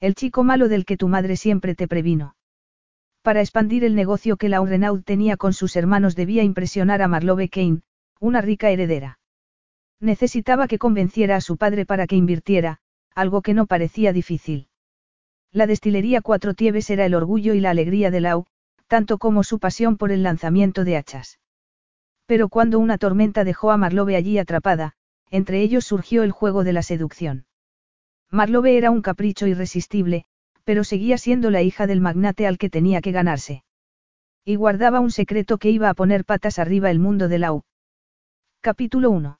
El chico malo del que tu madre siempre te previno. Para expandir el negocio que la Renaud tenía con sus hermanos debía impresionar a Marlove Kane, una rica heredera. Necesitaba que convenciera a su padre para que invirtiera, algo que no parecía difícil. La destilería Cuatro Tieves era el orgullo y la alegría de Lau, tanto como su pasión por el lanzamiento de hachas. Pero cuando una tormenta dejó a Marlove allí atrapada, entre ellos surgió el juego de la seducción. Marlove era un capricho irresistible, pero seguía siendo la hija del magnate al que tenía que ganarse. Y guardaba un secreto que iba a poner patas arriba el mundo de Lau. Capítulo 1.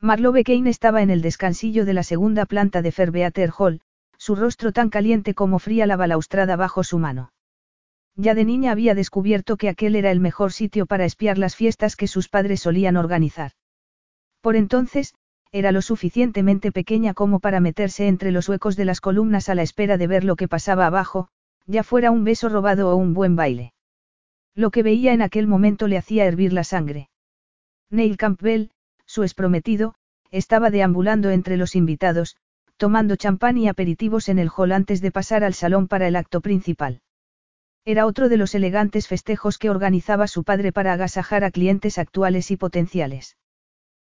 Marlove Kane estaba en el descansillo de la segunda planta de Fairbeater Hall, su rostro tan caliente como fría la balaustrada bajo su mano. Ya de niña había descubierto que aquel era el mejor sitio para espiar las fiestas que sus padres solían organizar. Por entonces, era lo suficientemente pequeña como para meterse entre los huecos de las columnas a la espera de ver lo que pasaba abajo, ya fuera un beso robado o un buen baile. Lo que veía en aquel momento le hacía hervir la sangre. Neil Campbell, su exprometido, estaba deambulando entre los invitados, tomando champán y aperitivos en el hall antes de pasar al salón para el acto principal. Era otro de los elegantes festejos que organizaba su padre para agasajar a clientes actuales y potenciales.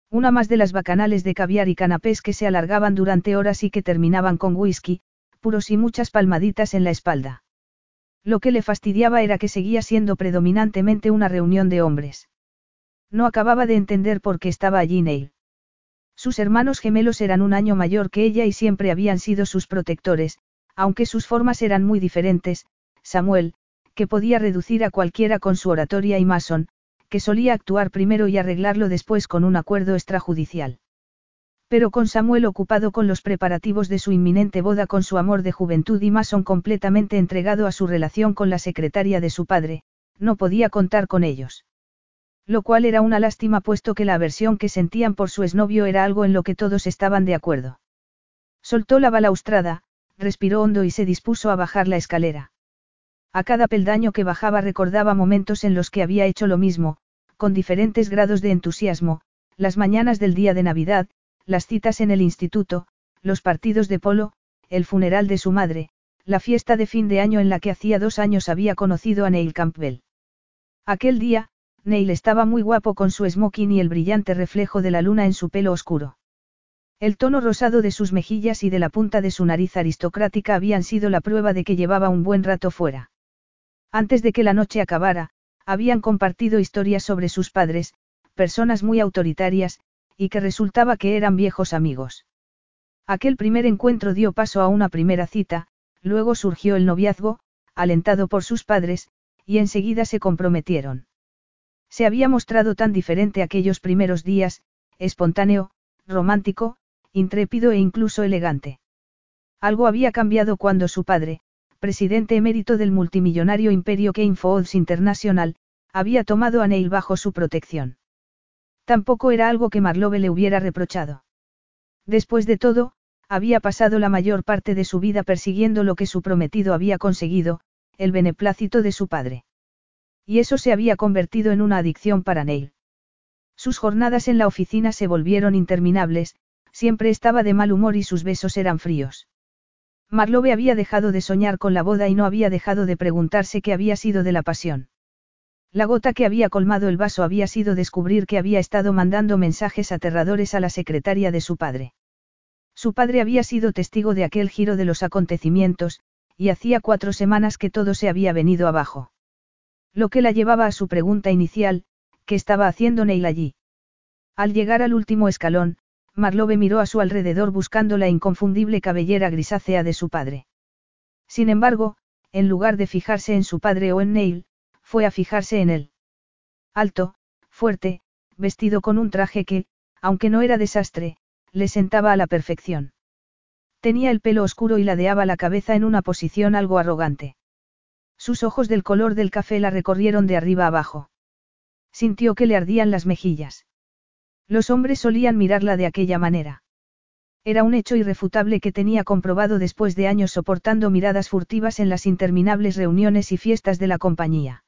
Una más de las bacanales de caviar y canapés que se alargaban durante horas y que terminaban con whisky, puros y muchas palmaditas en la espalda. Lo que le fastidiaba era que seguía siendo predominantemente una reunión de hombres. No acababa de entender por qué estaba allí Neil. Sus hermanos gemelos eran un año mayor que ella y siempre habían sido sus protectores, aunque sus formas eran muy diferentes, Samuel, que podía reducir a cualquiera con su oratoria y Mason, que solía actuar primero y arreglarlo después con un acuerdo extrajudicial. Pero con Samuel ocupado con los preparativos de su inminente boda con su amor de juventud y Mason completamente entregado a su relación con la secretaria de su padre, no podía contar con ellos. Lo cual era una lástima puesto que la aversión que sentían por su exnovio era algo en lo que todos estaban de acuerdo. Soltó la balaustrada, respiró hondo y se dispuso a bajar la escalera. A cada peldaño que bajaba recordaba momentos en los que había hecho lo mismo, con diferentes grados de entusiasmo, las mañanas del día de Navidad, las citas en el instituto, los partidos de polo, el funeral de su madre, la fiesta de fin de año en la que hacía dos años había conocido a Neil Campbell. Aquel día, Neil estaba muy guapo con su smoking y el brillante reflejo de la luna en su pelo oscuro. El tono rosado de sus mejillas y de la punta de su nariz aristocrática habían sido la prueba de que llevaba un buen rato fuera. Antes de que la noche acabara, habían compartido historias sobre sus padres, personas muy autoritarias, y que resultaba que eran viejos amigos. Aquel primer encuentro dio paso a una primera cita, luego surgió el noviazgo, alentado por sus padres, y enseguida se comprometieron. Se había mostrado tan diferente aquellos primeros días, espontáneo, romántico, intrépido e incluso elegante. Algo había cambiado cuando su padre, presidente emérito del multimillonario imperio Kane Foods International, había tomado a Neil bajo su protección. Tampoco era algo que Marlove le hubiera reprochado. Después de todo, había pasado la mayor parte de su vida persiguiendo lo que su prometido había conseguido, el beneplácito de su padre. Y eso se había convertido en una adicción para Neil. Sus jornadas en la oficina se volvieron interminables, siempre estaba de mal humor y sus besos eran fríos. Marlowe había dejado de soñar con la boda y no había dejado de preguntarse qué había sido de la pasión. La gota que había colmado el vaso había sido descubrir que había estado mandando mensajes aterradores a la secretaria de su padre. Su padre había sido testigo de aquel giro de los acontecimientos, y hacía cuatro semanas que todo se había venido abajo. Lo que la llevaba a su pregunta inicial, ¿qué estaba haciendo Neil allí? Al llegar al último escalón, Marlowe miró a su alrededor buscando la inconfundible cabellera grisácea de su padre. Sin embargo, en lugar de fijarse en su padre o en Neil, fue a fijarse en él. Alto, fuerte, vestido con un traje que, aunque no era desastre, le sentaba a la perfección. Tenía el pelo oscuro y ladeaba la cabeza en una posición algo arrogante. Sus ojos del color del café la recorrieron de arriba abajo. Sintió que le ardían las mejillas. Los hombres solían mirarla de aquella manera. Era un hecho irrefutable que tenía comprobado después de años soportando miradas furtivas en las interminables reuniones y fiestas de la compañía.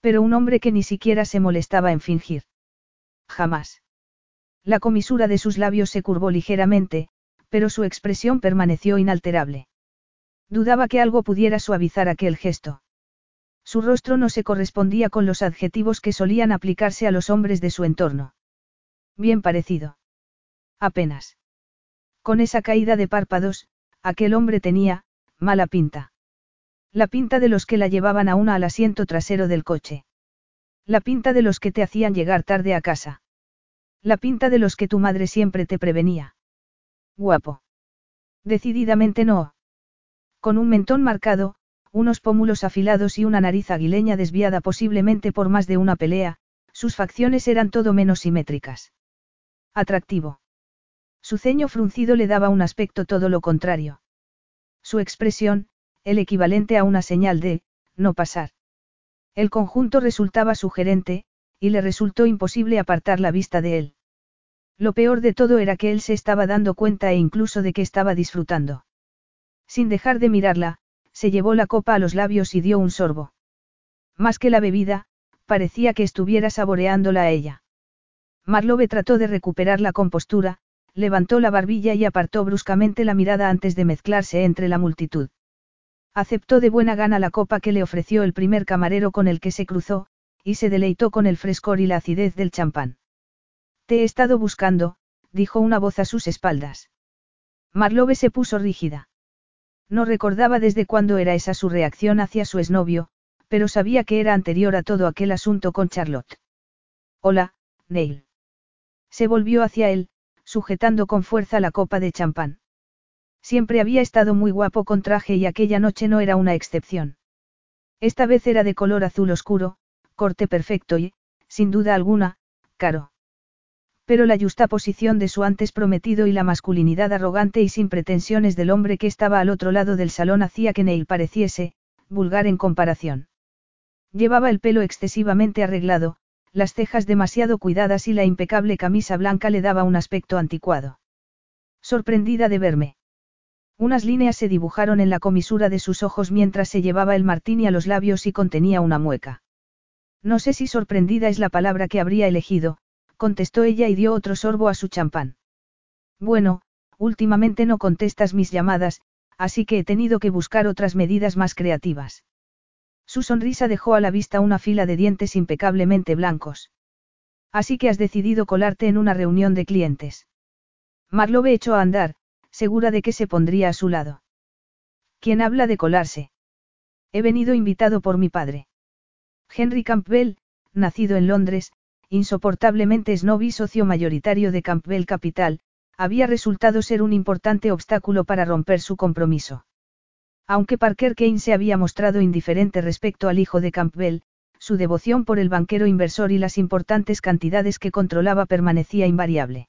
Pero un hombre que ni siquiera se molestaba en fingir. Jamás. La comisura de sus labios se curvó ligeramente, pero su expresión permaneció inalterable. Dudaba que algo pudiera suavizar aquel gesto. Su rostro no se correspondía con los adjetivos que solían aplicarse a los hombres de su entorno. Bien parecido. Apenas. Con esa caída de párpados, aquel hombre tenía, mala pinta. La pinta de los que la llevaban a una al asiento trasero del coche. La pinta de los que te hacían llegar tarde a casa. La pinta de los que tu madre siempre te prevenía. Guapo. Decididamente no. Con un mentón marcado, unos pómulos afilados y una nariz aguileña desviada posiblemente por más de una pelea, sus facciones eran todo menos simétricas. Atractivo. Su ceño fruncido le daba un aspecto todo lo contrario. Su expresión, el equivalente a una señal de, no pasar. El conjunto resultaba sugerente, y le resultó imposible apartar la vista de él. Lo peor de todo era que él se estaba dando cuenta e incluso de que estaba disfrutando. Sin dejar de mirarla, se llevó la copa a los labios y dio un sorbo. Más que la bebida, parecía que estuviera saboreándola a ella. Marlowe trató de recuperar la compostura, levantó la barbilla y apartó bruscamente la mirada antes de mezclarse entre la multitud. Aceptó de buena gana la copa que le ofreció el primer camarero con el que se cruzó, y se deleitó con el frescor y la acidez del champán. Te he estado buscando, dijo una voz a sus espaldas. Marlowe se puso rígida. No recordaba desde cuándo era esa su reacción hacia su exnovio, pero sabía que era anterior a todo aquel asunto con Charlotte. Hola, Neil. Se volvió hacia él, sujetando con fuerza la copa de champán. Siempre había estado muy guapo con traje y aquella noche no era una excepción. Esta vez era de color azul oscuro, corte perfecto y, sin duda alguna, caro. Pero la justa posición de su antes prometido y la masculinidad arrogante y sin pretensiones del hombre que estaba al otro lado del salón hacía que Neil pareciese, vulgar en comparación. Llevaba el pelo excesivamente arreglado, las cejas demasiado cuidadas y la impecable camisa blanca le daba un aspecto anticuado. Sorprendida de verme. Unas líneas se dibujaron en la comisura de sus ojos mientras se llevaba el martini a los labios y contenía una mueca. No sé si sorprendida es la palabra que habría elegido, contestó ella y dio otro sorbo a su champán. Bueno, últimamente no contestas mis llamadas, así que he tenido que buscar otras medidas más creativas. Su sonrisa dejó a la vista una fila de dientes impecablemente blancos. Así que has decidido colarte en una reunión de clientes. Marlowe echó a andar, segura de que se pondría a su lado. ¿Quién habla de colarse? He venido invitado por mi padre. Henry Campbell, nacido en Londres, insoportablemente snob y socio mayoritario de Campbell Capital, había resultado ser un importante obstáculo para romper su compromiso. Aunque Parker Kane se había mostrado indiferente respecto al hijo de Campbell, su devoción por el banquero inversor y las importantes cantidades que controlaba permanecía invariable.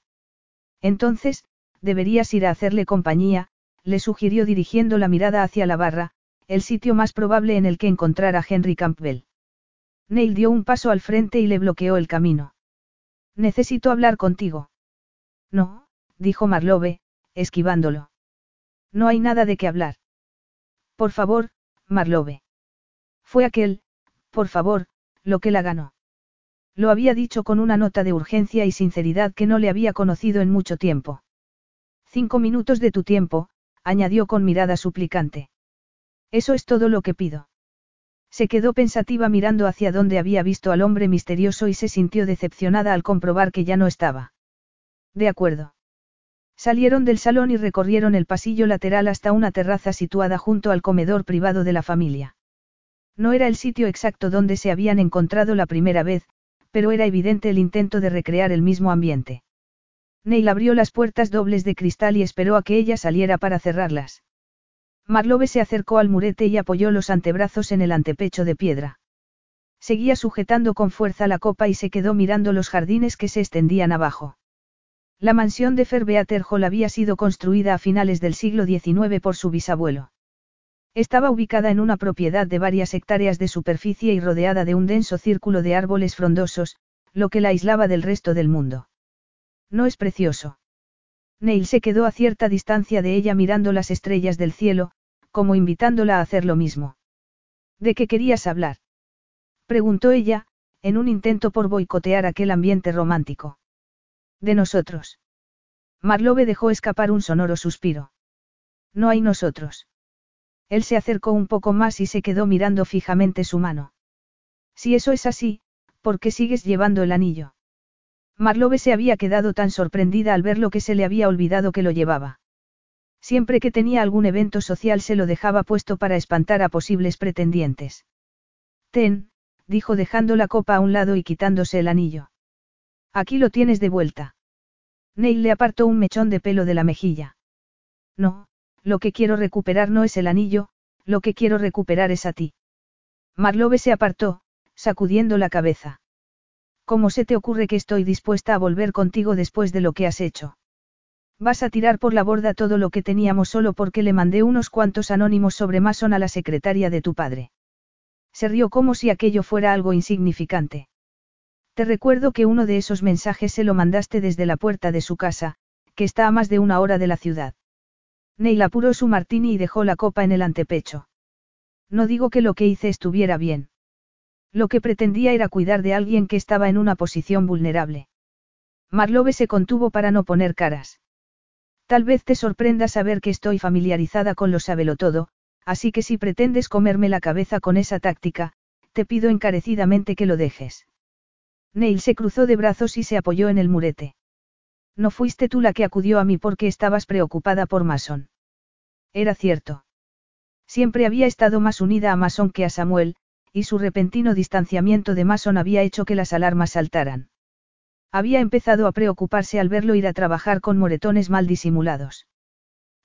Entonces, deberías ir a hacerle compañía, le sugirió dirigiendo la mirada hacia la barra, el sitio más probable en el que encontrar a Henry Campbell. Neil dio un paso al frente y le bloqueó el camino. Necesito hablar contigo. No, dijo Marlowe, esquivándolo. No hay nada de qué hablar. Por favor, Marlowe. Fue aquel, por favor, lo que la ganó. Lo había dicho con una nota de urgencia y sinceridad que no le había conocido en mucho tiempo. Cinco minutos de tu tiempo, añadió con mirada suplicante. Eso es todo lo que pido. Se quedó pensativa mirando hacia donde había visto al hombre misterioso y se sintió decepcionada al comprobar que ya no estaba. De acuerdo. Salieron del salón y recorrieron el pasillo lateral hasta una terraza situada junto al comedor privado de la familia. No era el sitio exacto donde se habían encontrado la primera vez, pero era evidente el intento de recrear el mismo ambiente. Neil abrió las puertas dobles de cristal y esperó a que ella saliera para cerrarlas. Marlowe se acercó al murete y apoyó los antebrazos en el antepecho de piedra. Seguía sujetando con fuerza la copa y se quedó mirando los jardines que se extendían abajo. La mansión de Ferbeater Hall había sido construida a finales del siglo XIX por su bisabuelo. Estaba ubicada en una propiedad de varias hectáreas de superficie y rodeada de un denso círculo de árboles frondosos, lo que la aislaba del resto del mundo. ¿No es precioso? Neil se quedó a cierta distancia de ella mirando las estrellas del cielo, como invitándola a hacer lo mismo. ¿De qué querías hablar? Preguntó ella, en un intento por boicotear aquel ambiente romántico. De nosotros. Marlowe dejó escapar un sonoro suspiro. No hay nosotros. Él se acercó un poco más y se quedó mirando fijamente su mano. Si eso es así, ¿por qué sigues llevando el anillo? Marlowe se había quedado tan sorprendida al ver lo que se le había olvidado que lo llevaba. Siempre que tenía algún evento social se lo dejaba puesto para espantar a posibles pretendientes. Ten, dijo dejando la copa a un lado y quitándose el anillo. Aquí lo tienes de vuelta. Neil le apartó un mechón de pelo de la mejilla. No, lo que quiero recuperar no es el anillo, lo que quiero recuperar es a ti. Marlowe se apartó, sacudiendo la cabeza. ¿Cómo se te ocurre que estoy dispuesta a volver contigo después de lo que has hecho? Vas a tirar por la borda todo lo que teníamos solo porque le mandé unos cuantos anónimos sobre Mason a la secretaria de tu padre. Se rió como si aquello fuera algo insignificante. Te recuerdo que uno de esos mensajes se lo mandaste desde la puerta de su casa, que está a más de una hora de la ciudad. Neil apuró su martini y dejó la copa en el antepecho. No digo que lo que hice estuviera bien. Lo que pretendía era cuidar de alguien que estaba en una posición vulnerable. Marlowe se contuvo para no poner caras. Tal vez te sorprenda saber que estoy familiarizada con lo todo, así que si pretendes comerme la cabeza con esa táctica, te pido encarecidamente que lo dejes. Neil se cruzó de brazos y se apoyó en el murete. No fuiste tú la que acudió a mí porque estabas preocupada por Mason. Era cierto. Siempre había estado más unida a Mason que a Samuel, y su repentino distanciamiento de Mason había hecho que las alarmas saltaran. Había empezado a preocuparse al verlo ir a trabajar con moretones mal disimulados.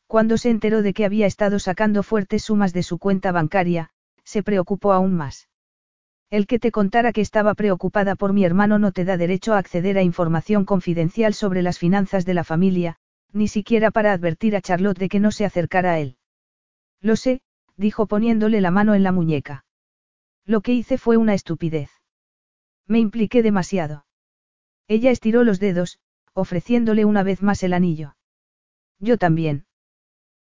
Cuando se enteró de que había estado sacando fuertes sumas de su cuenta bancaria, se preocupó aún más. El que te contara que estaba preocupada por mi hermano no te da derecho a acceder a información confidencial sobre las finanzas de la familia, ni siquiera para advertir a Charlotte de que no se acercara a él. Lo sé, dijo poniéndole la mano en la muñeca. Lo que hice fue una estupidez. Me impliqué demasiado. Ella estiró los dedos, ofreciéndole una vez más el anillo. Yo también.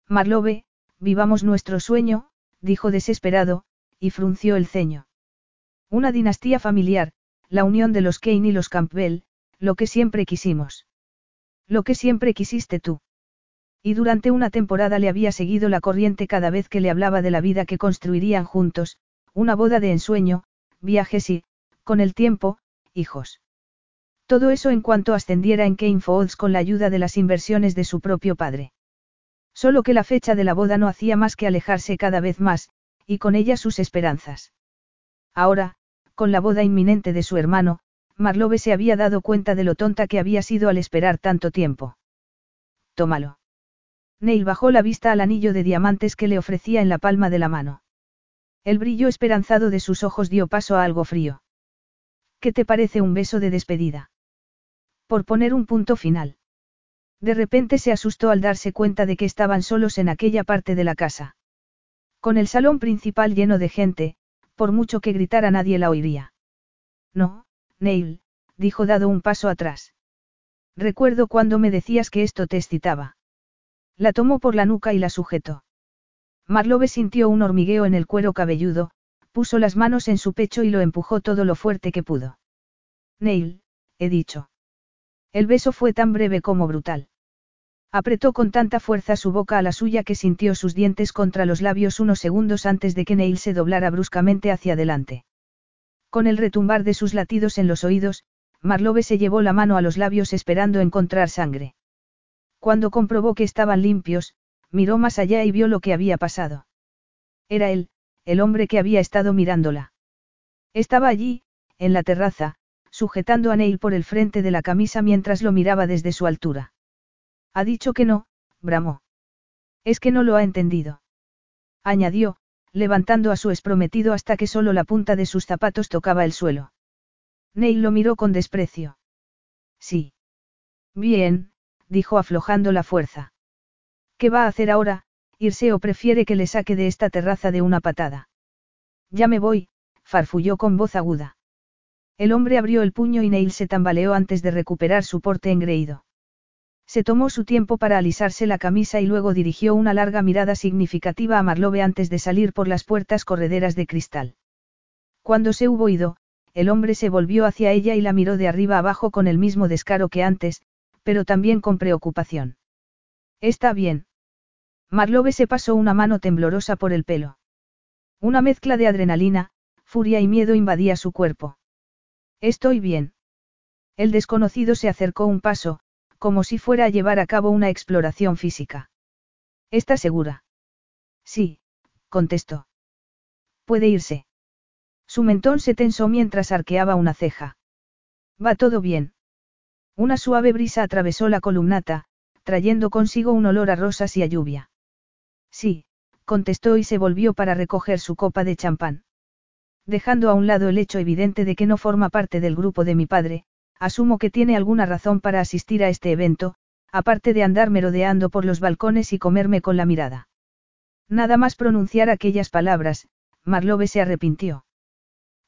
Marlowe, vivamos nuestro sueño, dijo desesperado, y frunció el ceño. Una dinastía familiar, la unión de los Kane y los Campbell, lo que siempre quisimos. Lo que siempre quisiste tú. Y durante una temporada le había seguido la corriente cada vez que le hablaba de la vida que construirían juntos, una boda de ensueño, viajes y, con el tiempo, hijos. Todo eso en cuanto ascendiera en Kane Falls con la ayuda de las inversiones de su propio padre. Solo que la fecha de la boda no hacía más que alejarse cada vez más, y con ella sus esperanzas. Ahora, con la boda inminente de su hermano, Marlowe se había dado cuenta de lo tonta que había sido al esperar tanto tiempo. Tómalo. Neil bajó la vista al anillo de diamantes que le ofrecía en la palma de la mano. El brillo esperanzado de sus ojos dio paso a algo frío. ¿Qué te parece un beso de despedida? Por poner un punto final. De repente se asustó al darse cuenta de que estaban solos en aquella parte de la casa. Con el salón principal lleno de gente, por mucho que gritara nadie la oiría. No, Neil, dijo dado un paso atrás. Recuerdo cuando me decías que esto te excitaba. La tomó por la nuca y la sujetó. Marlowe sintió un hormigueo en el cuero cabelludo, puso las manos en su pecho y lo empujó todo lo fuerte que pudo. Neil, he dicho. El beso fue tan breve como brutal. Apretó con tanta fuerza su boca a la suya que sintió sus dientes contra los labios unos segundos antes de que Neil se doblara bruscamente hacia adelante. Con el retumbar de sus latidos en los oídos, Marlowe se llevó la mano a los labios esperando encontrar sangre. Cuando comprobó que estaban limpios, miró más allá y vio lo que había pasado. Era él, el hombre que había estado mirándola. Estaba allí, en la terraza, sujetando a Neil por el frente de la camisa mientras lo miraba desde su altura. Ha dicho que no, bramó. Es que no lo ha entendido. Añadió, levantando a su esprometido hasta que solo la punta de sus zapatos tocaba el suelo. Neil lo miró con desprecio. Sí. Bien, dijo aflojando la fuerza. ¿Qué va a hacer ahora? ¿Irse o prefiere que le saque de esta terraza de una patada? Ya me voy, farfulló con voz aguda. El hombre abrió el puño y Neil se tambaleó antes de recuperar su porte engreído. Se tomó su tiempo para alisarse la camisa y luego dirigió una larga mirada significativa a Marlowe antes de salir por las puertas correderas de cristal. Cuando se hubo ido, el hombre se volvió hacia ella y la miró de arriba abajo con el mismo descaro que antes, pero también con preocupación. Está bien. Marlowe se pasó una mano temblorosa por el pelo. Una mezcla de adrenalina, furia y miedo invadía su cuerpo. Estoy bien. El desconocido se acercó un paso, como si fuera a llevar a cabo una exploración física. ¿Está segura? Sí, contestó. Puede irse. Su mentón se tensó mientras arqueaba una ceja. Va todo bien. Una suave brisa atravesó la columnata, trayendo consigo un olor a rosas y a lluvia. Sí, contestó y se volvió para recoger su copa de champán. Dejando a un lado el hecho evidente de que no forma parte del grupo de mi padre, asumo que tiene alguna razón para asistir a este evento, aparte de andar merodeando por los balcones y comerme con la mirada. Nada más pronunciar aquellas palabras, Marlowe se arrepintió.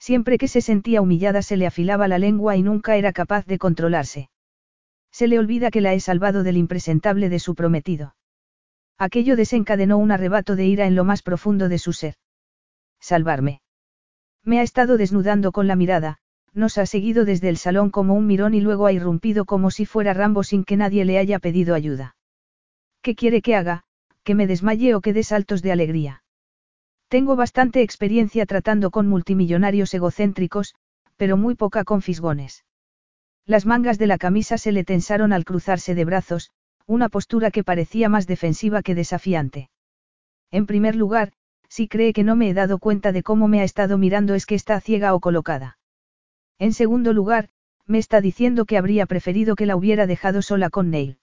Siempre que se sentía humillada se le afilaba la lengua y nunca era capaz de controlarse. Se le olvida que la he salvado del impresentable de su prometido. Aquello desencadenó un arrebato de ira en lo más profundo de su ser. Salvarme. Me ha estado desnudando con la mirada, nos ha seguido desde el salón como un mirón y luego ha irrumpido como si fuera Rambo sin que nadie le haya pedido ayuda. ¿Qué quiere que haga? ¿Que me desmaye o que dé saltos de alegría? Tengo bastante experiencia tratando con multimillonarios egocéntricos, pero muy poca con fisgones. Las mangas de la camisa se le tensaron al cruzarse de brazos, una postura que parecía más defensiva que desafiante. En primer lugar, si cree que no me he dado cuenta de cómo me ha estado mirando es que está ciega o colocada. En segundo lugar, me está diciendo que habría preferido que la hubiera dejado sola con Neil.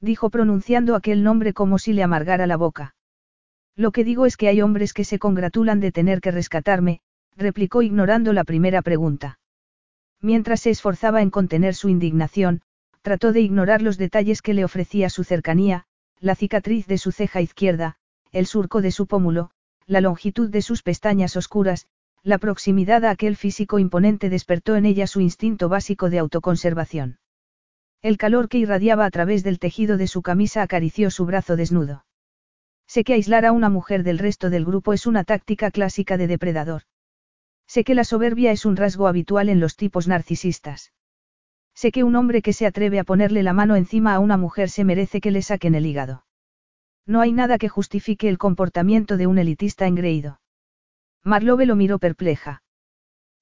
Dijo pronunciando aquel nombre como si le amargara la boca. Lo que digo es que hay hombres que se congratulan de tener que rescatarme, replicó ignorando la primera pregunta. Mientras se esforzaba en contener su indignación, trató de ignorar los detalles que le ofrecía su cercanía, la cicatriz de su ceja izquierda, el surco de su pómulo, la longitud de sus pestañas oscuras, la proximidad a aquel físico imponente despertó en ella su instinto básico de autoconservación. El calor que irradiaba a través del tejido de su camisa acarició su brazo desnudo. Sé que aislar a una mujer del resto del grupo es una táctica clásica de depredador. Sé que la soberbia es un rasgo habitual en los tipos narcisistas. Sé que un hombre que se atreve a ponerle la mano encima a una mujer se merece que le saquen el hígado. No hay nada que justifique el comportamiento de un elitista engreído. Marlowe lo miró perpleja.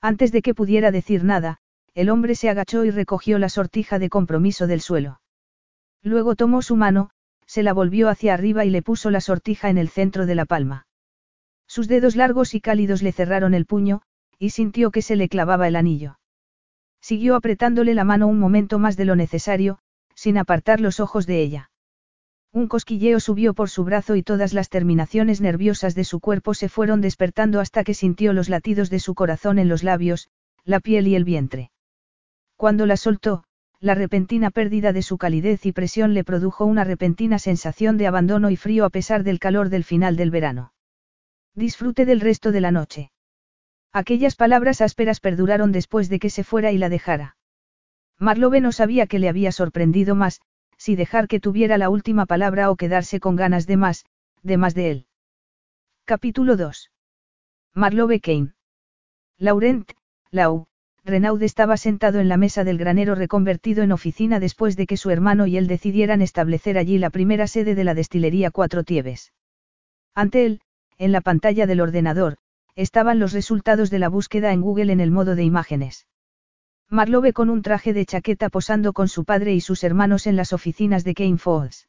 Antes de que pudiera decir nada, el hombre se agachó y recogió la sortija de compromiso del suelo. Luego tomó su mano, se la volvió hacia arriba y le puso la sortija en el centro de la palma. Sus dedos largos y cálidos le cerraron el puño, y sintió que se le clavaba el anillo. Siguió apretándole la mano un momento más de lo necesario, sin apartar los ojos de ella. Un cosquilleo subió por su brazo y todas las terminaciones nerviosas de su cuerpo se fueron despertando hasta que sintió los latidos de su corazón en los labios, la piel y el vientre. Cuando la soltó, la repentina pérdida de su calidez y presión le produjo una repentina sensación de abandono y frío a pesar del calor del final del verano. Disfrute del resto de la noche. Aquellas palabras ásperas perduraron después de que se fuera y la dejara. Marlowe no sabía que le había sorprendido más, si dejar que tuviera la última palabra o quedarse con ganas de más, de más de él. Capítulo 2. Marlowe Kane. Laurent, Lau, Renaud estaba sentado en la mesa del granero reconvertido en oficina después de que su hermano y él decidieran establecer allí la primera sede de la destilería Cuatro Tieves. Ante él, en la pantalla del ordenador, estaban los resultados de la búsqueda en Google en el modo de imágenes. Marlowe con un traje de chaqueta posando con su padre y sus hermanos en las oficinas de Kane Falls.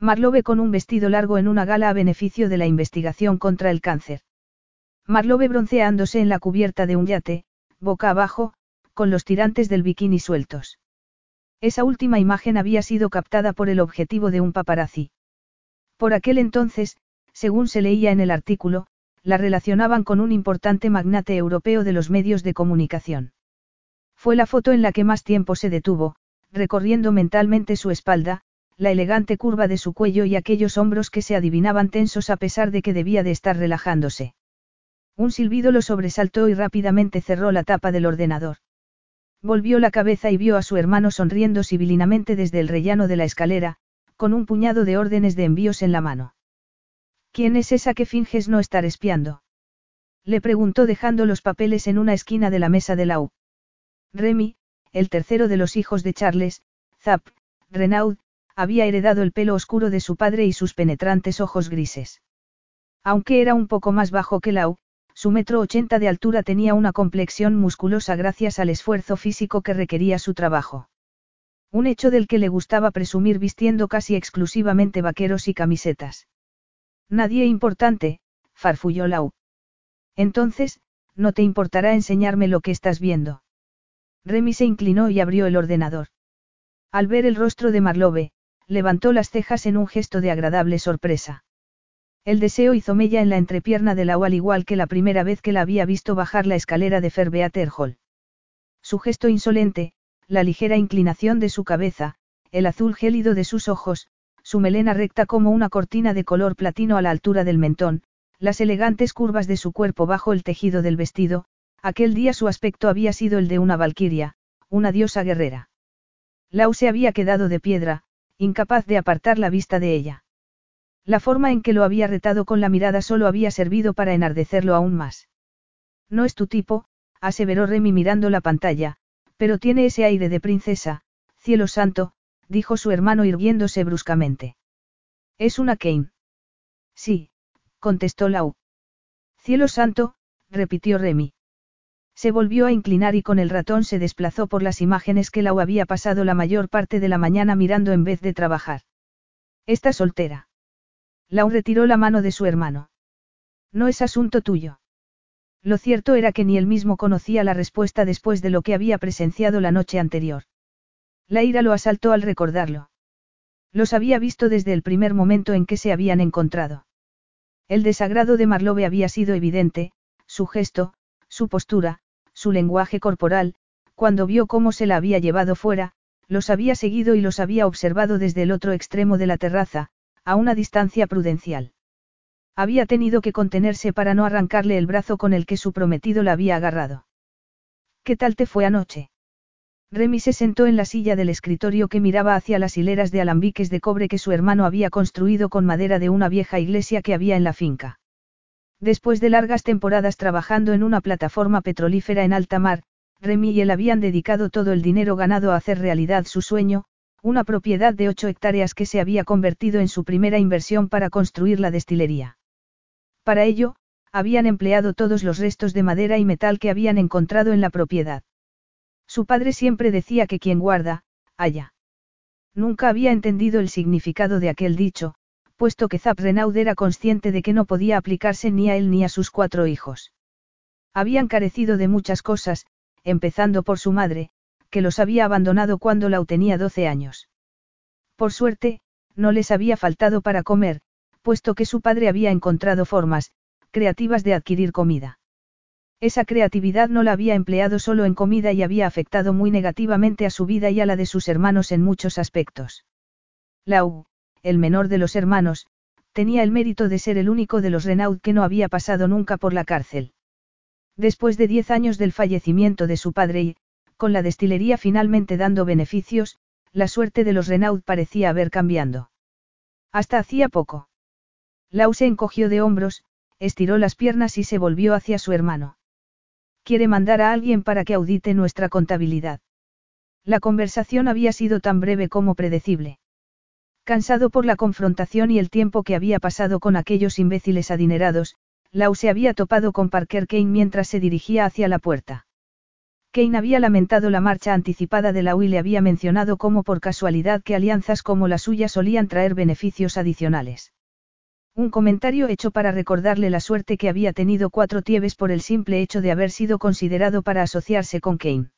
Marlowe con un vestido largo en una gala a beneficio de la investigación contra el cáncer. Marlowe bronceándose en la cubierta de un yate, boca abajo, con los tirantes del bikini sueltos. Esa última imagen había sido captada por el objetivo de un paparazzi. Por aquel entonces, según se leía en el artículo, la relacionaban con un importante magnate europeo de los medios de comunicación. Fue la foto en la que más tiempo se detuvo, recorriendo mentalmente su espalda, la elegante curva de su cuello y aquellos hombros que se adivinaban tensos a pesar de que debía de estar relajándose. Un silbido lo sobresaltó y rápidamente cerró la tapa del ordenador. Volvió la cabeza y vio a su hermano sonriendo sibilinamente desde el rellano de la escalera, con un puñado de órdenes de envíos en la mano. ¿Quién es esa que finges no estar espiando? Le preguntó dejando los papeles en una esquina de la mesa de la. Remy, el tercero de los hijos de Charles, Zap, Renaud, había heredado el pelo oscuro de su padre y sus penetrantes ojos grises. Aunque era un poco más bajo que Lau, su metro ochenta de altura tenía una complexión musculosa gracias al esfuerzo físico que requería su trabajo. Un hecho del que le gustaba presumir vistiendo casi exclusivamente vaqueros y camisetas. Nadie importante, farfulló Lau. Entonces, no te importará enseñarme lo que estás viendo. Remy se inclinó y abrió el ordenador. Al ver el rostro de Marlowe, levantó las cejas en un gesto de agradable sorpresa. El deseo hizo mella en la entrepierna de la al igual que la primera vez que la había visto bajar la escalera de Ferbeater Hall. Su gesto insolente, la ligera inclinación de su cabeza, el azul gélido de sus ojos, su melena recta como una cortina de color platino a la altura del mentón, las elegantes curvas de su cuerpo bajo el tejido del vestido, aquel día su aspecto había sido el de una valquiria, una diosa guerrera. Lau se había quedado de piedra, incapaz de apartar la vista de ella. La forma en que lo había retado con la mirada solo había servido para enardecerlo aún más. No es tu tipo, aseveró Remy mirando la pantalla, pero tiene ese aire de princesa, cielo santo, dijo su hermano irguiéndose bruscamente. Es una Kane. Sí, contestó Lau. Cielo santo, repitió Remy. Se volvió a inclinar y con el ratón se desplazó por las imágenes que Lau había pasado la mayor parte de la mañana mirando en vez de trabajar. Está soltera. Lau retiró la mano de su hermano. No es asunto tuyo. Lo cierto era que ni él mismo conocía la respuesta después de lo que había presenciado la noche anterior. La ira lo asaltó al recordarlo. Los había visto desde el primer momento en que se habían encontrado. El desagrado de Marlowe había sido evidente, su gesto, su postura, su lenguaje corporal, cuando vio cómo se la había llevado fuera, los había seguido y los había observado desde el otro extremo de la terraza, a una distancia prudencial. Había tenido que contenerse para no arrancarle el brazo con el que su prometido la había agarrado. ¿Qué tal te fue anoche? Remy se sentó en la silla del escritorio que miraba hacia las hileras de alambiques de cobre que su hermano había construido con madera de una vieja iglesia que había en la finca. Después de largas temporadas trabajando en una plataforma petrolífera en alta mar, Remy y él habían dedicado todo el dinero ganado a hacer realidad su sueño, una propiedad de 8 hectáreas que se había convertido en su primera inversión para construir la destilería. Para ello, habían empleado todos los restos de madera y metal que habían encontrado en la propiedad. Su padre siempre decía que quien guarda, haya. Nunca había entendido el significado de aquel dicho, puesto que Zap Renaud era consciente de que no podía aplicarse ni a él ni a sus cuatro hijos. Habían carecido de muchas cosas, empezando por su madre, que los había abandonado cuando Lau tenía 12 años. Por suerte, no les había faltado para comer, puesto que su padre había encontrado formas, creativas de adquirir comida. Esa creatividad no la había empleado solo en comida y había afectado muy negativamente a su vida y a la de sus hermanos en muchos aspectos. Lau, el menor de los hermanos, tenía el mérito de ser el único de los Renaud que no había pasado nunca por la cárcel. Después de diez años del fallecimiento de su padre y, con la destilería finalmente dando beneficios, la suerte de los Renaud parecía haber cambiado. Hasta hacía poco. Lau se encogió de hombros, estiró las piernas y se volvió hacia su hermano. Quiere mandar a alguien para que audite nuestra contabilidad. La conversación había sido tan breve como predecible. Cansado por la confrontación y el tiempo que había pasado con aquellos imbéciles adinerados, Lau se había topado con Parker Kane mientras se dirigía hacia la puerta. Kane había lamentado la marcha anticipada de Lau y le había mencionado como por casualidad que alianzas como la suya solían traer beneficios adicionales. Un comentario hecho para recordarle la suerte que había tenido cuatro tieves por el simple hecho de haber sido considerado para asociarse con Kane.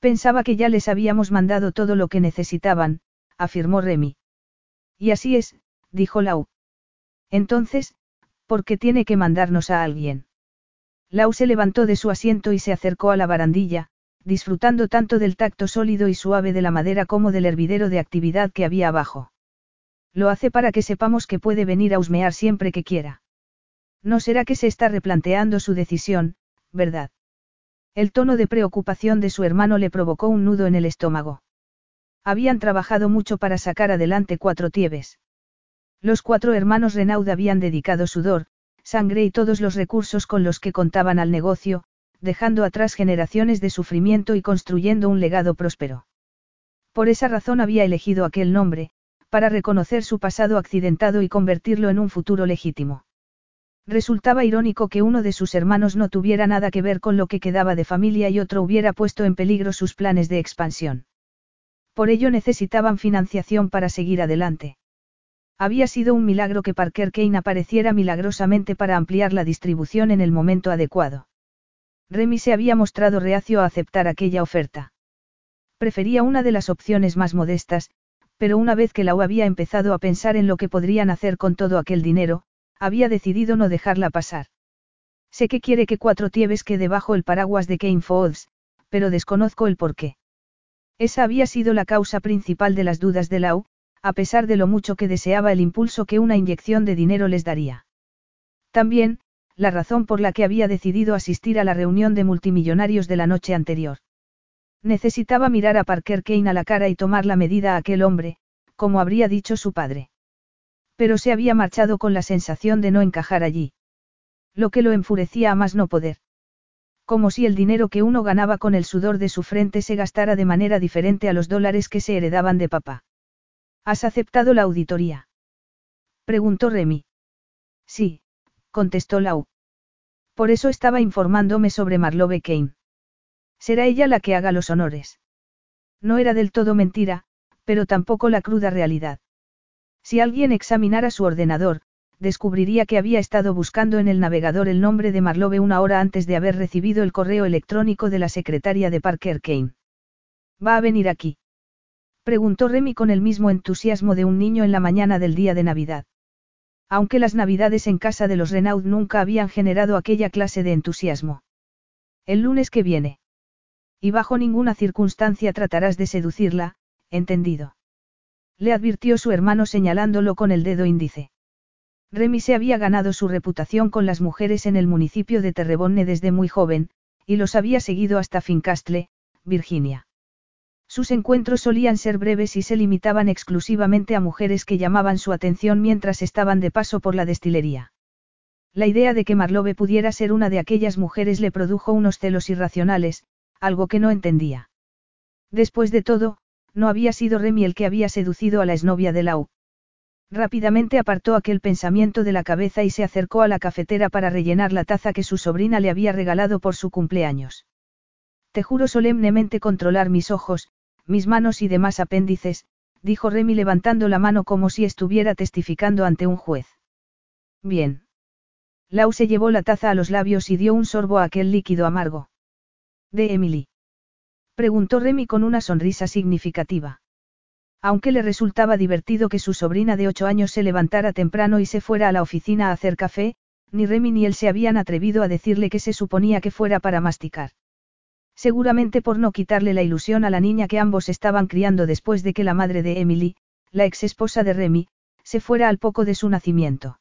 Pensaba que ya les habíamos mandado todo lo que necesitaban, afirmó Remy. Y así es, dijo Lau. Entonces, ¿por qué tiene que mandarnos a alguien? Lau se levantó de su asiento y se acercó a la barandilla, disfrutando tanto del tacto sólido y suave de la madera como del hervidero de actividad que había abajo. Lo hace para que sepamos que puede venir a husmear siempre que quiera. No será que se está replanteando su decisión, ¿verdad? El tono de preocupación de su hermano le provocó un nudo en el estómago. Habían trabajado mucho para sacar adelante cuatro tiebes. Los cuatro hermanos Renaud habían dedicado sudor, sangre y todos los recursos con los que contaban al negocio, dejando atrás generaciones de sufrimiento y construyendo un legado próspero. Por esa razón había elegido aquel nombre, para reconocer su pasado accidentado y convertirlo en un futuro legítimo. Resultaba irónico que uno de sus hermanos no tuviera nada que ver con lo que quedaba de familia y otro hubiera puesto en peligro sus planes de expansión. Por ello necesitaban financiación para seguir adelante. Había sido un milagro que Parker Kane apareciera milagrosamente para ampliar la distribución en el momento adecuado. Remy se había mostrado reacio a aceptar aquella oferta. Prefería una de las opciones más modestas, pero una vez que Lau había empezado a pensar en lo que podrían hacer con todo aquel dinero, había decidido no dejarla pasar. Sé que quiere que Cuatro Tieves quede bajo el paraguas de Kane Foods, pero desconozco el porqué. Esa había sido la causa principal de las dudas de Lau, a pesar de lo mucho que deseaba el impulso que una inyección de dinero les daría. También, la razón por la que había decidido asistir a la reunión de multimillonarios de la noche anterior. Necesitaba mirar a Parker Kane a la cara y tomar la medida a aquel hombre, como habría dicho su padre. Pero se había marchado con la sensación de no encajar allí. Lo que lo enfurecía a más no poder. Como si el dinero que uno ganaba con el sudor de su frente se gastara de manera diferente a los dólares que se heredaban de papá. ¿Has aceptado la auditoría? Preguntó Remy. Sí, contestó Lau. Por eso estaba informándome sobre Marlowe Kane. Será ella la que haga los honores. No era del todo mentira, pero tampoco la cruda realidad. Si alguien examinara su ordenador, descubriría que había estado buscando en el navegador el nombre de Marlowe una hora antes de haber recibido el correo electrónico de la secretaria de Parker Kane. ¿Va a venir aquí? Preguntó Remy con el mismo entusiasmo de un niño en la mañana del día de Navidad. Aunque las Navidades en casa de los Renaud nunca habían generado aquella clase de entusiasmo. El lunes que viene. Y bajo ninguna circunstancia tratarás de seducirla, entendido le advirtió su hermano señalándolo con el dedo índice. Remy se había ganado su reputación con las mujeres en el municipio de Terrebonne desde muy joven, y los había seguido hasta Fincastle, Virginia. Sus encuentros solían ser breves y se limitaban exclusivamente a mujeres que llamaban su atención mientras estaban de paso por la destilería. La idea de que Marlowe pudiera ser una de aquellas mujeres le produjo unos celos irracionales, algo que no entendía. Después de todo, no había sido Remy el que había seducido a la exnovia de Lau. Rápidamente apartó aquel pensamiento de la cabeza y se acercó a la cafetera para rellenar la taza que su sobrina le había regalado por su cumpleaños. Te juro solemnemente controlar mis ojos, mis manos y demás apéndices, dijo Remy levantando la mano como si estuviera testificando ante un juez. Bien. Lau se llevó la taza a los labios y dio un sorbo a aquel líquido amargo. De Emily. Preguntó Remy con una sonrisa significativa. Aunque le resultaba divertido que su sobrina de ocho años se levantara temprano y se fuera a la oficina a hacer café, ni Remy ni él se habían atrevido a decirle que se suponía que fuera para masticar. Seguramente por no quitarle la ilusión a la niña que ambos estaban criando después de que la madre de Emily, la ex esposa de Remy, se fuera al poco de su nacimiento.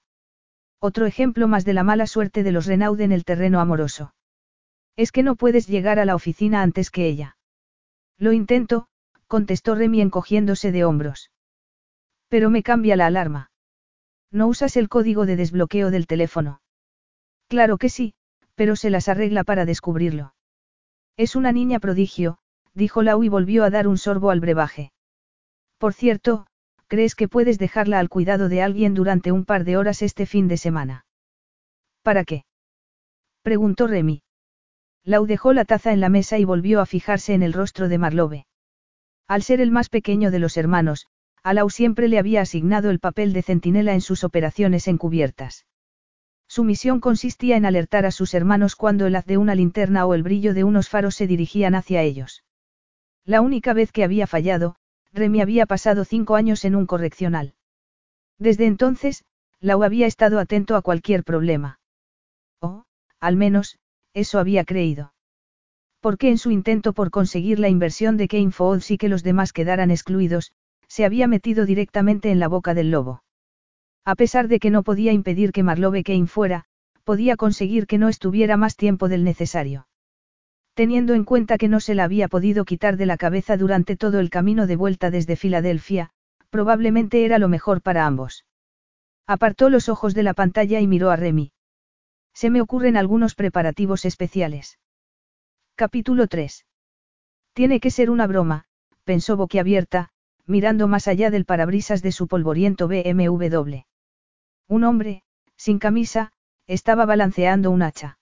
Otro ejemplo más de la mala suerte de los Renaud en el terreno amoroso. Es que no puedes llegar a la oficina antes que ella. Lo intento, contestó Remy encogiéndose de hombros. Pero me cambia la alarma. ¿No usas el código de desbloqueo del teléfono? Claro que sí, pero se las arregla para descubrirlo. Es una niña prodigio, dijo Lau y volvió a dar un sorbo al brebaje. Por cierto, ¿crees que puedes dejarla al cuidado de alguien durante un par de horas este fin de semana? ¿Para qué? preguntó Remy. Lau dejó la taza en la mesa y volvió a fijarse en el rostro de Marlowe. Al ser el más pequeño de los hermanos, a Lau siempre le había asignado el papel de centinela en sus operaciones encubiertas. Su misión consistía en alertar a sus hermanos cuando el haz de una linterna o el brillo de unos faros se dirigían hacia ellos. La única vez que había fallado, Remy había pasado cinco años en un correccional. Desde entonces, Lau había estado atento a cualquier problema. O, al menos, eso había creído. Porque en su intento por conseguir la inversión de Kane Foods y que los demás quedaran excluidos, se había metido directamente en la boca del lobo. A pesar de que no podía impedir que Marlowe Kane fuera, podía conseguir que no estuviera más tiempo del necesario. Teniendo en cuenta que no se la había podido quitar de la cabeza durante todo el camino de vuelta desde Filadelfia, probablemente era lo mejor para ambos. Apartó los ojos de la pantalla y miró a Remy. Se me ocurren algunos preparativos especiales. Capítulo 3. Tiene que ser una broma, pensó boquiabierta, mirando más allá del parabrisas de su polvoriento BMW. Un hombre, sin camisa, estaba balanceando un hacha.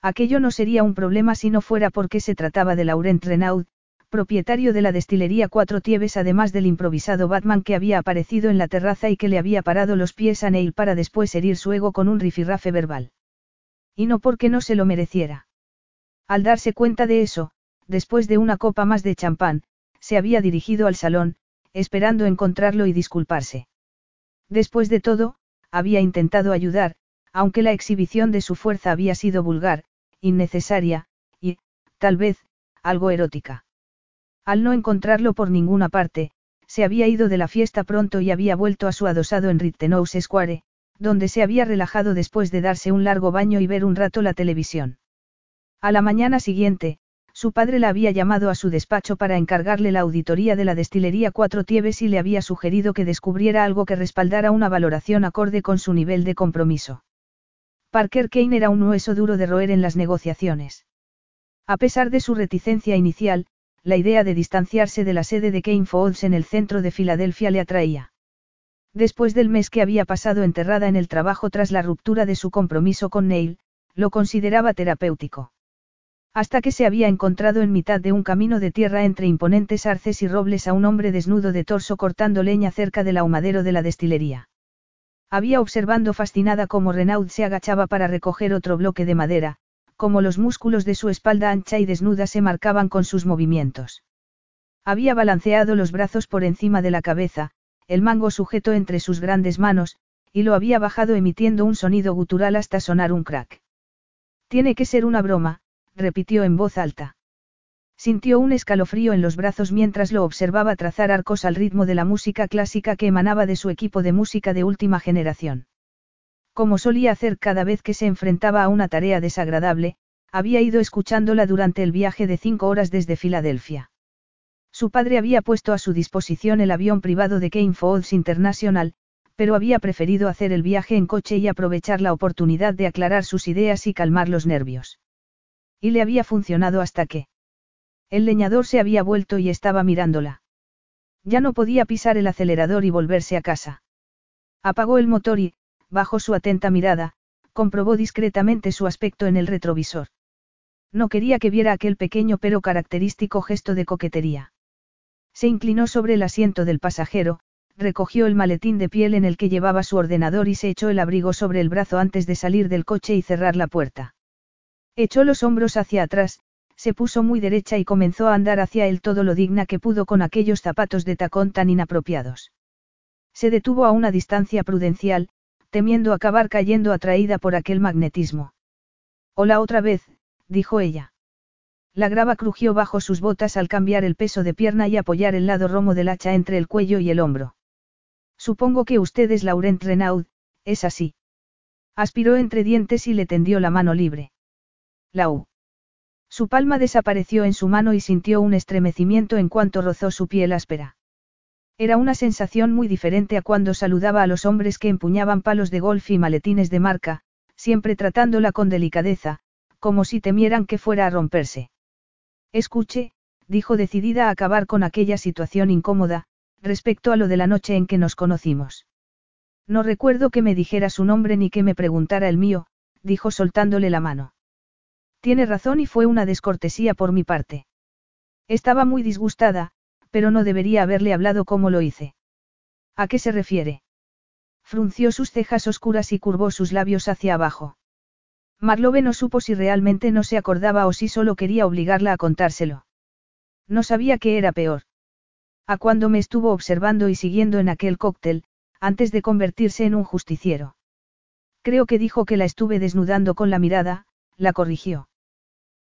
Aquello no sería un problema si no fuera porque se trataba de Laurent Renaud, propietario de la destilería Cuatro Tieves además del improvisado Batman que había aparecido en la terraza y que le había parado los pies a Neil para después herir su ego con un rifirrafe verbal. Y no porque no se lo mereciera. Al darse cuenta de eso, después de una copa más de champán, se había dirigido al salón, esperando encontrarlo y disculparse. Después de todo, había intentado ayudar, aunque la exhibición de su fuerza había sido vulgar, innecesaria, y, tal vez, algo erótica. Al no encontrarlo por ninguna parte, se había ido de la fiesta pronto y había vuelto a su adosado en Rittenhouse Square, donde se había relajado después de darse un largo baño y ver un rato la televisión. A la mañana siguiente, su padre la había llamado a su despacho para encargarle la auditoría de la destilería Cuatro Tieves y le había sugerido que descubriera algo que respaldara una valoración acorde con su nivel de compromiso. Parker Kane era un hueso duro de roer en las negociaciones. A pesar de su reticencia inicial, la idea de distanciarse de la sede de Kane Foods en el centro de Filadelfia le atraía. Después del mes que había pasado enterrada en el trabajo tras la ruptura de su compromiso con Neil, lo consideraba terapéutico. Hasta que se había encontrado en mitad de un camino de tierra entre imponentes arces y robles a un hombre desnudo de torso cortando leña cerca del ahumadero de la destilería. Había observando fascinada cómo Renaud se agachaba para recoger otro bloque de madera, cómo los músculos de su espalda ancha y desnuda se marcaban con sus movimientos. Había balanceado los brazos por encima de la cabeza, el mango sujeto entre sus grandes manos, y lo había bajado emitiendo un sonido gutural hasta sonar un crack. Tiene que ser una broma, repitió en voz alta. Sintió un escalofrío en los brazos mientras lo observaba trazar arcos al ritmo de la música clásica que emanaba de su equipo de música de última generación. Como solía hacer cada vez que se enfrentaba a una tarea desagradable, había ido escuchándola durante el viaje de cinco horas desde Filadelfia. Su padre había puesto a su disposición el avión privado de Kane Foods International, pero había preferido hacer el viaje en coche y aprovechar la oportunidad de aclarar sus ideas y calmar los nervios. Y le había funcionado hasta que. El leñador se había vuelto y estaba mirándola. Ya no podía pisar el acelerador y volverse a casa. Apagó el motor y, bajo su atenta mirada, comprobó discretamente su aspecto en el retrovisor. No quería que viera aquel pequeño pero característico gesto de coquetería. Se inclinó sobre el asiento del pasajero, recogió el maletín de piel en el que llevaba su ordenador y se echó el abrigo sobre el brazo antes de salir del coche y cerrar la puerta. Echó los hombros hacia atrás, se puso muy derecha y comenzó a andar hacia él todo lo digna que pudo con aquellos zapatos de tacón tan inapropiados. Se detuvo a una distancia prudencial, temiendo acabar cayendo atraída por aquel magnetismo. Hola otra vez, dijo ella. La grava crujió bajo sus botas al cambiar el peso de pierna y apoyar el lado romo del hacha entre el cuello y el hombro. Supongo que usted es Laurent Renaud, es así. Aspiró entre dientes y le tendió la mano libre. Lau. Su palma desapareció en su mano y sintió un estremecimiento en cuanto rozó su piel áspera. Era una sensación muy diferente a cuando saludaba a los hombres que empuñaban palos de golf y maletines de marca, siempre tratándola con delicadeza, como si temieran que fuera a romperse. Escuche, dijo decidida a acabar con aquella situación incómoda, respecto a lo de la noche en que nos conocimos. No recuerdo que me dijera su nombre ni que me preguntara el mío, dijo soltándole la mano. Tiene razón y fue una descortesía por mi parte. Estaba muy disgustada, pero no debería haberle hablado como lo hice. ¿A qué se refiere? Frunció sus cejas oscuras y curvó sus labios hacia abajo. Marlowe no supo si realmente no se acordaba o si solo quería obligarla a contárselo. No sabía qué era peor. A cuando me estuvo observando y siguiendo en aquel cóctel, antes de convertirse en un justiciero. Creo que dijo que la estuve desnudando con la mirada, la corrigió.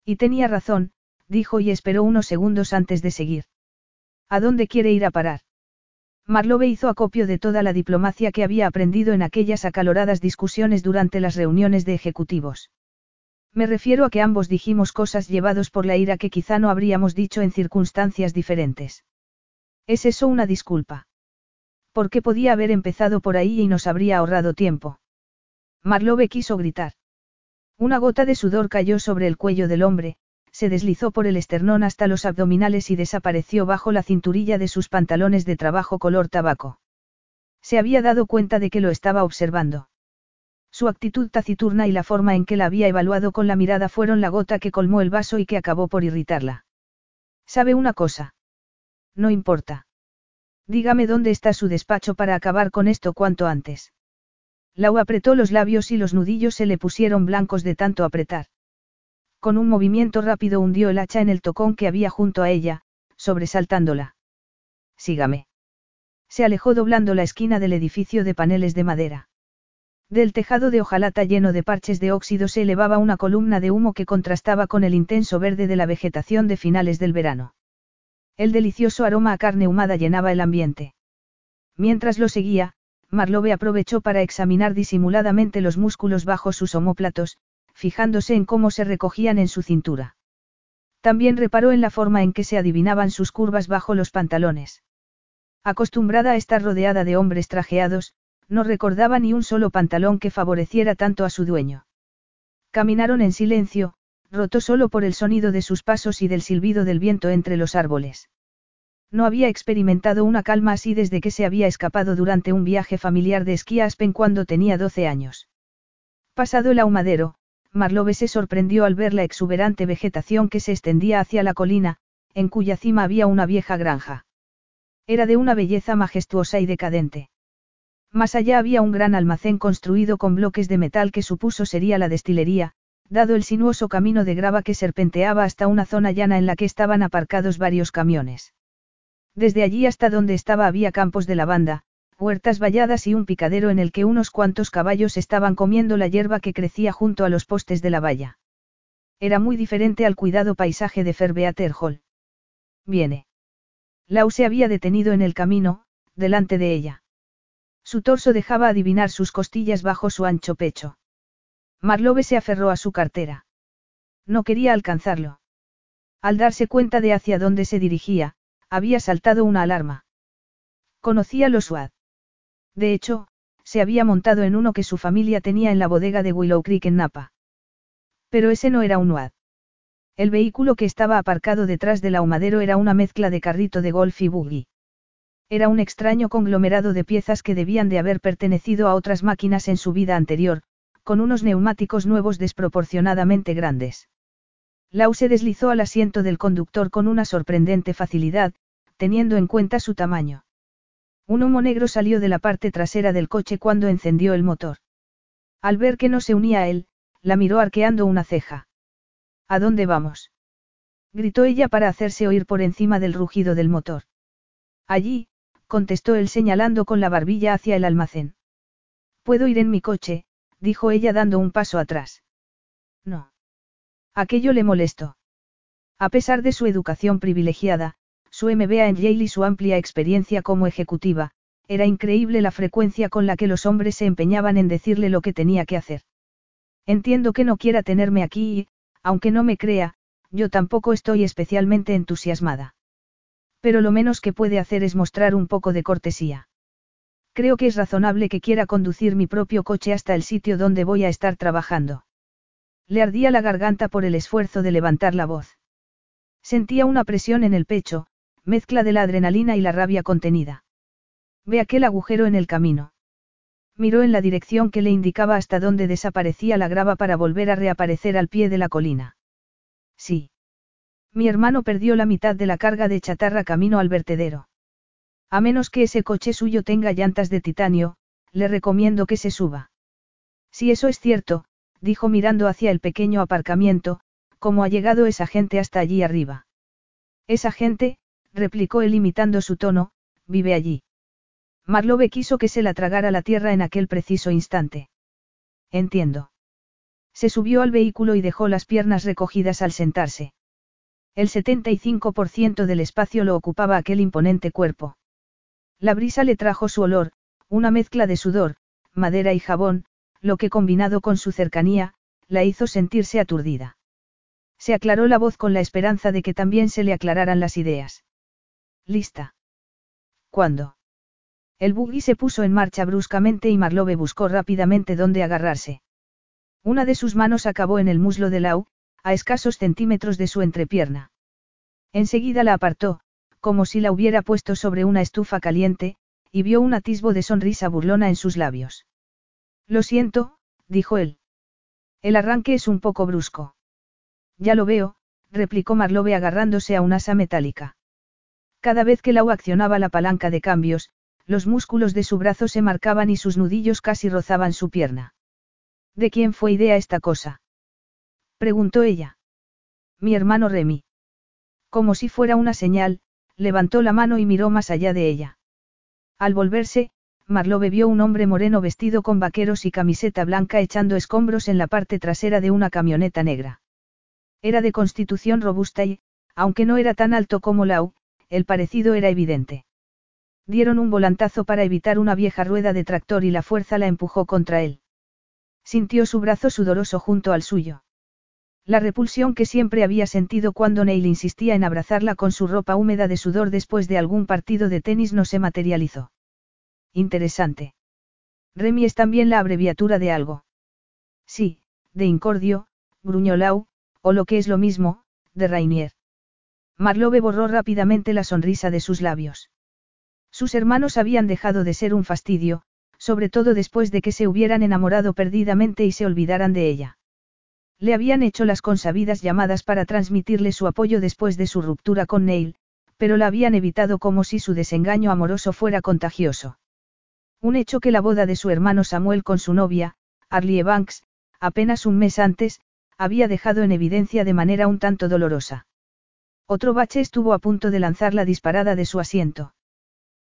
Y tenía razón, dijo y esperó unos segundos antes de seguir. ¿A dónde quiere ir a parar? Marlowe hizo acopio de toda la diplomacia que había aprendido en aquellas acaloradas discusiones durante las reuniones de ejecutivos. Me refiero a que ambos dijimos cosas llevados por la ira que quizá no habríamos dicho en circunstancias diferentes. ¿Es eso una disculpa? Porque podía haber empezado por ahí y nos habría ahorrado tiempo. Marlowe quiso gritar. Una gota de sudor cayó sobre el cuello del hombre, se deslizó por el esternón hasta los abdominales y desapareció bajo la cinturilla de sus pantalones de trabajo color tabaco. Se había dado cuenta de que lo estaba observando. Su actitud taciturna y la forma en que la había evaluado con la mirada fueron la gota que colmó el vaso y que acabó por irritarla. ¿Sabe una cosa? No importa. Dígame dónde está su despacho para acabar con esto cuanto antes. Lau apretó los labios y los nudillos se le pusieron blancos de tanto apretar. Con un movimiento rápido hundió el hacha en el tocón que había junto a ella, sobresaltándola. Sígame. Se alejó doblando la esquina del edificio de paneles de madera. Del tejado de hojalata lleno de parches de óxido se elevaba una columna de humo que contrastaba con el intenso verde de la vegetación de finales del verano. El delicioso aroma a carne humada llenaba el ambiente. Mientras lo seguía, Marlowe aprovechó para examinar disimuladamente los músculos bajo sus omóplatos, fijándose en cómo se recogían en su cintura. También reparó en la forma en que se adivinaban sus curvas bajo los pantalones. Acostumbrada a estar rodeada de hombres trajeados, no recordaba ni un solo pantalón que favoreciera tanto a su dueño. Caminaron en silencio, roto solo por el sonido de sus pasos y del silbido del viento entre los árboles. No había experimentado una calma así desde que se había escapado durante un viaje familiar de esquí a Aspen cuando tenía 12 años. Pasado el ahumadero, Marlowe se sorprendió al ver la exuberante vegetación que se extendía hacia la colina, en cuya cima había una vieja granja. Era de una belleza majestuosa y decadente. Más allá había un gran almacén construido con bloques de metal que supuso sería la destilería, dado el sinuoso camino de grava que serpenteaba hasta una zona llana en la que estaban aparcados varios camiones. Desde allí hasta donde estaba había campos de lavanda, huertas valladas y un picadero en el que unos cuantos caballos estaban comiendo la hierba que crecía junto a los postes de la valla. Era muy diferente al cuidado paisaje de Ferbeater Hall. Viene. Lau se había detenido en el camino, delante de ella. Su torso dejaba adivinar sus costillas bajo su ancho pecho. Marlowe se aferró a su cartera. No quería alcanzarlo. Al darse cuenta de hacia dónde se dirigía, había saltado una alarma. Conocía los SWAT. De hecho, se había montado en uno que su familia tenía en la bodega de Willow Creek en Napa. Pero ese no era un UAD. El vehículo que estaba aparcado detrás del ahumadero era una mezcla de carrito de golf y buggy. Era un extraño conglomerado de piezas que debían de haber pertenecido a otras máquinas en su vida anterior, con unos neumáticos nuevos desproporcionadamente grandes. Lau se deslizó al asiento del conductor con una sorprendente facilidad, teniendo en cuenta su tamaño. Un humo negro salió de la parte trasera del coche cuando encendió el motor. Al ver que no se unía a él, la miró arqueando una ceja. ¿A dónde vamos? gritó ella para hacerse oír por encima del rugido del motor. Allí, contestó él señalando con la barbilla hacia el almacén. Puedo ir en mi coche, dijo ella dando un paso atrás. No. Aquello le molestó. A pesar de su educación privilegiada, su MBA en Yale y su amplia experiencia como ejecutiva, era increíble la frecuencia con la que los hombres se empeñaban en decirle lo que tenía que hacer. Entiendo que no quiera tenerme aquí y, aunque no me crea, yo tampoco estoy especialmente entusiasmada. Pero lo menos que puede hacer es mostrar un poco de cortesía. Creo que es razonable que quiera conducir mi propio coche hasta el sitio donde voy a estar trabajando. Le ardía la garganta por el esfuerzo de levantar la voz. Sentía una presión en el pecho, mezcla de la adrenalina y la rabia contenida. Ve aquel agujero en el camino. Miró en la dirección que le indicaba hasta dónde desaparecía la grava para volver a reaparecer al pie de la colina. Sí. Mi hermano perdió la mitad de la carga de chatarra camino al vertedero. A menos que ese coche suyo tenga llantas de titanio, le recomiendo que se suba. Si eso es cierto, dijo mirando hacia el pequeño aparcamiento, ¿cómo ha llegado esa gente hasta allí arriba? Esa gente, replicó él imitando su tono, vive allí. Marlowe quiso que se la tragara la tierra en aquel preciso instante. Entiendo. Se subió al vehículo y dejó las piernas recogidas al sentarse. El 75% del espacio lo ocupaba aquel imponente cuerpo. La brisa le trajo su olor, una mezcla de sudor, madera y jabón, lo que combinado con su cercanía, la hizo sentirse aturdida. Se aclaró la voz con la esperanza de que también se le aclararan las ideas. ¿Lista? ¿Cuándo? El buggy se puso en marcha bruscamente y Marlowe buscó rápidamente dónde agarrarse. Una de sus manos acabó en el muslo de Lau, a escasos centímetros de su entrepierna. Enseguida la apartó, como si la hubiera puesto sobre una estufa caliente, y vio un atisbo de sonrisa burlona en sus labios. Lo siento, dijo él. El arranque es un poco brusco. Ya lo veo, replicó Marlowe agarrándose a un asa metálica. Cada vez que Lau accionaba la palanca de cambios, los músculos de su brazo se marcaban y sus nudillos casi rozaban su pierna. ¿De quién fue idea esta cosa? preguntó ella. Mi hermano Remy. Como si fuera una señal, levantó la mano y miró más allá de ella. Al volverse, Marlowe vio un hombre moreno vestido con vaqueros y camiseta blanca echando escombros en la parte trasera de una camioneta negra. Era de constitución robusta y, aunque no era tan alto como Lau, el parecido era evidente. Dieron un volantazo para evitar una vieja rueda de tractor y la fuerza la empujó contra él. Sintió su brazo sudoroso junto al suyo. La repulsión que siempre había sentido cuando Neil insistía en abrazarla con su ropa húmeda de sudor después de algún partido de tenis no se materializó. Interesante. Remy es también la abreviatura de algo. Sí, de Incordio, Gruñolau, o lo que es lo mismo, de Rainier. Marlowe borró rápidamente la sonrisa de sus labios. Sus hermanos habían dejado de ser un fastidio, sobre todo después de que se hubieran enamorado perdidamente y se olvidaran de ella. Le habían hecho las consabidas llamadas para transmitirle su apoyo después de su ruptura con Neil, pero la habían evitado como si su desengaño amoroso fuera contagioso. Un hecho que la boda de su hermano Samuel con su novia, Arlie Banks, apenas un mes antes, había dejado en evidencia de manera un tanto dolorosa. Otro bache estuvo a punto de lanzar la disparada de su asiento.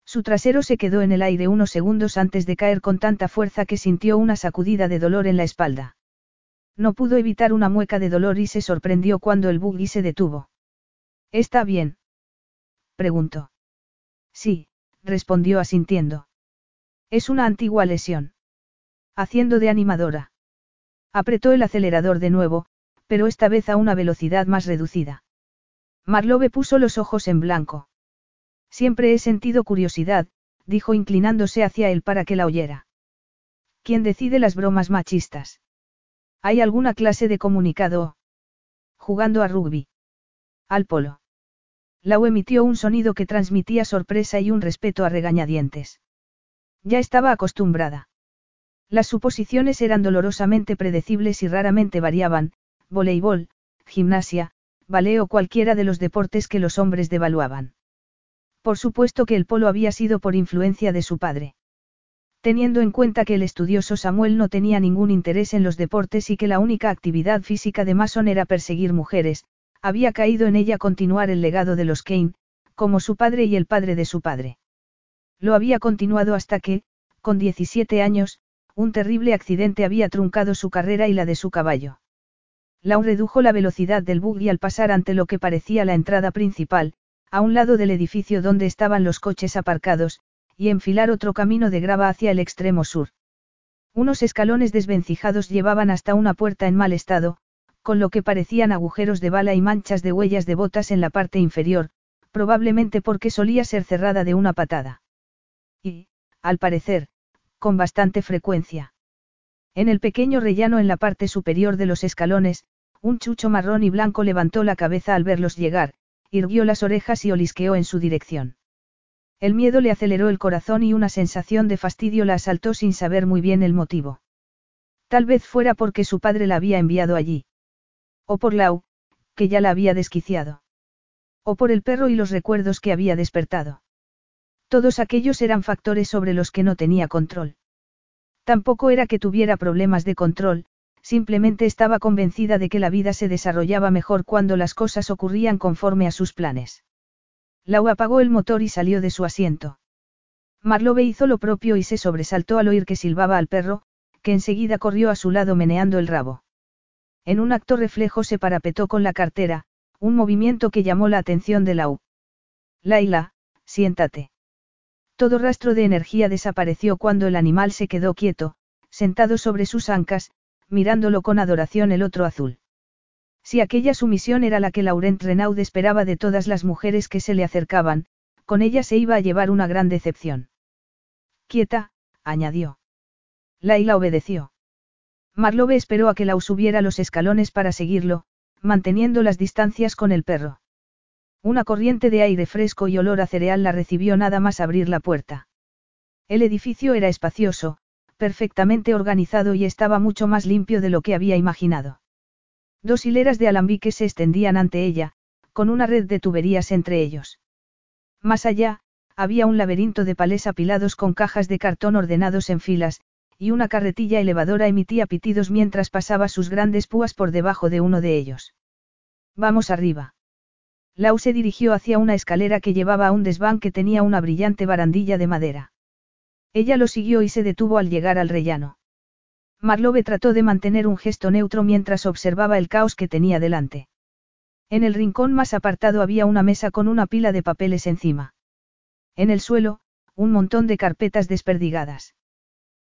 Su trasero se quedó en el aire unos segundos antes de caer con tanta fuerza que sintió una sacudida de dolor en la espalda. No pudo evitar una mueca de dolor y se sorprendió cuando el buggy se detuvo. ¿Está bien? preguntó. Sí, respondió asintiendo. Es una antigua lesión. Haciendo de animadora. Apretó el acelerador de nuevo, pero esta vez a una velocidad más reducida. Marlowe puso los ojos en blanco. Siempre he sentido curiosidad, dijo inclinándose hacia él para que la oyera. ¿Quién decide las bromas machistas? ¿Hay alguna clase de comunicado? Jugando a rugby. Al polo. Lau emitió un sonido que transmitía sorpresa y un respeto a regañadientes. Ya estaba acostumbrada. Las suposiciones eran dolorosamente predecibles y raramente variaban, voleibol, gimnasia, ballet o cualquiera de los deportes que los hombres devaluaban. Por supuesto que el polo había sido por influencia de su padre. Teniendo en cuenta que el estudioso Samuel no tenía ningún interés en los deportes y que la única actividad física de Mason era perseguir mujeres, había caído en ella continuar el legado de los Kane, como su padre y el padre de su padre. Lo había continuado hasta que, con 17 años, un terrible accidente había truncado su carrera y la de su caballo. Lau redujo la velocidad del buggy al pasar ante lo que parecía la entrada principal, a un lado del edificio donde estaban los coches aparcados, y enfilar otro camino de grava hacia el extremo sur. Unos escalones desvencijados llevaban hasta una puerta en mal estado, con lo que parecían agujeros de bala y manchas de huellas de botas en la parte inferior, probablemente porque solía ser cerrada de una patada. Y, al parecer, con bastante frecuencia. En el pequeño rellano en la parte superior de los escalones, un chucho marrón y blanco levantó la cabeza al verlos llegar, irguió las orejas y olisqueó en su dirección. El miedo le aceleró el corazón y una sensación de fastidio la asaltó sin saber muy bien el motivo. Tal vez fuera porque su padre la había enviado allí. O por Lau, que ya la había desquiciado. O por el perro y los recuerdos que había despertado. Todos aquellos eran factores sobre los que no tenía control. Tampoco era que tuviera problemas de control, simplemente estaba convencida de que la vida se desarrollaba mejor cuando las cosas ocurrían conforme a sus planes. Lau apagó el motor y salió de su asiento. Marlowe hizo lo propio y se sobresaltó al oír que silbaba al perro, que enseguida corrió a su lado meneando el rabo. En un acto reflejo se parapetó con la cartera, un movimiento que llamó la atención de Lau. Laila, siéntate. Todo rastro de energía desapareció cuando el animal se quedó quieto, sentado sobre sus ancas, mirándolo con adoración el otro azul. Si aquella sumisión era la que Laurent Renaud esperaba de todas las mujeres que se le acercaban, con ella se iba a llevar una gran decepción. Quieta, añadió. Laila obedeció. Marlowe esperó a que Lau subiera los escalones para seguirlo, manteniendo las distancias con el perro. Una corriente de aire fresco y olor a cereal la recibió nada más abrir la puerta. El edificio era espacioso, perfectamente organizado y estaba mucho más limpio de lo que había imaginado. Dos hileras de alambiques se extendían ante ella, con una red de tuberías entre ellos. Más allá, había un laberinto de palés apilados con cajas de cartón ordenados en filas, y una carretilla elevadora emitía pitidos mientras pasaba sus grandes púas por debajo de uno de ellos. Vamos arriba. Lau se dirigió hacia una escalera que llevaba a un desván que tenía una brillante barandilla de madera. Ella lo siguió y se detuvo al llegar al rellano. Marlowe trató de mantener un gesto neutro mientras observaba el caos que tenía delante. En el rincón más apartado había una mesa con una pila de papeles encima. En el suelo, un montón de carpetas desperdigadas.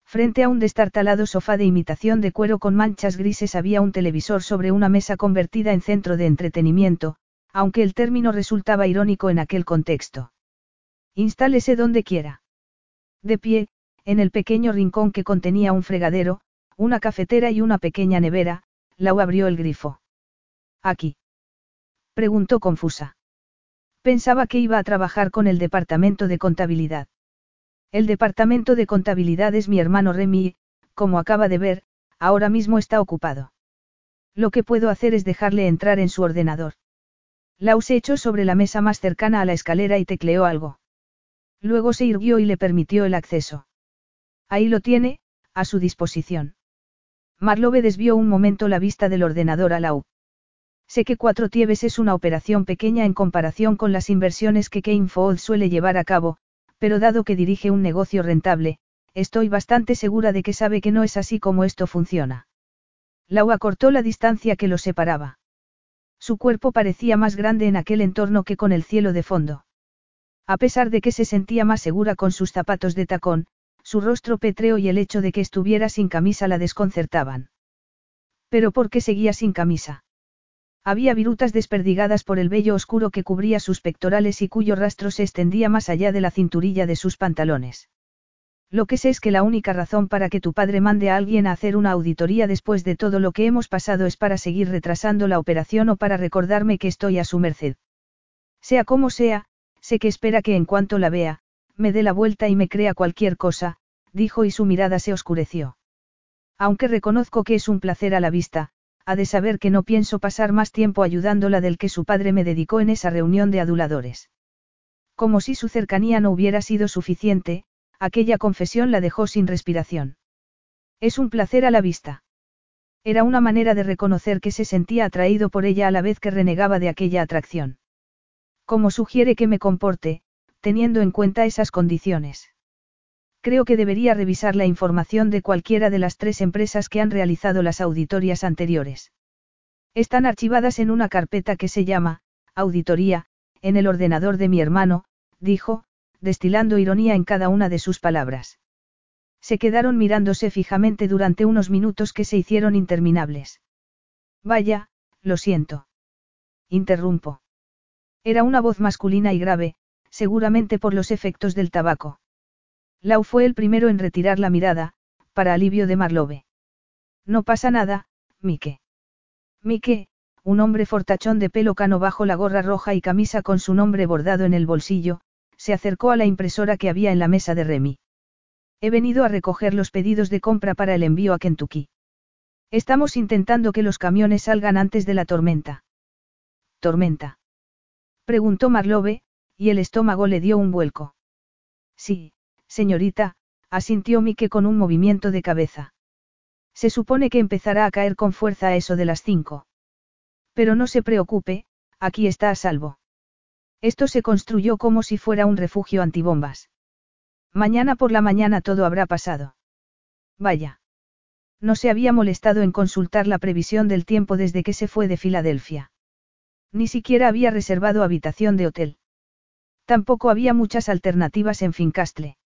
Frente a un destartalado sofá de imitación de cuero con manchas grises había un televisor sobre una mesa convertida en centro de entretenimiento, aunque el término resultaba irónico en aquel contexto. Instálese donde quiera. De pie, en el pequeño rincón que contenía un fregadero, una cafetera y una pequeña nevera, Lau abrió el grifo. ¿Aquí? Preguntó confusa. Pensaba que iba a trabajar con el departamento de contabilidad. El departamento de contabilidad es mi hermano Remy y, como acaba de ver, ahora mismo está ocupado. Lo que puedo hacer es dejarle entrar en su ordenador. Lau se echó sobre la mesa más cercana a la escalera y tecleó algo. Luego se irguió y le permitió el acceso. Ahí lo tiene, a su disposición. Marlowe desvió un momento la vista del ordenador a Lau. Sé que Cuatro Tieves es una operación pequeña en comparación con las inversiones que Kane suele llevar a cabo, pero dado que dirige un negocio rentable, estoy bastante segura de que sabe que no es así como esto funciona. Lau acortó la distancia que los separaba. Su cuerpo parecía más grande en aquel entorno que con el cielo de fondo. A pesar de que se sentía más segura con sus zapatos de tacón, su rostro pétreo y el hecho de que estuviera sin camisa la desconcertaban. Pero ¿por qué seguía sin camisa? Había virutas desperdigadas por el vello oscuro que cubría sus pectorales y cuyo rastro se extendía más allá de la cinturilla de sus pantalones. Lo que sé es que la única razón para que tu padre mande a alguien a hacer una auditoría después de todo lo que hemos pasado es para seguir retrasando la operación o para recordarme que estoy a su merced. Sea como sea, sé que espera que en cuanto la vea, me dé la vuelta y me crea cualquier cosa, dijo y su mirada se oscureció. Aunque reconozco que es un placer a la vista, ha de saber que no pienso pasar más tiempo ayudándola del que su padre me dedicó en esa reunión de aduladores. Como si su cercanía no hubiera sido suficiente, aquella confesión la dejó sin respiración. Es un placer a la vista. Era una manera de reconocer que se sentía atraído por ella a la vez que renegaba de aquella atracción. ¿Cómo sugiere que me comporte, teniendo en cuenta esas condiciones? Creo que debería revisar la información de cualquiera de las tres empresas que han realizado las auditorias anteriores. Están archivadas en una carpeta que se llama, Auditoría, en el ordenador de mi hermano, dijo, destilando ironía en cada una de sus palabras. Se quedaron mirándose fijamente durante unos minutos que se hicieron interminables. Vaya, lo siento. Interrumpo. Era una voz masculina y grave, seguramente por los efectos del tabaco. Lau fue el primero en retirar la mirada, para alivio de Marlowe. No pasa nada, Mike. Mike, un hombre fortachón de pelo cano bajo la gorra roja y camisa con su nombre bordado en el bolsillo, se acercó a la impresora que había en la mesa de Remy. He venido a recoger los pedidos de compra para el envío a Kentucky. Estamos intentando que los camiones salgan antes de la tormenta. ¿Tormenta? Preguntó Marlowe, y el estómago le dio un vuelco. Sí, Señorita, asintió Mike con un movimiento de cabeza. Se supone que empezará a caer con fuerza a eso de las cinco. Pero no se preocupe, aquí está a salvo. Esto se construyó como si fuera un refugio antibombas. Mañana por la mañana todo habrá pasado. Vaya. No se había molestado en consultar la previsión del tiempo desde que se fue de Filadelfia. Ni siquiera había reservado habitación de hotel. Tampoco había muchas alternativas en Fincastle.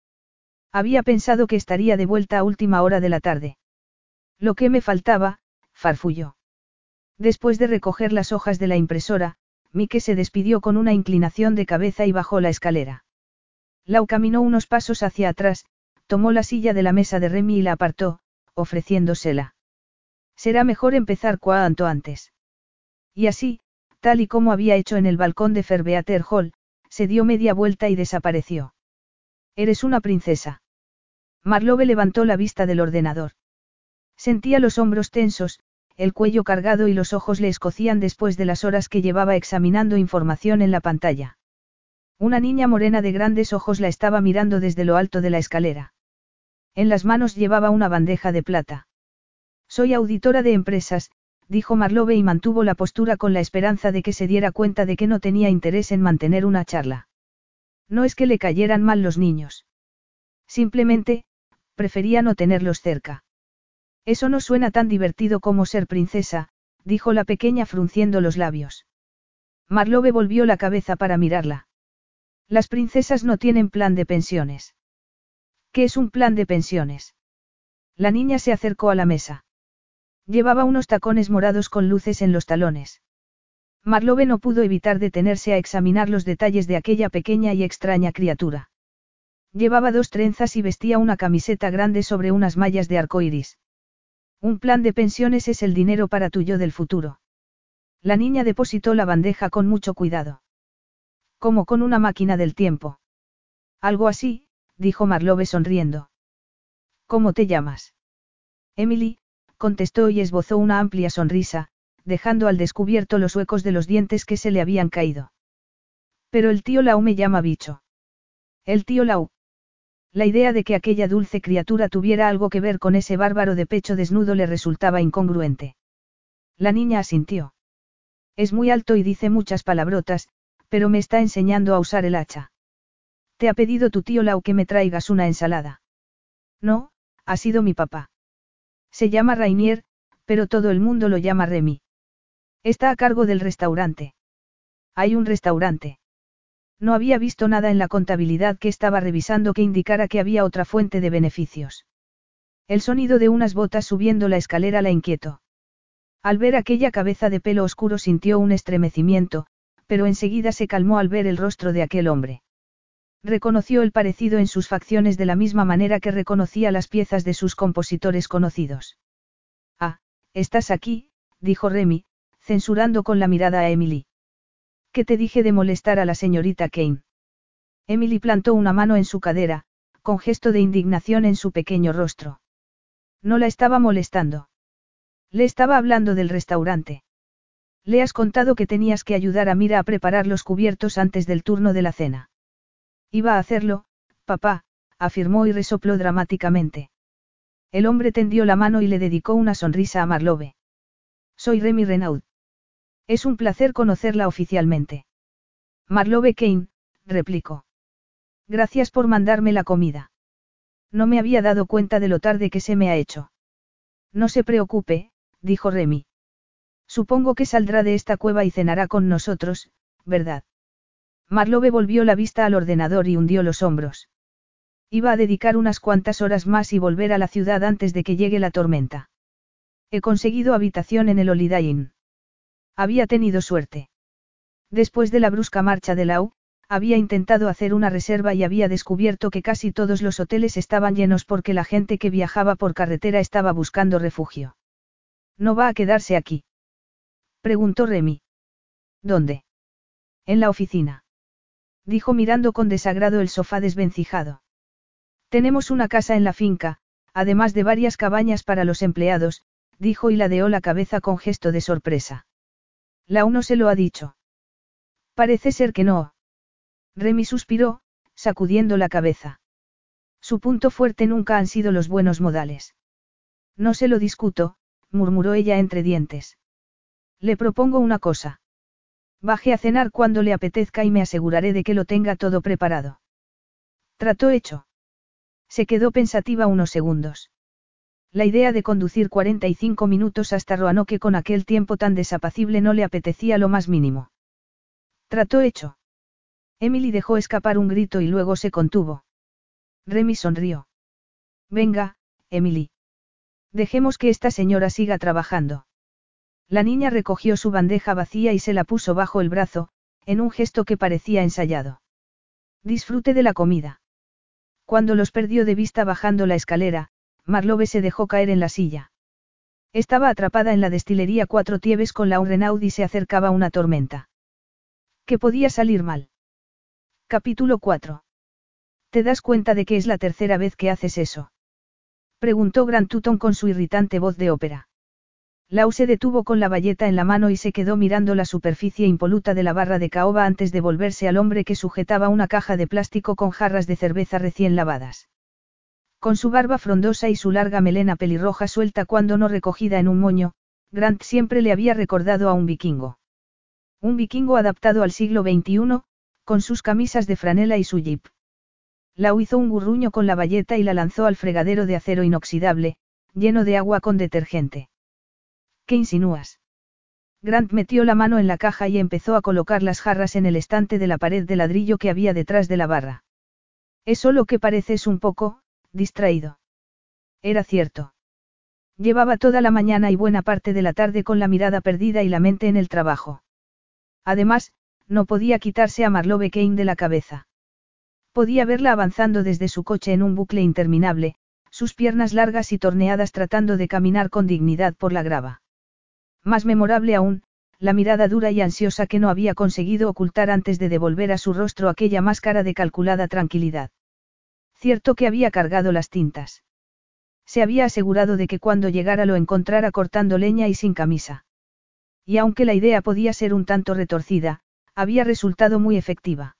Había pensado que estaría de vuelta a última hora de la tarde. Lo que me faltaba, farfulló. Después de recoger las hojas de la impresora, Mike se despidió con una inclinación de cabeza y bajó la escalera. Lau caminó unos pasos hacia atrás, tomó la silla de la mesa de Remy y la apartó, ofreciéndosela. Será mejor empezar cuanto antes. Y así, tal y como había hecho en el balcón de Ferbeater Hall, se dio media vuelta y desapareció. Eres una princesa. Marlowe levantó la vista del ordenador. Sentía los hombros tensos, el cuello cargado y los ojos le escocían después de las horas que llevaba examinando información en la pantalla. Una niña morena de grandes ojos la estaba mirando desde lo alto de la escalera. En las manos llevaba una bandeja de plata. Soy auditora de empresas, dijo Marlowe y mantuvo la postura con la esperanza de que se diera cuenta de que no tenía interés en mantener una charla. No es que le cayeran mal los niños. Simplemente, prefería no tenerlos cerca. Eso no suena tan divertido como ser princesa, dijo la pequeña frunciendo los labios. Marlowe volvió la cabeza para mirarla. Las princesas no tienen plan de pensiones. ¿Qué es un plan de pensiones? La niña se acercó a la mesa. Llevaba unos tacones morados con luces en los talones. Marlowe no pudo evitar detenerse a examinar los detalles de aquella pequeña y extraña criatura. Llevaba dos trenzas y vestía una camiseta grande sobre unas mallas de arco iris. Un plan de pensiones es el dinero para tu yo del futuro. La niña depositó la bandeja con mucho cuidado. Como con una máquina del tiempo. Algo así, dijo Marlowe sonriendo. ¿Cómo te llamas? Emily, contestó y esbozó una amplia sonrisa, dejando al descubierto los huecos de los dientes que se le habían caído. Pero el tío Lau me llama bicho. El tío Lau. La idea de que aquella dulce criatura tuviera algo que ver con ese bárbaro de pecho desnudo le resultaba incongruente. La niña asintió. Es muy alto y dice muchas palabrotas, pero me está enseñando a usar el hacha. Te ha pedido tu tío Lau que me traigas una ensalada. No, ha sido mi papá. Se llama Rainier, pero todo el mundo lo llama Remy. Está a cargo del restaurante. Hay un restaurante. No había visto nada en la contabilidad que estaba revisando que indicara que había otra fuente de beneficios. El sonido de unas botas subiendo la escalera la inquietó. Al ver aquella cabeza de pelo oscuro sintió un estremecimiento, pero enseguida se calmó al ver el rostro de aquel hombre. Reconoció el parecido en sus facciones de la misma manera que reconocía las piezas de sus compositores conocidos. Ah, estás aquí, dijo Remy, censurando con la mirada a Emily. ¿Qué te dije de molestar a la señorita Kane? Emily plantó una mano en su cadera, con gesto de indignación en su pequeño rostro. No la estaba molestando. Le estaba hablando del restaurante. Le has contado que tenías que ayudar a Mira a preparar los cubiertos antes del turno de la cena. Iba a hacerlo, papá, afirmó y resopló dramáticamente. El hombre tendió la mano y le dedicó una sonrisa a Marlowe. Soy Remy Renaud. Es un placer conocerla oficialmente. Marlowe Kane, replicó. Gracias por mandarme la comida. No me había dado cuenta de lo tarde que se me ha hecho. No se preocupe, dijo Remy. Supongo que saldrá de esta cueva y cenará con nosotros, ¿verdad? Marlowe volvió la vista al ordenador y hundió los hombros. Iba a dedicar unas cuantas horas más y volver a la ciudad antes de que llegue la tormenta. He conseguido habitación en el Holiday Inn. Había tenido suerte. Después de la brusca marcha de Lau, había intentado hacer una reserva y había descubierto que casi todos los hoteles estaban llenos porque la gente que viajaba por carretera estaba buscando refugio. ¿No va a quedarse aquí? Preguntó Remy. ¿Dónde? En la oficina. Dijo mirando con desagrado el sofá desvencijado. Tenemos una casa en la finca, además de varias cabañas para los empleados, dijo y ladeó la cabeza con gesto de sorpresa. La uno se lo ha dicho. Parece ser que no. Remy suspiró, sacudiendo la cabeza. Su punto fuerte nunca han sido los buenos modales. No se lo discuto, murmuró ella entre dientes. Le propongo una cosa. Baje a cenar cuando le apetezca y me aseguraré de que lo tenga todo preparado. Trató hecho. Se quedó pensativa unos segundos. La idea de conducir 45 minutos hasta Roanoke con aquel tiempo tan desapacible no le apetecía lo más mínimo. Trató hecho. Emily dejó escapar un grito y luego se contuvo. Remy sonrió. Venga, Emily. Dejemos que esta señora siga trabajando. La niña recogió su bandeja vacía y se la puso bajo el brazo, en un gesto que parecía ensayado. Disfrute de la comida. Cuando los perdió de vista bajando la escalera, Marlowe se dejó caer en la silla. Estaba atrapada en la destilería Cuatro Tieves con la Renaud y se acercaba una tormenta. ¿Qué podía salir mal? Capítulo 4. ¿Te das cuenta de que es la tercera vez que haces eso? Preguntó Grant Tuton con su irritante voz de ópera. Lau se detuvo con la bayeta en la mano y se quedó mirando la superficie impoluta de la barra de caoba antes de volverse al hombre que sujetaba una caja de plástico con jarras de cerveza recién lavadas. Con su barba frondosa y su larga melena pelirroja suelta cuando no recogida en un moño, Grant siempre le había recordado a un vikingo. Un vikingo adaptado al siglo XXI, con sus camisas de franela y su jeep. Lau hizo un gurruño con la bayeta y la lanzó al fregadero de acero inoxidable, lleno de agua con detergente. ¿Qué insinúas? Grant metió la mano en la caja y empezó a colocar las jarras en el estante de la pared de ladrillo que había detrás de la barra. Eso lo que pareces un poco, distraído. Era cierto. Llevaba toda la mañana y buena parte de la tarde con la mirada perdida y la mente en el trabajo. Además, no podía quitarse a Marlowe Kane de la cabeza. Podía verla avanzando desde su coche en un bucle interminable, sus piernas largas y torneadas tratando de caminar con dignidad por la grava. Más memorable aún, la mirada dura y ansiosa que no había conseguido ocultar antes de devolver a su rostro aquella máscara de calculada tranquilidad. Cierto que había cargado las tintas. Se había asegurado de que cuando llegara lo encontrara cortando leña y sin camisa. Y aunque la idea podía ser un tanto retorcida, había resultado muy efectiva.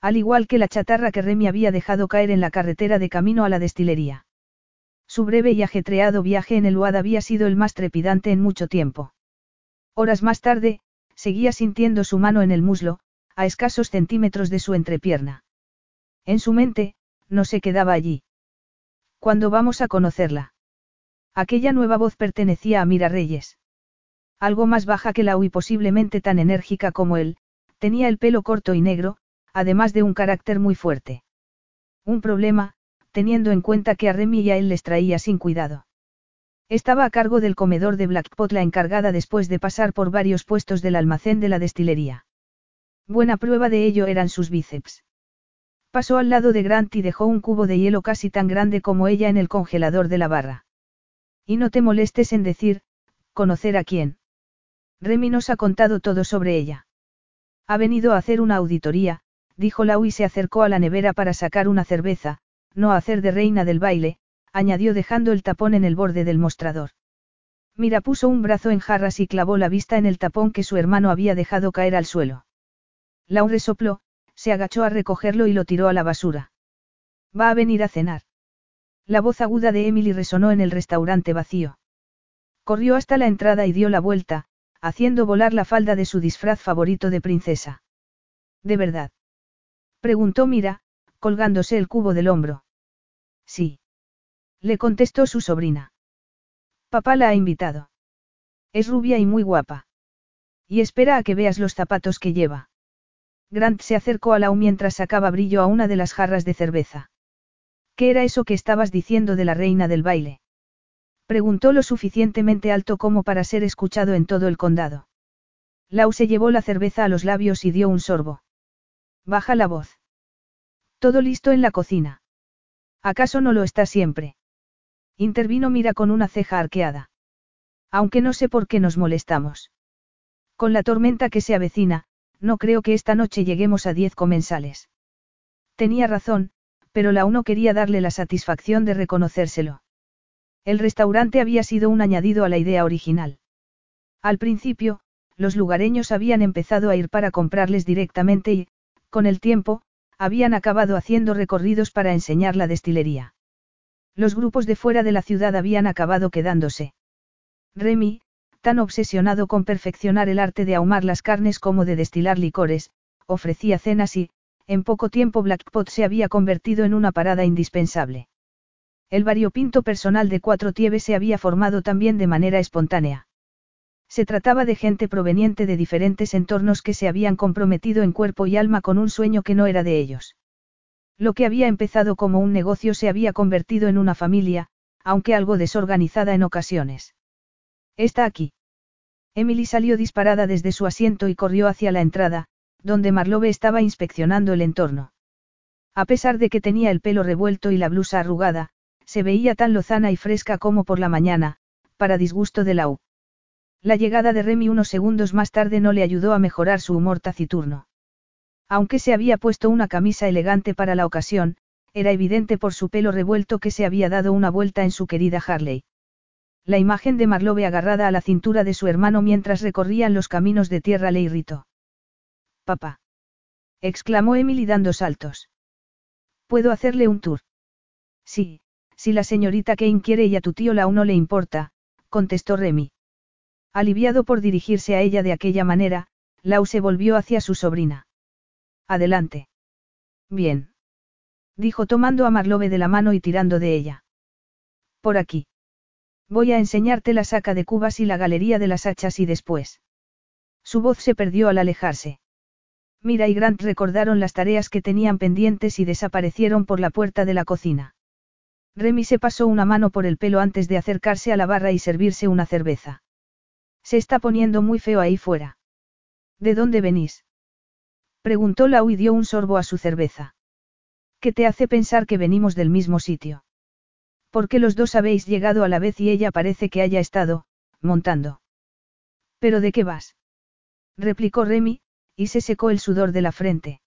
Al igual que la chatarra que Remy había dejado caer en la carretera de camino a la destilería. Su breve y ajetreado viaje en el UAD había sido el más trepidante en mucho tiempo. Horas más tarde, seguía sintiendo su mano en el muslo, a escasos centímetros de su entrepierna. En su mente, no se quedaba allí. ¿Cuándo vamos a conocerla? Aquella nueva voz pertenecía a Mira Reyes. Algo más baja que la y posiblemente tan enérgica como él, tenía el pelo corto y negro, además de un carácter muy fuerte. Un problema, teniendo en cuenta que a Remy y a él les traía sin cuidado. Estaba a cargo del comedor de Blackpot la encargada después de pasar por varios puestos del almacén de la destilería. Buena prueba de ello eran sus bíceps. Pasó al lado de Grant y dejó un cubo de hielo casi tan grande como ella en el congelador de la barra. Y no te molestes en decir, conocer a quién. Remy nos ha contado todo sobre ella. Ha venido a hacer una auditoría, dijo Lau y se acercó a la nevera para sacar una cerveza, no hacer de reina del baile, añadió dejando el tapón en el borde del mostrador. Mira puso un brazo en jarras y clavó la vista en el tapón que su hermano había dejado caer al suelo. Lau resopló, se agachó a recogerlo y lo tiró a la basura. Va a venir a cenar. La voz aguda de Emily resonó en el restaurante vacío. Corrió hasta la entrada y dio la vuelta, haciendo volar la falda de su disfraz favorito de princesa. ¿De verdad? Preguntó Mira, colgándose el cubo del hombro. Sí. Le contestó su sobrina. Papá la ha invitado. Es rubia y muy guapa. Y espera a que veas los zapatos que lleva. Grant se acercó a Lau mientras sacaba brillo a una de las jarras de cerveza. ¿Qué era eso que estabas diciendo de la reina del baile? Preguntó lo suficientemente alto como para ser escuchado en todo el condado. Lau se llevó la cerveza a los labios y dio un sorbo. Baja la voz. Todo listo en la cocina. ¿Acaso no lo está siempre? Intervino Mira con una ceja arqueada. Aunque no sé por qué nos molestamos. Con la tormenta que se avecina, no creo que esta noche lleguemos a diez comensales. Tenía razón, pero la uno quería darle la satisfacción de reconocérselo. El restaurante había sido un añadido a la idea original. Al principio, los lugareños habían empezado a ir para comprarles directamente y, con el tiempo, habían acabado haciendo recorridos para enseñar la destilería. Los grupos de fuera de la ciudad habían acabado quedándose. Remy, tan obsesionado con perfeccionar el arte de ahumar las carnes como de destilar licores, ofrecía cenas y, en poco tiempo Blackpot se había convertido en una parada indispensable. El variopinto personal de Cuatro Tieves se había formado también de manera espontánea. Se trataba de gente proveniente de diferentes entornos que se habían comprometido en cuerpo y alma con un sueño que no era de ellos. Lo que había empezado como un negocio se había convertido en una familia, aunque algo desorganizada en ocasiones. Está aquí. Emily salió disparada desde su asiento y corrió hacia la entrada, donde Marlowe estaba inspeccionando el entorno. A pesar de que tenía el pelo revuelto y la blusa arrugada, se veía tan lozana y fresca como por la mañana, para disgusto de Lau. La llegada de Remy unos segundos más tarde no le ayudó a mejorar su humor taciturno. Aunque se había puesto una camisa elegante para la ocasión, era evidente por su pelo revuelto que se había dado una vuelta en su querida Harley. La imagen de Marlowe agarrada a la cintura de su hermano mientras recorrían los caminos de tierra le irritó. Papá. exclamó Emily dando saltos. ¿Puedo hacerle un tour? Sí, si la señorita Kane quiere y a tu tío Lau no le importa, contestó Remy. Aliviado por dirigirse a ella de aquella manera, Lau se volvió hacia su sobrina. Adelante. Bien. Dijo tomando a Marlowe de la mano y tirando de ella. Por aquí. Voy a enseñarte la saca de cubas y la galería de las hachas y después. Su voz se perdió al alejarse. Mira y Grant recordaron las tareas que tenían pendientes y desaparecieron por la puerta de la cocina. Remy se pasó una mano por el pelo antes de acercarse a la barra y servirse una cerveza. Se está poniendo muy feo ahí fuera. ¿De dónde venís? Preguntó Lau y dio un sorbo a su cerveza. ¿Qué te hace pensar que venimos del mismo sitio? Porque los dos habéis llegado a la vez y ella parece que haya estado, montando. ¿Pero de qué vas? replicó Remy, y se secó el sudor de la frente.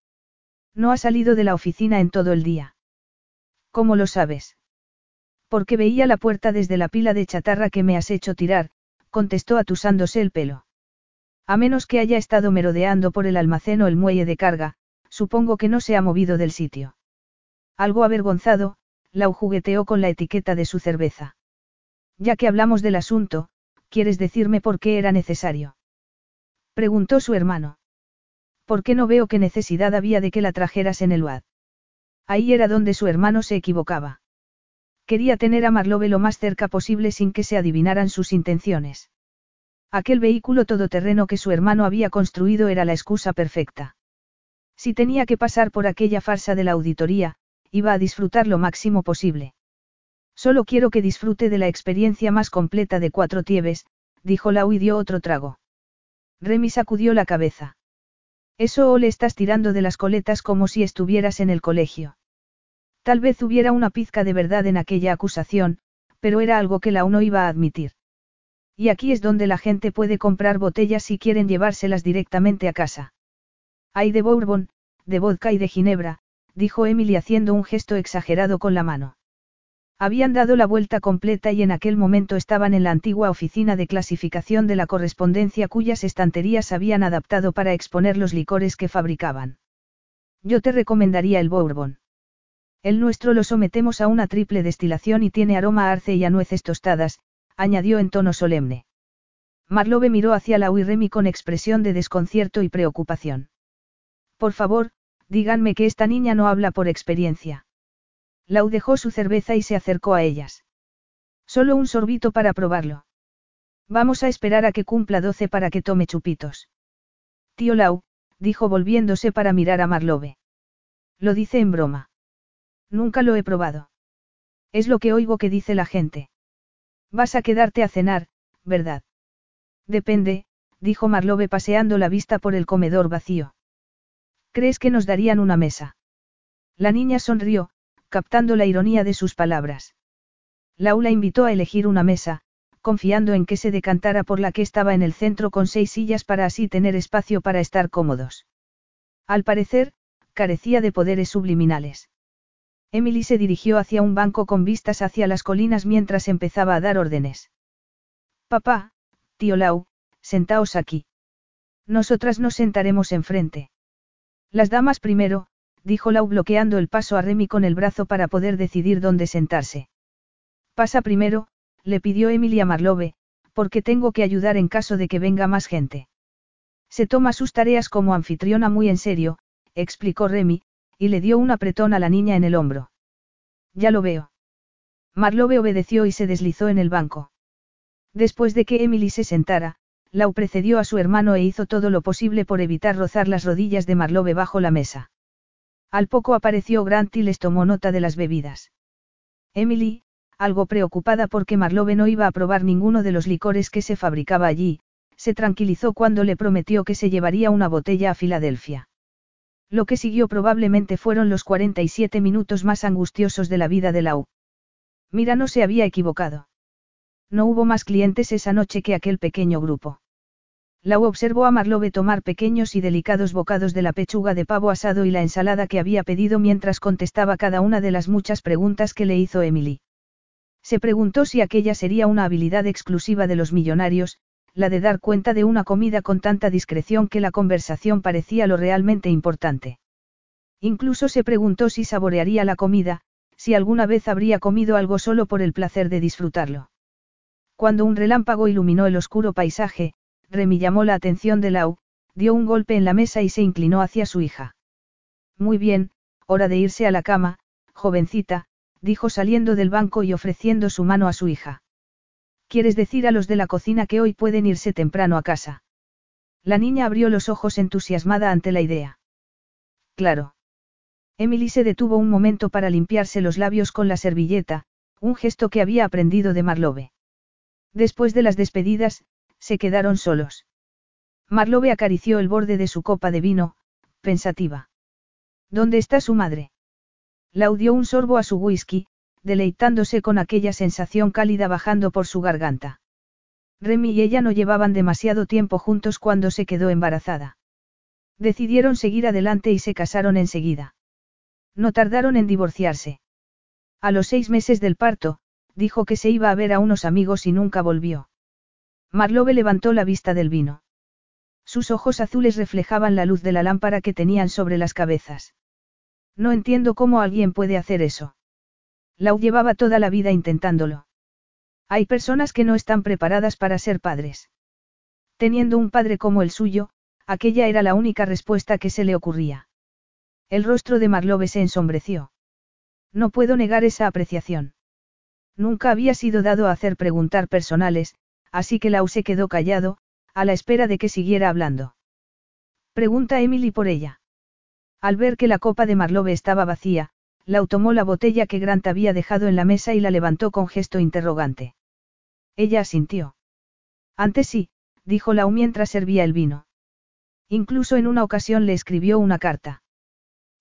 No ha salido de la oficina en todo el día. ¿Cómo lo sabes? Porque veía la puerta desde la pila de chatarra que me has hecho tirar, contestó atusándose el pelo. A menos que haya estado merodeando por el almacén o el muelle de carga, supongo que no se ha movido del sitio. Algo avergonzado, Lau jugueteó con la etiqueta de su cerveza. Ya que hablamos del asunto, ¿quieres decirme por qué era necesario? Preguntó su hermano. ¿Por qué no veo qué necesidad había de que la trajeras en el UAD? Ahí era donde su hermano se equivocaba. Quería tener a Marlowe lo más cerca posible sin que se adivinaran sus intenciones. Aquel vehículo todoterreno que su hermano había construido era la excusa perfecta. Si tenía que pasar por aquella farsa de la auditoría, iba a disfrutar lo máximo posible. Solo quiero que disfrute de la experiencia más completa de cuatro tieves, dijo Lau y dio otro trago. Remy sacudió la cabeza. Eso o le estás tirando de las coletas como si estuvieras en el colegio. Tal vez hubiera una pizca de verdad en aquella acusación, pero era algo que la uno iba a admitir. Y aquí es donde la gente puede comprar botellas si quieren llevárselas directamente a casa. Hay de bourbon, de vodka y de ginebra, dijo Emily haciendo un gesto exagerado con la mano. Habían dado la vuelta completa y en aquel momento estaban en la antigua oficina de clasificación de la correspondencia cuyas estanterías habían adaptado para exponer los licores que fabricaban. Yo te recomendaría el bourbon. El nuestro lo sometemos a una triple destilación y tiene aroma a arce y a nueces tostadas, añadió en tono solemne. Marlowe miró hacia la Remy con expresión de desconcierto y preocupación. Por favor, díganme que esta niña no habla por experiencia. Lau dejó su cerveza y se acercó a ellas. Solo un sorbito para probarlo. Vamos a esperar a que cumpla doce para que tome chupitos. Tío Lau, dijo volviéndose para mirar a Marlowe. Lo dice en broma. Nunca lo he probado. Es lo que oigo que dice la gente. Vas a quedarte a cenar, ¿verdad? Depende, dijo Marlowe paseando la vista por el comedor vacío. ¿Crees que nos darían una mesa? La niña sonrió, captando la ironía de sus palabras. Laula invitó a elegir una mesa, confiando en que se decantara por la que estaba en el centro con seis sillas para así tener espacio para estar cómodos. Al parecer, carecía de poderes subliminales. Emily se dirigió hacia un banco con vistas hacia las colinas mientras empezaba a dar órdenes. Papá, tío Lau, sentaos aquí. Nosotras nos sentaremos enfrente. Las damas primero, dijo Lau bloqueando el paso a Remy con el brazo para poder decidir dónde sentarse. Pasa primero, le pidió Emily a Marlowe, porque tengo que ayudar en caso de que venga más gente. Se toma sus tareas como anfitriona muy en serio, explicó Remy, y le dio un apretón a la niña en el hombro. Ya lo veo. Marlowe obedeció y se deslizó en el banco. Después de que Emily se sentara, Lau precedió a su hermano e hizo todo lo posible por evitar rozar las rodillas de Marlowe bajo la mesa. Al poco apareció Grant y les tomó nota de las bebidas. Emily, algo preocupada porque Marlowe no iba a probar ninguno de los licores que se fabricaba allí, se tranquilizó cuando le prometió que se llevaría una botella a Filadelfia. Lo que siguió probablemente fueron los 47 minutos más angustiosos de la vida de Lau. Mira no se había equivocado. No hubo más clientes esa noche que aquel pequeño grupo. Lau observó a Marlowe tomar pequeños y delicados bocados de la pechuga de pavo asado y la ensalada que había pedido mientras contestaba cada una de las muchas preguntas que le hizo Emily. Se preguntó si aquella sería una habilidad exclusiva de los millonarios, la de dar cuenta de una comida con tanta discreción que la conversación parecía lo realmente importante. Incluso se preguntó si saborearía la comida, si alguna vez habría comido algo solo por el placer de disfrutarlo. Cuando un relámpago iluminó el oscuro paisaje, Remy llamó la atención de Lau, dio un golpe en la mesa y se inclinó hacia su hija. Muy bien, hora de irse a la cama, jovencita, dijo saliendo del banco y ofreciendo su mano a su hija. ¿Quieres decir a los de la cocina que hoy pueden irse temprano a casa? La niña abrió los ojos entusiasmada ante la idea. Claro. Emily se detuvo un momento para limpiarse los labios con la servilleta, un gesto que había aprendido de Marlowe. Después de las despedidas, se quedaron solos. Marlowe acarició el borde de su copa de vino, pensativa. ¿Dónde está su madre? La dio un sorbo a su whisky, deleitándose con aquella sensación cálida bajando por su garganta. Remy y ella no llevaban demasiado tiempo juntos cuando se quedó embarazada. Decidieron seguir adelante y se casaron enseguida. No tardaron en divorciarse. A los seis meses del parto, dijo que se iba a ver a unos amigos y nunca volvió. Marlowe levantó la vista del vino. Sus ojos azules reflejaban la luz de la lámpara que tenían sobre las cabezas. No entiendo cómo alguien puede hacer eso. Lau llevaba toda la vida intentándolo. Hay personas que no están preparadas para ser padres. Teniendo un padre como el suyo, aquella era la única respuesta que se le ocurría. El rostro de Marlowe se ensombreció. No puedo negar esa apreciación. Nunca había sido dado a hacer preguntar personales, así que Lau se quedó callado, a la espera de que siguiera hablando. Pregunta Emily por ella. Al ver que la copa de Marlowe estaba vacía, Lau tomó la botella que Grant había dejado en la mesa y la levantó con gesto interrogante. Ella asintió. Antes sí, dijo Lau mientras servía el vino. Incluso en una ocasión le escribió una carta.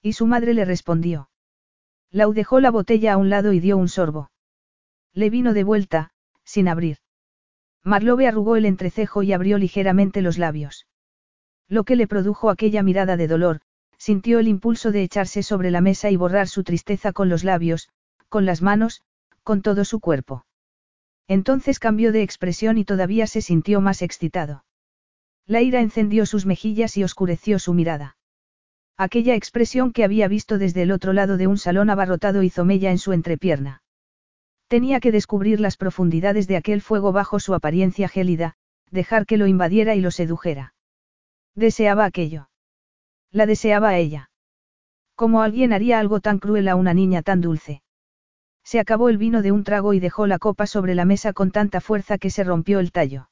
Y su madre le respondió. Lau dejó la botella a un lado y dio un sorbo. Le vino de vuelta, sin abrir. Marlowe arrugó el entrecejo y abrió ligeramente los labios. Lo que le produjo aquella mirada de dolor, sintió el impulso de echarse sobre la mesa y borrar su tristeza con los labios, con las manos, con todo su cuerpo. Entonces cambió de expresión y todavía se sintió más excitado. La ira encendió sus mejillas y oscureció su mirada. Aquella expresión que había visto desde el otro lado de un salón abarrotado hizo mella en su entrepierna. Tenía que descubrir las profundidades de aquel fuego bajo su apariencia gélida, dejar que lo invadiera y lo sedujera. Deseaba aquello. La deseaba a ella. Como alguien haría algo tan cruel a una niña tan dulce. Se acabó el vino de un trago y dejó la copa sobre la mesa con tanta fuerza que se rompió el tallo.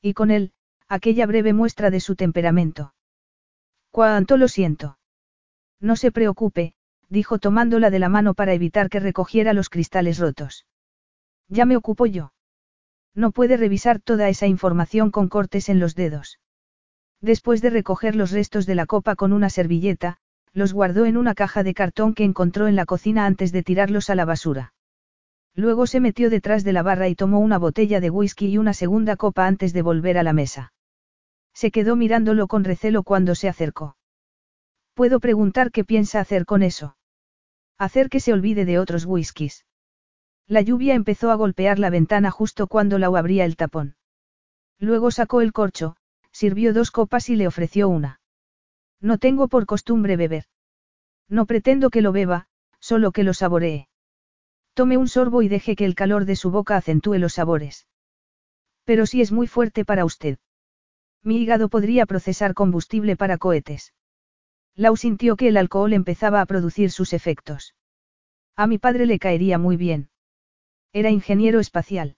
Y con él, aquella breve muestra de su temperamento. Cuánto lo siento. No se preocupe, dijo tomándola de la mano para evitar que recogiera los cristales rotos. Ya me ocupo yo. No puede revisar toda esa información con cortes en los dedos. Después de recoger los restos de la copa con una servilleta, los guardó en una caja de cartón que encontró en la cocina antes de tirarlos a la basura. Luego se metió detrás de la barra y tomó una botella de whisky y una segunda copa antes de volver a la mesa. Se quedó mirándolo con recelo cuando se acercó. ¿Puedo preguntar qué piensa hacer con eso? Hacer que se olvide de otros whiskies. La lluvia empezó a golpear la ventana justo cuando Lau abría el tapón. Luego sacó el corcho, sirvió dos copas y le ofreció una. No tengo por costumbre beber. No pretendo que lo beba, solo que lo saboree. Tome un sorbo y deje que el calor de su boca acentúe los sabores. Pero si es muy fuerte para usted. Mi hígado podría procesar combustible para cohetes. Lau sintió que el alcohol empezaba a producir sus efectos. A mi padre le caería muy bien. Era ingeniero espacial.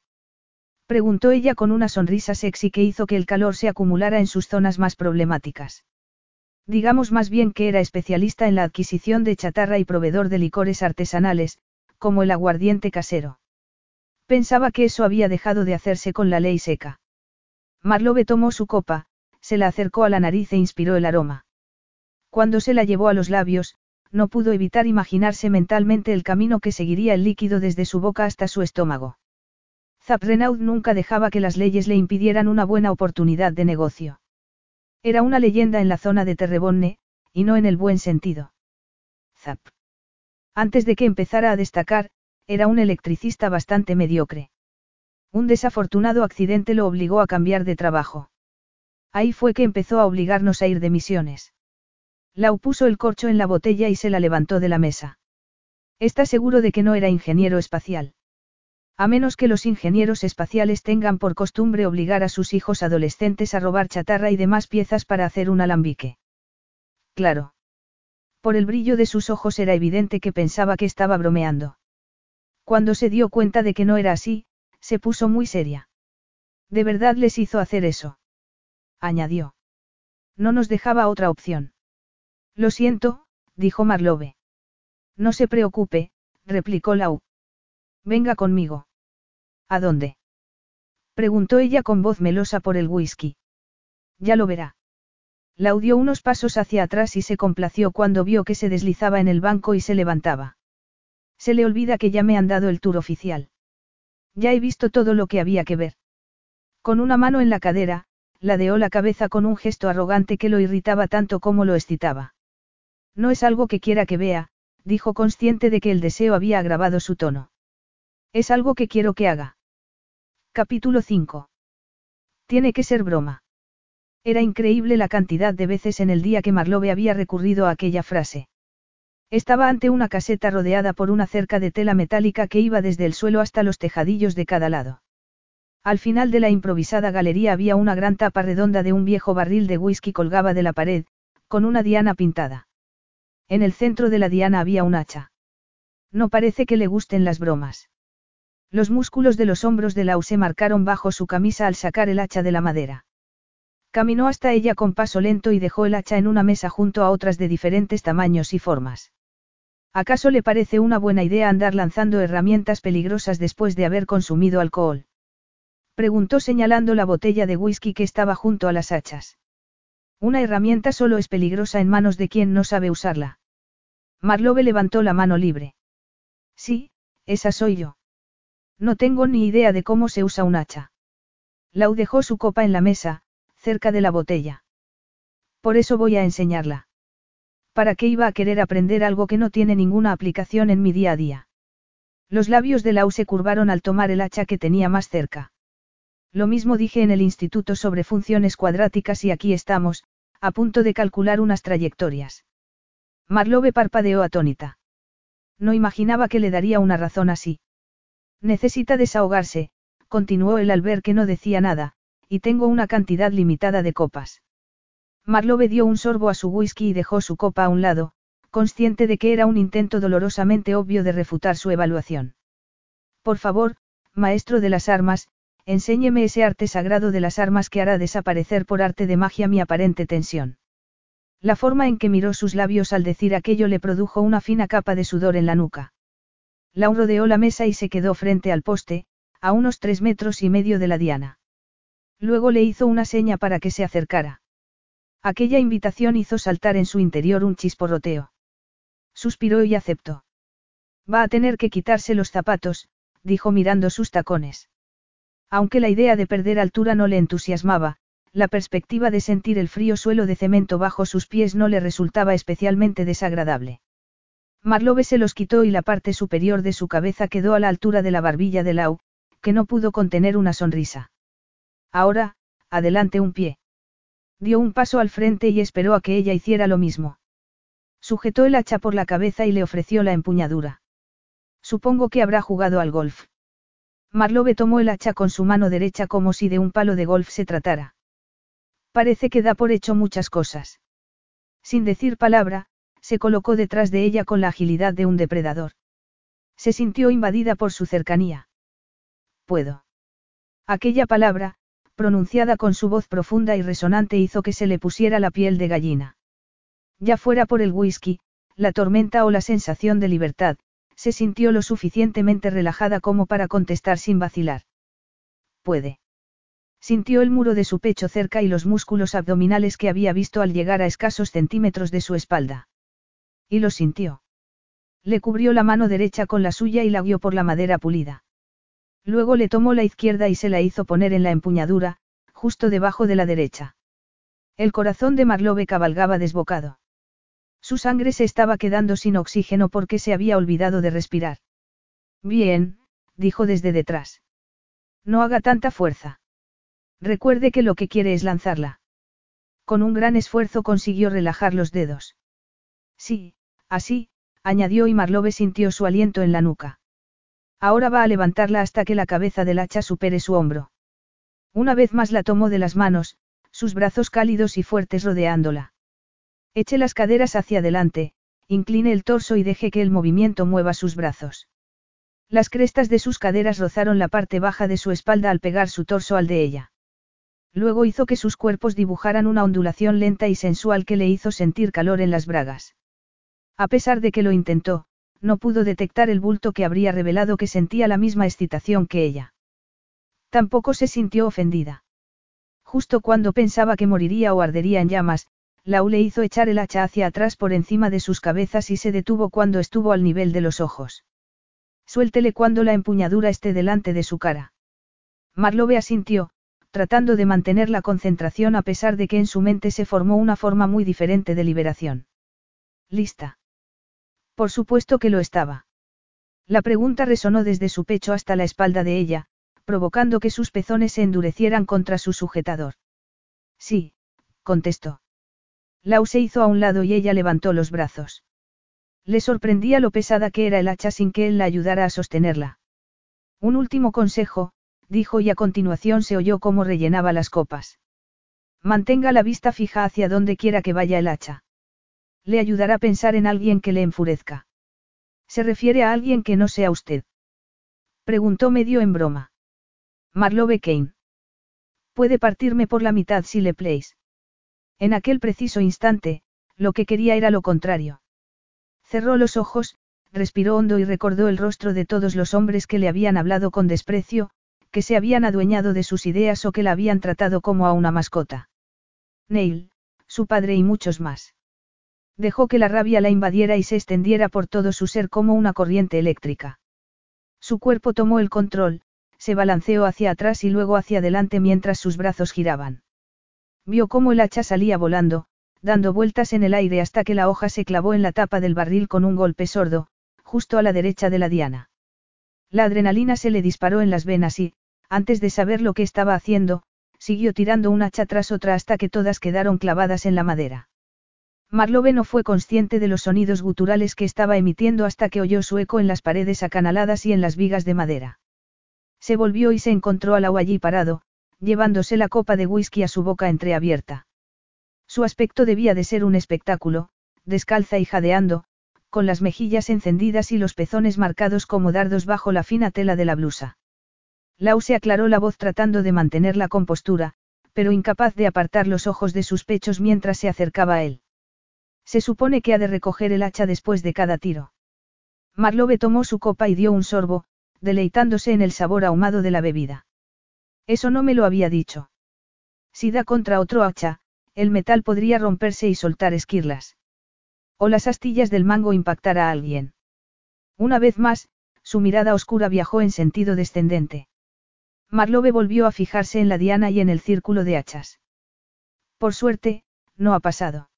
Preguntó ella con una sonrisa sexy que hizo que el calor se acumulara en sus zonas más problemáticas. Digamos más bien que era especialista en la adquisición de chatarra y proveedor de licores artesanales, como el aguardiente casero. Pensaba que eso había dejado de hacerse con la ley seca. Marlowe tomó su copa, se la acercó a la nariz e inspiró el aroma. Cuando se la llevó a los labios, no pudo evitar imaginarse mentalmente el camino que seguiría el líquido desde su boca hasta su estómago. Renaud nunca dejaba que las leyes le impidieran una buena oportunidad de negocio. Era una leyenda en la zona de Terrebonne, y no en el buen sentido. Zap. Antes de que empezara a destacar, era un electricista bastante mediocre. Un desafortunado accidente lo obligó a cambiar de trabajo. Ahí fue que empezó a obligarnos a ir de misiones. Lau puso el corcho en la botella y se la levantó de la mesa. ¿Está seguro de que no era ingeniero espacial? A menos que los ingenieros espaciales tengan por costumbre obligar a sus hijos adolescentes a robar chatarra y demás piezas para hacer un alambique. Claro. Por el brillo de sus ojos era evidente que pensaba que estaba bromeando. Cuando se dio cuenta de que no era así, se puso muy seria. ¿De verdad les hizo hacer eso? añadió. No nos dejaba otra opción. Lo siento, dijo Marlowe. No se preocupe, replicó Lau. Venga conmigo. ¿A dónde? Preguntó ella con voz melosa por el whisky. Ya lo verá. Lau dio unos pasos hacia atrás y se complació cuando vio que se deslizaba en el banco y se levantaba. Se le olvida que ya me han dado el tour oficial. Ya he visto todo lo que había que ver. Con una mano en la cadera, ladeó la cabeza con un gesto arrogante que lo irritaba tanto como lo excitaba. No es algo que quiera que vea, dijo consciente de que el deseo había agravado su tono. Es algo que quiero que haga. Capítulo 5. Tiene que ser broma. Era increíble la cantidad de veces en el día que Marlowe había recurrido a aquella frase. Estaba ante una caseta rodeada por una cerca de tela metálica que iba desde el suelo hasta los tejadillos de cada lado. Al final de la improvisada galería había una gran tapa redonda de un viejo barril de whisky colgaba de la pared, con una diana pintada. En el centro de la diana había un hacha. No parece que le gusten las bromas. Los músculos de los hombros de Lau se marcaron bajo su camisa al sacar el hacha de la madera. Caminó hasta ella con paso lento y dejó el hacha en una mesa junto a otras de diferentes tamaños y formas. ¿Acaso le parece una buena idea andar lanzando herramientas peligrosas después de haber consumido alcohol? Preguntó señalando la botella de whisky que estaba junto a las hachas. Una herramienta solo es peligrosa en manos de quien no sabe usarla. Marlowe levantó la mano libre. Sí, esa soy yo. No tengo ni idea de cómo se usa un hacha. Lau dejó su copa en la mesa, cerca de la botella. Por eso voy a enseñarla. ¿Para qué iba a querer aprender algo que no tiene ninguna aplicación en mi día a día? Los labios de Lau se curvaron al tomar el hacha que tenía más cerca. Lo mismo dije en el instituto sobre funciones cuadráticas y aquí estamos, a punto de calcular unas trayectorias. Marlowe parpadeó atónita. No imaginaba que le daría una razón así. Necesita desahogarse, continuó él al ver que no decía nada, y tengo una cantidad limitada de copas. Marlowe dio un sorbo a su whisky y dejó su copa a un lado, consciente de que era un intento dolorosamente obvio de refutar su evaluación. Por favor, maestro de las armas, enséñeme ese arte sagrado de las armas que hará desaparecer por arte de magia mi aparente tensión. La forma en que miró sus labios al decir aquello le produjo una fina capa de sudor en la nuca. Lau rodeó la mesa y se quedó frente al poste, a unos tres metros y medio de la diana. Luego le hizo una seña para que se acercara. Aquella invitación hizo saltar en su interior un chisporroteo. Suspiró y aceptó. Va a tener que quitarse los zapatos, dijo mirando sus tacones. Aunque la idea de perder altura no le entusiasmaba, la perspectiva de sentir el frío suelo de cemento bajo sus pies no le resultaba especialmente desagradable. Marlowe se los quitó y la parte superior de su cabeza quedó a la altura de la barbilla de Lau, que no pudo contener una sonrisa. Ahora, adelante un pie. Dio un paso al frente y esperó a que ella hiciera lo mismo. Sujetó el hacha por la cabeza y le ofreció la empuñadura. Supongo que habrá jugado al golf. Marlowe tomó el hacha con su mano derecha como si de un palo de golf se tratara. Parece que da por hecho muchas cosas. Sin decir palabra, se colocó detrás de ella con la agilidad de un depredador. Se sintió invadida por su cercanía. Puedo. Aquella palabra, pronunciada con su voz profunda y resonante, hizo que se le pusiera la piel de gallina. Ya fuera por el whisky, la tormenta o la sensación de libertad, se sintió lo suficientemente relajada como para contestar sin vacilar. Puede. Sintió el muro de su pecho cerca y los músculos abdominales que había visto al llegar a escasos centímetros de su espalda. Y lo sintió. Le cubrió la mano derecha con la suya y la guió por la madera pulida. Luego le tomó la izquierda y se la hizo poner en la empuñadura, justo debajo de la derecha. El corazón de Marlowe cabalgaba desbocado. Su sangre se estaba quedando sin oxígeno porque se había olvidado de respirar. Bien, dijo desde detrás. No haga tanta fuerza. Recuerde que lo que quiere es lanzarla. Con un gran esfuerzo consiguió relajar los dedos. Sí, así, añadió y Marlowe sintió su aliento en la nuca. Ahora va a levantarla hasta que la cabeza del hacha supere su hombro. Una vez más la tomó de las manos, sus brazos cálidos y fuertes rodeándola. Eche las caderas hacia adelante, incline el torso y deje que el movimiento mueva sus brazos. Las crestas de sus caderas rozaron la parte baja de su espalda al pegar su torso al de ella. Luego hizo que sus cuerpos dibujaran una ondulación lenta y sensual que le hizo sentir calor en las bragas. A pesar de que lo intentó, no pudo detectar el bulto que habría revelado que sentía la misma excitación que ella. Tampoco se sintió ofendida. Justo cuando pensaba que moriría o ardería en llamas, Lau le hizo echar el hacha hacia atrás por encima de sus cabezas y se detuvo cuando estuvo al nivel de los ojos. Suéltele cuando la empuñadura esté delante de su cara. Marlowe asintió, tratando de mantener la concentración a pesar de que en su mente se formó una forma muy diferente de liberación. ¿Lista? Por supuesto que lo estaba. La pregunta resonó desde su pecho hasta la espalda de ella, provocando que sus pezones se endurecieran contra su sujetador. Sí, contestó. Lau se hizo a un lado y ella levantó los brazos. Le sorprendía lo pesada que era el hacha sin que él la ayudara a sostenerla. Un último consejo, dijo y a continuación se oyó cómo rellenaba las copas. Mantenga la vista fija hacia donde quiera que vaya el hacha. Le ayudará a pensar en alguien que le enfurezca. ¿Se refiere a alguien que no sea usted? Preguntó medio en broma. Marlowe Kane. Puede partirme por la mitad si le place. En aquel preciso instante, lo que quería era lo contrario. Cerró los ojos, respiró hondo y recordó el rostro de todos los hombres que le habían hablado con desprecio, que se habían adueñado de sus ideas o que la habían tratado como a una mascota. Neil, su padre y muchos más. Dejó que la rabia la invadiera y se extendiera por todo su ser como una corriente eléctrica. Su cuerpo tomó el control, se balanceó hacia atrás y luego hacia adelante mientras sus brazos giraban. Vio cómo el hacha salía volando, dando vueltas en el aire hasta que la hoja se clavó en la tapa del barril con un golpe sordo, justo a la derecha de la diana. La adrenalina se le disparó en las venas y, antes de saber lo que estaba haciendo, siguió tirando una hacha tras otra hasta que todas quedaron clavadas en la madera. Marlowe no fue consciente de los sonidos guturales que estaba emitiendo hasta que oyó su eco en las paredes acanaladas y en las vigas de madera. Se volvió y se encontró a Lau allí parado, llevándose la copa de whisky a su boca entreabierta. Su aspecto debía de ser un espectáculo, descalza y jadeando, con las mejillas encendidas y los pezones marcados como dardos bajo la fina tela de la blusa. Lau se aclaró la voz tratando de mantener la compostura, pero incapaz de apartar los ojos de sus pechos mientras se acercaba a él. Se supone que ha de recoger el hacha después de cada tiro. Marlowe tomó su copa y dio un sorbo, deleitándose en el sabor ahumado de la bebida. Eso no me lo había dicho. Si da contra otro hacha, el metal podría romperse y soltar esquirlas. O las astillas del mango impactar a alguien. Una vez más, su mirada oscura viajó en sentido descendente. Marlowe volvió a fijarse en la diana y en el círculo de hachas. Por suerte, no ha pasado.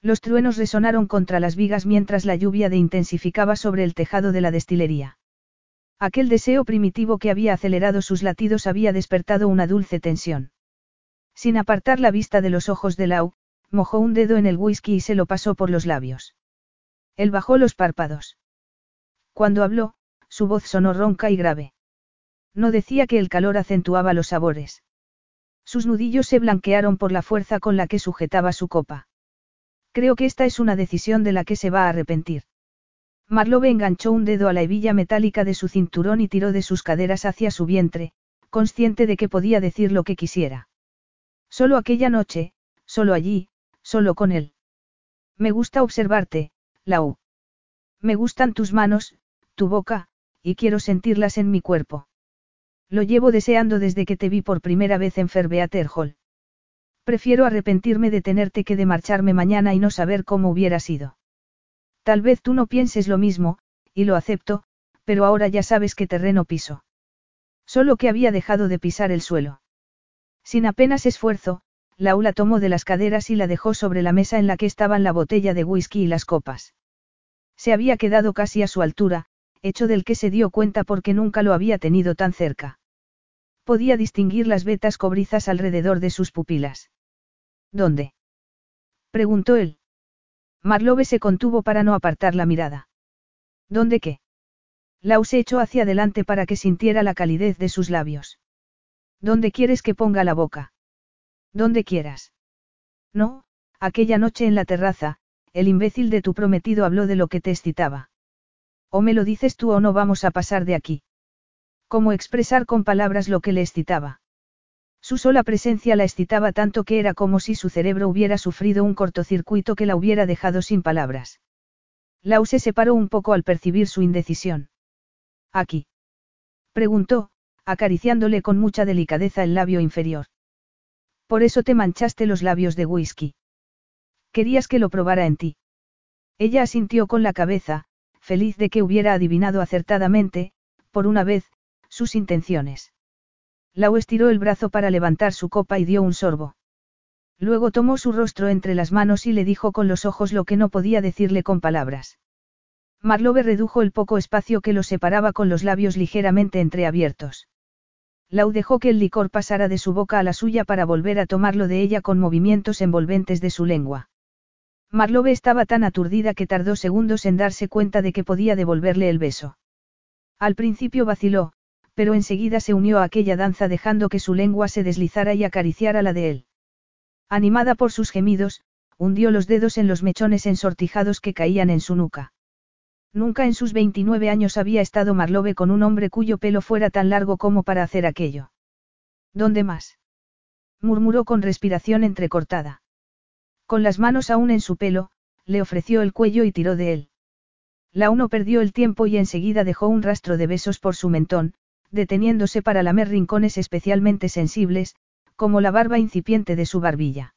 Los truenos resonaron contra las vigas mientras la lluvia de intensificaba sobre el tejado de la destilería. Aquel deseo primitivo que había acelerado sus latidos había despertado una dulce tensión. Sin apartar la vista de los ojos de Lau, mojó un dedo en el whisky y se lo pasó por los labios. Él bajó los párpados. Cuando habló, su voz sonó ronca y grave. No decía que el calor acentuaba los sabores. Sus nudillos se blanquearon por la fuerza con la que sujetaba su copa. Creo que esta es una decisión de la que se va a arrepentir. Marlowe enganchó un dedo a la hebilla metálica de su cinturón y tiró de sus caderas hacia su vientre, consciente de que podía decir lo que quisiera. Solo aquella noche, solo allí, solo con él. Me gusta observarte, Lau. Me gustan tus manos, tu boca, y quiero sentirlas en mi cuerpo. Lo llevo deseando desde que te vi por primera vez en Ferbeater Hall. Prefiero arrepentirme de tenerte que de marcharme mañana y no saber cómo hubiera sido. Tal vez tú no pienses lo mismo, y lo acepto, pero ahora ya sabes qué terreno piso. Solo que había dejado de pisar el suelo. Sin apenas esfuerzo, Laula tomó de las caderas y la dejó sobre la mesa en la que estaban la botella de whisky y las copas. Se había quedado casi a su altura, hecho del que se dio cuenta porque nunca lo había tenido tan cerca. Podía distinguir las vetas cobrizas alrededor de sus pupilas. ¿Dónde? preguntó él. Marlowe se contuvo para no apartar la mirada. ¿Dónde qué? Lau se echó hacia adelante para que sintiera la calidez de sus labios. ¿Dónde quieres que ponga la boca? ¿Dónde quieras. No, aquella noche en la terraza, el imbécil de tu prometido habló de lo que te excitaba. O me lo dices tú o no vamos a pasar de aquí. ¿Cómo expresar con palabras lo que le excitaba? Su sola presencia la excitaba tanto que era como si su cerebro hubiera sufrido un cortocircuito que la hubiera dejado sin palabras. Lau se separó un poco al percibir su indecisión. ¿Aquí? Preguntó, acariciándole con mucha delicadeza el labio inferior. Por eso te manchaste los labios de whisky. Querías que lo probara en ti. Ella asintió con la cabeza, feliz de que hubiera adivinado acertadamente, por una vez, sus intenciones. Lau estiró el brazo para levantar su copa y dio un sorbo. Luego tomó su rostro entre las manos y le dijo con los ojos lo que no podía decirle con palabras. Marlowe redujo el poco espacio que los separaba con los labios ligeramente entreabiertos. Lau dejó que el licor pasara de su boca a la suya para volver a tomarlo de ella con movimientos envolventes de su lengua. Marlowe estaba tan aturdida que tardó segundos en darse cuenta de que podía devolverle el beso. Al principio vaciló, pero enseguida se unió a aquella danza dejando que su lengua se deslizara y acariciara la de él. Animada por sus gemidos, hundió los dedos en los mechones ensortijados que caían en su nuca. Nunca en sus 29 años había estado Marlowe con un hombre cuyo pelo fuera tan largo como para hacer aquello. ¿Dónde más? murmuró con respiración entrecortada. Con las manos aún en su pelo, le ofreció el cuello y tiró de él. La uno perdió el tiempo y enseguida dejó un rastro de besos por su mentón, deteniéndose para lamer rincones especialmente sensibles, como la barba incipiente de su barbilla.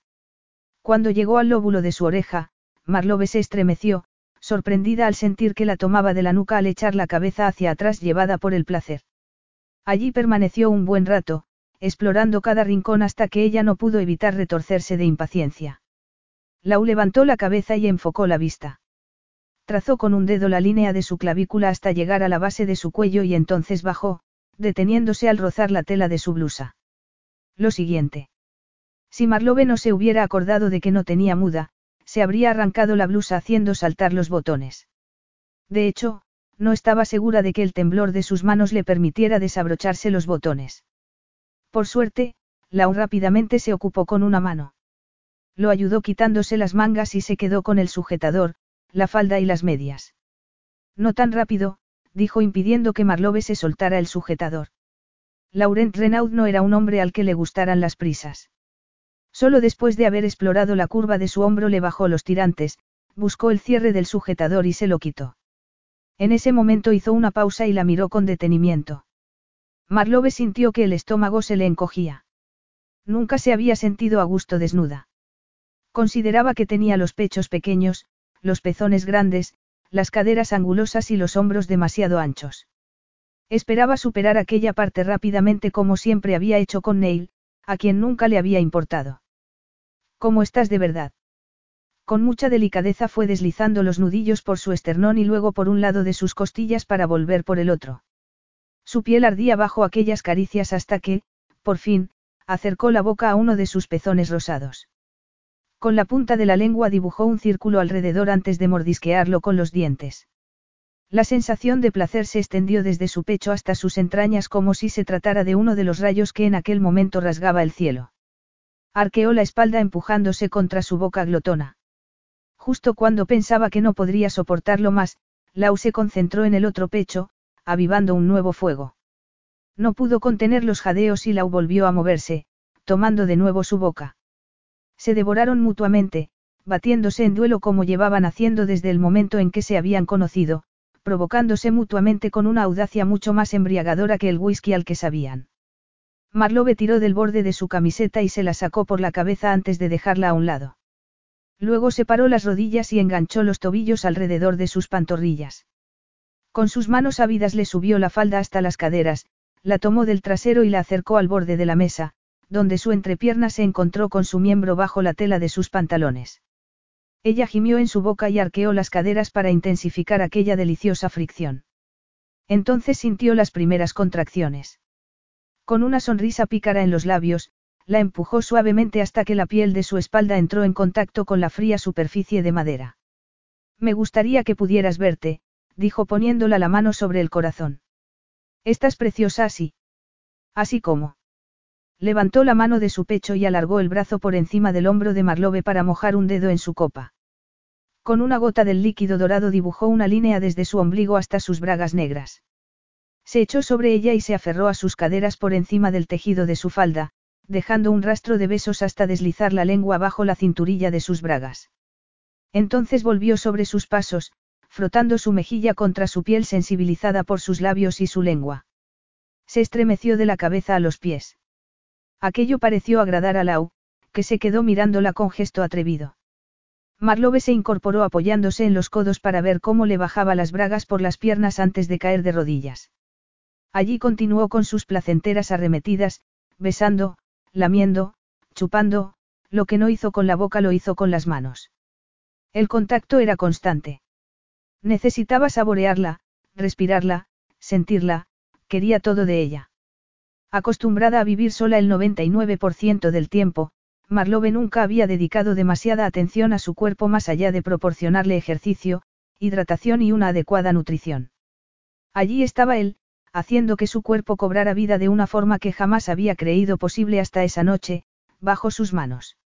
Cuando llegó al lóbulo de su oreja, Marlowe se estremeció, sorprendida al sentir que la tomaba de la nuca al echar la cabeza hacia atrás llevada por el placer. Allí permaneció un buen rato, explorando cada rincón hasta que ella no pudo evitar retorcerse de impaciencia. Lau levantó la cabeza y enfocó la vista. Trazó con un dedo la línea de su clavícula hasta llegar a la base de su cuello y entonces bajó, deteniéndose al rozar la tela de su blusa. Lo siguiente. Si Marlowe no se hubiera acordado de que no tenía muda, se habría arrancado la blusa haciendo saltar los botones. De hecho, no estaba segura de que el temblor de sus manos le permitiera desabrocharse los botones. Por suerte, Lau rápidamente se ocupó con una mano. Lo ayudó quitándose las mangas y se quedó con el sujetador, la falda y las medias. No tan rápido, dijo impidiendo que Marlowe se soltara el sujetador. Laurent Renaud no era un hombre al que le gustaran las prisas. Solo después de haber explorado la curva de su hombro le bajó los tirantes, buscó el cierre del sujetador y se lo quitó. En ese momento hizo una pausa y la miró con detenimiento. Marlowe sintió que el estómago se le encogía. Nunca se había sentido a gusto desnuda. Consideraba que tenía los pechos pequeños, los pezones grandes, las caderas angulosas y los hombros demasiado anchos. Esperaba superar aquella parte rápidamente como siempre había hecho con Neil, a quien nunca le había importado. ¿Cómo estás de verdad? Con mucha delicadeza fue deslizando los nudillos por su esternón y luego por un lado de sus costillas para volver por el otro. Su piel ardía bajo aquellas caricias hasta que, por fin, acercó la boca a uno de sus pezones rosados. Con la punta de la lengua dibujó un círculo alrededor antes de mordisquearlo con los dientes. La sensación de placer se extendió desde su pecho hasta sus entrañas como si se tratara de uno de los rayos que en aquel momento rasgaba el cielo. Arqueó la espalda empujándose contra su boca glotona. Justo cuando pensaba que no podría soportarlo más, Lau se concentró en el otro pecho, avivando un nuevo fuego. No pudo contener los jadeos y Lau volvió a moverse, tomando de nuevo su boca. Se devoraron mutuamente, batiéndose en duelo como llevaban haciendo desde el momento en que se habían conocido, provocándose mutuamente con una audacia mucho más embriagadora que el whisky al que sabían. Marlowe tiró del borde de su camiseta y se la sacó por la cabeza antes de dejarla a un lado. Luego separó las rodillas y enganchó los tobillos alrededor de sus pantorrillas. Con sus manos ávidas le subió la falda hasta las caderas, la tomó del trasero y la acercó al borde de la mesa, donde su entrepierna se encontró con su miembro bajo la tela de sus pantalones. Ella gimió en su boca y arqueó las caderas para intensificar aquella deliciosa fricción. Entonces sintió las primeras contracciones. Con una sonrisa pícara en los labios, la empujó suavemente hasta que la piel de su espalda entró en contacto con la fría superficie de madera. Me gustaría que pudieras verte, dijo poniéndola la mano sobre el corazón. Estás preciosa así. Así como. Levantó la mano de su pecho y alargó el brazo por encima del hombro de Marlowe para mojar un dedo en su copa. Con una gota del líquido dorado dibujó una línea desde su ombligo hasta sus bragas negras. Se echó sobre ella y se aferró a sus caderas por encima del tejido de su falda, dejando un rastro de besos hasta deslizar la lengua bajo la cinturilla de sus bragas. Entonces volvió sobre sus pasos, frotando su mejilla contra su piel sensibilizada por sus labios y su lengua. Se estremeció de la cabeza a los pies. Aquello pareció agradar a Lau, que se quedó mirándola con gesto atrevido. Marlowe se incorporó apoyándose en los codos para ver cómo le bajaba las bragas por las piernas antes de caer de rodillas. Allí continuó con sus placenteras arremetidas, besando, lamiendo, chupando, lo que no hizo con la boca lo hizo con las manos. El contacto era constante. Necesitaba saborearla, respirarla, sentirla, quería todo de ella. Acostumbrada a vivir sola el 99% del tiempo, Marlowe nunca había dedicado demasiada atención a su cuerpo más allá de proporcionarle ejercicio, hidratación y una adecuada nutrición. Allí estaba él, haciendo que su cuerpo cobrara vida de una forma que jamás había creído posible hasta esa noche, bajo sus manos.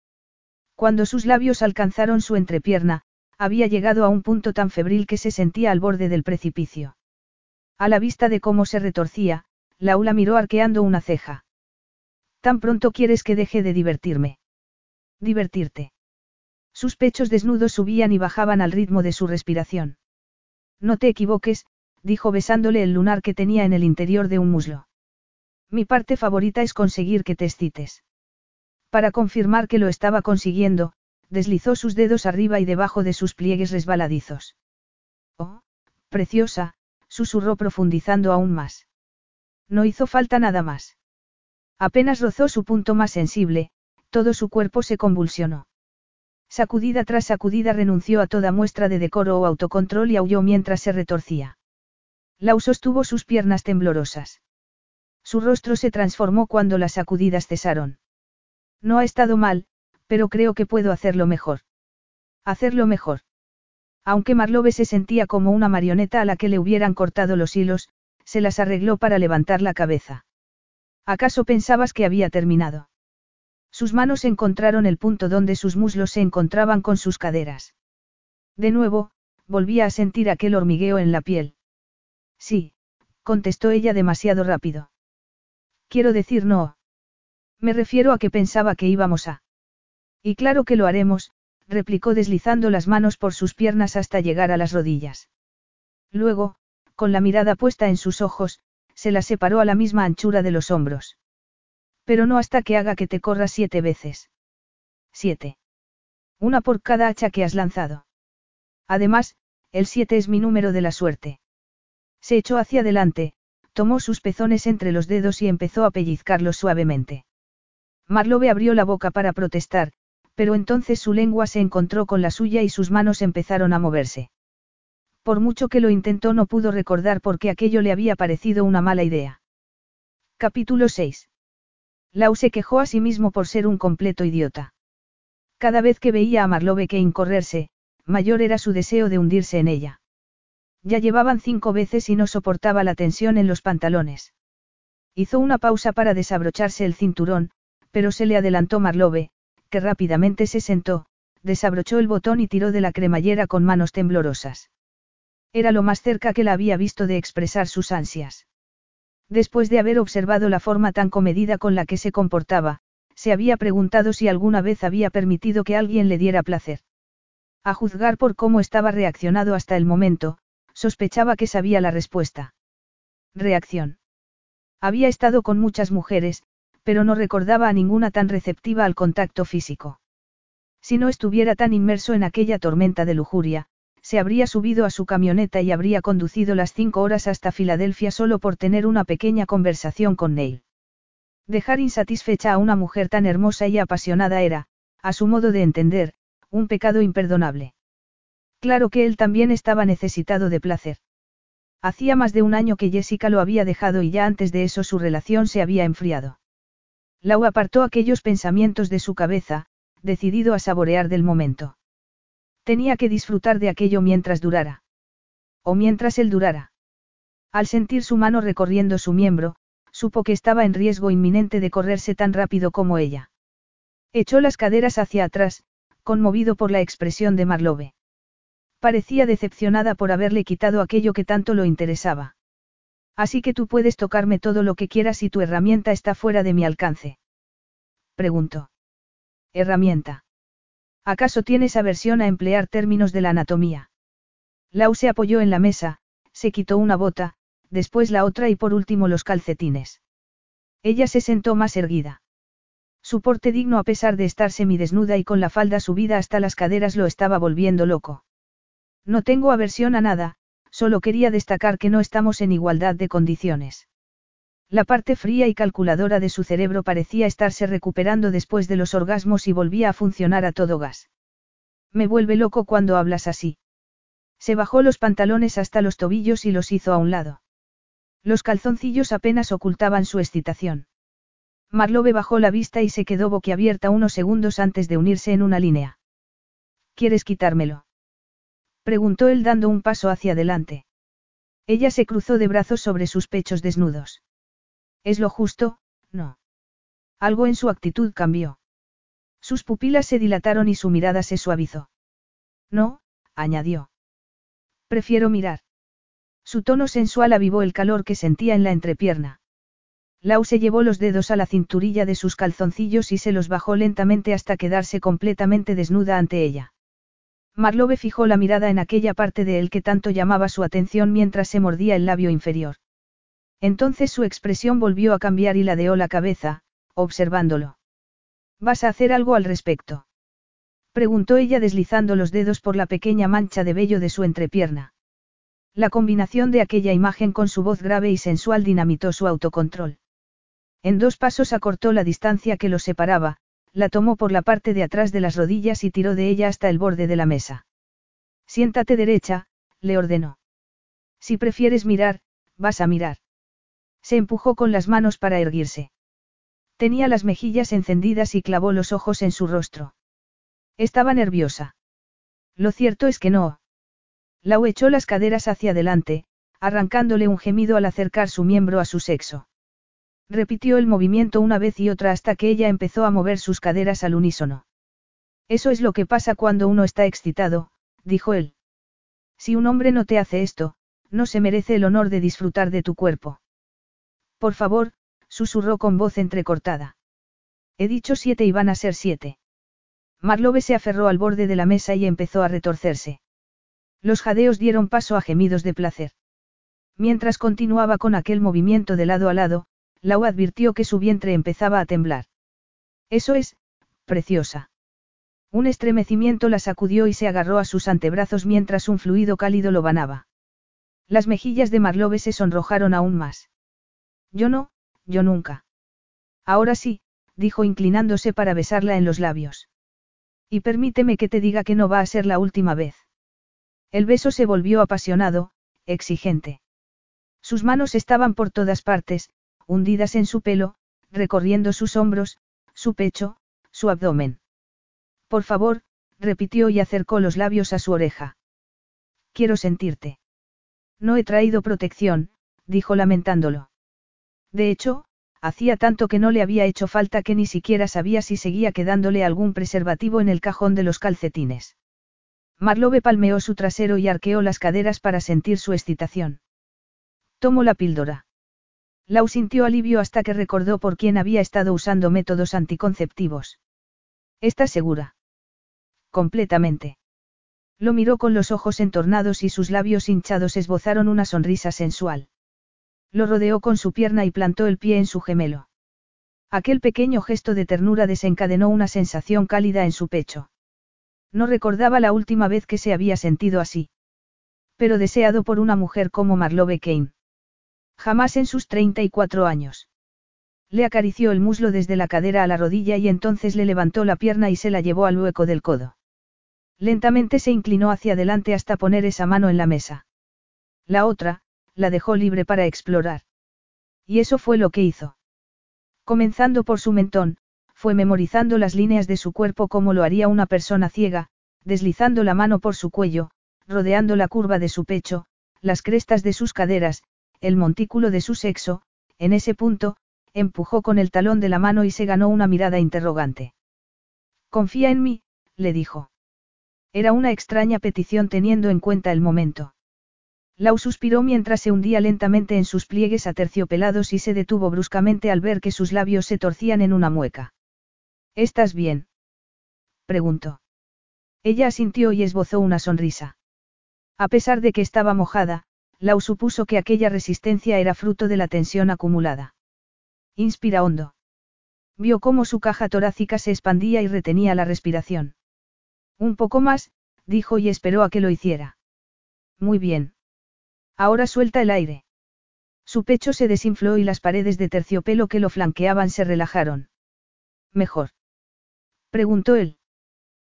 Cuando sus labios alcanzaron su entrepierna, había llegado a un punto tan febril que se sentía al borde del precipicio. A la vista de cómo se retorcía, Laura miró arqueando una ceja. ¿Tan pronto quieres que deje de divertirme? Divertirte. Sus pechos desnudos subían y bajaban al ritmo de su respiración. No te equivoques, dijo besándole el lunar que tenía en el interior de un muslo. Mi parte favorita es conseguir que te excites. Para confirmar que lo estaba consiguiendo, deslizó sus dedos arriba y debajo de sus pliegues resbaladizos. Oh, preciosa, susurró profundizando aún más. No hizo falta nada más. Apenas rozó su punto más sensible, todo su cuerpo se convulsionó. Sacudida tras sacudida renunció a toda muestra de decoro o autocontrol y aulló mientras se retorcía. Lau sostuvo sus piernas temblorosas. Su rostro se transformó cuando las sacudidas cesaron. No ha estado mal, pero creo que puedo hacerlo mejor. Hacerlo mejor. Aunque Marlowe se sentía como una marioneta a la que le hubieran cortado los hilos, se las arregló para levantar la cabeza. ¿Acaso pensabas que había terminado? Sus manos encontraron el punto donde sus muslos se encontraban con sus caderas. De nuevo, volvía a sentir aquel hormigueo en la piel. Sí, contestó ella demasiado rápido. Quiero decir no. Me refiero a que pensaba que íbamos a. Y claro que lo haremos, replicó deslizando las manos por sus piernas hasta llegar a las rodillas. Luego, con la mirada puesta en sus ojos, se la separó a la misma anchura de los hombros. Pero no hasta que haga que te corra siete veces. Siete. Una por cada hacha que has lanzado. Además, el siete es mi número de la suerte. Se echó hacia adelante, tomó sus pezones entre los dedos y empezó a pellizcarlos suavemente. Marlowe abrió la boca para protestar, pero entonces su lengua se encontró con la suya y sus manos empezaron a moverse. Por mucho que lo intentó no pudo recordar por qué aquello le había parecido una mala idea. Capítulo 6. Lau se quejó a sí mismo por ser un completo idiota. Cada vez que veía a Marlowe que incorrerse, mayor era su deseo de hundirse en ella. Ya llevaban cinco veces y no soportaba la tensión en los pantalones. Hizo una pausa para desabrocharse el cinturón, pero se le adelantó Marlowe, que rápidamente se sentó, desabrochó el botón y tiró de la cremallera con manos temblorosas. Era lo más cerca que la había visto de expresar sus ansias. Después de haber observado la forma tan comedida con la que se comportaba, se había preguntado si alguna vez había permitido que alguien le diera placer. A juzgar por cómo estaba reaccionado hasta el momento, sospechaba que sabía la respuesta. Reacción. Había estado con muchas mujeres, pero no recordaba a ninguna tan receptiva al contacto físico. Si no estuviera tan inmerso en aquella tormenta de lujuria, se habría subido a su camioneta y habría conducido las cinco horas hasta Filadelfia solo por tener una pequeña conversación con Neil. Dejar insatisfecha a una mujer tan hermosa y apasionada era, a su modo de entender, un pecado imperdonable. Claro que él también estaba necesitado de placer. Hacía más de un año que Jessica lo había dejado y ya antes de eso su relación se había enfriado. Lau apartó aquellos pensamientos de su cabeza, decidido a saborear del momento. Tenía que disfrutar de aquello mientras durara. O mientras él durara. Al sentir su mano recorriendo su miembro, supo que estaba en riesgo inminente de correrse tan rápido como ella. Echó las caderas hacia atrás, conmovido por la expresión de Marlowe. Parecía decepcionada por haberle quitado aquello que tanto lo interesaba. Así que tú puedes tocarme todo lo que quieras y tu herramienta está fuera de mi alcance. Preguntó. Herramienta. ¿Acaso tienes aversión a emplear términos de la anatomía? Lau se apoyó en la mesa, se quitó una bota, después la otra y por último los calcetines. Ella se sentó más erguida. Su porte digno a pesar de estar semidesnuda y con la falda subida hasta las caderas lo estaba volviendo loco. No tengo aversión a nada, solo quería destacar que no estamos en igualdad de condiciones. La parte fría y calculadora de su cerebro parecía estarse recuperando después de los orgasmos y volvía a funcionar a todo gas. Me vuelve loco cuando hablas así. Se bajó los pantalones hasta los tobillos y los hizo a un lado. Los calzoncillos apenas ocultaban su excitación. Marlowe bajó la vista y se quedó boquiabierta unos segundos antes de unirse en una línea. ¿Quieres quitármelo? Preguntó él dando un paso hacia adelante. Ella se cruzó de brazos sobre sus pechos desnudos. Es lo justo, no. Algo en su actitud cambió. Sus pupilas se dilataron y su mirada se suavizó. No, añadió. Prefiero mirar. Su tono sensual avivó el calor que sentía en la entrepierna. Lau se llevó los dedos a la cinturilla de sus calzoncillos y se los bajó lentamente hasta quedarse completamente desnuda ante ella. Marlowe fijó la mirada en aquella parte de él que tanto llamaba su atención mientras se mordía el labio inferior. Entonces su expresión volvió a cambiar y ladeó la cabeza, observándolo. ¿Vas a hacer algo al respecto? Preguntó ella deslizando los dedos por la pequeña mancha de vello de su entrepierna. La combinación de aquella imagen con su voz grave y sensual dinamitó su autocontrol. En dos pasos acortó la distancia que los separaba, la tomó por la parte de atrás de las rodillas y tiró de ella hasta el borde de la mesa. Siéntate derecha, le ordenó. Si prefieres mirar, vas a mirar. Se empujó con las manos para erguirse. Tenía las mejillas encendidas y clavó los ojos en su rostro. Estaba nerviosa. Lo cierto es que no. Lau echó las caderas hacia adelante, arrancándole un gemido al acercar su miembro a su sexo. Repitió el movimiento una vez y otra hasta que ella empezó a mover sus caderas al unísono. Eso es lo que pasa cuando uno está excitado, dijo él. Si un hombre no te hace esto, no se merece el honor de disfrutar de tu cuerpo. Por favor, susurró con voz entrecortada. He dicho siete y van a ser siete. Marlowe se aferró al borde de la mesa y empezó a retorcerse. Los jadeos dieron paso a gemidos de placer. Mientras continuaba con aquel movimiento de lado a lado, Lau advirtió que su vientre empezaba a temblar. Eso es, preciosa. Un estremecimiento la sacudió y se agarró a sus antebrazos mientras un fluido cálido lo banaba. Las mejillas de Marlowe se sonrojaron aún más. Yo no, yo nunca. Ahora sí, dijo inclinándose para besarla en los labios. Y permíteme que te diga que no va a ser la última vez. El beso se volvió apasionado, exigente. Sus manos estaban por todas partes, hundidas en su pelo, recorriendo sus hombros, su pecho, su abdomen. Por favor, repitió y acercó los labios a su oreja. Quiero sentirte. No he traído protección, dijo lamentándolo. De hecho, hacía tanto que no le había hecho falta que ni siquiera sabía si seguía quedándole algún preservativo en el cajón de los calcetines. Marlowe palmeó su trasero y arqueó las caderas para sentir su excitación. Tomó la píldora. Lau sintió alivio hasta que recordó por quién había estado usando métodos anticonceptivos. ¿Estás segura? Completamente. Lo miró con los ojos entornados y sus labios hinchados esbozaron una sonrisa sensual. Lo rodeó con su pierna y plantó el pie en su gemelo. Aquel pequeño gesto de ternura desencadenó una sensación cálida en su pecho. No recordaba la última vez que se había sentido así. Pero deseado por una mujer como Marlowe Kane. Jamás en sus 34 años. Le acarició el muslo desde la cadera a la rodilla y entonces le levantó la pierna y se la llevó al hueco del codo. Lentamente se inclinó hacia adelante hasta poner esa mano en la mesa. La otra, la dejó libre para explorar. Y eso fue lo que hizo. Comenzando por su mentón, fue memorizando las líneas de su cuerpo como lo haría una persona ciega, deslizando la mano por su cuello, rodeando la curva de su pecho, las crestas de sus caderas, el montículo de su sexo, en ese punto, empujó con el talón de la mano y se ganó una mirada interrogante. Confía en mí, le dijo. Era una extraña petición teniendo en cuenta el momento. Lau suspiró mientras se hundía lentamente en sus pliegues aterciopelados y se detuvo bruscamente al ver que sus labios se torcían en una mueca. ¿Estás bien? preguntó. Ella asintió y esbozó una sonrisa. A pesar de que estaba mojada, Lau supuso que aquella resistencia era fruto de la tensión acumulada. Inspira hondo. Vio cómo su caja torácica se expandía y retenía la respiración. Un poco más, dijo y esperó a que lo hiciera. Muy bien. Ahora suelta el aire. Su pecho se desinfló y las paredes de terciopelo que lo flanqueaban se relajaron. Mejor. Preguntó él.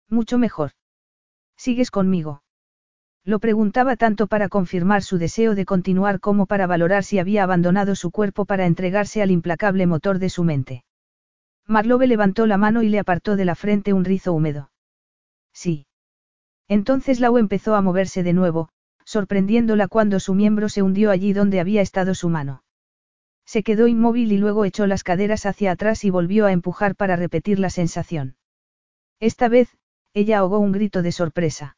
Mucho mejor. ¿Sigues conmigo? Lo preguntaba tanto para confirmar su deseo de continuar como para valorar si había abandonado su cuerpo para entregarse al implacable motor de su mente. Marlowe levantó la mano y le apartó de la frente un rizo húmedo. Sí. Entonces Lau empezó a moverse de nuevo, sorprendiéndola cuando su miembro se hundió allí donde había estado su mano. Se quedó inmóvil y luego echó las caderas hacia atrás y volvió a empujar para repetir la sensación. Esta vez, ella ahogó un grito de sorpresa.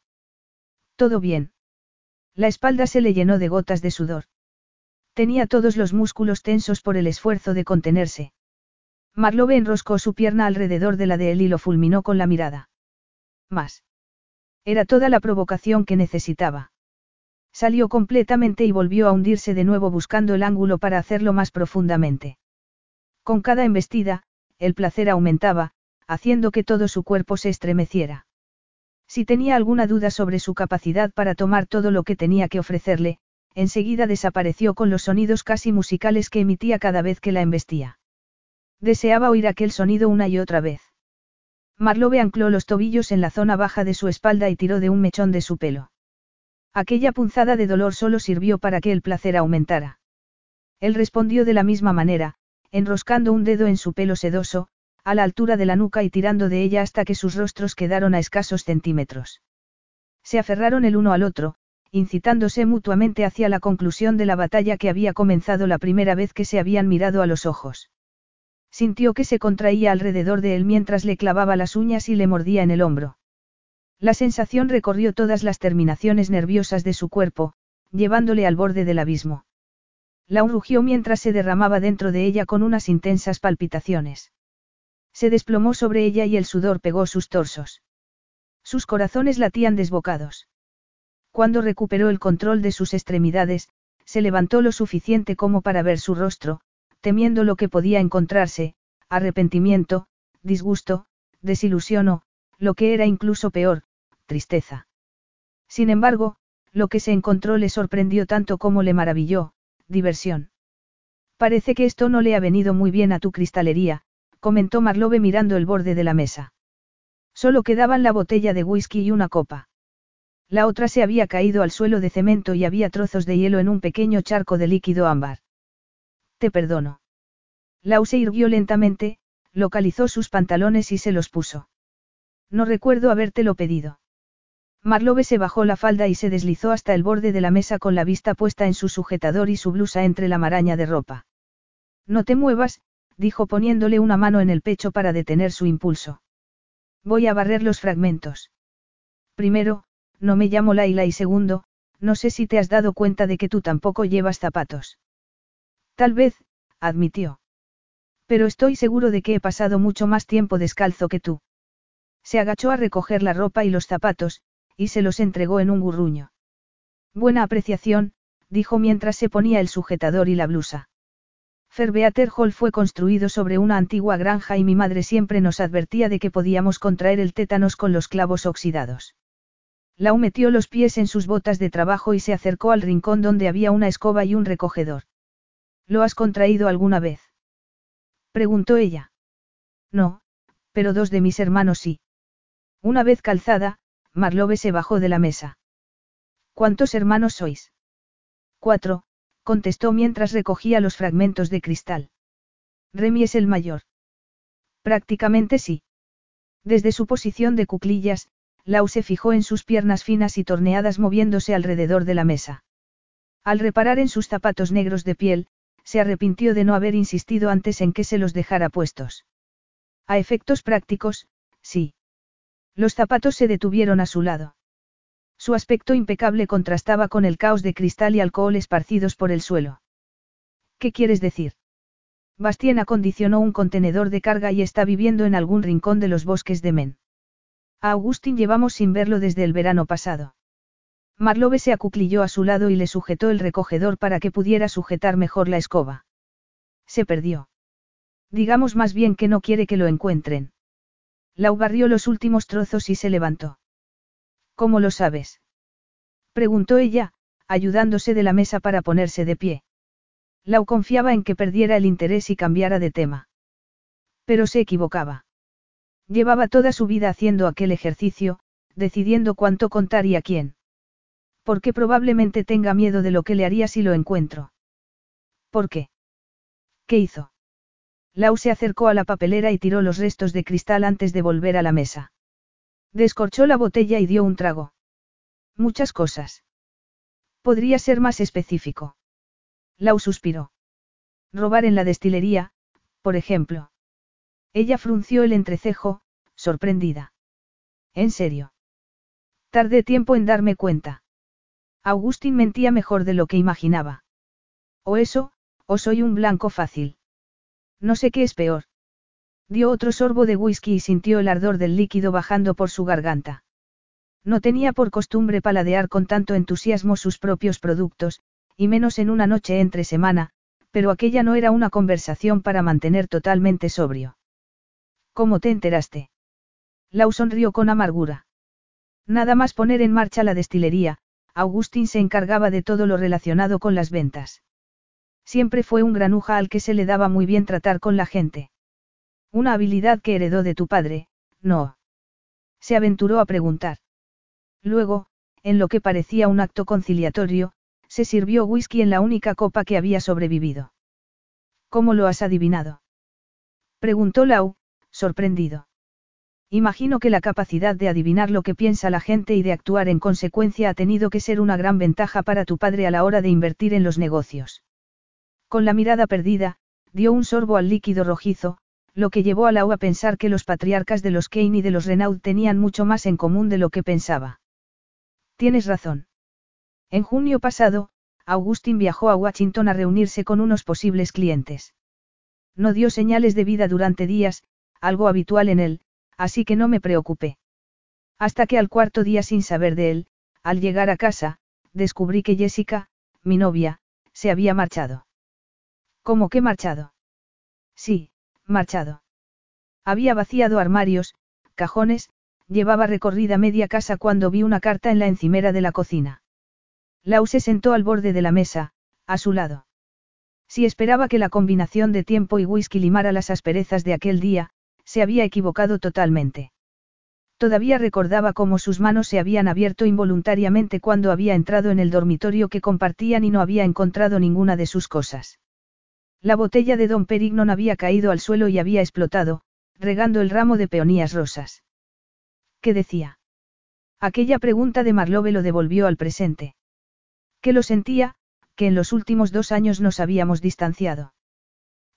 Todo bien. La espalda se le llenó de gotas de sudor. Tenía todos los músculos tensos por el esfuerzo de contenerse. Marlowe enroscó su pierna alrededor de la de él y lo fulminó con la mirada. Más. Era toda la provocación que necesitaba. Salió completamente y volvió a hundirse de nuevo buscando el ángulo para hacerlo más profundamente. Con cada embestida, el placer aumentaba, haciendo que todo su cuerpo se estremeciera. Si tenía alguna duda sobre su capacidad para tomar todo lo que tenía que ofrecerle, enseguida desapareció con los sonidos casi musicales que emitía cada vez que la embestía. Deseaba oír aquel sonido una y otra vez. Marlowe ancló los tobillos en la zona baja de su espalda y tiró de un mechón de su pelo. Aquella punzada de dolor solo sirvió para que el placer aumentara. Él respondió de la misma manera, enroscando un dedo en su pelo sedoso, a la altura de la nuca y tirando de ella hasta que sus rostros quedaron a escasos centímetros. Se aferraron el uno al otro, incitándose mutuamente hacia la conclusión de la batalla que había comenzado la primera vez que se habían mirado a los ojos. Sintió que se contraía alrededor de él mientras le clavaba las uñas y le mordía en el hombro. La sensación recorrió todas las terminaciones nerviosas de su cuerpo, llevándole al borde del abismo. La rugió mientras se derramaba dentro de ella con unas intensas palpitaciones. Se desplomó sobre ella y el sudor pegó sus torsos. Sus corazones latían desbocados. Cuando recuperó el control de sus extremidades, se levantó lo suficiente como para ver su rostro, temiendo lo que podía encontrarse, arrepentimiento, disgusto, desilusión o, lo que era incluso peor, tristeza. Sin embargo, lo que se encontró le sorprendió tanto como le maravilló, diversión. Parece que esto no le ha venido muy bien a tu cristalería, comentó Marlowe mirando el borde de la mesa. Solo quedaban la botella de whisky y una copa. La otra se había caído al suelo de cemento y había trozos de hielo en un pequeño charco de líquido ámbar. Te perdono. Lau se irguió lentamente, localizó sus pantalones y se los puso. No recuerdo habértelo pedido. Marlowe se bajó la falda y se deslizó hasta el borde de la mesa con la vista puesta en su sujetador y su blusa entre la maraña de ropa. No te muevas, dijo poniéndole una mano en el pecho para detener su impulso. Voy a barrer los fragmentos. Primero, no me llamo Laila y segundo, no sé si te has dado cuenta de que tú tampoco llevas zapatos. Tal vez, admitió. Pero estoy seguro de que he pasado mucho más tiempo descalzo que tú. Se agachó a recoger la ropa y los zapatos, y se los entregó en un gurruño. Buena apreciación, dijo mientras se ponía el sujetador y la blusa. Ferbeater Hall fue construido sobre una antigua granja y mi madre siempre nos advertía de que podíamos contraer el tétanos con los clavos oxidados. Lau metió los pies en sus botas de trabajo y se acercó al rincón donde había una escoba y un recogedor. ¿Lo has contraído alguna vez? preguntó ella. No, pero dos de mis hermanos sí. Una vez calzada, Marlowe se bajó de la mesa. ¿Cuántos hermanos sois? Cuatro, contestó mientras recogía los fragmentos de cristal. Remy es el mayor. Prácticamente sí. Desde su posición de cuclillas, Lau se fijó en sus piernas finas y torneadas moviéndose alrededor de la mesa. Al reparar en sus zapatos negros de piel, se arrepintió de no haber insistido antes en que se los dejara puestos. A efectos prácticos, sí. Los zapatos se detuvieron a su lado. Su aspecto impecable contrastaba con el caos de cristal y alcohol esparcidos por el suelo. ¿Qué quieres decir? Bastien acondicionó un contenedor de carga y está viviendo en algún rincón de los bosques de Men. A Augustin llevamos sin verlo desde el verano pasado. Marlowe se acuclilló a su lado y le sujetó el recogedor para que pudiera sujetar mejor la escoba. Se perdió. Digamos más bien que no quiere que lo encuentren. Lau barrió los últimos trozos y se levantó. ¿Cómo lo sabes? preguntó ella, ayudándose de la mesa para ponerse de pie. Lau confiaba en que perdiera el interés y cambiara de tema. Pero se equivocaba. Llevaba toda su vida haciendo aquel ejercicio, decidiendo cuánto contar y a quién. Porque probablemente tenga miedo de lo que le haría si lo encuentro. ¿Por qué? ¿Qué hizo? Lau se acercó a la papelera y tiró los restos de cristal antes de volver a la mesa. Descorchó la botella y dio un trago. Muchas cosas. Podría ser más específico. Lau suspiró. Robar en la destilería, por ejemplo. Ella frunció el entrecejo, sorprendida. ¿En serio? Tardé tiempo en darme cuenta. Augustín mentía mejor de lo que imaginaba. O eso, o soy un blanco fácil. No sé qué es peor. Dio otro sorbo de whisky y sintió el ardor del líquido bajando por su garganta. No tenía por costumbre paladear con tanto entusiasmo sus propios productos, y menos en una noche entre semana, pero aquella no era una conversación para mantener totalmente sobrio. ¿Cómo te enteraste? Lau sonrió con amargura. Nada más poner en marcha la destilería, Augustín se encargaba de todo lo relacionado con las ventas. Siempre fue un granuja al que se le daba muy bien tratar con la gente. Una habilidad que heredó de tu padre, no. Se aventuró a preguntar. Luego, en lo que parecía un acto conciliatorio, se sirvió whisky en la única copa que había sobrevivido. ¿Cómo lo has adivinado? Preguntó Lau, sorprendido. Imagino que la capacidad de adivinar lo que piensa la gente y de actuar en consecuencia ha tenido que ser una gran ventaja para tu padre a la hora de invertir en los negocios. Con la mirada perdida, dio un sorbo al líquido rojizo, lo que llevó a Lau a pensar que los patriarcas de los Kane y de los Renaud tenían mucho más en común de lo que pensaba. Tienes razón. En junio pasado, Augustin viajó a Washington a reunirse con unos posibles clientes. No dio señales de vida durante días, algo habitual en él, así que no me preocupé. Hasta que al cuarto día sin saber de él, al llegar a casa, descubrí que Jessica, mi novia, se había marchado. ¿Cómo que marchado? Sí, marchado. Había vaciado armarios, cajones, llevaba recorrida media casa cuando vi una carta en la encimera de la cocina. Lau se sentó al borde de la mesa, a su lado. Si esperaba que la combinación de tiempo y whisky limara las asperezas de aquel día, se había equivocado totalmente. Todavía recordaba cómo sus manos se habían abierto involuntariamente cuando había entrado en el dormitorio que compartían y no había encontrado ninguna de sus cosas. La botella de Don Perignon había caído al suelo y había explotado, regando el ramo de peonías rosas. ¿Qué decía? Aquella pregunta de Marlowe lo devolvió al presente. Que lo sentía, que en los últimos dos años nos habíamos distanciado.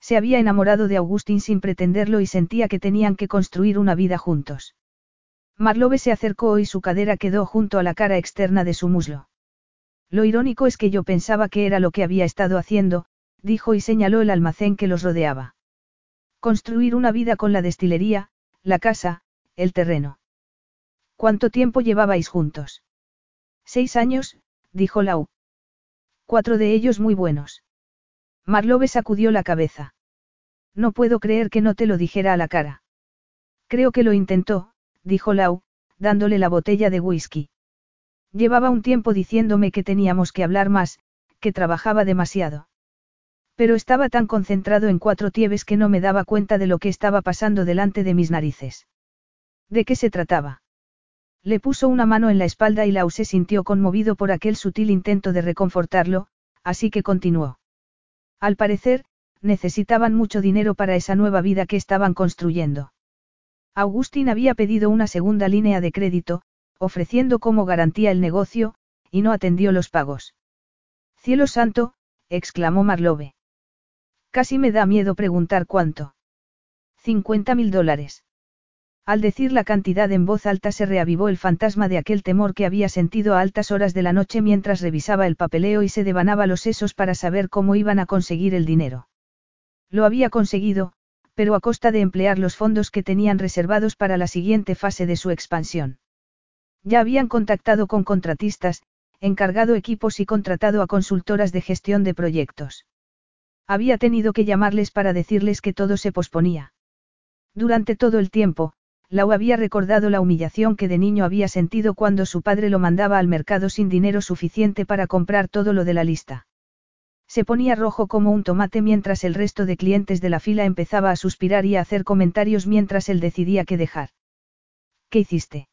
Se había enamorado de Augustín sin pretenderlo y sentía que tenían que construir una vida juntos. Marlowe se acercó y su cadera quedó junto a la cara externa de su muslo. Lo irónico es que yo pensaba que era lo que había estado haciendo, dijo y señaló el almacén que los rodeaba. Construir una vida con la destilería, la casa, el terreno. ¿Cuánto tiempo llevabais juntos? Seis años, dijo Lau. Cuatro de ellos muy buenos. Marlowe sacudió la cabeza. No puedo creer que no te lo dijera a la cara. Creo que lo intentó, dijo Lau, dándole la botella de whisky. Llevaba un tiempo diciéndome que teníamos que hablar más, que trabajaba demasiado. Pero estaba tan concentrado en cuatro tieves que no me daba cuenta de lo que estaba pasando delante de mis narices. ¿De qué se trataba? Le puso una mano en la espalda y Lau se sintió conmovido por aquel sutil intento de reconfortarlo, así que continuó. Al parecer, necesitaban mucho dinero para esa nueva vida que estaban construyendo. Augustín había pedido una segunda línea de crédito, ofreciendo como garantía el negocio, y no atendió los pagos. Cielo santo, exclamó Marlowe. Casi me da miedo preguntar cuánto. 50 mil dólares. Al decir la cantidad en voz alta se reavivó el fantasma de aquel temor que había sentido a altas horas de la noche mientras revisaba el papeleo y se devanaba los sesos para saber cómo iban a conseguir el dinero. Lo había conseguido, pero a costa de emplear los fondos que tenían reservados para la siguiente fase de su expansión. Ya habían contactado con contratistas, encargado equipos y contratado a consultoras de gestión de proyectos. Había tenido que llamarles para decirles que todo se posponía. Durante todo el tiempo, Lau había recordado la humillación que de niño había sentido cuando su padre lo mandaba al mercado sin dinero suficiente para comprar todo lo de la lista. Se ponía rojo como un tomate mientras el resto de clientes de la fila empezaba a suspirar y a hacer comentarios mientras él decidía qué dejar. ¿Qué hiciste?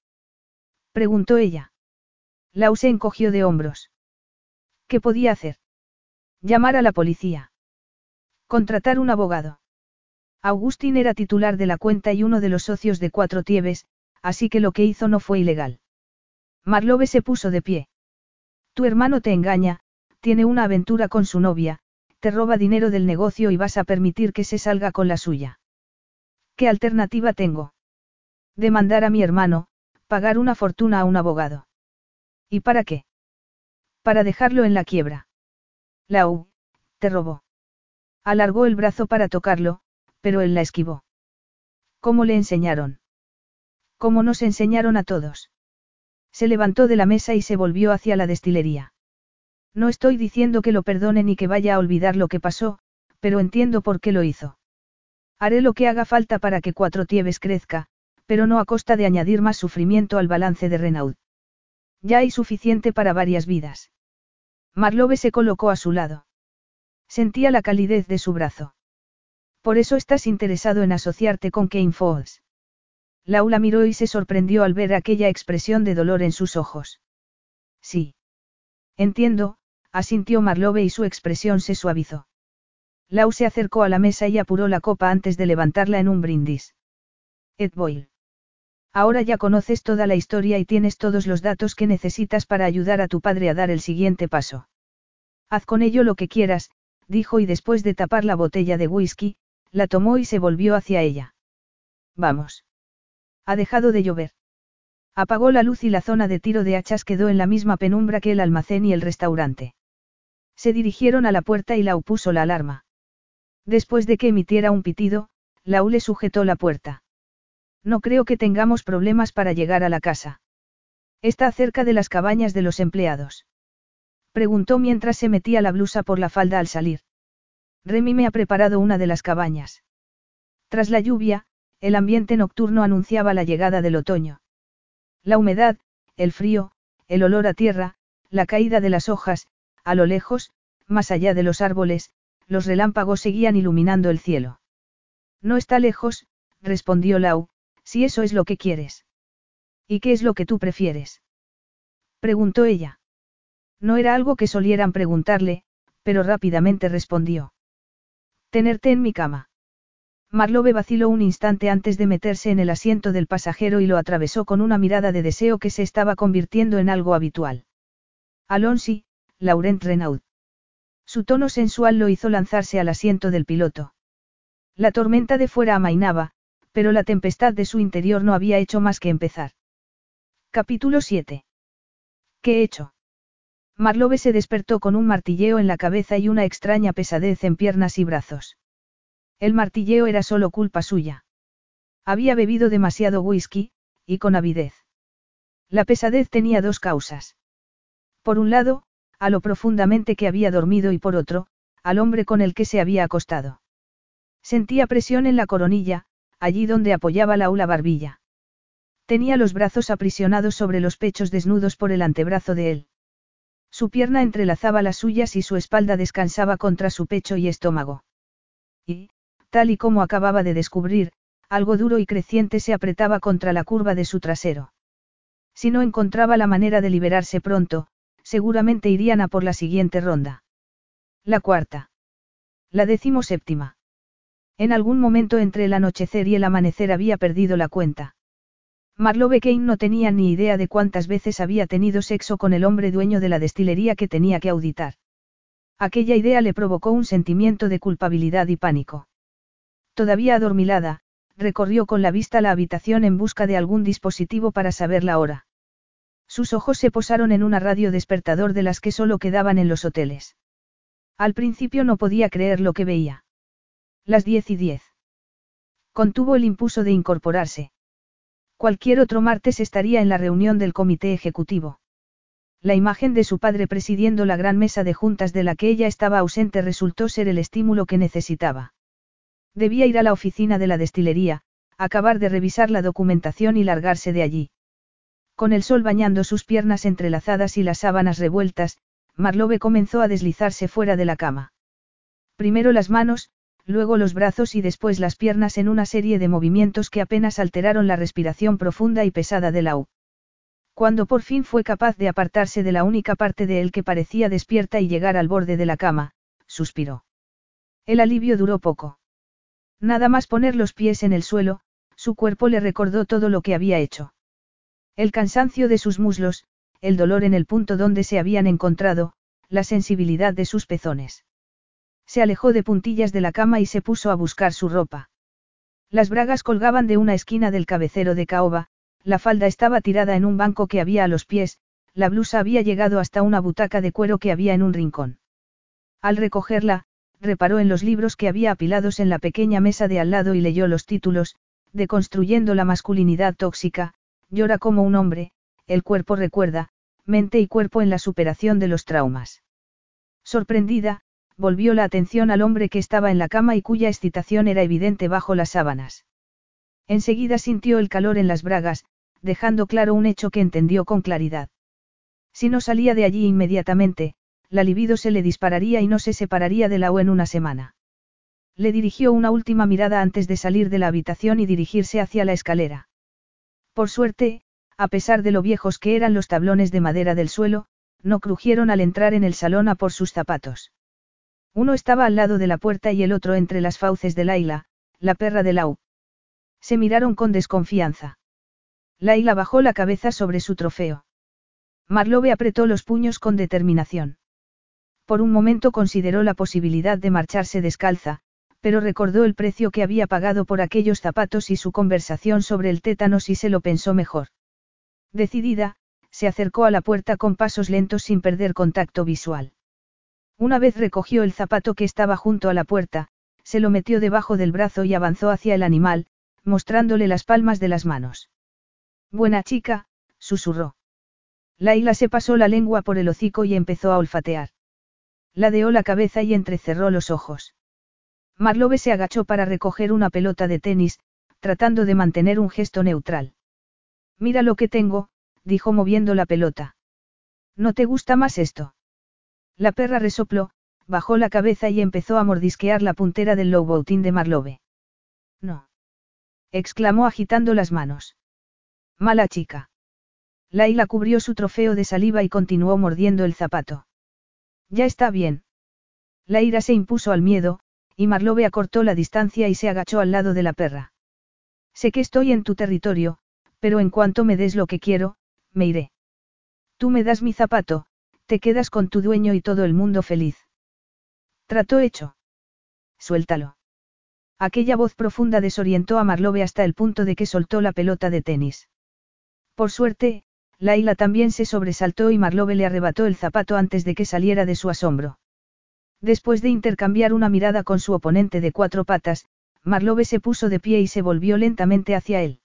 preguntó ella. Lau se encogió de hombros. ¿Qué podía hacer? Llamar a la policía. Contratar un abogado. Agustín era titular de la cuenta y uno de los socios de Cuatro Tieves, así que lo que hizo no fue ilegal. Marlowe se puso de pie. Tu hermano te engaña, tiene una aventura con su novia, te roba dinero del negocio y vas a permitir que se salga con la suya. ¿Qué alternativa tengo? Demandar a mi hermano, pagar una fortuna a un abogado. ¿Y para qué? Para dejarlo en la quiebra. Lau, te robó. Alargó el brazo para tocarlo, pero él la esquivó. ¿Cómo le enseñaron? ¿Cómo nos enseñaron a todos? Se levantó de la mesa y se volvió hacia la destilería. No estoy diciendo que lo perdone ni que vaya a olvidar lo que pasó, pero entiendo por qué lo hizo. Haré lo que haga falta para que Cuatro Tieves crezca, pero no a costa de añadir más sufrimiento al balance de Renaud. Ya hay suficiente para varias vidas. Marlowe se colocó a su lado. Sentía la calidez de su brazo. Por eso estás interesado en asociarte con Kane Falls. Laula miró y se sorprendió al ver aquella expresión de dolor en sus ojos. Sí. Entiendo, asintió Marlowe y su expresión se suavizó. Lau se acercó a la mesa y apuró la copa antes de levantarla en un brindis. Ed Boyle. Ahora ya conoces toda la historia y tienes todos los datos que necesitas para ayudar a tu padre a dar el siguiente paso. Haz con ello lo que quieras, dijo y después de tapar la botella de whisky, la tomó y se volvió hacia ella. Vamos. Ha dejado de llover. Apagó la luz y la zona de tiro de hachas quedó en la misma penumbra que el almacén y el restaurante. Se dirigieron a la puerta y Lau puso la alarma. Después de que emitiera un pitido, Lau le sujetó la puerta. No creo que tengamos problemas para llegar a la casa. Está cerca de las cabañas de los empleados. Preguntó mientras se metía la blusa por la falda al salir. Remy me ha preparado una de las cabañas. Tras la lluvia, el ambiente nocturno anunciaba la llegada del otoño. La humedad, el frío, el olor a tierra, la caída de las hojas, a lo lejos, más allá de los árboles, los relámpagos seguían iluminando el cielo. No está lejos, respondió Lau, si eso es lo que quieres. ¿Y qué es lo que tú prefieres? preguntó ella. No era algo que solieran preguntarle, pero rápidamente respondió. Tenerte en mi cama. Marlowe vaciló un instante antes de meterse en el asiento del pasajero y lo atravesó con una mirada de deseo que se estaba convirtiendo en algo habitual. Alonsi, Laurent Renaud. Su tono sensual lo hizo lanzarse al asiento del piloto. La tormenta de fuera amainaba, pero la tempestad de su interior no había hecho más que empezar. Capítulo 7. ¿Qué he hecho? Marlowe se despertó con un martilleo en la cabeza y una extraña pesadez en piernas y brazos. El martilleo era solo culpa suya. Había bebido demasiado whisky, y con avidez. La pesadez tenía dos causas. Por un lado, a lo profundamente que había dormido y por otro, al hombre con el que se había acostado. Sentía presión en la coronilla, allí donde apoyaba la ula barbilla. Tenía los brazos aprisionados sobre los pechos desnudos por el antebrazo de él. Su pierna entrelazaba las suyas y su espalda descansaba contra su pecho y estómago. Y, tal y como acababa de descubrir, algo duro y creciente se apretaba contra la curva de su trasero. Si no encontraba la manera de liberarse pronto, seguramente irían a por la siguiente ronda. La cuarta. La decimoséptima. En algún momento entre el anochecer y el amanecer había perdido la cuenta. Marlowe Kane no tenía ni idea de cuántas veces había tenido sexo con el hombre dueño de la destilería que tenía que auditar. Aquella idea le provocó un sentimiento de culpabilidad y pánico. Todavía adormilada, recorrió con la vista la habitación en busca de algún dispositivo para saber la hora. Sus ojos se posaron en una radio despertador de las que solo quedaban en los hoteles. Al principio no podía creer lo que veía. Las diez y diez. Contuvo el impulso de incorporarse. Cualquier otro martes estaría en la reunión del comité ejecutivo. La imagen de su padre presidiendo la gran mesa de juntas de la que ella estaba ausente resultó ser el estímulo que necesitaba. Debía ir a la oficina de la destilería, acabar de revisar la documentación y largarse de allí. Con el sol bañando sus piernas entrelazadas y las sábanas revueltas, Marlowe comenzó a deslizarse fuera de la cama. Primero las manos, luego los brazos y después las piernas en una serie de movimientos que apenas alteraron la respiración profunda y pesada de Lau. Cuando por fin fue capaz de apartarse de la única parte de él que parecía despierta y llegar al borde de la cama, suspiró. El alivio duró poco. Nada más poner los pies en el suelo, su cuerpo le recordó todo lo que había hecho. El cansancio de sus muslos, el dolor en el punto donde se habían encontrado, la sensibilidad de sus pezones. Se alejó de puntillas de la cama y se puso a buscar su ropa. Las bragas colgaban de una esquina del cabecero de caoba, la falda estaba tirada en un banco que había a los pies, la blusa había llegado hasta una butaca de cuero que había en un rincón. Al recogerla, reparó en los libros que había apilados en la pequeña mesa de al lado y leyó los títulos, Deconstruyendo la masculinidad tóxica, Llora como un hombre, El cuerpo recuerda, Mente y cuerpo en la superación de los traumas. Sorprendida, volvió la atención al hombre que estaba en la cama y cuya excitación era evidente bajo las sábanas. Enseguida sintió el calor en las bragas, dejando claro un hecho que entendió con claridad. Si no salía de allí inmediatamente, la libido se le dispararía y no se separaría de la O en una semana. Le dirigió una última mirada antes de salir de la habitación y dirigirse hacia la escalera. Por suerte, a pesar de lo viejos que eran los tablones de madera del suelo, no crujieron al entrar en el salón a por sus zapatos. Uno estaba al lado de la puerta y el otro entre las fauces de Laila, la perra de Lau. Se miraron con desconfianza. Laila bajó la cabeza sobre su trofeo. Marlowe apretó los puños con determinación. Por un momento consideró la posibilidad de marcharse descalza, pero recordó el precio que había pagado por aquellos zapatos y su conversación sobre el tétanos y se lo pensó mejor. Decidida, se acercó a la puerta con pasos lentos sin perder contacto visual. Una vez recogió el zapato que estaba junto a la puerta, se lo metió debajo del brazo y avanzó hacia el animal, mostrándole las palmas de las manos. Buena chica, susurró. Laila se pasó la lengua por el hocico y empezó a olfatear. Ladeó la cabeza y entrecerró los ojos. Marlowe se agachó para recoger una pelota de tenis, tratando de mantener un gesto neutral. Mira lo que tengo, dijo moviendo la pelota. ¿No te gusta más esto? La perra resopló, bajó la cabeza y empezó a mordisquear la puntera del lowboutín de Marlowe. No. exclamó agitando las manos. Mala chica. Laila cubrió su trofeo de saliva y continuó mordiendo el zapato. Ya está bien. La ira se impuso al miedo, y Marlowe acortó la distancia y se agachó al lado de la perra. Sé que estoy en tu territorio, pero en cuanto me des lo que quiero, me iré. Tú me das mi zapato, te quedas con tu dueño y todo el mundo feliz. Trato hecho. Suéltalo. Aquella voz profunda desorientó a Marlowe hasta el punto de que soltó la pelota de tenis. Por suerte, Laila también se sobresaltó y Marlove le arrebató el zapato antes de que saliera de su asombro. Después de intercambiar una mirada con su oponente de cuatro patas, Marlove se puso de pie y se volvió lentamente hacia él.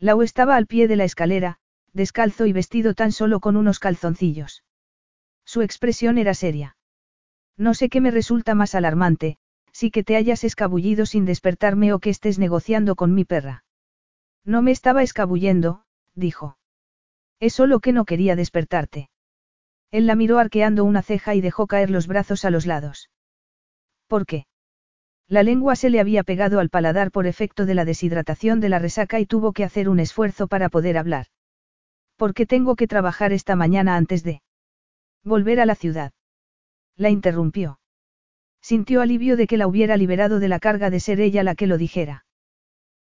Lau estaba al pie de la escalera, descalzo y vestido tan solo con unos calzoncillos. Su expresión era seria. No sé qué me resulta más alarmante, si que te hayas escabullido sin despertarme o que estés negociando con mi perra. No me estaba escabullendo, dijo. Es solo que no quería despertarte. Él la miró arqueando una ceja y dejó caer los brazos a los lados. ¿Por qué? La lengua se le había pegado al paladar por efecto de la deshidratación de la resaca y tuvo que hacer un esfuerzo para poder hablar. ¿Por qué tengo que trabajar esta mañana antes de volver a la ciudad? La interrumpió. Sintió alivio de que la hubiera liberado de la carga de ser ella la que lo dijera.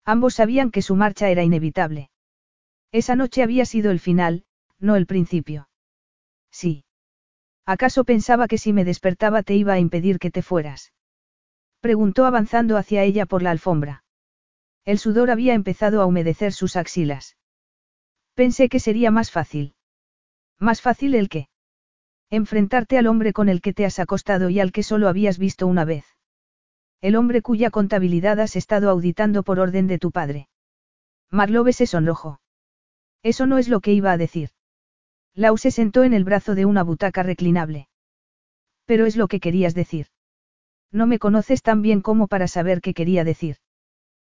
Ambos sabían que su marcha era inevitable. Esa noche había sido el final, no el principio. Sí. ¿Acaso pensaba que si me despertaba te iba a impedir que te fueras? Preguntó avanzando hacia ella por la alfombra. El sudor había empezado a humedecer sus axilas. Pensé que sería más fácil. ¿Más fácil el qué? Enfrentarte al hombre con el que te has acostado y al que solo habías visto una vez. El hombre cuya contabilidad has estado auditando por orden de tu padre. Marlowe se sonrojó. Eso no es lo que iba a decir. Lau se sentó en el brazo de una butaca reclinable. Pero es lo que querías decir. No me conoces tan bien como para saber qué quería decir.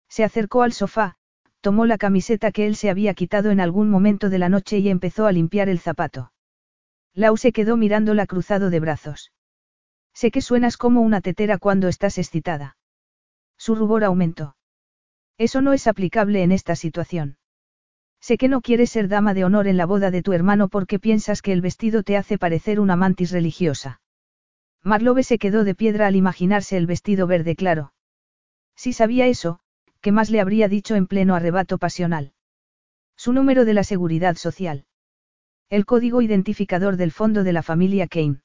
Se acercó al sofá, tomó la camiseta que él se había quitado en algún momento de la noche y empezó a limpiar el zapato. Lau se quedó mirándola cruzado de brazos. Sé que suenas como una tetera cuando estás excitada. Su rubor aumentó. Eso no es aplicable en esta situación. Sé que no quieres ser dama de honor en la boda de tu hermano porque piensas que el vestido te hace parecer una mantis religiosa. Marlowe se quedó de piedra al imaginarse el vestido verde claro. Si sabía eso, ¿qué más le habría dicho en pleno arrebato pasional? Su número de la seguridad social. El código identificador del fondo de la familia Kane.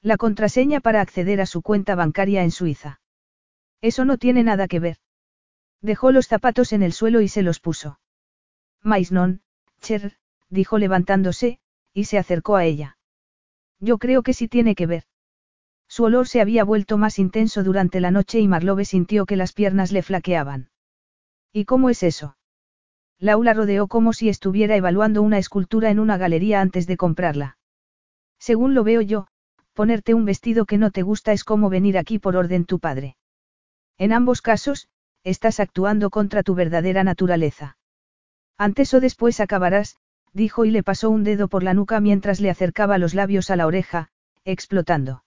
La contraseña para acceder a su cuenta bancaria en Suiza. Eso no tiene nada que ver. Dejó los zapatos en el suelo y se los puso. Mais non, Cher, dijo levantándose, y se acercó a ella. Yo creo que sí tiene que ver. Su olor se había vuelto más intenso durante la noche y Marlowe sintió que las piernas le flaqueaban. ¿Y cómo es eso? Laura rodeó como si estuviera evaluando una escultura en una galería antes de comprarla. Según lo veo yo, ponerte un vestido que no te gusta es como venir aquí por orden tu padre. En ambos casos, estás actuando contra tu verdadera naturaleza. Antes o después acabarás, dijo y le pasó un dedo por la nuca mientras le acercaba los labios a la oreja, explotando.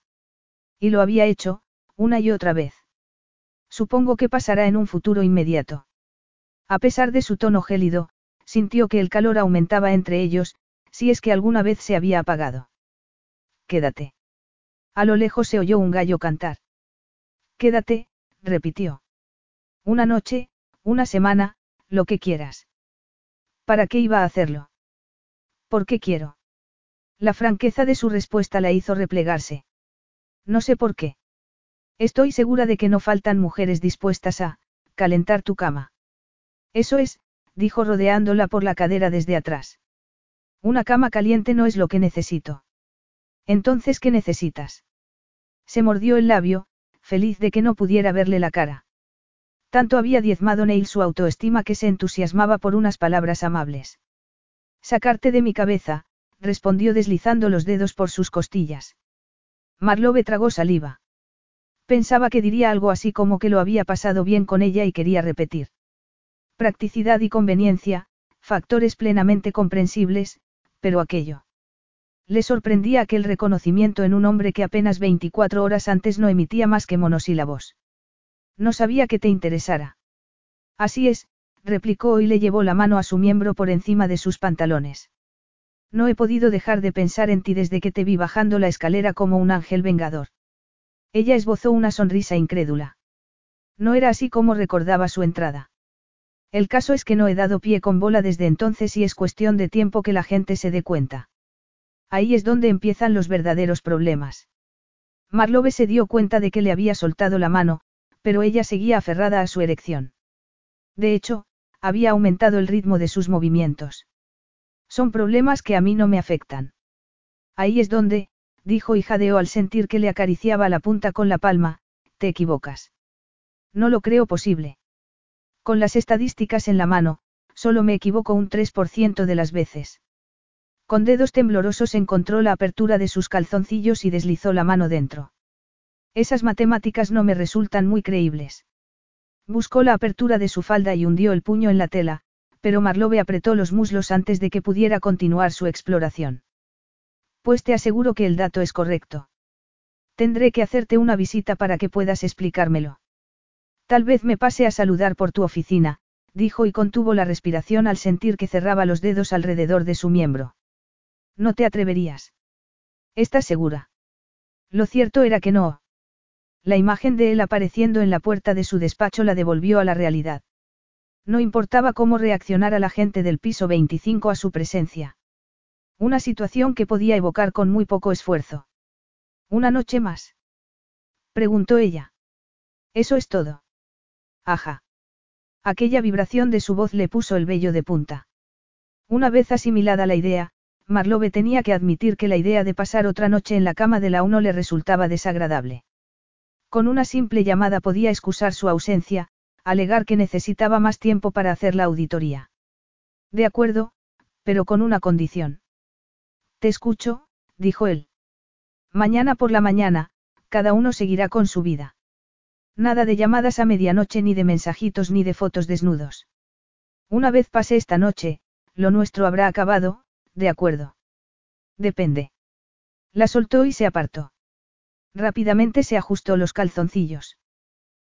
Y lo había hecho, una y otra vez. Supongo que pasará en un futuro inmediato. A pesar de su tono gélido, sintió que el calor aumentaba entre ellos, si es que alguna vez se había apagado. Quédate. A lo lejos se oyó un gallo cantar. Quédate, repitió. Una noche, una semana, lo que quieras. ¿Para qué iba a hacerlo? ¿Por qué quiero? La franqueza de su respuesta la hizo replegarse. No sé por qué. Estoy segura de que no faltan mujeres dispuestas a, calentar tu cama. Eso es, dijo rodeándola por la cadera desde atrás. Una cama caliente no es lo que necesito. Entonces, ¿qué necesitas? Se mordió el labio, feliz de que no pudiera verle la cara. Tanto había diezmado Neil su autoestima que se entusiasmaba por unas palabras amables. Sacarte de mi cabeza, respondió deslizando los dedos por sus costillas. Marlowe tragó saliva. Pensaba que diría algo así como que lo había pasado bien con ella y quería repetir. Practicidad y conveniencia, factores plenamente comprensibles, pero aquello. Le sorprendía aquel reconocimiento en un hombre que apenas 24 horas antes no emitía más que monosílabos. No sabía que te interesara. Así es, replicó y le llevó la mano a su miembro por encima de sus pantalones. No he podido dejar de pensar en ti desde que te vi bajando la escalera como un ángel vengador. Ella esbozó una sonrisa incrédula. No era así como recordaba su entrada. El caso es que no he dado pie con bola desde entonces y es cuestión de tiempo que la gente se dé cuenta. Ahí es donde empiezan los verdaderos problemas. Marlowe se dio cuenta de que le había soltado la mano, pero ella seguía aferrada a su erección. De hecho, había aumentado el ritmo de sus movimientos. Son problemas que a mí no me afectan. Ahí es donde, dijo y jadeó al sentir que le acariciaba la punta con la palma, te equivocas. No lo creo posible. Con las estadísticas en la mano, solo me equivoco un 3% de las veces. Con dedos temblorosos encontró la apertura de sus calzoncillos y deslizó la mano dentro. Esas matemáticas no me resultan muy creíbles. Buscó la apertura de su falda y hundió el puño en la tela, pero Marlowe apretó los muslos antes de que pudiera continuar su exploración. Pues te aseguro que el dato es correcto. Tendré que hacerte una visita para que puedas explicármelo. Tal vez me pase a saludar por tu oficina, dijo y contuvo la respiración al sentir que cerraba los dedos alrededor de su miembro. No te atreverías. ¿Estás segura? Lo cierto era que no. La imagen de él apareciendo en la puerta de su despacho la devolvió a la realidad. No importaba cómo reaccionara la gente del piso 25 a su presencia. Una situación que podía evocar con muy poco esfuerzo. ¿Una noche más? Preguntó ella. Eso es todo. Ajá. Aquella vibración de su voz le puso el vello de punta. Una vez asimilada la idea, Marlowe tenía que admitir que la idea de pasar otra noche en la cama de la uno le resultaba desagradable. Con una simple llamada podía excusar su ausencia, alegar que necesitaba más tiempo para hacer la auditoría. De acuerdo, pero con una condición. Te escucho, dijo él. Mañana por la mañana, cada uno seguirá con su vida. Nada de llamadas a medianoche ni de mensajitos ni de fotos desnudos. Una vez pase esta noche, lo nuestro habrá acabado, de acuerdo. Depende. La soltó y se apartó. Rápidamente se ajustó los calzoncillos.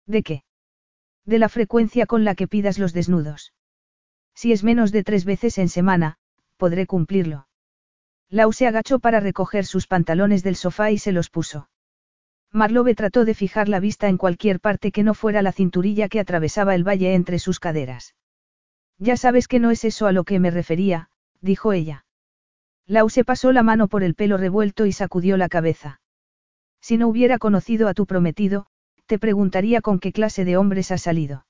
¿De qué? De la frecuencia con la que pidas los desnudos. Si es menos de tres veces en semana, podré cumplirlo. Lau se agachó para recoger sus pantalones del sofá y se los puso. Marlowe trató de fijar la vista en cualquier parte que no fuera la cinturilla que atravesaba el valle entre sus caderas. Ya sabes que no es eso a lo que me refería, dijo ella. Lau se pasó la mano por el pelo revuelto y sacudió la cabeza. Si no hubiera conocido a tu prometido, te preguntaría con qué clase de hombres has salido.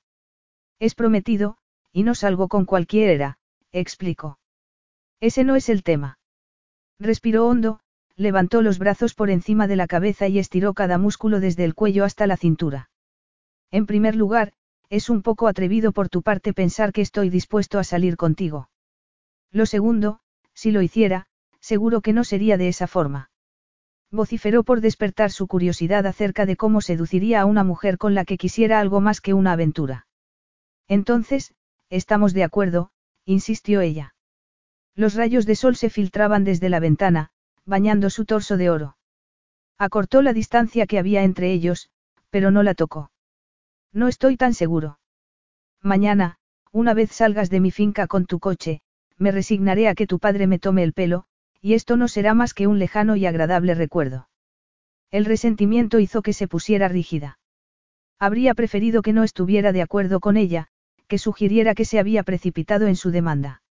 Es prometido, y no salgo con cualquiera, explicó. Ese no es el tema. Respiró hondo, levantó los brazos por encima de la cabeza y estiró cada músculo desde el cuello hasta la cintura. En primer lugar, es un poco atrevido por tu parte pensar que estoy dispuesto a salir contigo. Lo segundo, si lo hiciera, seguro que no sería de esa forma. Vociferó por despertar su curiosidad acerca de cómo seduciría a una mujer con la que quisiera algo más que una aventura. Entonces, estamos de acuerdo, insistió ella. Los rayos de sol se filtraban desde la ventana, bañando su torso de oro. Acortó la distancia que había entre ellos, pero no la tocó. No estoy tan seguro. Mañana, una vez salgas de mi finca con tu coche, me resignaré a que tu padre me tome el pelo, y esto no será más que un lejano y agradable recuerdo. El resentimiento hizo que se pusiera rígida. Habría preferido que no estuviera de acuerdo con ella, que sugiriera que se había precipitado en su demanda.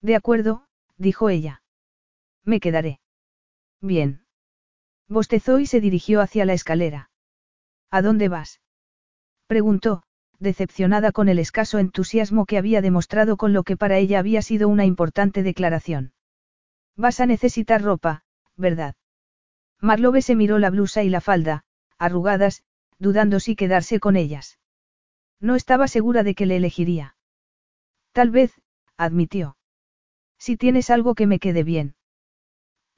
De acuerdo, dijo ella. Me quedaré. Bien. Bostezó y se dirigió hacia la escalera. ¿A dónde vas? preguntó, decepcionada con el escaso entusiasmo que había demostrado con lo que para ella había sido una importante declaración. Vas a necesitar ropa, ¿verdad? Marlowe se miró la blusa y la falda, arrugadas, dudando si quedarse con ellas. No estaba segura de que le elegiría. Tal vez, admitió. Si tienes algo que me quede bien.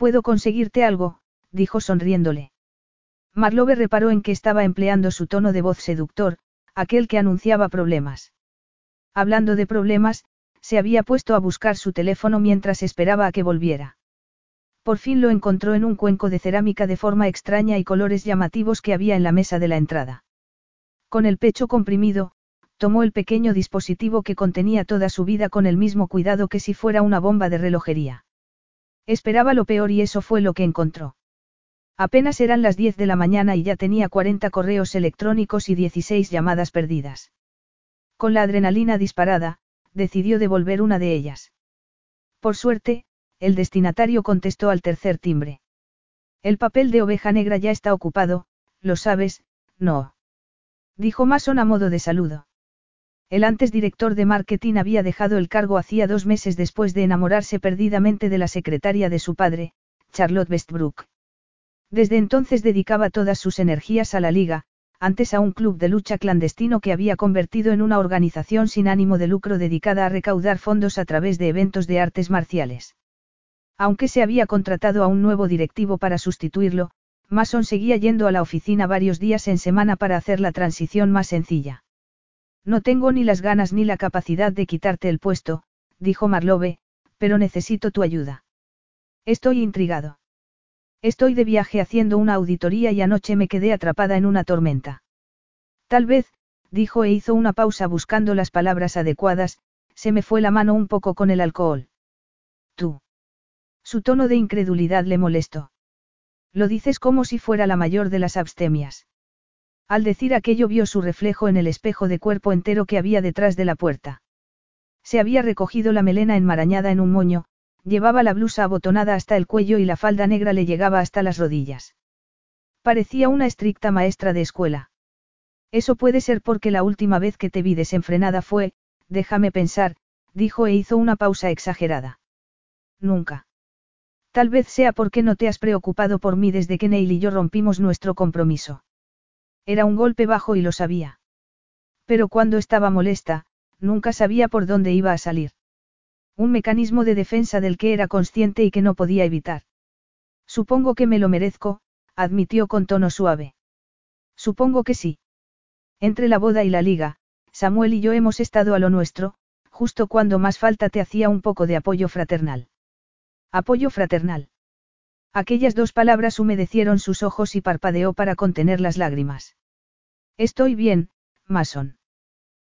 Puedo conseguirte algo, dijo sonriéndole. Marlowe reparó en que estaba empleando su tono de voz seductor, aquel que anunciaba problemas. Hablando de problemas, se había puesto a buscar su teléfono mientras esperaba a que volviera. Por fin lo encontró en un cuenco de cerámica de forma extraña y colores llamativos que había en la mesa de la entrada. Con el pecho comprimido, tomó el pequeño dispositivo que contenía toda su vida con el mismo cuidado que si fuera una bomba de relojería. Esperaba lo peor y eso fue lo que encontró. Apenas eran las 10 de la mañana y ya tenía 40 correos electrónicos y 16 llamadas perdidas. Con la adrenalina disparada, decidió devolver una de ellas. Por suerte, el destinatario contestó al tercer timbre. El papel de oveja negra ya está ocupado, lo sabes, no. Dijo Mason a modo de saludo. El antes director de marketing había dejado el cargo hacía dos meses después de enamorarse perdidamente de la secretaria de su padre, Charlotte Westbrook. Desde entonces dedicaba todas sus energías a la liga, antes a un club de lucha clandestino que había convertido en una organización sin ánimo de lucro dedicada a recaudar fondos a través de eventos de artes marciales. Aunque se había contratado a un nuevo directivo para sustituirlo, Mason seguía yendo a la oficina varios días en semana para hacer la transición más sencilla. No tengo ni las ganas ni la capacidad de quitarte el puesto, dijo Marlowe, pero necesito tu ayuda. Estoy intrigado. Estoy de viaje haciendo una auditoría y anoche me quedé atrapada en una tormenta. Tal vez, dijo e hizo una pausa buscando las palabras adecuadas, se me fue la mano un poco con el alcohol. Tú. Su tono de incredulidad le molestó. Lo dices como si fuera la mayor de las abstemias. Al decir aquello vio su reflejo en el espejo de cuerpo entero que había detrás de la puerta. Se había recogido la melena enmarañada en un moño, llevaba la blusa abotonada hasta el cuello y la falda negra le llegaba hasta las rodillas. Parecía una estricta maestra de escuela. Eso puede ser porque la última vez que te vi desenfrenada fue, déjame pensar, dijo e hizo una pausa exagerada. Nunca. Tal vez sea porque no te has preocupado por mí desde que Neil y yo rompimos nuestro compromiso. Era un golpe bajo y lo sabía. Pero cuando estaba molesta, nunca sabía por dónde iba a salir. Un mecanismo de defensa del que era consciente y que no podía evitar. Supongo que me lo merezco, admitió con tono suave. Supongo que sí. Entre la boda y la liga, Samuel y yo hemos estado a lo nuestro, justo cuando más falta te hacía un poco de apoyo fraternal. Apoyo fraternal. Aquellas dos palabras humedecieron sus ojos y parpadeó para contener las lágrimas. Estoy bien, Mason.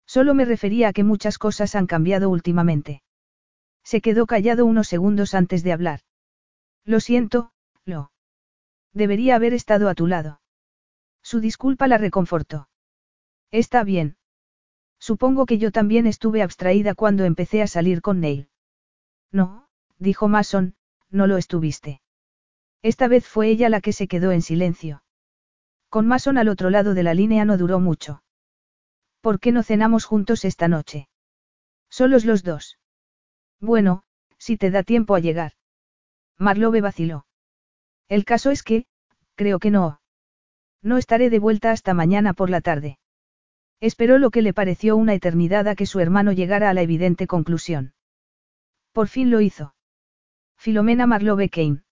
Solo me refería a que muchas cosas han cambiado últimamente. Se quedó callado unos segundos antes de hablar. Lo siento, lo. Debería haber estado a tu lado. Su disculpa la reconfortó. Está bien. Supongo que yo también estuve abstraída cuando empecé a salir con Neil. No, dijo Mason, no lo estuviste. Esta vez fue ella la que se quedó en silencio. Con Mason al otro lado de la línea no duró mucho. ¿Por qué no cenamos juntos esta noche? Solos los dos. Bueno, si te da tiempo a llegar. Marlowe vaciló. El caso es que, creo que no. No estaré de vuelta hasta mañana por la tarde. Esperó lo que le pareció una eternidad a que su hermano llegara a la evidente conclusión. Por fin lo hizo. Filomena Marlowe Kane.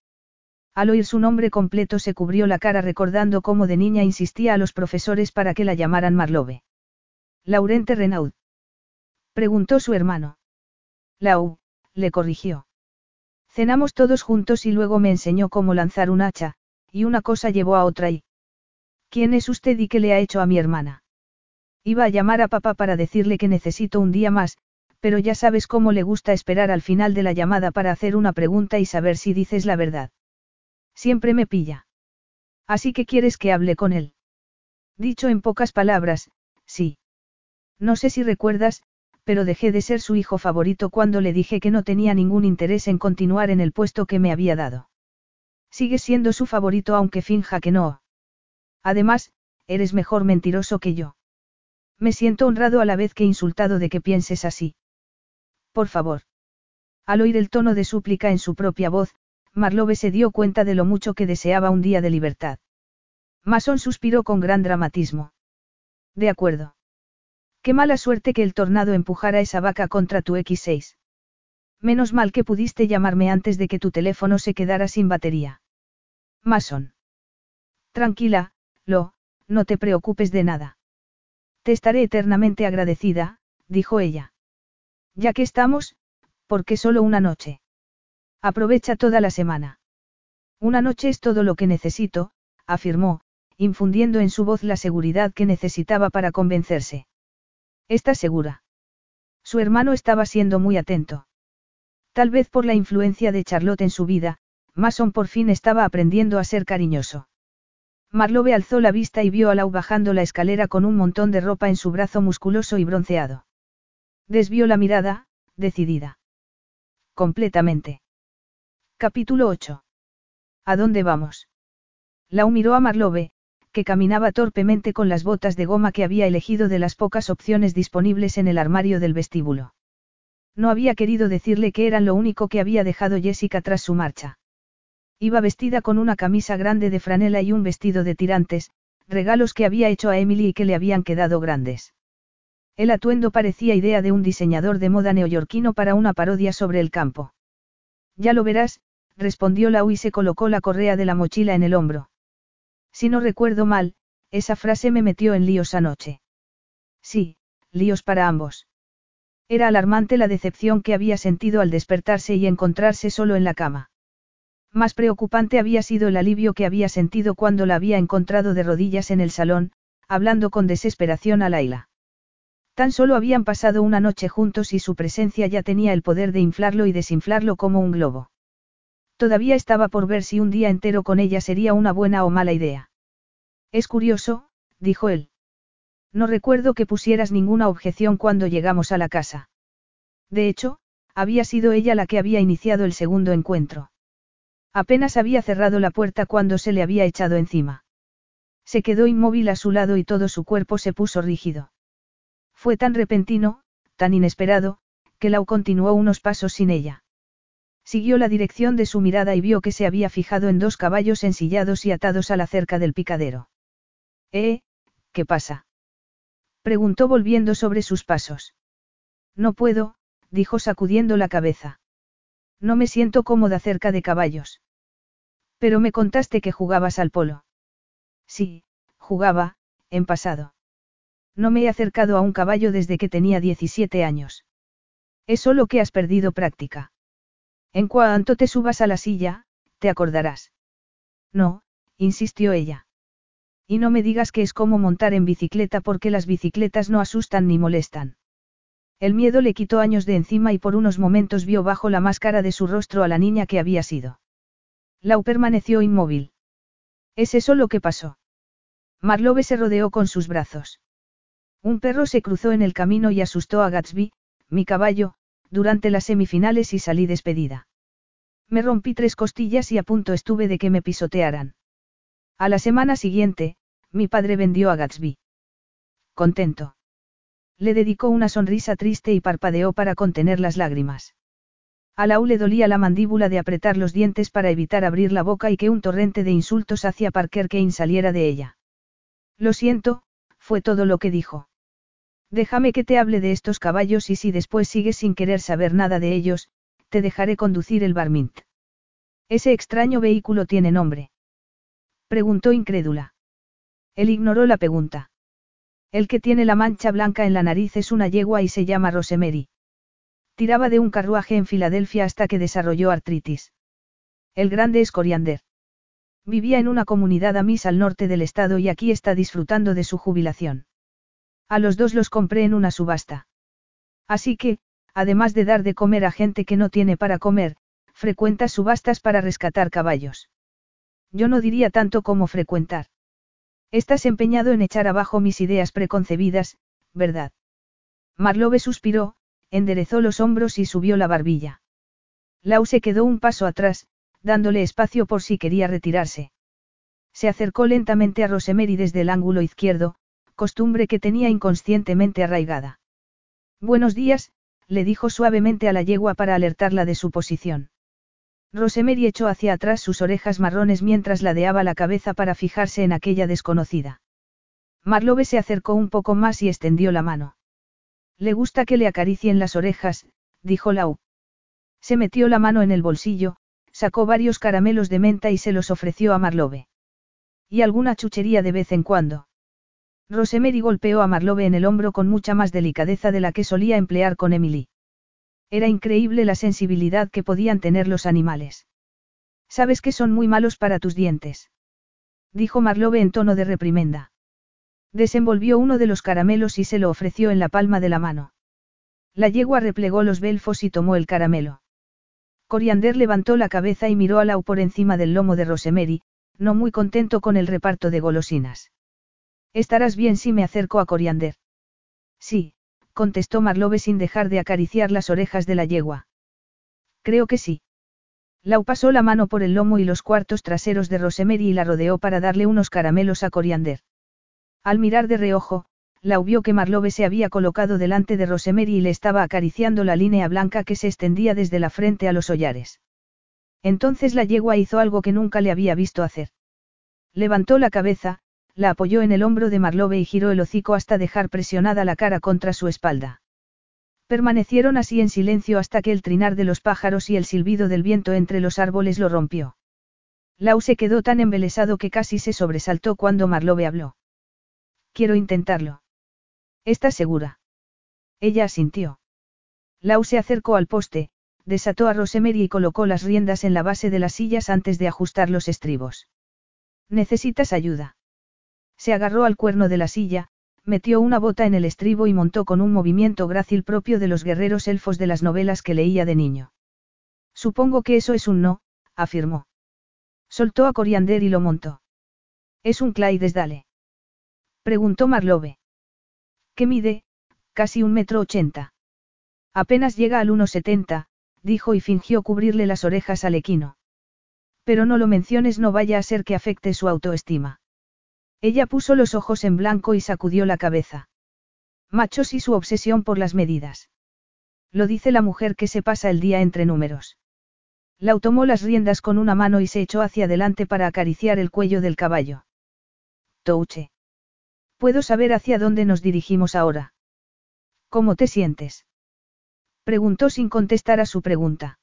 Al oír su nombre completo se cubrió la cara recordando cómo de niña insistía a los profesores para que la llamaran Marlowe. Laurente Renaud. Preguntó su hermano. Lau, le corrigió. Cenamos todos juntos y luego me enseñó cómo lanzar un hacha, y una cosa llevó a otra y... ¿Quién es usted y qué le ha hecho a mi hermana? Iba a llamar a papá para decirle que necesito un día más, pero ya sabes cómo le gusta esperar al final de la llamada para hacer una pregunta y saber si dices la verdad. Siempre me pilla. Así que quieres que hable con él. Dicho en pocas palabras, sí. No sé si recuerdas, pero dejé de ser su hijo favorito cuando le dije que no tenía ningún interés en continuar en el puesto que me había dado. Sigue siendo su favorito aunque finja que no. Además, eres mejor mentiroso que yo. Me siento honrado a la vez que insultado de que pienses así. Por favor. Al oír el tono de súplica en su propia voz, Marlowe se dio cuenta de lo mucho que deseaba un día de libertad. Mason suspiró con gran dramatismo. De acuerdo. Qué mala suerte que el tornado empujara esa vaca contra tu X6. Menos mal que pudiste llamarme antes de que tu teléfono se quedara sin batería. Mason. Tranquila, Lo, no te preocupes de nada. Te estaré eternamente agradecida, dijo ella. Ya que estamos, ¿por qué solo una noche? Aprovecha toda la semana. Una noche es todo lo que necesito, afirmó, infundiendo en su voz la seguridad que necesitaba para convencerse. ¿Estás segura? Su hermano estaba siendo muy atento. Tal vez por la influencia de Charlotte en su vida, Mason por fin estaba aprendiendo a ser cariñoso. Marlowe alzó la vista y vio a Lau bajando la escalera con un montón de ropa en su brazo musculoso y bronceado. Desvió la mirada, decidida. Completamente. Capítulo 8. ¿A dónde vamos? Lau miró a Marlowe, que caminaba torpemente con las botas de goma que había elegido de las pocas opciones disponibles en el armario del vestíbulo. No había querido decirle que eran lo único que había dejado Jessica tras su marcha. Iba vestida con una camisa grande de franela y un vestido de tirantes, regalos que había hecho a Emily y que le habían quedado grandes. El atuendo parecía idea de un diseñador de moda neoyorquino para una parodia sobre el campo. Ya lo verás, respondió Lau y se colocó la correa de la mochila en el hombro. Si no recuerdo mal, esa frase me metió en líos anoche. Sí, líos para ambos. Era alarmante la decepción que había sentido al despertarse y encontrarse solo en la cama. Más preocupante había sido el alivio que había sentido cuando la había encontrado de rodillas en el salón, hablando con desesperación a Laila. Tan solo habían pasado una noche juntos y su presencia ya tenía el poder de inflarlo y desinflarlo como un globo. Todavía estaba por ver si un día entero con ella sería una buena o mala idea. Es curioso, dijo él. No recuerdo que pusieras ninguna objeción cuando llegamos a la casa. De hecho, había sido ella la que había iniciado el segundo encuentro. Apenas había cerrado la puerta cuando se le había echado encima. Se quedó inmóvil a su lado y todo su cuerpo se puso rígido. Fue tan repentino, tan inesperado, que Lau continuó unos pasos sin ella. Siguió la dirección de su mirada y vio que se había fijado en dos caballos ensillados y atados a la cerca del picadero. ¿Eh? ¿Qué pasa? Preguntó volviendo sobre sus pasos. No puedo, dijo sacudiendo la cabeza. No me siento cómoda cerca de caballos. Pero me contaste que jugabas al polo. Sí, jugaba, en pasado. No me he acercado a un caballo desde que tenía 17 años. Es solo que has perdido práctica. En cuanto te subas a la silla, te acordarás. No, insistió ella. Y no me digas que es como montar en bicicleta porque las bicicletas no asustan ni molestan. El miedo le quitó años de encima y por unos momentos vio bajo la máscara de su rostro a la niña que había sido. Lau permaneció inmóvil. ¿Es eso lo que pasó? Marlowe se rodeó con sus brazos. Un perro se cruzó en el camino y asustó a Gatsby, mi caballo, durante las semifinales y salí despedida. Me rompí tres costillas y a punto estuve de que me pisotearan. A la semana siguiente, mi padre vendió a Gatsby. Contento. Le dedicó una sonrisa triste y parpadeó para contener las lágrimas. A Lau le dolía la mandíbula de apretar los dientes para evitar abrir la boca y que un torrente de insultos hacia Parker Kane saliera de ella. Lo siento, fue todo lo que dijo. Déjame que te hable de estos caballos y si después sigues sin querer saber nada de ellos, te dejaré conducir el Barmint. Ese extraño vehículo tiene nombre. Preguntó incrédula. Él ignoró la pregunta. El que tiene la mancha blanca en la nariz es una yegua y se llama Rosemary. Tiraba de un carruaje en Filadelfia hasta que desarrolló artritis. El grande es Coriander. Vivía en una comunidad a mis al norte del estado y aquí está disfrutando de su jubilación. A los dos los compré en una subasta. Así que, además de dar de comer a gente que no tiene para comer, frecuenta subastas para rescatar caballos. Yo no diría tanto como frecuentar. Estás empeñado en echar abajo mis ideas preconcebidas, ¿verdad? Marlowe suspiró, enderezó los hombros y subió la barbilla. Lau se quedó un paso atrás, dándole espacio por si quería retirarse. Se acercó lentamente a Rosemary desde el ángulo izquierdo, costumbre que tenía inconscientemente arraigada. Buenos días, le dijo suavemente a la yegua para alertarla de su posición. Rosemary echó hacia atrás sus orejas marrones mientras ladeaba la cabeza para fijarse en aquella desconocida. Marlowe se acercó un poco más y extendió la mano. Le gusta que le acaricien las orejas, dijo Lau. Se metió la mano en el bolsillo, sacó varios caramelos de menta y se los ofreció a Marlowe. Y alguna chuchería de vez en cuando. Rosemary golpeó a Marlowe en el hombro con mucha más delicadeza de la que solía emplear con Emily. Era increíble la sensibilidad que podían tener los animales. Sabes que son muy malos para tus dientes. Dijo Marlowe en tono de reprimenda. Desenvolvió uno de los caramelos y se lo ofreció en la palma de la mano. La yegua replegó los belfos y tomó el caramelo. Coriander levantó la cabeza y miró a Lau por encima del lomo de Rosemary, no muy contento con el reparto de golosinas. Estarás bien si me acerco a Coriander. Sí, contestó Marlowe sin dejar de acariciar las orejas de la yegua. Creo que sí. Lau pasó la mano por el lomo y los cuartos traseros de Rosemary y la rodeó para darle unos caramelos a Coriander. Al mirar de reojo, Lau vio que Marlove se había colocado delante de Rosemary y le estaba acariciando la línea blanca que se extendía desde la frente a los hollares. Entonces la yegua hizo algo que nunca le había visto hacer. Levantó la cabeza, la apoyó en el hombro de Marlove y giró el hocico hasta dejar presionada la cara contra su espalda. Permanecieron así en silencio hasta que el trinar de los pájaros y el silbido del viento entre los árboles lo rompió. Lau se quedó tan embelesado que casi se sobresaltó cuando Marlove habló. Quiero intentarlo. ¿Estás segura? Ella asintió. Lau se acercó al poste, desató a Rosemary y colocó las riendas en la base de las sillas antes de ajustar los estribos. ¿Necesitas ayuda? Se agarró al cuerno de la silla, metió una bota en el estribo y montó con un movimiento grácil propio de los guerreros elfos de las novelas que leía de niño. Supongo que eso es un no, afirmó. Soltó a Coriander y lo montó. ¿Es un Clydesdale? Preguntó Marlove. ¿Qué mide? Casi un metro ochenta. Apenas llega al 1,70, dijo y fingió cubrirle las orejas al equino. Pero no lo menciones, no vaya a ser que afecte su autoestima. Ella puso los ojos en blanco y sacudió la cabeza. Machos y su obsesión por las medidas. Lo dice la mujer que se pasa el día entre números. Lau tomó las riendas con una mano y se echó hacia adelante para acariciar el cuello del caballo. Touche. ¿Puedo saber hacia dónde nos dirigimos ahora? ¿Cómo te sientes? Preguntó sin contestar a su pregunta.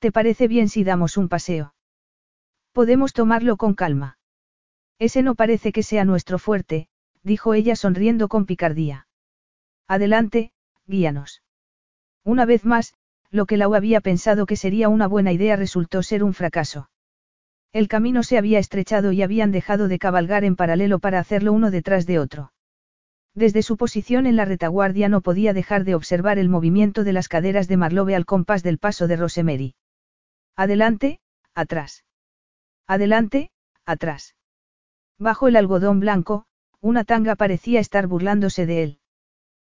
¿Te parece bien si damos un paseo? Podemos tomarlo con calma. Ese no parece que sea nuestro fuerte, dijo ella sonriendo con picardía. Adelante, guíanos. Una vez más, lo que Lau había pensado que sería una buena idea resultó ser un fracaso. El camino se había estrechado y habían dejado de cabalgar en paralelo para hacerlo uno detrás de otro. Desde su posición en la retaguardia no podía dejar de observar el movimiento de las caderas de Marlove al compás del paso de Rosemary. Adelante, atrás. Adelante, atrás. Bajo el algodón blanco, una tanga parecía estar burlándose de él.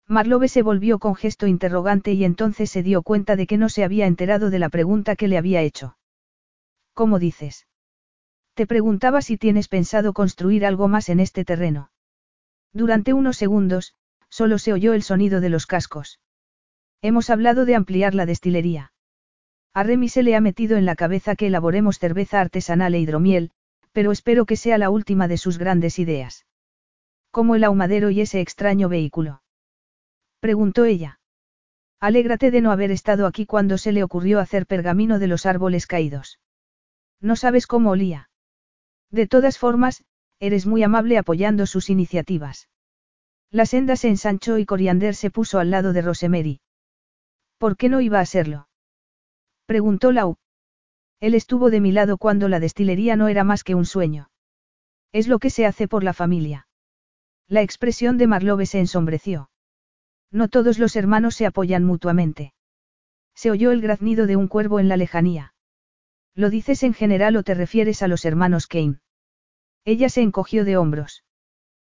Marlowe se volvió con gesto interrogante y entonces se dio cuenta de que no se había enterado de la pregunta que le había hecho. ¿Cómo dices? Te preguntaba si tienes pensado construir algo más en este terreno. Durante unos segundos, solo se oyó el sonido de los cascos. Hemos hablado de ampliar la destilería. A Remy se le ha metido en la cabeza que elaboremos cerveza artesanal e hidromiel, pero espero que sea la última de sus grandes ideas. ¿Cómo el ahumadero y ese extraño vehículo? Preguntó ella. Alégrate de no haber estado aquí cuando se le ocurrió hacer pergamino de los árboles caídos. No sabes cómo olía. De todas formas, eres muy amable apoyando sus iniciativas. La senda se ensanchó y Coriander se puso al lado de Rosemary. ¿Por qué no iba a serlo? Preguntó Lau. Él estuvo de mi lado cuando la destilería no era más que un sueño. Es lo que se hace por la familia. La expresión de Marlove se ensombreció. No todos los hermanos se apoyan mutuamente. Se oyó el graznido de un cuervo en la lejanía. ¿Lo dices en general o te refieres a los hermanos Kane? Ella se encogió de hombros.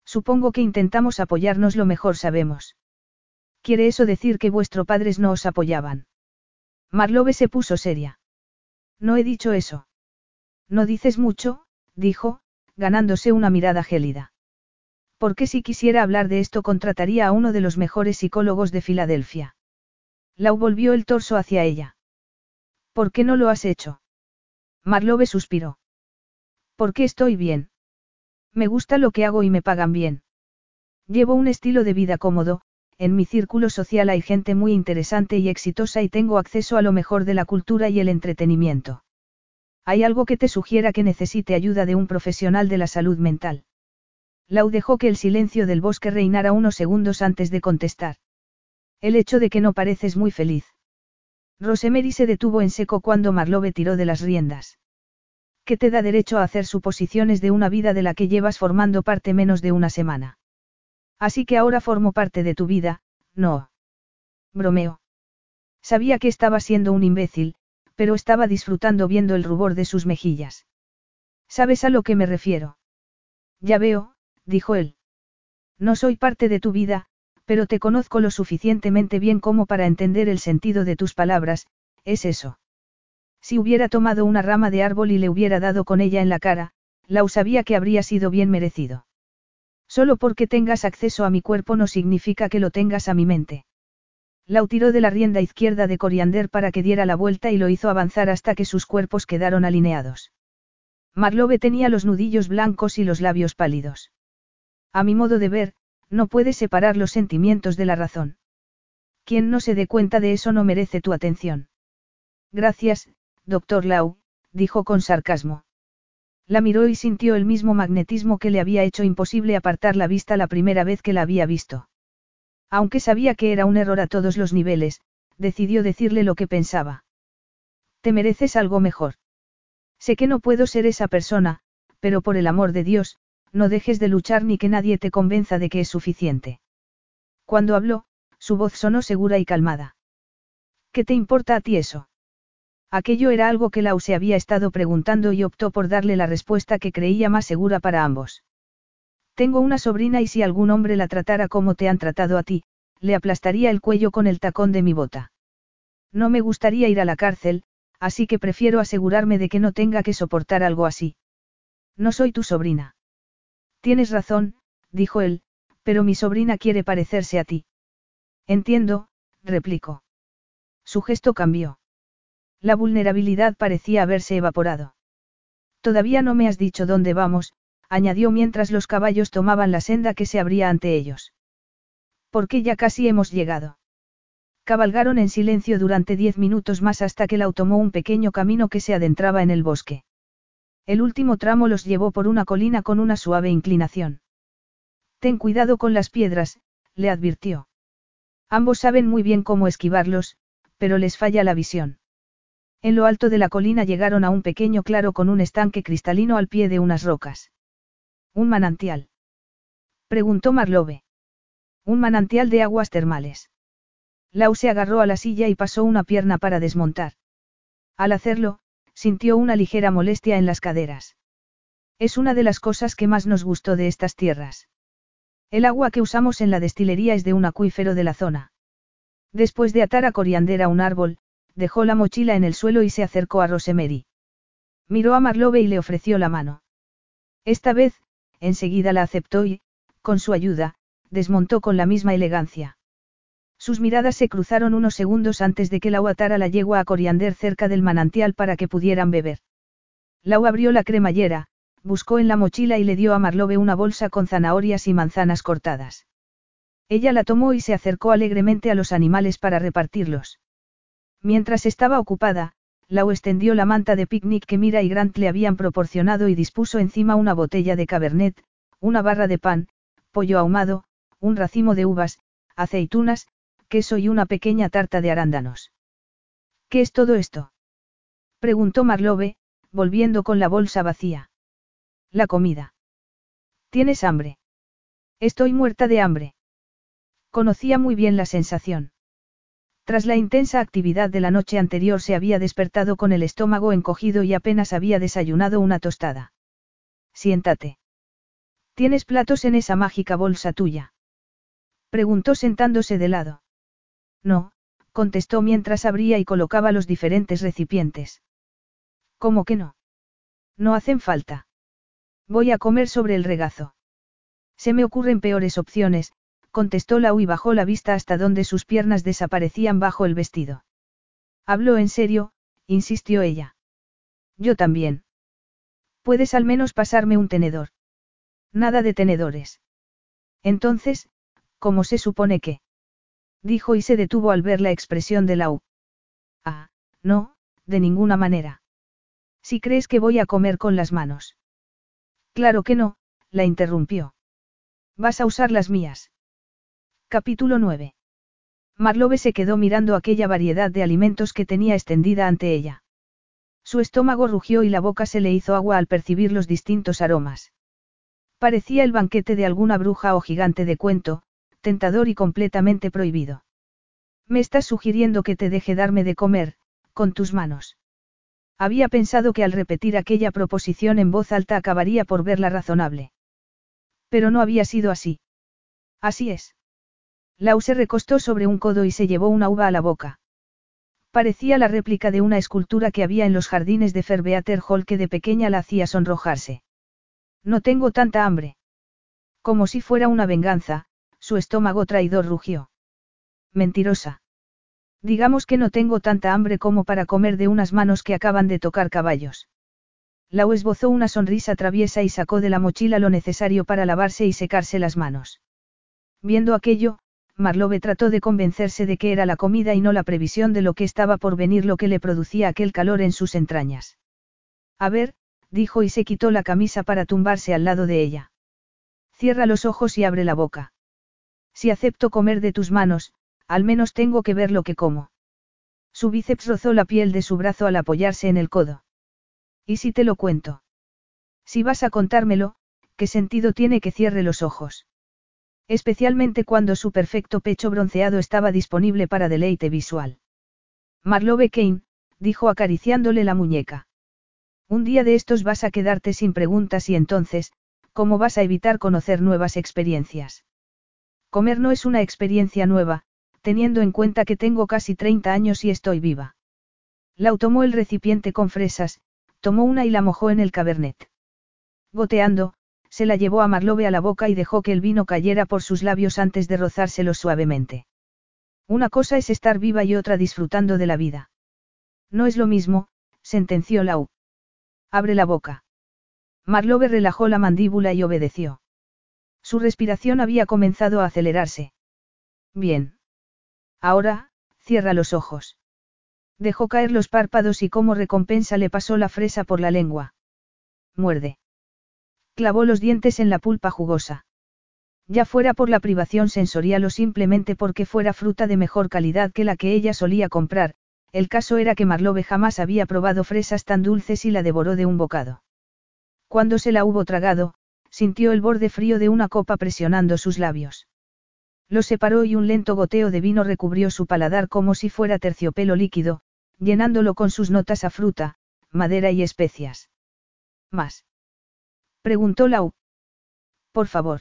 Supongo que intentamos apoyarnos lo mejor sabemos. ¿Quiere eso decir que vuestros padres no os apoyaban? Marlove se puso seria. No he dicho eso. No dices mucho, dijo, ganándose una mirada gélida. Porque si quisiera hablar de esto contrataría a uno de los mejores psicólogos de Filadelfia. Lau volvió el torso hacia ella. ¿Por qué no lo has hecho? Marlove suspiró. Porque estoy bien. Me gusta lo que hago y me pagan bien. Llevo un estilo de vida cómodo, en mi círculo social hay gente muy interesante y exitosa y tengo acceso a lo mejor de la cultura y el entretenimiento. ¿Hay algo que te sugiera que necesite ayuda de un profesional de la salud mental? Lau dejó que el silencio del bosque reinara unos segundos antes de contestar. El hecho de que no pareces muy feliz. Rosemary se detuvo en seco cuando Marlove tiró de las riendas. ¿Qué te da derecho a hacer suposiciones de una vida de la que llevas formando parte menos de una semana? Así que ahora formo parte de tu vida, no. Bromeo. Sabía que estaba siendo un imbécil, pero estaba disfrutando viendo el rubor de sus mejillas. ¿Sabes a lo que me refiero? Ya veo, dijo él. No soy parte de tu vida, pero te conozco lo suficientemente bien como para entender el sentido de tus palabras, es eso. Si hubiera tomado una rama de árbol y le hubiera dado con ella en la cara, Lau sabía que habría sido bien merecido. Solo porque tengas acceso a mi cuerpo no significa que lo tengas a mi mente. Lau tiró de la rienda izquierda de Coriander para que diera la vuelta y lo hizo avanzar hasta que sus cuerpos quedaron alineados. Marlowe tenía los nudillos blancos y los labios pálidos. A mi modo de ver, no puedes separar los sentimientos de la razón. Quien no se dé cuenta de eso no merece tu atención. Gracias, doctor Lau, dijo con sarcasmo. La miró y sintió el mismo magnetismo que le había hecho imposible apartar la vista la primera vez que la había visto. Aunque sabía que era un error a todos los niveles, decidió decirle lo que pensaba. Te mereces algo mejor. Sé que no puedo ser esa persona, pero por el amor de Dios, no dejes de luchar ni que nadie te convenza de que es suficiente. Cuando habló, su voz sonó segura y calmada. ¿Qué te importa a ti eso? Aquello era algo que Lau se había estado preguntando y optó por darle la respuesta que creía más segura para ambos. Tengo una sobrina y si algún hombre la tratara como te han tratado a ti, le aplastaría el cuello con el tacón de mi bota. No me gustaría ir a la cárcel, así que prefiero asegurarme de que no tenga que soportar algo así. No soy tu sobrina. Tienes razón, dijo él, pero mi sobrina quiere parecerse a ti. Entiendo, replicó. Su gesto cambió. La vulnerabilidad parecía haberse evaporado. Todavía no me has dicho dónde vamos, añadió mientras los caballos tomaban la senda que se abría ante ellos. Porque ya casi hemos llegado. Cabalgaron en silencio durante diez minutos más hasta que la tomó un pequeño camino que se adentraba en el bosque. El último tramo los llevó por una colina con una suave inclinación. Ten cuidado con las piedras, le advirtió. Ambos saben muy bien cómo esquivarlos, pero les falla la visión. En lo alto de la colina llegaron a un pequeño claro con un estanque cristalino al pie de unas rocas. ¿Un manantial? Preguntó Marlowe. Un manantial de aguas termales. Lau se agarró a la silla y pasó una pierna para desmontar. Al hacerlo, sintió una ligera molestia en las caderas. Es una de las cosas que más nos gustó de estas tierras. El agua que usamos en la destilería es de un acuífero de la zona. Después de atar a Coriander a un árbol, dejó la mochila en el suelo y se acercó a Rosemary. Miró a Marlowe y le ofreció la mano. Esta vez, enseguida la aceptó y, con su ayuda, desmontó con la misma elegancia. Sus miradas se cruzaron unos segundos antes de que Lau atara la yegua a Coriander cerca del manantial para que pudieran beber. Lau abrió la cremallera, buscó en la mochila y le dio a Marlowe una bolsa con zanahorias y manzanas cortadas. Ella la tomó y se acercó alegremente a los animales para repartirlos. Mientras estaba ocupada, Lau extendió la manta de picnic que Mira y Grant le habían proporcionado y dispuso encima una botella de cabernet, una barra de pan, pollo ahumado, un racimo de uvas, aceitunas, queso y una pequeña tarta de arándanos. ¿Qué es todo esto? preguntó Marlowe, volviendo con la bolsa vacía. La comida. ¿Tienes hambre? Estoy muerta de hambre. Conocía muy bien la sensación. Tras la intensa actividad de la noche anterior se había despertado con el estómago encogido y apenas había desayunado una tostada. Siéntate. ¿Tienes platos en esa mágica bolsa tuya? Preguntó sentándose de lado. No, contestó mientras abría y colocaba los diferentes recipientes. ¿Cómo que no? No hacen falta. Voy a comer sobre el regazo. Se me ocurren peores opciones, contestó Lau y bajó la vista hasta donde sus piernas desaparecían bajo el vestido. Habló en serio, insistió ella. Yo también. Puedes al menos pasarme un tenedor. Nada de tenedores. Entonces, ¿cómo se supone que? Dijo y se detuvo al ver la expresión de Lau. Ah, no, de ninguna manera. Si crees que voy a comer con las manos. Claro que no, la interrumpió. Vas a usar las mías. Capítulo 9. Marlowe se quedó mirando aquella variedad de alimentos que tenía extendida ante ella. Su estómago rugió y la boca se le hizo agua al percibir los distintos aromas. Parecía el banquete de alguna bruja o gigante de cuento, tentador y completamente prohibido. Me estás sugiriendo que te deje darme de comer, con tus manos. Había pensado que al repetir aquella proposición en voz alta acabaría por verla razonable. Pero no había sido así. Así es. Lau se recostó sobre un codo y se llevó una uva a la boca. Parecía la réplica de una escultura que había en los jardines de Ferbeater Hall que de pequeña la hacía sonrojarse. No tengo tanta hambre. Como si fuera una venganza, su estómago traidor rugió. Mentirosa. Digamos que no tengo tanta hambre como para comer de unas manos que acaban de tocar caballos. Lau esbozó una sonrisa traviesa y sacó de la mochila lo necesario para lavarse y secarse las manos. Viendo aquello, Marlowe trató de convencerse de que era la comida y no la previsión de lo que estaba por venir lo que le producía aquel calor en sus entrañas. A ver, dijo y se quitó la camisa para tumbarse al lado de ella. Cierra los ojos y abre la boca. Si acepto comer de tus manos, al menos tengo que ver lo que como. Su bíceps rozó la piel de su brazo al apoyarse en el codo. ¿Y si te lo cuento? Si vas a contármelo, ¿qué sentido tiene que cierre los ojos? Especialmente cuando su perfecto pecho bronceado estaba disponible para deleite visual. Marlowe Kane, dijo acariciándole la muñeca. Un día de estos vas a quedarte sin preguntas y entonces, ¿cómo vas a evitar conocer nuevas experiencias? Comer no es una experiencia nueva, teniendo en cuenta que tengo casi 30 años y estoy viva. Lau tomó el recipiente con fresas, tomó una y la mojó en el cabernet. Goteando, se la llevó a Marlowe a la boca y dejó que el vino cayera por sus labios antes de rozárselo suavemente. Una cosa es estar viva y otra disfrutando de la vida. No es lo mismo, sentenció Lau. Abre la boca. Marlowe relajó la mandíbula y obedeció. Su respiración había comenzado a acelerarse. Bien. Ahora, cierra los ojos. Dejó caer los párpados y como recompensa le pasó la fresa por la lengua. Muerde. Clavó los dientes en la pulpa jugosa. Ya fuera por la privación sensorial o simplemente porque fuera fruta de mejor calidad que la que ella solía comprar, el caso era que Marlowe jamás había probado fresas tan dulces y la devoró de un bocado. Cuando se la hubo tragado, sintió el borde frío de una copa presionando sus labios. Lo separó y un lento goteo de vino recubrió su paladar como si fuera terciopelo líquido, llenándolo con sus notas a fruta, madera y especias. ¿Más? Preguntó Lau. Por favor.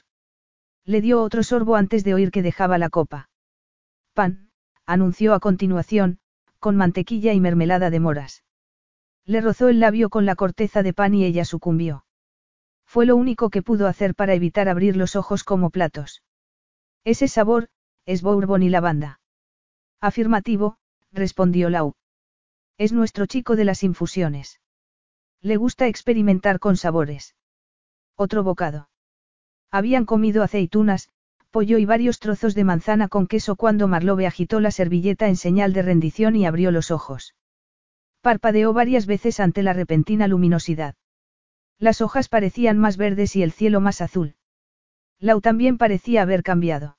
Le dio otro sorbo antes de oír que dejaba la copa. Pan, anunció a continuación, con mantequilla y mermelada de moras. Le rozó el labio con la corteza de pan y ella sucumbió. Fue lo único que pudo hacer para evitar abrir los ojos como platos. Ese sabor, es bourbon y lavanda. Afirmativo, respondió Lau. Es nuestro chico de las infusiones. Le gusta experimentar con sabores. Otro bocado. Habían comido aceitunas, pollo y varios trozos de manzana con queso cuando Marlowe agitó la servilleta en señal de rendición y abrió los ojos. Parpadeó varias veces ante la repentina luminosidad. Las hojas parecían más verdes y el cielo más azul. Lau también parecía haber cambiado.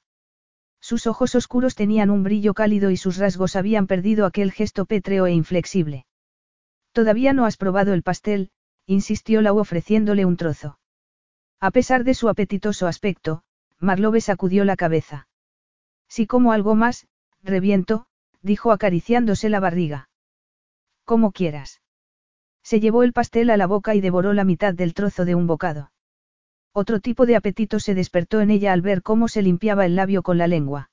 Sus ojos oscuros tenían un brillo cálido y sus rasgos habían perdido aquel gesto pétreo e inflexible. Todavía no has probado el pastel, insistió Lau ofreciéndole un trozo. A pesar de su apetitoso aspecto, Marlowe sacudió la cabeza. Si como algo más, reviento, dijo acariciándose la barriga. Como quieras. Se llevó el pastel a la boca y devoró la mitad del trozo de un bocado. Otro tipo de apetito se despertó en ella al ver cómo se limpiaba el labio con la lengua.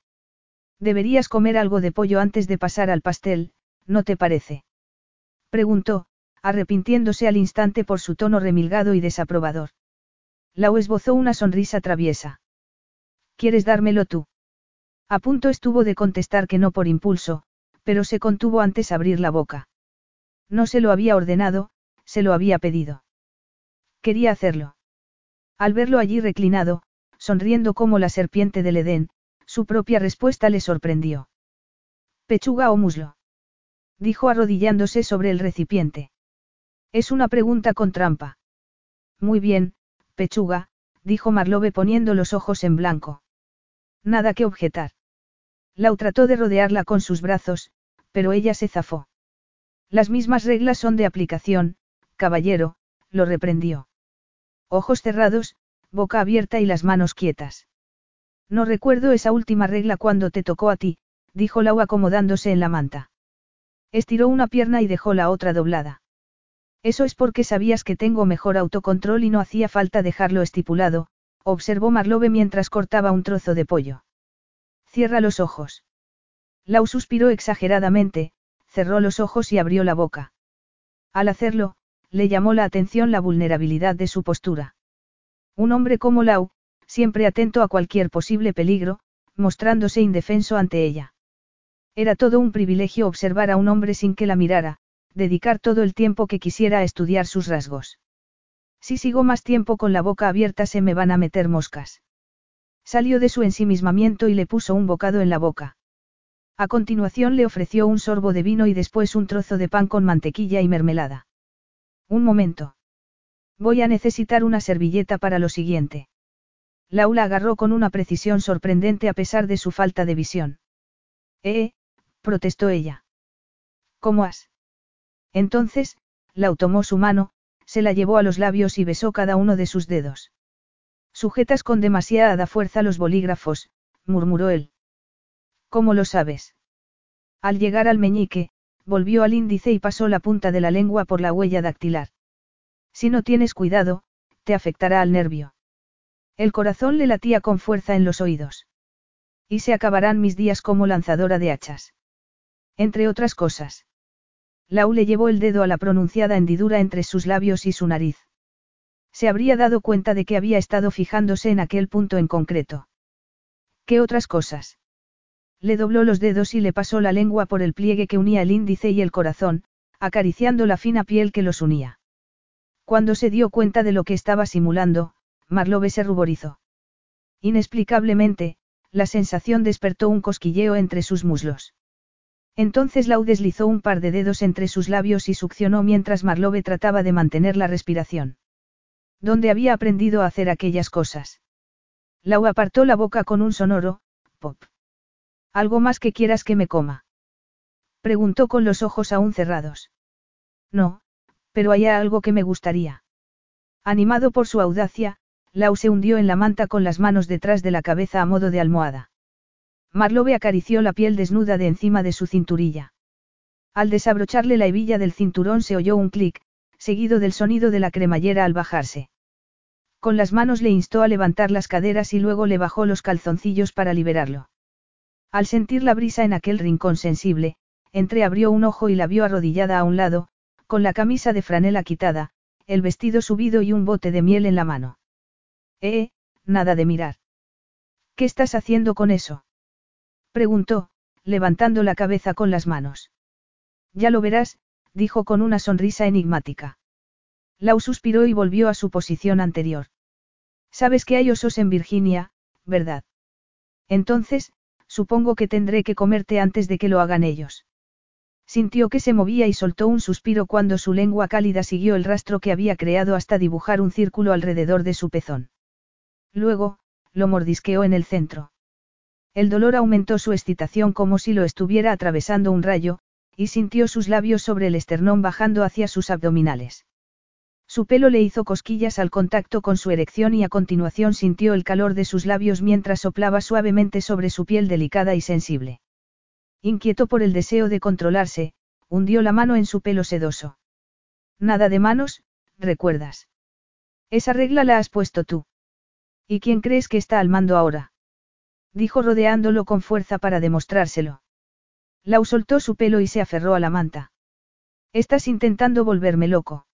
Deberías comer algo de pollo antes de pasar al pastel, ¿no te parece? Preguntó, arrepintiéndose al instante por su tono remilgado y desaprobador. Lau esbozó una sonrisa traviesa. ¿Quieres dármelo tú? A punto estuvo de contestar que no por impulso, pero se contuvo antes abrir la boca. No se lo había ordenado, se lo había pedido. Quería hacerlo. Al verlo allí reclinado, sonriendo como la serpiente del Edén, su propia respuesta le sorprendió. ¿Pechuga o muslo? Dijo arrodillándose sobre el recipiente. Es una pregunta con trampa. Muy bien, pechuga, dijo Marlowe poniendo los ojos en blanco. Nada que objetar. Lau trató de rodearla con sus brazos, pero ella se zafó. Las mismas reglas son de aplicación, caballero, lo reprendió. Ojos cerrados, boca abierta y las manos quietas. No recuerdo esa última regla cuando te tocó a ti, dijo Lau acomodándose en la manta. Estiró una pierna y dejó la otra doblada. Eso es porque sabías que tengo mejor autocontrol y no hacía falta dejarlo estipulado, observó Marlowe mientras cortaba un trozo de pollo. Cierra los ojos. Lau suspiró exageradamente, cerró los ojos y abrió la boca. Al hacerlo, le llamó la atención la vulnerabilidad de su postura. Un hombre como Lau, siempre atento a cualquier posible peligro, mostrándose indefenso ante ella. Era todo un privilegio observar a un hombre sin que la mirara, dedicar todo el tiempo que quisiera a estudiar sus rasgos. Si sigo más tiempo con la boca abierta se me van a meter moscas. Salió de su ensimismamiento y le puso un bocado en la boca. A continuación le ofreció un sorbo de vino y después un trozo de pan con mantequilla y mermelada. Un momento. Voy a necesitar una servilleta para lo siguiente. Laura agarró con una precisión sorprendente a pesar de su falta de visión. Eh, protestó ella. ¿Cómo has? Entonces, la tomó su mano, se la llevó a los labios y besó cada uno de sus dedos. Sujetas con demasiada fuerza los bolígrafos, murmuró él. ¿Cómo lo sabes? Al llegar al meñique, volvió al índice y pasó la punta de la lengua por la huella dactilar. Si no tienes cuidado, te afectará al nervio. El corazón le latía con fuerza en los oídos. Y se acabarán mis días como lanzadora de hachas. Entre otras cosas. Lau le llevó el dedo a la pronunciada hendidura entre sus labios y su nariz. Se habría dado cuenta de que había estado fijándose en aquel punto en concreto. ¿Qué otras cosas? Le dobló los dedos y le pasó la lengua por el pliegue que unía el índice y el corazón, acariciando la fina piel que los unía. Cuando se dio cuenta de lo que estaba simulando, Marlowe se ruborizó. Inexplicablemente, la sensación despertó un cosquilleo entre sus muslos. Entonces Lau deslizó un par de dedos entre sus labios y succionó mientras Marlowe trataba de mantener la respiración. ¿Dónde había aprendido a hacer aquellas cosas? Lau apartó la boca con un sonoro, pop. ¿Algo más que quieras que me coma? Preguntó con los ojos aún cerrados. No, pero hay algo que me gustaría. Animado por su audacia, Lau se hundió en la manta con las manos detrás de la cabeza a modo de almohada. Marlowe acarició la piel desnuda de encima de su cinturilla. Al desabrocharle la hebilla del cinturón se oyó un clic, seguido del sonido de la cremallera al bajarse. Con las manos le instó a levantar las caderas y luego le bajó los calzoncillos para liberarlo. Al sentir la brisa en aquel rincón sensible, entreabrió un ojo y la vio arrodillada a un lado, con la camisa de franela quitada, el vestido subido y un bote de miel en la mano. Eh, nada de mirar. ¿Qué estás haciendo con eso? Preguntó, levantando la cabeza con las manos. Ya lo verás, dijo con una sonrisa enigmática. Lau suspiró y volvió a su posición anterior. Sabes que hay osos en Virginia, ¿verdad? Entonces, supongo que tendré que comerte antes de que lo hagan ellos. Sintió que se movía y soltó un suspiro cuando su lengua cálida siguió el rastro que había creado hasta dibujar un círculo alrededor de su pezón. Luego, lo mordisqueó en el centro. El dolor aumentó su excitación como si lo estuviera atravesando un rayo, y sintió sus labios sobre el esternón bajando hacia sus abdominales. Su pelo le hizo cosquillas al contacto con su erección y a continuación sintió el calor de sus labios mientras soplaba suavemente sobre su piel delicada y sensible. Inquieto por el deseo de controlarse, hundió la mano en su pelo sedoso. Nada de manos, recuerdas. Esa regla la has puesto tú. ¿Y quién crees que está al mando ahora? Dijo rodeándolo con fuerza para demostrárselo. Lau soltó su pelo y se aferró a la manta. Estás intentando volverme loco.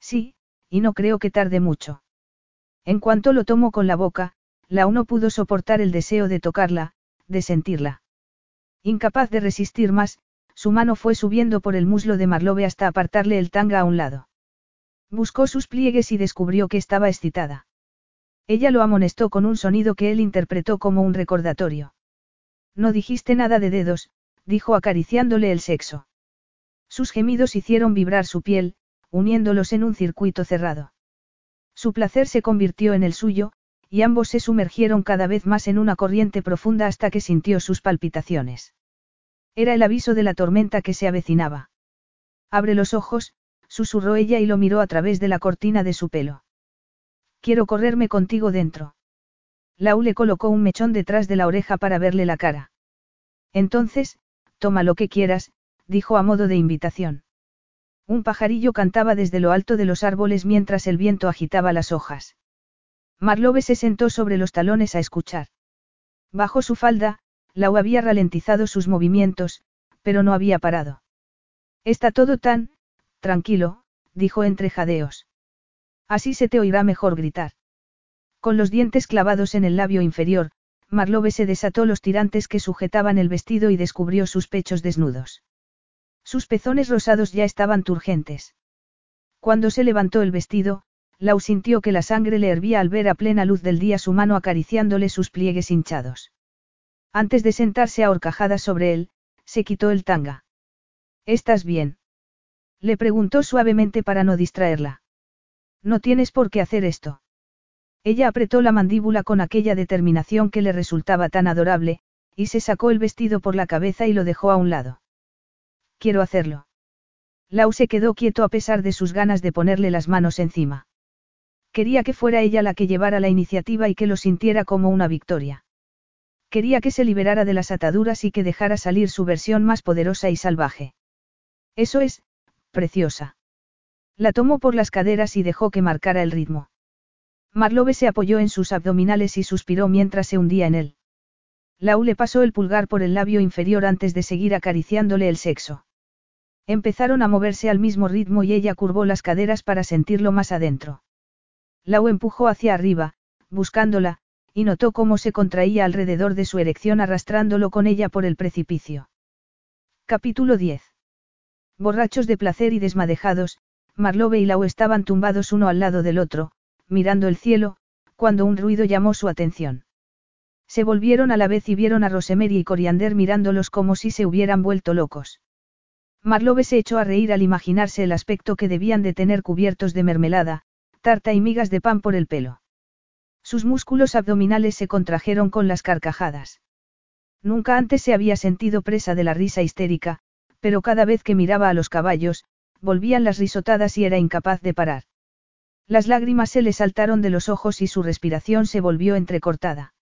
Sí, y no creo que tarde mucho. En cuanto lo tomó con la boca, Lau no pudo soportar el deseo de tocarla, de sentirla. Incapaz de resistir más, su mano fue subiendo por el muslo de Marlowe hasta apartarle el tanga a un lado. Buscó sus pliegues y descubrió que estaba excitada. Ella lo amonestó con un sonido que él interpretó como un recordatorio. No dijiste nada de dedos, dijo acariciándole el sexo. Sus gemidos hicieron vibrar su piel, uniéndolos en un circuito cerrado. Su placer se convirtió en el suyo, y ambos se sumergieron cada vez más en una corriente profunda hasta que sintió sus palpitaciones. Era el aviso de la tormenta que se avecinaba. Abre los ojos, susurró ella y lo miró a través de la cortina de su pelo. Quiero correrme contigo dentro. Lau le colocó un mechón detrás de la oreja para verle la cara. Entonces, toma lo que quieras, dijo a modo de invitación. Un pajarillo cantaba desde lo alto de los árboles mientras el viento agitaba las hojas. Marlowe se sentó sobre los talones a escuchar. Bajo su falda, Lau había ralentizado sus movimientos, pero no había parado. Está todo tan, tranquilo, dijo entre jadeos. Así se te oirá mejor gritar. Con los dientes clavados en el labio inferior, Marlowe se desató los tirantes que sujetaban el vestido y descubrió sus pechos desnudos. Sus pezones rosados ya estaban turgentes. Cuando se levantó el vestido, Lau sintió que la sangre le hervía al ver a plena luz del día su mano acariciándole sus pliegues hinchados. Antes de sentarse a horcajadas sobre él, se quitó el tanga. ¿Estás bien? Le preguntó suavemente para no distraerla. No tienes por qué hacer esto. Ella apretó la mandíbula con aquella determinación que le resultaba tan adorable, y se sacó el vestido por la cabeza y lo dejó a un lado. Quiero hacerlo. Lau se quedó quieto a pesar de sus ganas de ponerle las manos encima. Quería que fuera ella la que llevara la iniciativa y que lo sintiera como una victoria. Quería que se liberara de las ataduras y que dejara salir su versión más poderosa y salvaje. Eso es, preciosa. La tomó por las caderas y dejó que marcara el ritmo. Marlowe se apoyó en sus abdominales y suspiró mientras se hundía en él. Lau le pasó el pulgar por el labio inferior antes de seguir acariciándole el sexo. Empezaron a moverse al mismo ritmo y ella curvó las caderas para sentirlo más adentro. Lau empujó hacia arriba, buscándola, y notó cómo se contraía alrededor de su erección arrastrándolo con ella por el precipicio. Capítulo 10. Borrachos de placer y desmadejados, Marlowe y Lau estaban tumbados uno al lado del otro, mirando el cielo, cuando un ruido llamó su atención. Se volvieron a la vez y vieron a Rosemary y Coriander mirándolos como si se hubieran vuelto locos. Marlowe se echó a reír al imaginarse el aspecto que debían de tener cubiertos de mermelada, tarta y migas de pan por el pelo. Sus músculos abdominales se contrajeron con las carcajadas. Nunca antes se había sentido presa de la risa histérica, pero cada vez que miraba a los caballos, volvían las risotadas y era incapaz de parar. Las lágrimas se le saltaron de los ojos y su respiración se volvió entrecortada.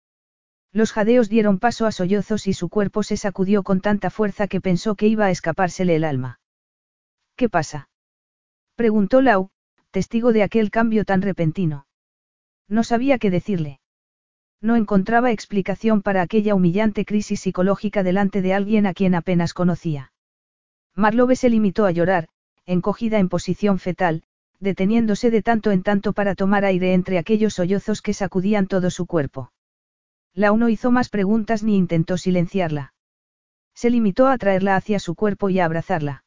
Los jadeos dieron paso a sollozos y su cuerpo se sacudió con tanta fuerza que pensó que iba a escapársele el alma. ¿Qué pasa? preguntó Lau, testigo de aquel cambio tan repentino. No sabía qué decirle. No encontraba explicación para aquella humillante crisis psicológica delante de alguien a quien apenas conocía. Marlowe se limitó a llorar, encogida en posición fetal, deteniéndose de tanto en tanto para tomar aire entre aquellos sollozos que sacudían todo su cuerpo. La no hizo más preguntas ni intentó silenciarla. Se limitó a traerla hacia su cuerpo y a abrazarla.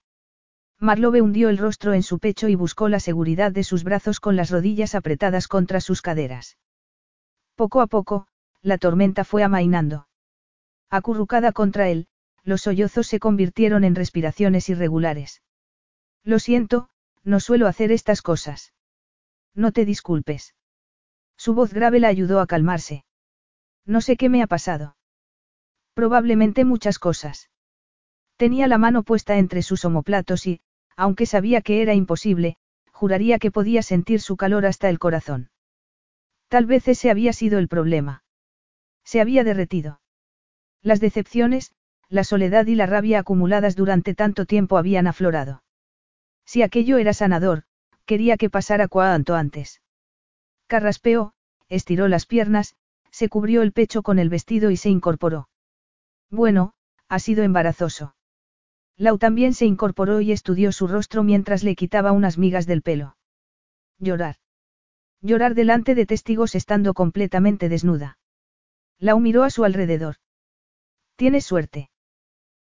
Marlowe hundió el rostro en su pecho y buscó la seguridad de sus brazos con las rodillas apretadas contra sus caderas. Poco a poco, la tormenta fue amainando. Acurrucada contra él, los sollozos se convirtieron en respiraciones irregulares. Lo siento, no suelo hacer estas cosas. No te disculpes. Su voz grave la ayudó a calmarse. No sé qué me ha pasado. Probablemente muchas cosas. Tenía la mano puesta entre sus omoplatos y, aunque sabía que era imposible, juraría que podía sentir su calor hasta el corazón. Tal vez ese había sido el problema. Se había derretido. Las decepciones, la soledad y la rabia acumuladas durante tanto tiempo habían aflorado. Si aquello era sanador, quería que pasara cuanto antes. Carraspeó, estiró las piernas, se cubrió el pecho con el vestido y se incorporó. Bueno, ha sido embarazoso. Lau también se incorporó y estudió su rostro mientras le quitaba unas migas del pelo. Llorar. Llorar delante de testigos estando completamente desnuda. Lau miró a su alrededor. Tienes suerte.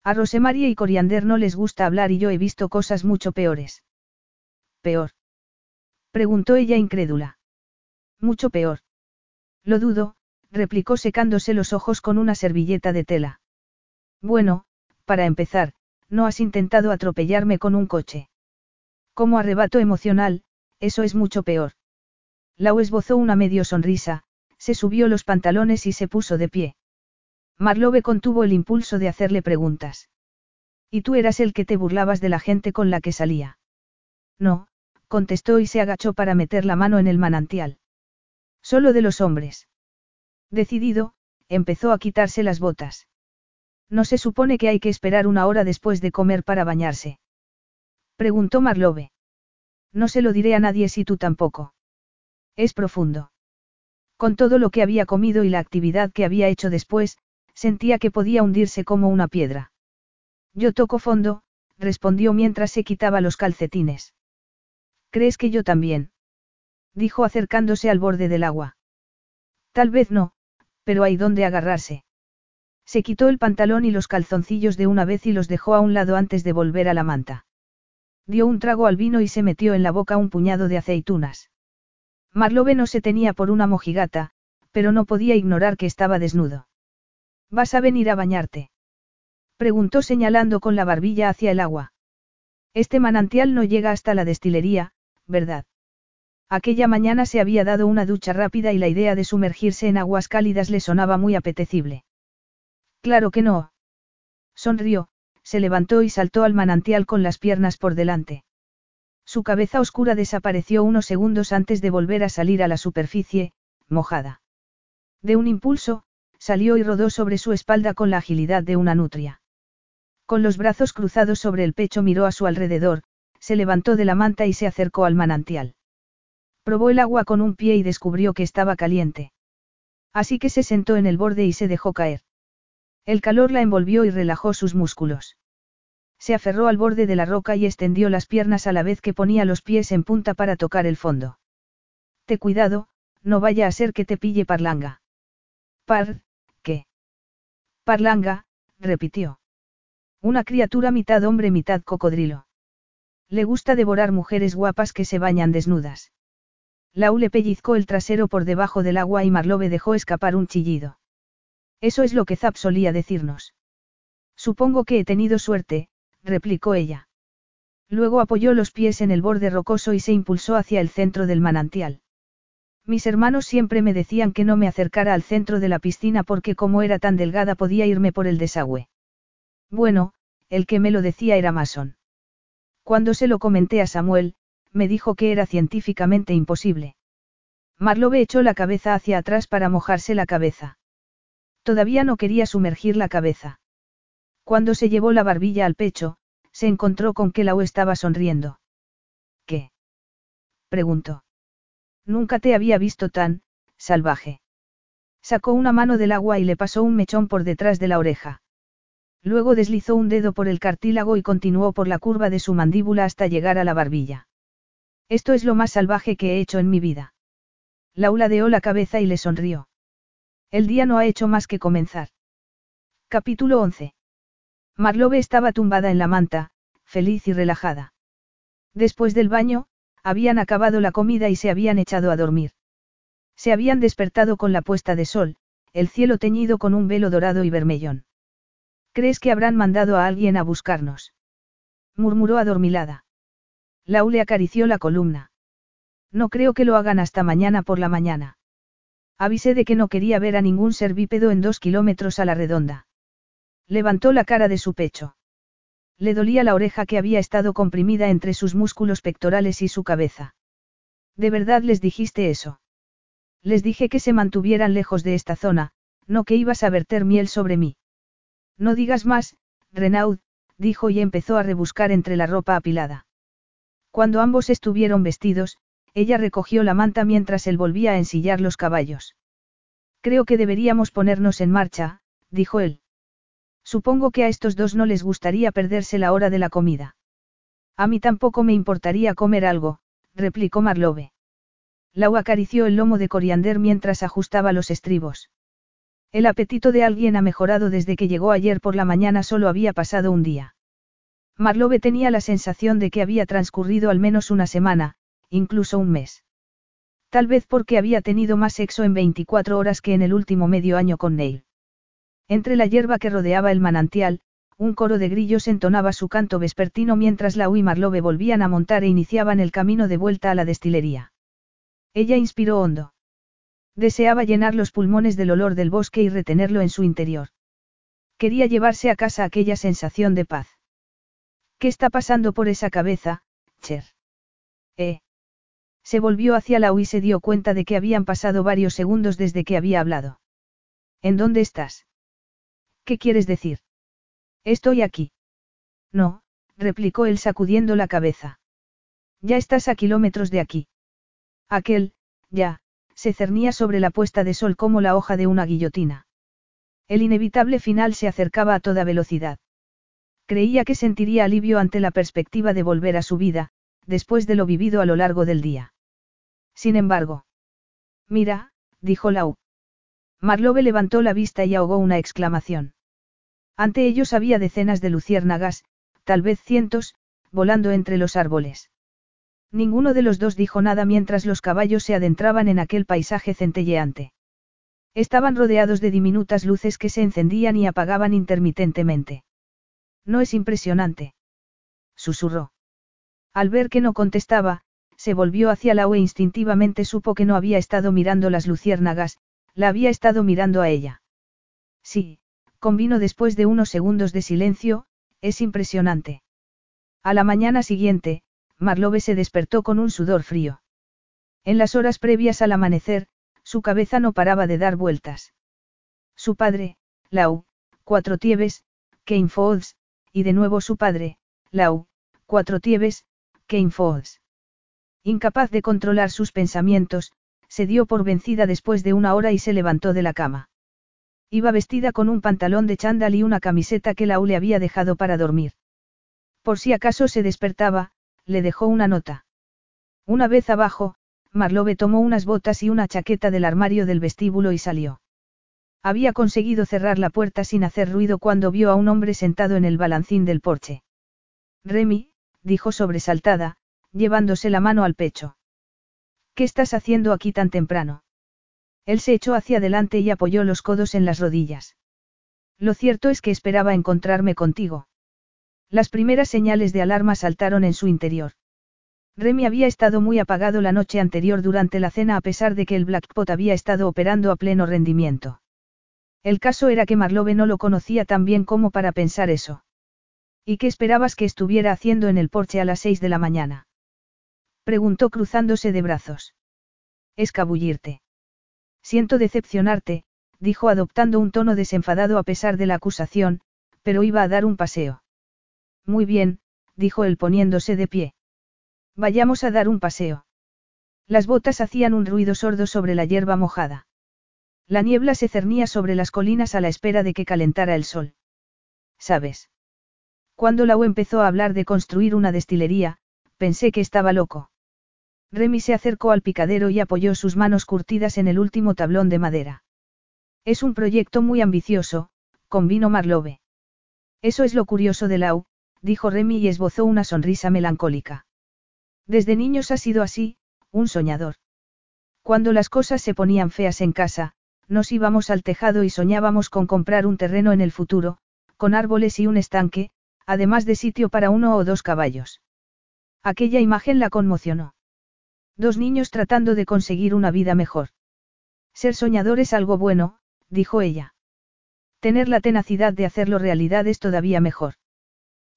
A Rosemaria y Coriander no les gusta hablar y yo he visto cosas mucho peores. ¿Peor? Preguntó ella incrédula. Mucho peor. Lo dudo, replicó secándose los ojos con una servilleta de tela. Bueno, para empezar, no has intentado atropellarme con un coche. Como arrebato emocional, eso es mucho peor. Lau esbozó una medio sonrisa, se subió los pantalones y se puso de pie. Marlowe contuvo el impulso de hacerle preguntas. ¿Y tú eras el que te burlabas de la gente con la que salía? No, contestó y se agachó para meter la mano en el manantial. Solo de los hombres. Decidido, empezó a quitarse las botas. ¿No se supone que hay que esperar una hora después de comer para bañarse? Preguntó Marlowe. No se lo diré a nadie si tú tampoco. Es profundo. Con todo lo que había comido y la actividad que había hecho después, sentía que podía hundirse como una piedra. Yo toco fondo, respondió mientras se quitaba los calcetines. ¿Crees que yo también? dijo acercándose al borde del agua. Tal vez no, pero hay donde agarrarse. Se quitó el pantalón y los calzoncillos de una vez y los dejó a un lado antes de volver a la manta. Dio un trago al vino y se metió en la boca un puñado de aceitunas. Marlowe no se tenía por una mojigata, pero no podía ignorar que estaba desnudo. ¿Vas a venir a bañarte? Preguntó señalando con la barbilla hacia el agua. Este manantial no llega hasta la destilería, ¿verdad? Aquella mañana se había dado una ducha rápida y la idea de sumergirse en aguas cálidas le sonaba muy apetecible. Claro que no. Sonrió, se levantó y saltó al manantial con las piernas por delante. Su cabeza oscura desapareció unos segundos antes de volver a salir a la superficie, mojada. De un impulso, salió y rodó sobre su espalda con la agilidad de una nutria. Con los brazos cruzados sobre el pecho miró a su alrededor, se levantó de la manta y se acercó al manantial. Probó el agua con un pie y descubrió que estaba caliente. Así que se sentó en el borde y se dejó caer. El calor la envolvió y relajó sus músculos. Se aferró al borde de la roca y extendió las piernas a la vez que ponía los pies en punta para tocar el fondo. Te cuidado, no vaya a ser que te pille parlanga. Par. Parlanga, repitió. Una criatura mitad hombre, mitad cocodrilo. Le gusta devorar mujeres guapas que se bañan desnudas. Lau le pellizcó el trasero por debajo del agua y Marlowe dejó escapar un chillido. Eso es lo que Zap solía decirnos. Supongo que he tenido suerte, replicó ella. Luego apoyó los pies en el borde rocoso y se impulsó hacia el centro del manantial. Mis hermanos siempre me decían que no me acercara al centro de la piscina porque como era tan delgada podía irme por el desagüe. Bueno, el que me lo decía era Mason. Cuando se lo comenté a Samuel, me dijo que era científicamente imposible. Marlowe echó la cabeza hacia atrás para mojarse la cabeza. Todavía no quería sumergir la cabeza. Cuando se llevó la barbilla al pecho, se encontró con que Lau estaba sonriendo. ¿Qué? preguntó. Nunca te había visto tan, salvaje. Sacó una mano del agua y le pasó un mechón por detrás de la oreja. Luego deslizó un dedo por el cartílago y continuó por la curva de su mandíbula hasta llegar a la barbilla. Esto es lo más salvaje que he hecho en mi vida. Laura deó la cabeza y le sonrió. El día no ha hecho más que comenzar. Capítulo 11. Marlowe estaba tumbada en la manta, feliz y relajada. Después del baño, habían acabado la comida y se habían echado a dormir. Se habían despertado con la puesta de sol, el cielo teñido con un velo dorado y vermellón. ¿Crees que habrán mandado a alguien a buscarnos? murmuró adormilada. Lau le acarició la columna. No creo que lo hagan hasta mañana por la mañana. Avisé de que no quería ver a ningún ser bípedo en dos kilómetros a la redonda. Levantó la cara de su pecho. Le dolía la oreja que había estado comprimida entre sus músculos pectorales y su cabeza. ¿De verdad les dijiste eso? Les dije que se mantuvieran lejos de esta zona, no que ibas a verter miel sobre mí. No digas más, Renaud, dijo y empezó a rebuscar entre la ropa apilada. Cuando ambos estuvieron vestidos, ella recogió la manta mientras él volvía a ensillar los caballos. Creo que deberíamos ponernos en marcha, dijo él. Supongo que a estos dos no les gustaría perderse la hora de la comida. A mí tampoco me importaría comer algo, replicó Marlowe. Lau acarició el lomo de coriander mientras ajustaba los estribos. El apetito de alguien ha mejorado desde que llegó ayer por la mañana, solo había pasado un día. Marlowe tenía la sensación de que había transcurrido al menos una semana, incluso un mes. Tal vez porque había tenido más sexo en 24 horas que en el último medio año con Neil. Entre la hierba que rodeaba el manantial, un coro de grillos entonaba su canto vespertino mientras Lau y Marlowe volvían a montar e iniciaban el camino de vuelta a la destilería. Ella inspiró hondo. Deseaba llenar los pulmones del olor del bosque y retenerlo en su interior. Quería llevarse a casa aquella sensación de paz. ¿Qué está pasando por esa cabeza, Cher? Eh. Se volvió hacia la y se dio cuenta de que habían pasado varios segundos desde que había hablado. ¿En dónde estás? ¿Qué quieres decir? Estoy aquí. No, replicó él sacudiendo la cabeza. Ya estás a kilómetros de aquí. Aquel, ya, se cernía sobre la puesta de sol como la hoja de una guillotina. El inevitable final se acercaba a toda velocidad. Creía que sentiría alivio ante la perspectiva de volver a su vida, después de lo vivido a lo largo del día. Sin embargo. Mira, dijo Lau. Marlowe levantó la vista y ahogó una exclamación. Ante ellos había decenas de luciérnagas, tal vez cientos, volando entre los árboles. Ninguno de los dos dijo nada mientras los caballos se adentraban en aquel paisaje centelleante. Estaban rodeados de diminutas luces que se encendían y apagaban intermitentemente. No es impresionante. Susurró. Al ver que no contestaba, se volvió hacia la e instintivamente supo que no había estado mirando las luciérnagas, la había estado mirando a ella. Sí, convino después de unos segundos de silencio, es impresionante. A la mañana siguiente, Marlowe se despertó con un sudor frío. En las horas previas al amanecer, su cabeza no paraba de dar vueltas. Su padre, Lau, cuatro tieves, Kane y de nuevo su padre, Lau, cuatro tieves, Kane. Incapaz de controlar sus pensamientos, se dio por vencida después de una hora y se levantó de la cama. Iba vestida con un pantalón de chándal y una camiseta que Lau le había dejado para dormir. Por si acaso se despertaba, le dejó una nota. Una vez abajo, Marlowe tomó unas botas y una chaqueta del armario del vestíbulo y salió. Había conseguido cerrar la puerta sin hacer ruido cuando vio a un hombre sentado en el balancín del porche. Remy, dijo sobresaltada, llevándose la mano al pecho. ¿Qué estás haciendo aquí tan temprano? Él se echó hacia adelante y apoyó los codos en las rodillas. Lo cierto es que esperaba encontrarme contigo. Las primeras señales de alarma saltaron en su interior. Remy había estado muy apagado la noche anterior durante la cena a pesar de que el Blackpot había estado operando a pleno rendimiento. El caso era que Marlowe no lo conocía tan bien como para pensar eso. ¿Y qué esperabas que estuviera haciendo en el porche a las seis de la mañana? Preguntó cruzándose de brazos. Escabullirte. Siento decepcionarte, dijo adoptando un tono desenfadado a pesar de la acusación, pero iba a dar un paseo. Muy bien, dijo él poniéndose de pie. Vayamos a dar un paseo. Las botas hacían un ruido sordo sobre la hierba mojada. La niebla se cernía sobre las colinas a la espera de que calentara el sol. ¿Sabes? Cuando Lau empezó a hablar de construir una destilería, pensé que estaba loco. Remy se acercó al picadero y apoyó sus manos curtidas en el último tablón de madera. Es un proyecto muy ambicioso, convino Marlowe. Eso es lo curioso de Lau, dijo Remy y esbozó una sonrisa melancólica. Desde niños ha sido así, un soñador. Cuando las cosas se ponían feas en casa, nos íbamos al tejado y soñábamos con comprar un terreno en el futuro, con árboles y un estanque, además de sitio para uno o dos caballos. Aquella imagen la conmocionó. Dos niños tratando de conseguir una vida mejor. Ser soñador es algo bueno, dijo ella. Tener la tenacidad de hacerlo realidad es todavía mejor.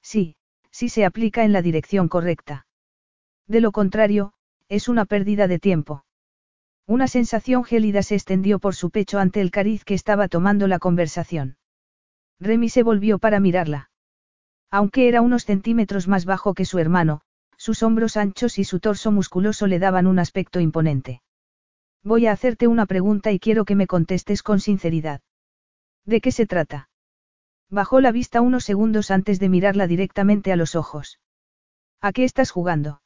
Sí, sí se aplica en la dirección correcta. De lo contrario, es una pérdida de tiempo. Una sensación gélida se extendió por su pecho ante el cariz que estaba tomando la conversación. Remy se volvió para mirarla. Aunque era unos centímetros más bajo que su hermano, sus hombros anchos y su torso musculoso le daban un aspecto imponente. Voy a hacerte una pregunta y quiero que me contestes con sinceridad. ¿De qué se trata? Bajó la vista unos segundos antes de mirarla directamente a los ojos. ¿A qué estás jugando?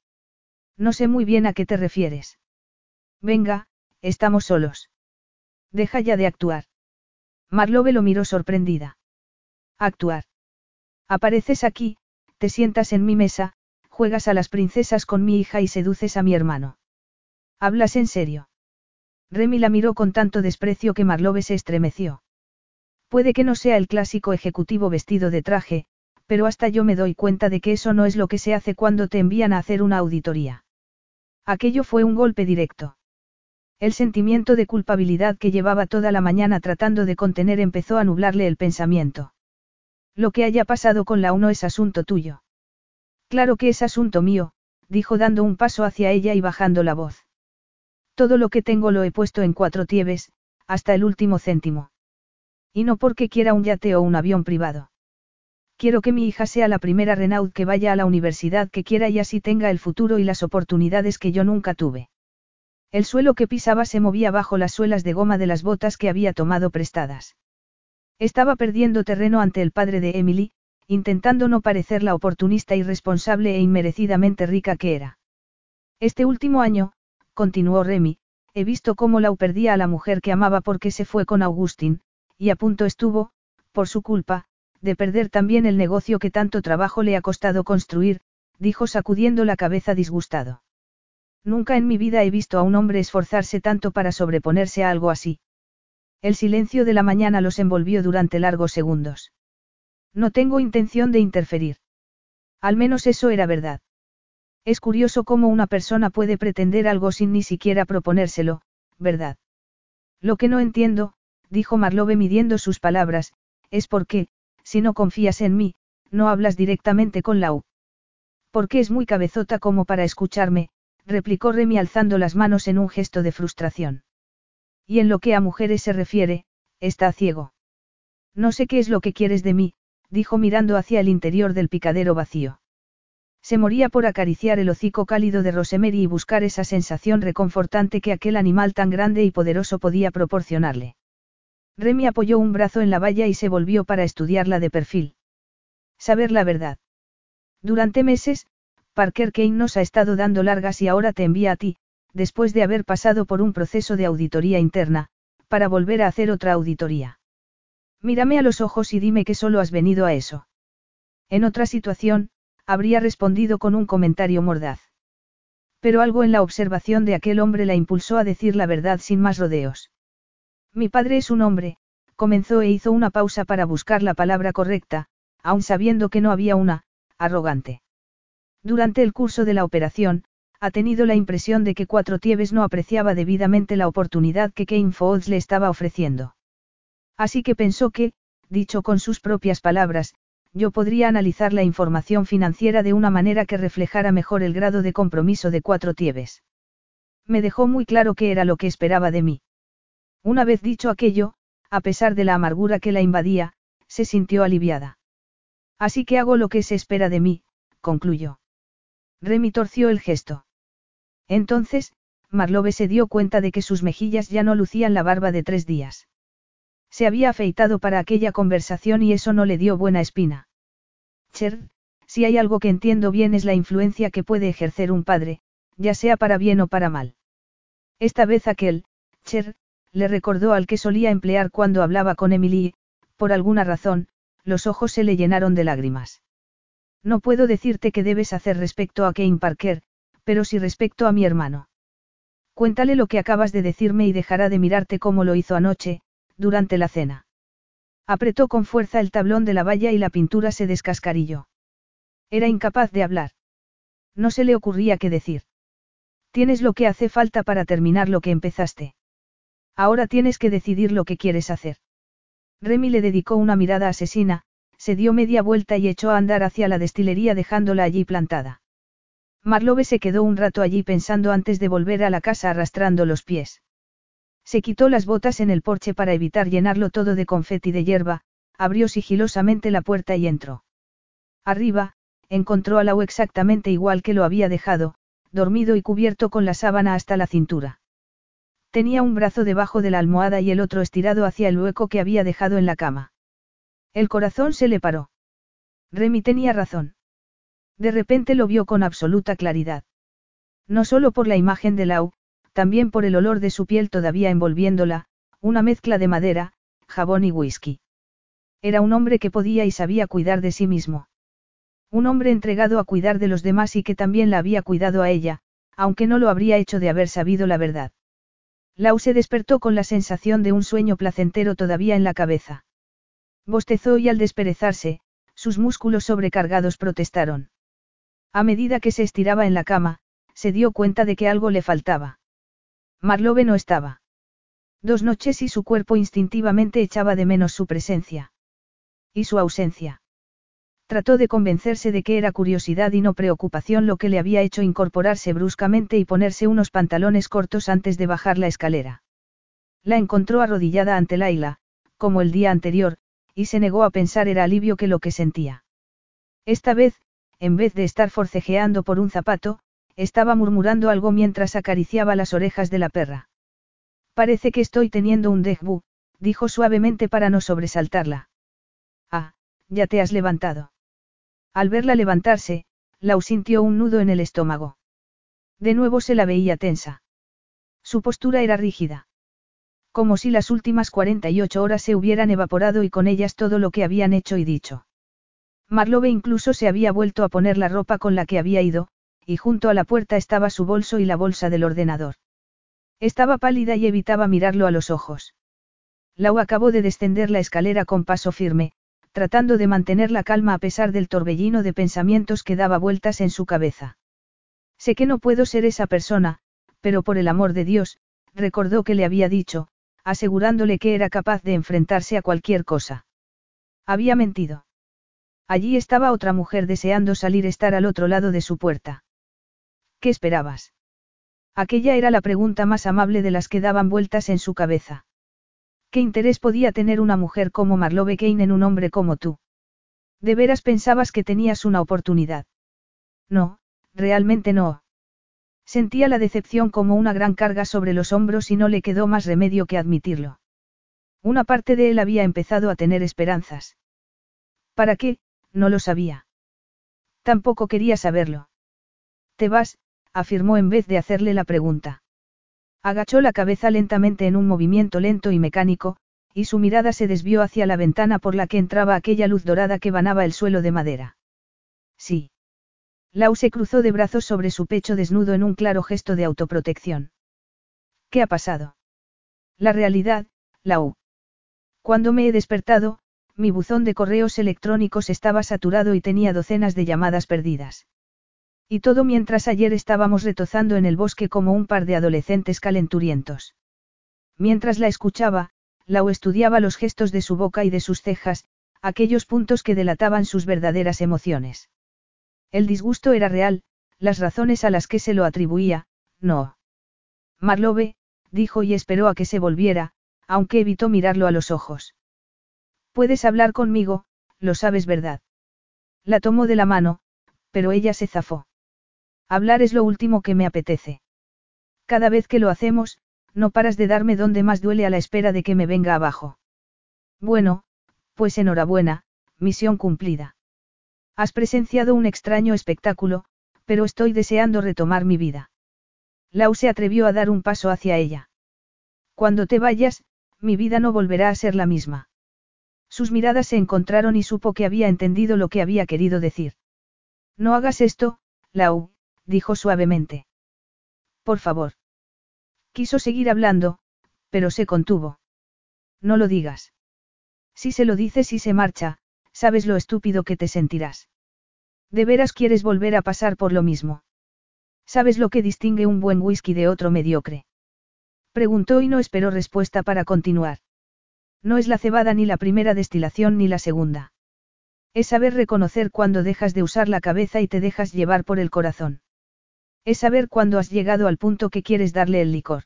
No sé muy bien a qué te refieres. Venga, estamos solos. Deja ya de actuar. Marlowe lo miró sorprendida. Actuar. Apareces aquí, te sientas en mi mesa, juegas a las princesas con mi hija y seduces a mi hermano. ¿Hablas en serio? Remy la miró con tanto desprecio que Marlowe se estremeció. Puede que no sea el clásico ejecutivo vestido de traje, pero hasta yo me doy cuenta de que eso no es lo que se hace cuando te envían a hacer una auditoría. Aquello fue un golpe directo. El sentimiento de culpabilidad que llevaba toda la mañana tratando de contener empezó a nublarle el pensamiento. Lo que haya pasado con la uno es asunto tuyo. Claro que es asunto mío, dijo dando un paso hacia ella y bajando la voz. Todo lo que tengo lo he puesto en cuatro tieves, hasta el último céntimo. Y no porque quiera un yate o un avión privado. Quiero que mi hija sea la primera Renaud que vaya a la universidad que quiera y así tenga el futuro y las oportunidades que yo nunca tuve. El suelo que pisaba se movía bajo las suelas de goma de las botas que había tomado prestadas. Estaba perdiendo terreno ante el padre de Emily, intentando no parecer la oportunista irresponsable e inmerecidamente rica que era. Este último año, continuó Remy, he visto cómo Lau perdía a la mujer que amaba porque se fue con Augustin, y a punto estuvo, por su culpa, de perder también el negocio que tanto trabajo le ha costado construir, dijo sacudiendo la cabeza disgustado. Nunca en mi vida he visto a un hombre esforzarse tanto para sobreponerse a algo así. El silencio de la mañana los envolvió durante largos segundos. No tengo intención de interferir. Al menos eso era verdad. Es curioso cómo una persona puede pretender algo sin ni siquiera proponérselo, ¿verdad? Lo que no entiendo, dijo Marlowe midiendo sus palabras, es por qué, si no confías en mí, no hablas directamente con Lau. Porque es muy cabezota como para escucharme, replicó Remy alzando las manos en un gesto de frustración. Y en lo que a mujeres se refiere, está ciego. No sé qué es lo que quieres de mí, dijo mirando hacia el interior del picadero vacío. Se moría por acariciar el hocico cálido de Rosemary y buscar esa sensación reconfortante que aquel animal tan grande y poderoso podía proporcionarle. Remy apoyó un brazo en la valla y se volvió para estudiarla de perfil. Saber la verdad. Durante meses, Parker Kane nos ha estado dando largas y ahora te envía a ti, después de haber pasado por un proceso de auditoría interna, para volver a hacer otra auditoría. Mírame a los ojos y dime que solo has venido a eso. En otra situación, habría respondido con un comentario mordaz. Pero algo en la observación de aquel hombre la impulsó a decir la verdad sin más rodeos. Mi padre es un hombre, comenzó e hizo una pausa para buscar la palabra correcta, aun sabiendo que no había una, arrogante. Durante el curso de la operación, ha tenido la impresión de que Cuatro Tieves no apreciaba debidamente la oportunidad que Kane Foods le estaba ofreciendo. Así que pensó que, dicho con sus propias palabras, yo podría analizar la información financiera de una manera que reflejara mejor el grado de compromiso de Cuatro Tieves. Me dejó muy claro qué era lo que esperaba de mí. Una vez dicho aquello, a pesar de la amargura que la invadía, se sintió aliviada. Así que hago lo que se espera de mí, concluyó. Remy torció el gesto. Entonces, Marlowe se dio cuenta de que sus mejillas ya no lucían la barba de tres días. Se había afeitado para aquella conversación y eso no le dio buena espina. Cher, si hay algo que entiendo bien es la influencia que puede ejercer un padre, ya sea para bien o para mal. Esta vez aquel, Cher, le recordó al que solía emplear cuando hablaba con Emily por alguna razón, los ojos se le llenaron de lágrimas. No puedo decirte qué debes hacer respecto a Kane Parker, pero sí respecto a mi hermano. Cuéntale lo que acabas de decirme y dejará de mirarte como lo hizo anoche, durante la cena. Apretó con fuerza el tablón de la valla y la pintura se descascarilló. Era incapaz de hablar. No se le ocurría qué decir. Tienes lo que hace falta para terminar lo que empezaste. Ahora tienes que decidir lo que quieres hacer. Remy le dedicó una mirada asesina, se dio media vuelta y echó a andar hacia la destilería dejándola allí plantada. Marlowe se quedó un rato allí pensando antes de volver a la casa arrastrando los pies. Se quitó las botas en el porche para evitar llenarlo todo de confeti de hierba, abrió sigilosamente la puerta y entró. Arriba, encontró a Lau exactamente igual que lo había dejado, dormido y cubierto con la sábana hasta la cintura. Tenía un brazo debajo de la almohada y el otro estirado hacia el hueco que había dejado en la cama. El corazón se le paró. Remy tenía razón. De repente lo vio con absoluta claridad. No solo por la imagen de Lau, también por el olor de su piel todavía envolviéndola, una mezcla de madera, jabón y whisky. Era un hombre que podía y sabía cuidar de sí mismo. Un hombre entregado a cuidar de los demás y que también la había cuidado a ella, aunque no lo habría hecho de haber sabido la verdad. Lau se despertó con la sensación de un sueño placentero todavía en la cabeza. Bostezó y al desperezarse, sus músculos sobrecargados protestaron. A medida que se estiraba en la cama, se dio cuenta de que algo le faltaba. Marlowe no estaba. Dos noches y su cuerpo instintivamente echaba de menos su presencia. Y su ausencia. Trató de convencerse de que era curiosidad y no preocupación lo que le había hecho incorporarse bruscamente y ponerse unos pantalones cortos antes de bajar la escalera. La encontró arrodillada ante Laila, como el día anterior, y se negó a pensar era alivio que lo que sentía. Esta vez, en vez de estar forcejeando por un zapato, estaba murmurando algo mientras acariciaba las orejas de la perra. Parece que estoy teniendo un dejbu, dijo suavemente para no sobresaltarla. Ah, ya te has levantado. Al verla levantarse, Lau sintió un nudo en el estómago. De nuevo se la veía tensa. Su postura era rígida. Como si las últimas 48 horas se hubieran evaporado y con ellas todo lo que habían hecho y dicho. Marlowe incluso se había vuelto a poner la ropa con la que había ido, y junto a la puerta estaba su bolso y la bolsa del ordenador. Estaba pálida y evitaba mirarlo a los ojos. Lau acabó de descender la escalera con paso firme, tratando de mantener la calma a pesar del torbellino de pensamientos que daba vueltas en su cabeza. Sé que no puedo ser esa persona, pero por el amor de Dios, recordó que le había dicho, asegurándole que era capaz de enfrentarse a cualquier cosa. Había mentido. Allí estaba otra mujer deseando salir estar al otro lado de su puerta. ¿Qué esperabas? Aquella era la pregunta más amable de las que daban vueltas en su cabeza. ¿Qué interés podía tener una mujer como Marlowe Kane en un hombre como tú? ¿De veras pensabas que tenías una oportunidad? No, realmente no. Sentía la decepción como una gran carga sobre los hombros y no le quedó más remedio que admitirlo. Una parte de él había empezado a tener esperanzas. ¿Para qué? No lo sabía. Tampoco quería saberlo. Te vas, afirmó en vez de hacerle la pregunta. Agachó la cabeza lentamente en un movimiento lento y mecánico, y su mirada se desvió hacia la ventana por la que entraba aquella luz dorada que banaba el suelo de madera. Sí. Lau se cruzó de brazos sobre su pecho desnudo en un claro gesto de autoprotección. ¿Qué ha pasado? La realidad, Lau. Cuando me he despertado, mi buzón de correos electrónicos estaba saturado y tenía docenas de llamadas perdidas. Y todo mientras ayer estábamos retozando en el bosque como un par de adolescentes calenturientos. Mientras la escuchaba, Lau estudiaba los gestos de su boca y de sus cejas, aquellos puntos que delataban sus verdaderas emociones. El disgusto era real, las razones a las que se lo atribuía, no. Marlowe, dijo y esperó a que se volviera, aunque evitó mirarlo a los ojos. Puedes hablar conmigo, lo sabes verdad. La tomó de la mano, pero ella se zafó. Hablar es lo último que me apetece. Cada vez que lo hacemos, no paras de darme donde más duele a la espera de que me venga abajo. Bueno, pues enhorabuena, misión cumplida. Has presenciado un extraño espectáculo, pero estoy deseando retomar mi vida. Lau se atrevió a dar un paso hacia ella. Cuando te vayas, mi vida no volverá a ser la misma. Sus miradas se encontraron y supo que había entendido lo que había querido decir. No hagas esto, Lau, dijo suavemente. Por favor. Quiso seguir hablando, pero se contuvo. No lo digas. Si se lo dices y se marcha, sabes lo estúpido que te sentirás. ¿De veras quieres volver a pasar por lo mismo? ¿Sabes lo que distingue un buen whisky de otro mediocre? Preguntó y no esperó respuesta para continuar. No es la cebada ni la primera destilación ni la segunda. Es saber reconocer cuando dejas de usar la cabeza y te dejas llevar por el corazón. Es saber cuándo has llegado al punto que quieres darle el licor.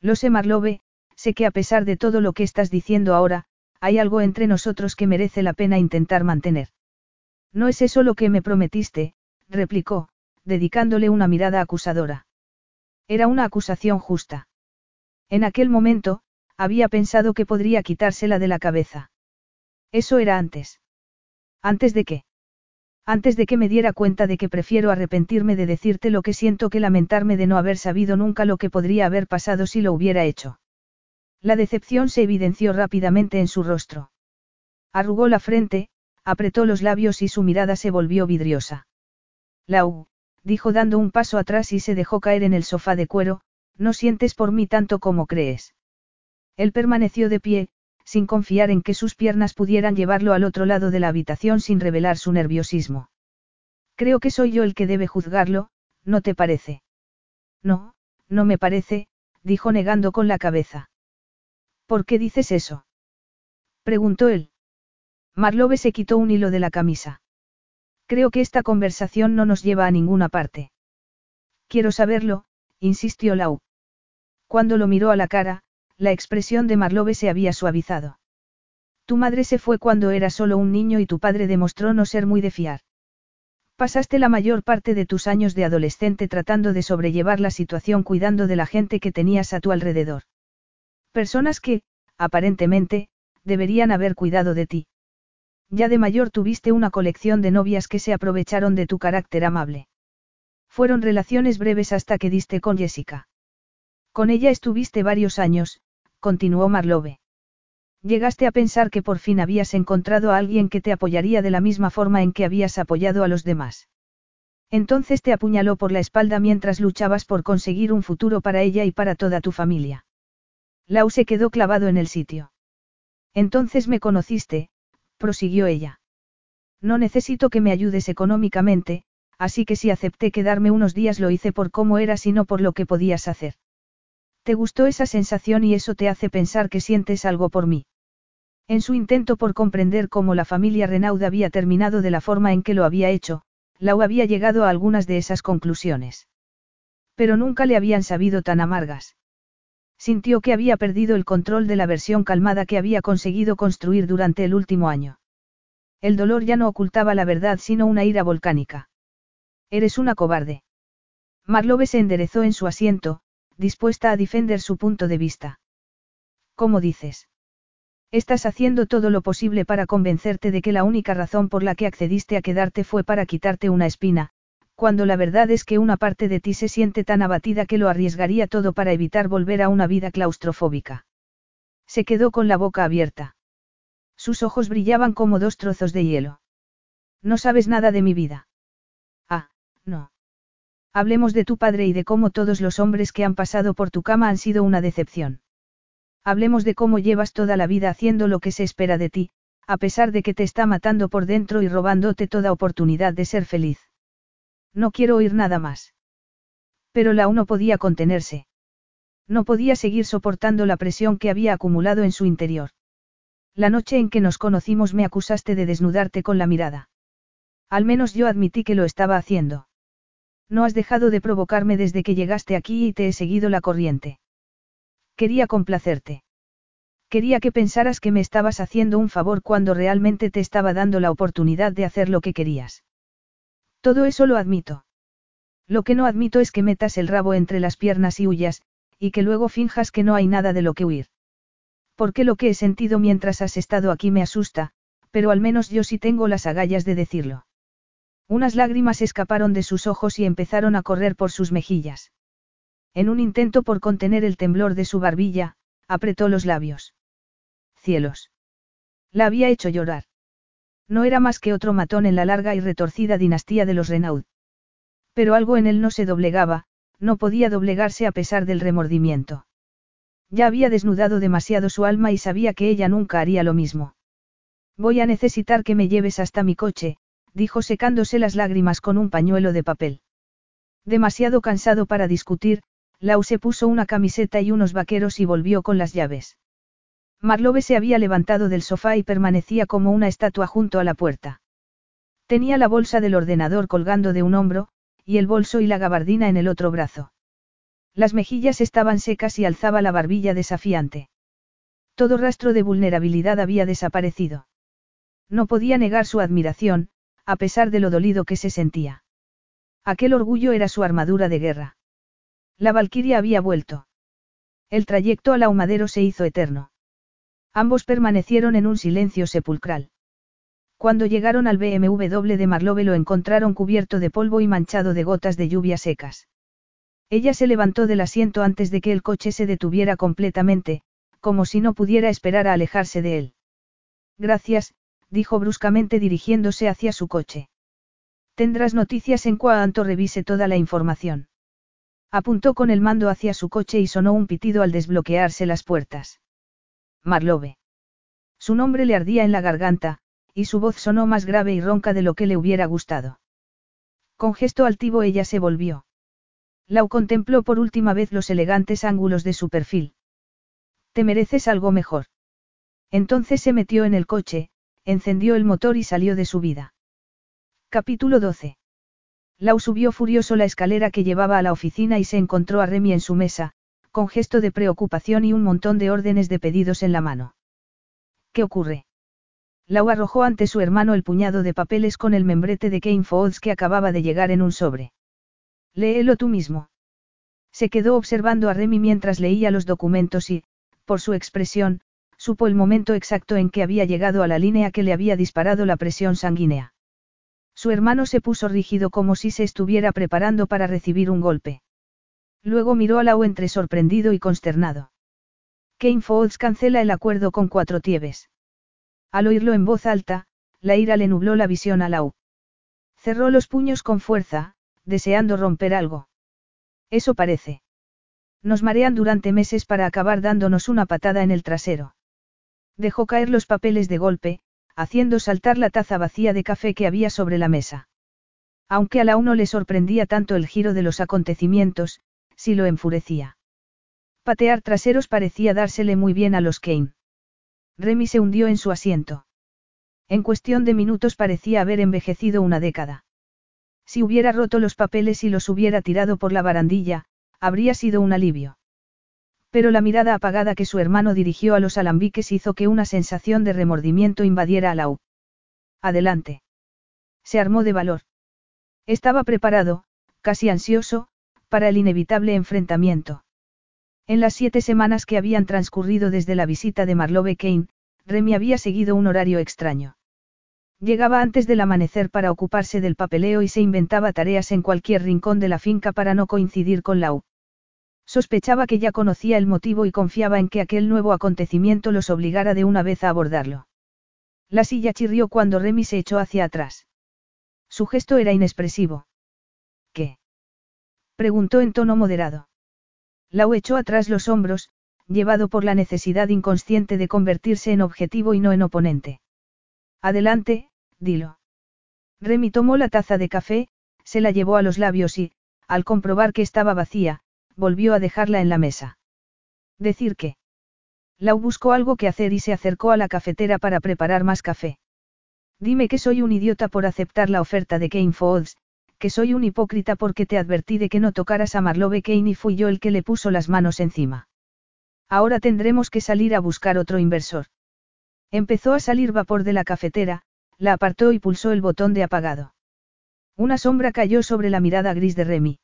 Lo sé Marlowe, sé que a pesar de todo lo que estás diciendo ahora, hay algo entre nosotros que merece la pena intentar mantener. No es eso lo que me prometiste, replicó, dedicándole una mirada acusadora. Era una acusación justa. En aquel momento, había pensado que podría quitársela de la cabeza. Eso era antes. ¿Antes de qué? Antes de que me diera cuenta de que prefiero arrepentirme de decirte lo que siento que lamentarme de no haber sabido nunca lo que podría haber pasado si lo hubiera hecho. La decepción se evidenció rápidamente en su rostro. Arrugó la frente, apretó los labios y su mirada se volvió vidriosa. Lau, dijo dando un paso atrás y se dejó caer en el sofá de cuero, no sientes por mí tanto como crees. Él permaneció de pie, sin confiar en que sus piernas pudieran llevarlo al otro lado de la habitación sin revelar su nerviosismo. Creo que soy yo el que debe juzgarlo, ¿no te parece? No, no me parece, dijo negando con la cabeza. ¿Por qué dices eso? preguntó él. Marlowe se quitó un hilo de la camisa. Creo que esta conversación no nos lleva a ninguna parte. Quiero saberlo, insistió Lau. Cuando lo miró a la cara, la expresión de Marlowe se había suavizado. Tu madre se fue cuando era solo un niño y tu padre demostró no ser muy de fiar. Pasaste la mayor parte de tus años de adolescente tratando de sobrellevar la situación cuidando de la gente que tenías a tu alrededor. Personas que, aparentemente, deberían haber cuidado de ti. Ya de mayor tuviste una colección de novias que se aprovecharon de tu carácter amable. Fueron relaciones breves hasta que diste con Jessica. Con ella estuviste varios años, continuó Marlowe. Llegaste a pensar que por fin habías encontrado a alguien que te apoyaría de la misma forma en que habías apoyado a los demás. Entonces te apuñaló por la espalda mientras luchabas por conseguir un futuro para ella y para toda tu familia. Lau se quedó clavado en el sitio. Entonces me conociste, prosiguió ella. No necesito que me ayudes económicamente, así que si acepté quedarme unos días lo hice por cómo eras y no por lo que podías hacer. Te gustó esa sensación y eso te hace pensar que sientes algo por mí. En su intento por comprender cómo la familia Renaud había terminado de la forma en que lo había hecho, Lau había llegado a algunas de esas conclusiones. Pero nunca le habían sabido tan amargas. Sintió que había perdido el control de la versión calmada que había conseguido construir durante el último año. El dolor ya no ocultaba la verdad sino una ira volcánica. Eres una cobarde. Marlowe se enderezó en su asiento, dispuesta a defender su punto de vista. ¿Cómo dices? Estás haciendo todo lo posible para convencerte de que la única razón por la que accediste a quedarte fue para quitarte una espina, cuando la verdad es que una parte de ti se siente tan abatida que lo arriesgaría todo para evitar volver a una vida claustrofóbica. Se quedó con la boca abierta. Sus ojos brillaban como dos trozos de hielo. No sabes nada de mi vida. Hablemos de tu padre y de cómo todos los hombres que han pasado por tu cama han sido una decepción. Hablemos de cómo llevas toda la vida haciendo lo que se espera de ti, a pesar de que te está matando por dentro y robándote toda oportunidad de ser feliz. No quiero oír nada más. Pero la no podía contenerse. No podía seguir soportando la presión que había acumulado en su interior. La noche en que nos conocimos me acusaste de desnudarte con la mirada. Al menos yo admití que lo estaba haciendo. No has dejado de provocarme desde que llegaste aquí y te he seguido la corriente. Quería complacerte. Quería que pensaras que me estabas haciendo un favor cuando realmente te estaba dando la oportunidad de hacer lo que querías. Todo eso lo admito. Lo que no admito es que metas el rabo entre las piernas y huyas, y que luego finjas que no hay nada de lo que huir. Porque lo que he sentido mientras has estado aquí me asusta, pero al menos yo sí tengo las agallas de decirlo. Unas lágrimas escaparon de sus ojos y empezaron a correr por sus mejillas. En un intento por contener el temblor de su barbilla, apretó los labios. Cielos. La había hecho llorar. No era más que otro matón en la larga y retorcida dinastía de los Renaud. Pero algo en él no se doblegaba, no podía doblegarse a pesar del remordimiento. Ya había desnudado demasiado su alma y sabía que ella nunca haría lo mismo. Voy a necesitar que me lleves hasta mi coche, dijo secándose las lágrimas con un pañuelo de papel. Demasiado cansado para discutir, Lau se puso una camiseta y unos vaqueros y volvió con las llaves. Marlowe se había levantado del sofá y permanecía como una estatua junto a la puerta. Tenía la bolsa del ordenador colgando de un hombro, y el bolso y la gabardina en el otro brazo. Las mejillas estaban secas y alzaba la barbilla desafiante. Todo rastro de vulnerabilidad había desaparecido. No podía negar su admiración, a pesar de lo dolido que se sentía. Aquel orgullo era su armadura de guerra. La valquiria había vuelto. El trayecto al ahumadero se hizo eterno. Ambos permanecieron en un silencio sepulcral. Cuando llegaron al BMW de Marlowe lo encontraron cubierto de polvo y manchado de gotas de lluvia secas. Ella se levantó del asiento antes de que el coche se detuviera completamente, como si no pudiera esperar a alejarse de él. Gracias, dijo bruscamente dirigiéndose hacia su coche. Tendrás noticias en cuanto revise toda la información. Apuntó con el mando hacia su coche y sonó un pitido al desbloquearse las puertas. Marlowe. Su nombre le ardía en la garganta, y su voz sonó más grave y ronca de lo que le hubiera gustado. Con gesto altivo ella se volvió. Lau contempló por última vez los elegantes ángulos de su perfil. Te mereces algo mejor. Entonces se metió en el coche, encendió el motor y salió de su vida. Capítulo 12. Lau subió furioso la escalera que llevaba a la oficina y se encontró a Remy en su mesa, con gesto de preocupación y un montón de órdenes de pedidos en la mano. ¿Qué ocurre? Lau arrojó ante su hermano el puñado de papeles con el membrete de Kane Foods que acababa de llegar en un sobre. Léelo tú mismo. Se quedó observando a Remy mientras leía los documentos y, por su expresión, supo el momento exacto en que había llegado a la línea que le había disparado la presión sanguínea. Su hermano se puso rígido como si se estuviera preparando para recibir un golpe. Luego miró a Lau entre sorprendido y consternado. Kane Foods cancela el acuerdo con cuatro tieves. Al oírlo en voz alta, la ira le nubló la visión a Lau. Cerró los puños con fuerza, deseando romper algo. Eso parece. Nos marean durante meses para acabar dándonos una patada en el trasero. Dejó caer los papeles de golpe, haciendo saltar la taza vacía de café que había sobre la mesa. Aunque a la uno le sorprendía tanto el giro de los acontecimientos, si lo enfurecía. Patear traseros parecía dársele muy bien a los Kane. Remy se hundió en su asiento. En cuestión de minutos parecía haber envejecido una década. Si hubiera roto los papeles y los hubiera tirado por la barandilla, habría sido un alivio. Pero la mirada apagada que su hermano dirigió a los alambiques hizo que una sensación de remordimiento invadiera a Lau. Adelante. Se armó de valor. Estaba preparado, casi ansioso, para el inevitable enfrentamiento. En las siete semanas que habían transcurrido desde la visita de Marlowe Kane, Remy había seguido un horario extraño. Llegaba antes del amanecer para ocuparse del papeleo y se inventaba tareas en cualquier rincón de la finca para no coincidir con Lau. Sospechaba que ya conocía el motivo y confiaba en que aquel nuevo acontecimiento los obligara de una vez a abordarlo. La silla chirrió cuando Remy se echó hacia atrás. Su gesto era inexpresivo. ¿Qué? preguntó en tono moderado. Lau echó atrás los hombros, llevado por la necesidad inconsciente de convertirse en objetivo y no en oponente. Adelante, dilo. Remy tomó la taza de café, se la llevó a los labios y, al comprobar que estaba vacía, volvió a dejarla en la mesa. Decir que. Lau buscó algo que hacer y se acercó a la cafetera para preparar más café. Dime que soy un idiota por aceptar la oferta de Kane Foods, que soy un hipócrita porque te advertí de que no tocaras a Marlowe Kane y fui yo el que le puso las manos encima. Ahora tendremos que salir a buscar otro inversor. Empezó a salir vapor de la cafetera, la apartó y pulsó el botón de apagado. Una sombra cayó sobre la mirada gris de Remy.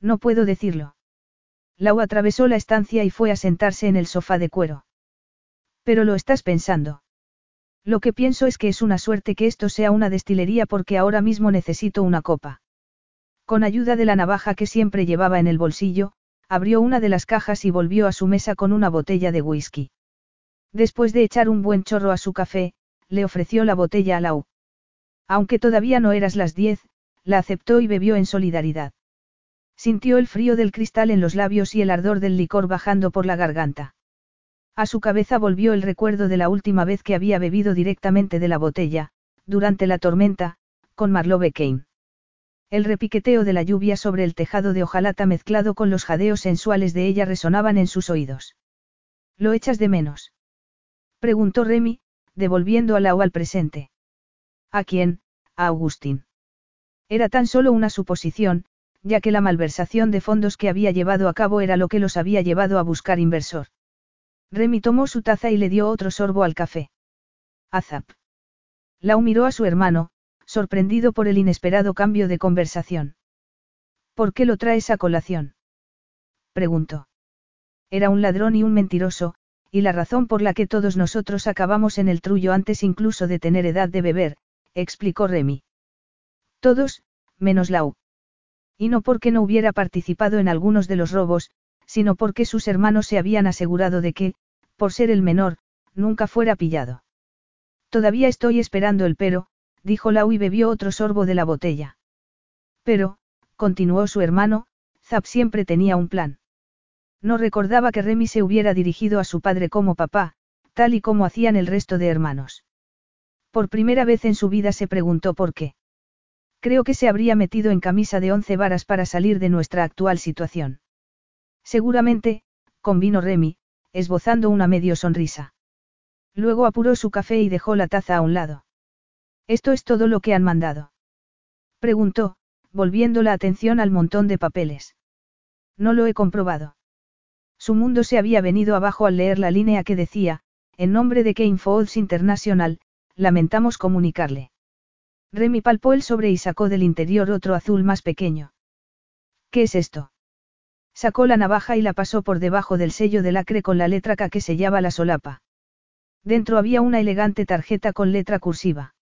No puedo decirlo. Lau atravesó la estancia y fue a sentarse en el sofá de cuero. Pero lo estás pensando. Lo que pienso es que es una suerte que esto sea una destilería porque ahora mismo necesito una copa. Con ayuda de la navaja que siempre llevaba en el bolsillo, abrió una de las cajas y volvió a su mesa con una botella de whisky. Después de echar un buen chorro a su café, le ofreció la botella a Lau. Aunque todavía no eras las diez, la aceptó y bebió en solidaridad. Sintió el frío del cristal en los labios y el ardor del licor bajando por la garganta. A su cabeza volvió el recuerdo de la última vez que había bebido directamente de la botella, durante la tormenta, con Marlowe Kane. El repiqueteo de la lluvia sobre el tejado de hojalata mezclado con los jadeos sensuales de ella resonaban en sus oídos. ¿Lo echas de menos? Preguntó Remy, devolviendo a Lau al presente. ¿A quién? A Agustín. Era tan solo una suposición, ya que la malversación de fondos que había llevado a cabo era lo que los había llevado a buscar inversor. Remy tomó su taza y le dio otro sorbo al café. Azap. Lau miró a su hermano, sorprendido por el inesperado cambio de conversación. ¿Por qué lo traes a colación? preguntó. Era un ladrón y un mentiroso, y la razón por la que todos nosotros acabamos en el trullo antes incluso de tener edad de beber, explicó Remy. Todos, menos Lau. Y no porque no hubiera participado en algunos de los robos, sino porque sus hermanos se habían asegurado de que, por ser el menor, nunca fuera pillado. Todavía estoy esperando el pero, dijo Lau y bebió otro sorbo de la botella. Pero, continuó su hermano, Zap siempre tenía un plan. No recordaba que Remy se hubiera dirigido a su padre como papá, tal y como hacían el resto de hermanos. Por primera vez en su vida se preguntó por qué. Creo que se habría metido en camisa de once varas para salir de nuestra actual situación. Seguramente, convino Remy, esbozando una medio sonrisa. Luego apuró su café y dejó la taza a un lado. ¿Esto es todo lo que han mandado? Preguntó, volviendo la atención al montón de papeles. No lo he comprobado. Su mundo se había venido abajo al leer la línea que decía, en nombre de Kane Falls International, lamentamos comunicarle. Remy palpó el sobre y sacó del interior otro azul más pequeño. ¿Qué es esto? Sacó la navaja y la pasó por debajo del sello de lacre con la letra K que sellaba la solapa. Dentro había una elegante tarjeta con letra cursiva.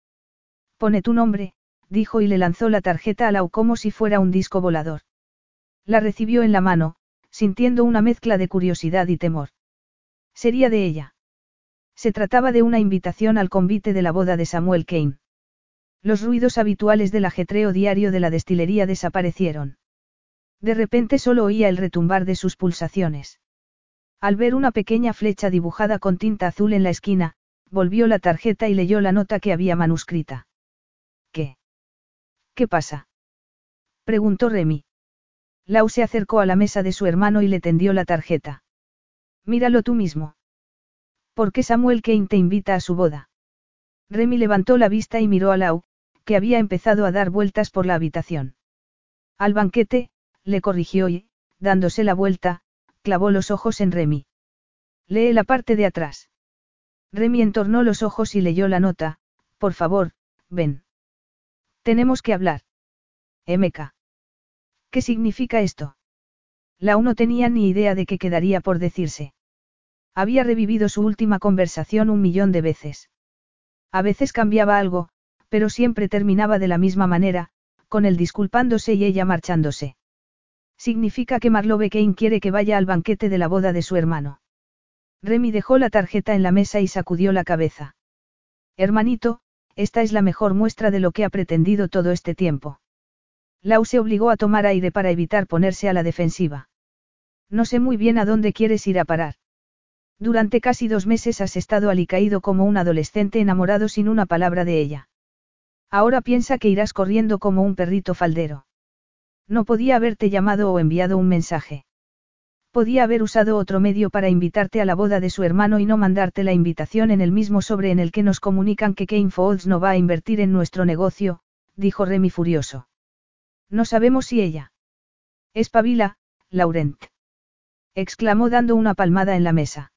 Pone tu nombre, dijo y le lanzó la tarjeta a Lau como si fuera un disco volador. La recibió en la mano, sintiendo una mezcla de curiosidad y temor. Sería de ella. Se trataba de una invitación al convite de la boda de Samuel Kane. Los ruidos habituales del ajetreo diario de la destilería desaparecieron. De repente solo oía el retumbar de sus pulsaciones. Al ver una pequeña flecha dibujada con tinta azul en la esquina, volvió la tarjeta y leyó la nota que había manuscrita. ¿Qué? ¿Qué pasa? preguntó Remy. Lau se acercó a la mesa de su hermano y le tendió la tarjeta. Míralo tú mismo. ¿Por qué Samuel Kane te invita a su boda? Remy levantó la vista y miró a Lau, que había empezado a dar vueltas por la habitación. Al banquete, le corrigió y, dándose la vuelta, clavó los ojos en Remy. Lee la parte de atrás. Remy entornó los ojos y leyó la nota, por favor, ven. Tenemos que hablar. MK. ¿Qué significa esto? Lau no tenía ni idea de qué quedaría por decirse. Había revivido su última conversación un millón de veces. A veces cambiaba algo, pero siempre terminaba de la misma manera, con él disculpándose y ella marchándose. Significa que Marlowe Kane quiere que vaya al banquete de la boda de su hermano. Remy dejó la tarjeta en la mesa y sacudió la cabeza. Hermanito, esta es la mejor muestra de lo que ha pretendido todo este tiempo. Lau se obligó a tomar aire para evitar ponerse a la defensiva. No sé muy bien a dónde quieres ir a parar. Durante casi dos meses has estado alicaído como un adolescente enamorado sin una palabra de ella. Ahora piensa que irás corriendo como un perrito faldero. No podía haberte llamado o enviado un mensaje. Podía haber usado otro medio para invitarte a la boda de su hermano y no mandarte la invitación en el mismo sobre en el que nos comunican que Kane Falls no va a invertir en nuestro negocio, dijo Remy furioso. No sabemos si ella. Espabila, Laurent. exclamó dando una palmada en la mesa.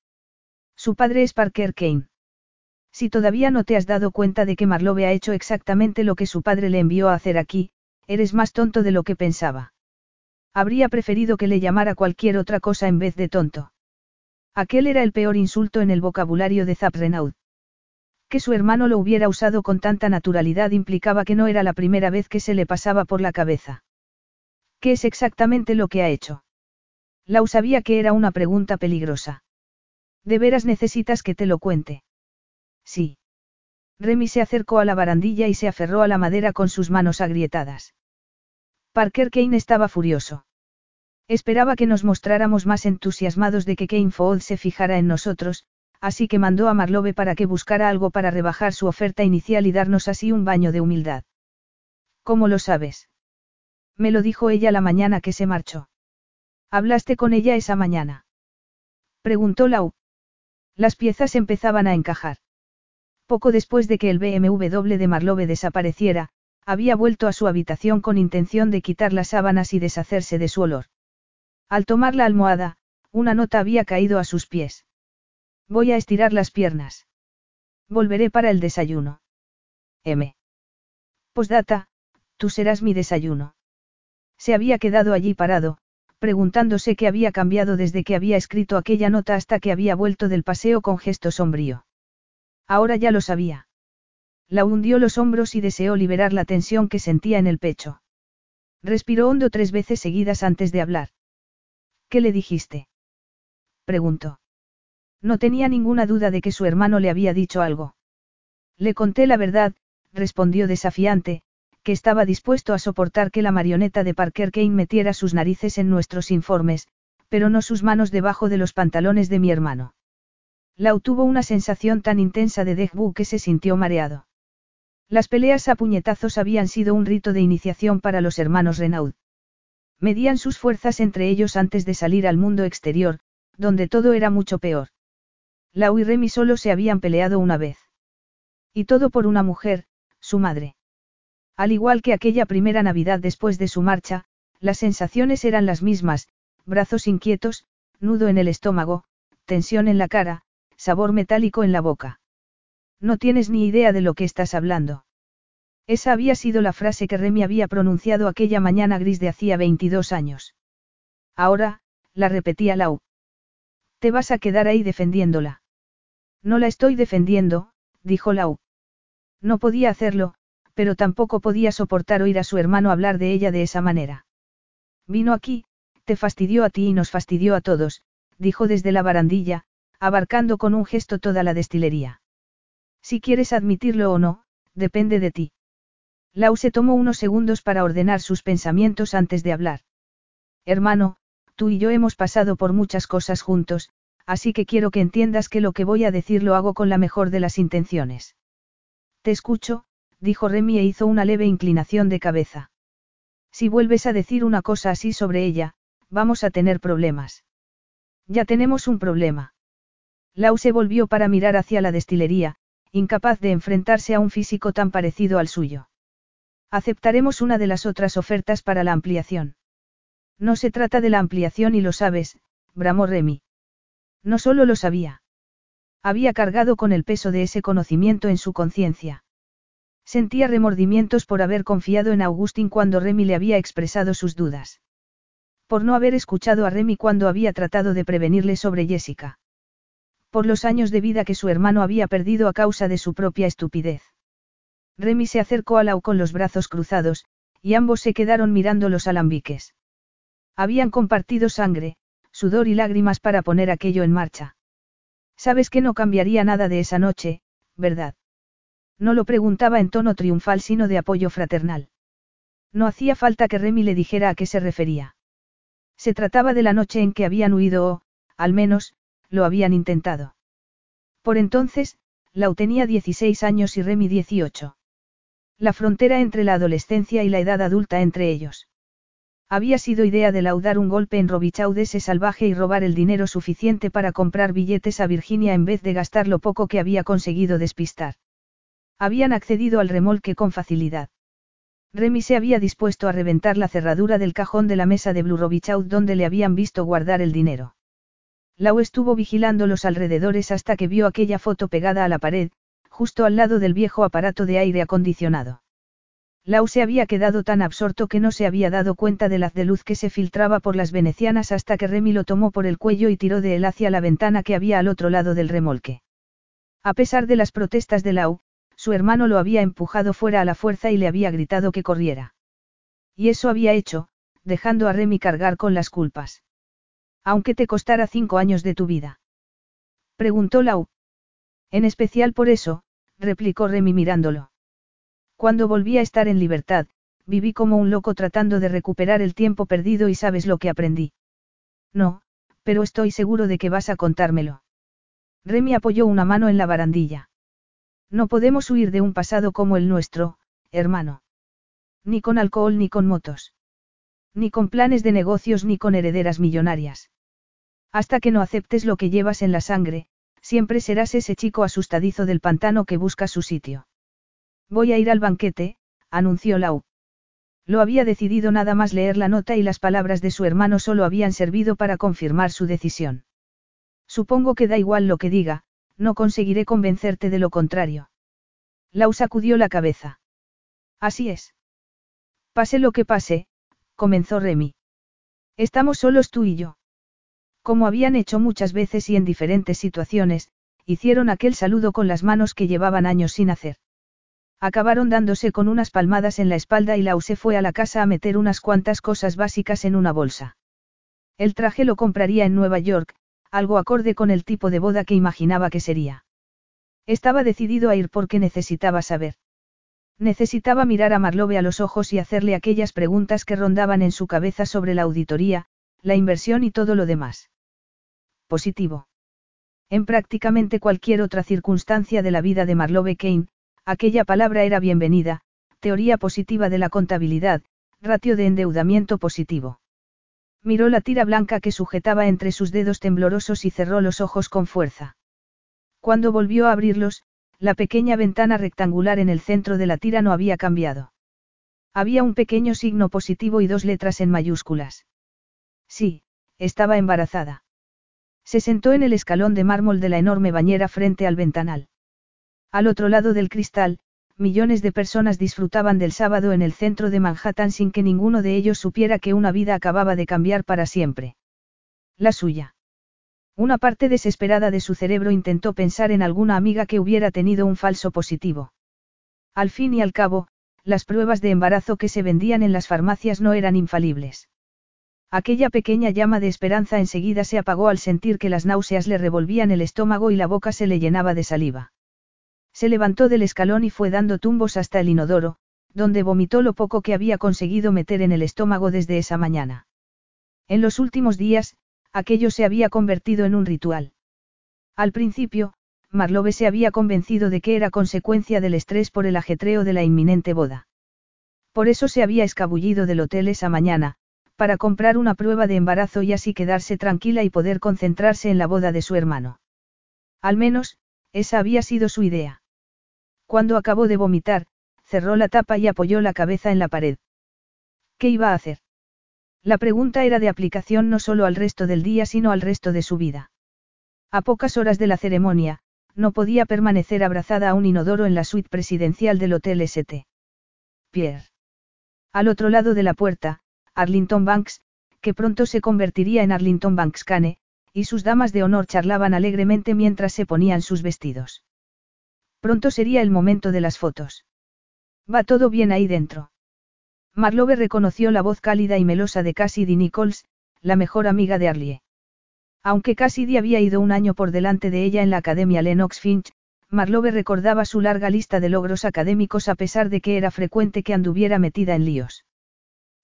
Su padre es Parker Kane. Si todavía no te has dado cuenta de que Marlowe ha hecho exactamente lo que su padre le envió a hacer aquí, eres más tonto de lo que pensaba. Habría preferido que le llamara cualquier otra cosa en vez de tonto. Aquel era el peor insulto en el vocabulario de Zap Renaud. Que su hermano lo hubiera usado con tanta naturalidad implicaba que no era la primera vez que se le pasaba por la cabeza. ¿Qué es exactamente lo que ha hecho? Lau sabía que era una pregunta peligrosa. ¿De veras necesitas que te lo cuente? Sí. Remy se acercó a la barandilla y se aferró a la madera con sus manos agrietadas. Parker Kane estaba furioso. Esperaba que nos mostráramos más entusiasmados de que Kane Fold se fijara en nosotros, así que mandó a Marlowe para que buscara algo para rebajar su oferta inicial y darnos así un baño de humildad. ¿Cómo lo sabes? Me lo dijo ella la mañana que se marchó. ¿Hablaste con ella esa mañana? Preguntó Lau. Las piezas empezaban a encajar. Poco después de que el BMW de Marlowe desapareciera, había vuelto a su habitación con intención de quitar las sábanas y deshacerse de su olor. Al tomar la almohada, una nota había caído a sus pies. Voy a estirar las piernas. Volveré para el desayuno. M. Postdata, tú serás mi desayuno. Se había quedado allí parado, preguntándose qué había cambiado desde que había escrito aquella nota hasta que había vuelto del paseo con gesto sombrío. Ahora ya lo sabía. La hundió los hombros y deseó liberar la tensión que sentía en el pecho. Respiró hondo tres veces seguidas antes de hablar. ¿Qué le dijiste? preguntó. No tenía ninguna duda de que su hermano le había dicho algo. Le conté la verdad, respondió desafiante, que estaba dispuesto a soportar que la marioneta de Parker Kane metiera sus narices en nuestros informes, pero no sus manos debajo de los pantalones de mi hermano. Lau tuvo una sensación tan intensa de déjà que se sintió mareado. Las peleas a puñetazos habían sido un rito de iniciación para los hermanos Renaud. Medían sus fuerzas entre ellos antes de salir al mundo exterior, donde todo era mucho peor. Lau y Remy solo se habían peleado una vez. Y todo por una mujer, su madre. Al igual que aquella primera Navidad después de su marcha, las sensaciones eran las mismas, brazos inquietos, nudo en el estómago, tensión en la cara, sabor metálico en la boca. No tienes ni idea de lo que estás hablando. Esa había sido la frase que Remy había pronunciado aquella mañana gris de hacía 22 años. Ahora, la repetía Lau. Te vas a quedar ahí defendiéndola. No la estoy defendiendo, dijo Lau. No podía hacerlo, pero tampoco podía soportar oír a su hermano hablar de ella de esa manera. Vino aquí, te fastidió a ti y nos fastidió a todos, dijo desde la barandilla, abarcando con un gesto toda la destilería. Si quieres admitirlo o no, depende de ti. Lau se tomó unos segundos para ordenar sus pensamientos antes de hablar. Hermano, tú y yo hemos pasado por muchas cosas juntos, así que quiero que entiendas que lo que voy a decir lo hago con la mejor de las intenciones. Te escucho, dijo Remy e hizo una leve inclinación de cabeza. Si vuelves a decir una cosa así sobre ella, vamos a tener problemas. Ya tenemos un problema. Lau se volvió para mirar hacia la destilería, incapaz de enfrentarse a un físico tan parecido al suyo. Aceptaremos una de las otras ofertas para la ampliación. No se trata de la ampliación y lo sabes, bramó Remy. No solo lo sabía. Había cargado con el peso de ese conocimiento en su conciencia. Sentía remordimientos por haber confiado en Augustin cuando Remy le había expresado sus dudas. Por no haber escuchado a Remy cuando había tratado de prevenirle sobre Jessica. Por los años de vida que su hermano había perdido a causa de su propia estupidez. Remy se acercó a Lau con los brazos cruzados, y ambos se quedaron mirando los alambiques. Habían compartido sangre, sudor y lágrimas para poner aquello en marcha. Sabes que no cambiaría nada de esa noche, ¿verdad? No lo preguntaba en tono triunfal sino de apoyo fraternal. No hacía falta que Remy le dijera a qué se refería. Se trataba de la noche en que habían huido o, al menos, lo habían intentado. Por entonces, Lau tenía 16 años y Remy 18. La frontera entre la adolescencia y la edad adulta entre ellos. Había sido idea de Lau dar un golpe en ese salvaje y robar el dinero suficiente para comprar billetes a Virginia en vez de gastar lo poco que había conseguido despistar. Habían accedido al remolque con facilidad. Remy se había dispuesto a reventar la cerradura del cajón de la mesa de Blue Robichaud donde le habían visto guardar el dinero. Lau estuvo vigilando los alrededores hasta que vio aquella foto pegada a la pared, justo al lado del viejo aparato de aire acondicionado. Lau se había quedado tan absorto que no se había dado cuenta del haz de luz que se filtraba por las venecianas hasta que Remy lo tomó por el cuello y tiró de él hacia la ventana que había al otro lado del remolque. A pesar de las protestas de Lau, su hermano lo había empujado fuera a la fuerza y le había gritado que corriera. Y eso había hecho, dejando a Remy cargar con las culpas. Aunque te costara cinco años de tu vida. Preguntó Lau. En especial por eso, replicó Remy mirándolo. Cuando volví a estar en libertad, viví como un loco tratando de recuperar el tiempo perdido y sabes lo que aprendí. No, pero estoy seguro de que vas a contármelo. Remy apoyó una mano en la barandilla. No podemos huir de un pasado como el nuestro, hermano. Ni con alcohol ni con motos. Ni con planes de negocios ni con herederas millonarias. Hasta que no aceptes lo que llevas en la sangre, siempre serás ese chico asustadizo del pantano que busca su sitio. Voy a ir al banquete, anunció Lau. Lo había decidido nada más leer la nota y las palabras de su hermano solo habían servido para confirmar su decisión. Supongo que da igual lo que diga, no conseguiré convencerte de lo contrario. Lau sacudió la cabeza. Así es. Pase lo que pase, comenzó Remy. Estamos solos tú y yo. Como habían hecho muchas veces y en diferentes situaciones, hicieron aquel saludo con las manos que llevaban años sin hacer. Acabaron dándose con unas palmadas en la espalda y Lau se fue a la casa a meter unas cuantas cosas básicas en una bolsa. El traje lo compraría en Nueva York, algo acorde con el tipo de boda que imaginaba que sería. Estaba decidido a ir porque necesitaba saber. Necesitaba mirar a Marlowe a los ojos y hacerle aquellas preguntas que rondaban en su cabeza sobre la auditoría, la inversión y todo lo demás. Positivo. En prácticamente cualquier otra circunstancia de la vida de Marlowe Kane, aquella palabra era bienvenida, teoría positiva de la contabilidad, ratio de endeudamiento positivo. Miró la tira blanca que sujetaba entre sus dedos temblorosos y cerró los ojos con fuerza. Cuando volvió a abrirlos, la pequeña ventana rectangular en el centro de la tira no había cambiado. Había un pequeño signo positivo y dos letras en mayúsculas. Sí, estaba embarazada. Se sentó en el escalón de mármol de la enorme bañera frente al ventanal. Al otro lado del cristal, millones de personas disfrutaban del sábado en el centro de Manhattan sin que ninguno de ellos supiera que una vida acababa de cambiar para siempre. La suya. Una parte desesperada de su cerebro intentó pensar en alguna amiga que hubiera tenido un falso positivo. Al fin y al cabo, las pruebas de embarazo que se vendían en las farmacias no eran infalibles. Aquella pequeña llama de esperanza enseguida se apagó al sentir que las náuseas le revolvían el estómago y la boca se le llenaba de saliva. Se levantó del escalón y fue dando tumbos hasta el inodoro, donde vomitó lo poco que había conseguido meter en el estómago desde esa mañana. En los últimos días, aquello se había convertido en un ritual. Al principio, Marlowe se había convencido de que era consecuencia del estrés por el ajetreo de la inminente boda. Por eso se había escabullido del hotel esa mañana, para comprar una prueba de embarazo y así quedarse tranquila y poder concentrarse en la boda de su hermano. Al menos, esa había sido su idea. Cuando acabó de vomitar, cerró la tapa y apoyó la cabeza en la pared. ¿Qué iba a hacer? La pregunta era de aplicación no solo al resto del día sino al resto de su vida. A pocas horas de la ceremonia, no podía permanecer abrazada a un inodoro en la suite presidencial del Hotel St. Pierre. Al otro lado de la puerta, Arlington Banks, que pronto se convertiría en Arlington Banks Cane, y sus damas de honor charlaban alegremente mientras se ponían sus vestidos. Pronto sería el momento de las fotos. Va todo bien ahí dentro. Marlowe reconoció la voz cálida y melosa de Cassidy Nichols, la mejor amiga de Arlie. Aunque Cassidy había ido un año por delante de ella en la Academia Lennox Finch, Marlowe recordaba su larga lista de logros académicos a pesar de que era frecuente que anduviera metida en líos.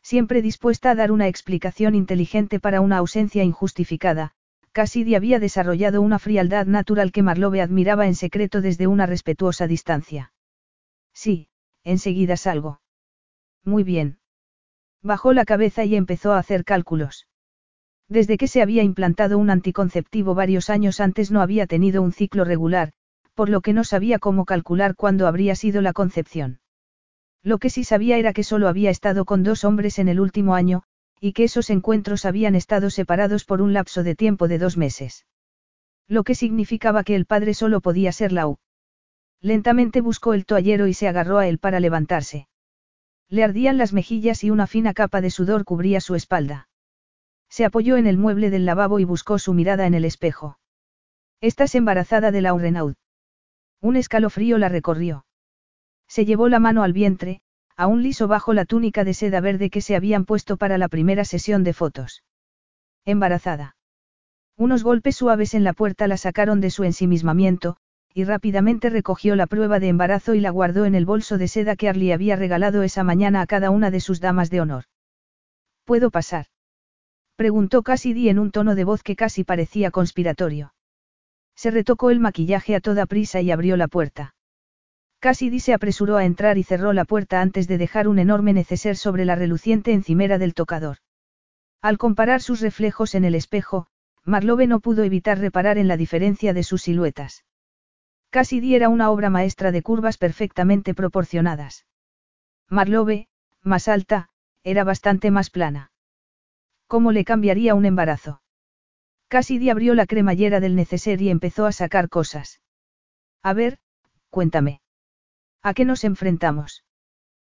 Siempre dispuesta a dar una explicación inteligente para una ausencia injustificada, Cassidy había desarrollado una frialdad natural que Marlowe admiraba en secreto desde una respetuosa distancia. Sí, enseguida salgo. Muy bien. Bajó la cabeza y empezó a hacer cálculos. Desde que se había implantado un anticonceptivo varios años antes no había tenido un ciclo regular, por lo que no sabía cómo calcular cuándo habría sido la concepción. Lo que sí sabía era que solo había estado con dos hombres en el último año, y que esos encuentros habían estado separados por un lapso de tiempo de dos meses. Lo que significaba que el padre solo podía ser la U. Lentamente buscó el toallero y se agarró a él para levantarse. Le ardían las mejillas y una fina capa de sudor cubría su espalda. Se apoyó en el mueble del lavabo y buscó su mirada en el espejo. Estás embarazada de la Renaud. Un escalofrío la recorrió. Se llevó la mano al vientre, aún liso bajo la túnica de seda verde que se habían puesto para la primera sesión de fotos. Embarazada. Unos golpes suaves en la puerta la sacaron de su ensimismamiento, y rápidamente recogió la prueba de embarazo y la guardó en el bolso de seda que Arlie había regalado esa mañana a cada una de sus damas de honor. ¿Puedo pasar? Preguntó Cassidy en un tono de voz que casi parecía conspiratorio. Se retocó el maquillaje a toda prisa y abrió la puerta. Cassidy se apresuró a entrar y cerró la puerta antes de dejar un enorme neceser sobre la reluciente encimera del tocador. Al comparar sus reflejos en el espejo, Marlowe no pudo evitar reparar en la diferencia de sus siluetas. Cassidy era una obra maestra de curvas perfectamente proporcionadas. Marlowe, más alta, era bastante más plana. ¿Cómo le cambiaría un embarazo? Cassidy abrió la cremallera del neceser y empezó a sacar cosas. A ver, cuéntame. ¿A qué nos enfrentamos?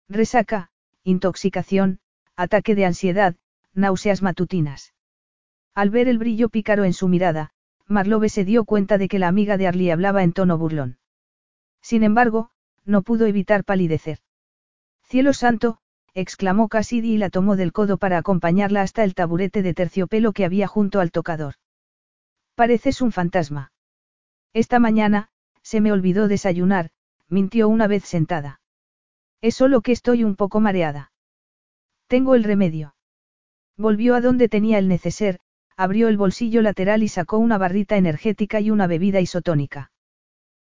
Resaca, intoxicación, ataque de ansiedad, náuseas matutinas. Al ver el brillo pícaro en su mirada, Marlowe se dio cuenta de que la amiga de Arlie hablaba en tono burlón. Sin embargo, no pudo evitar palidecer. Cielo santo, exclamó Cassidy y la tomó del codo para acompañarla hasta el taburete de terciopelo que había junto al tocador. Pareces un fantasma. Esta mañana, se me olvidó desayunar, mintió una vez sentada. Es solo que estoy un poco mareada. Tengo el remedio. Volvió a donde tenía el neceser, abrió el bolsillo lateral y sacó una barrita energética y una bebida isotónica.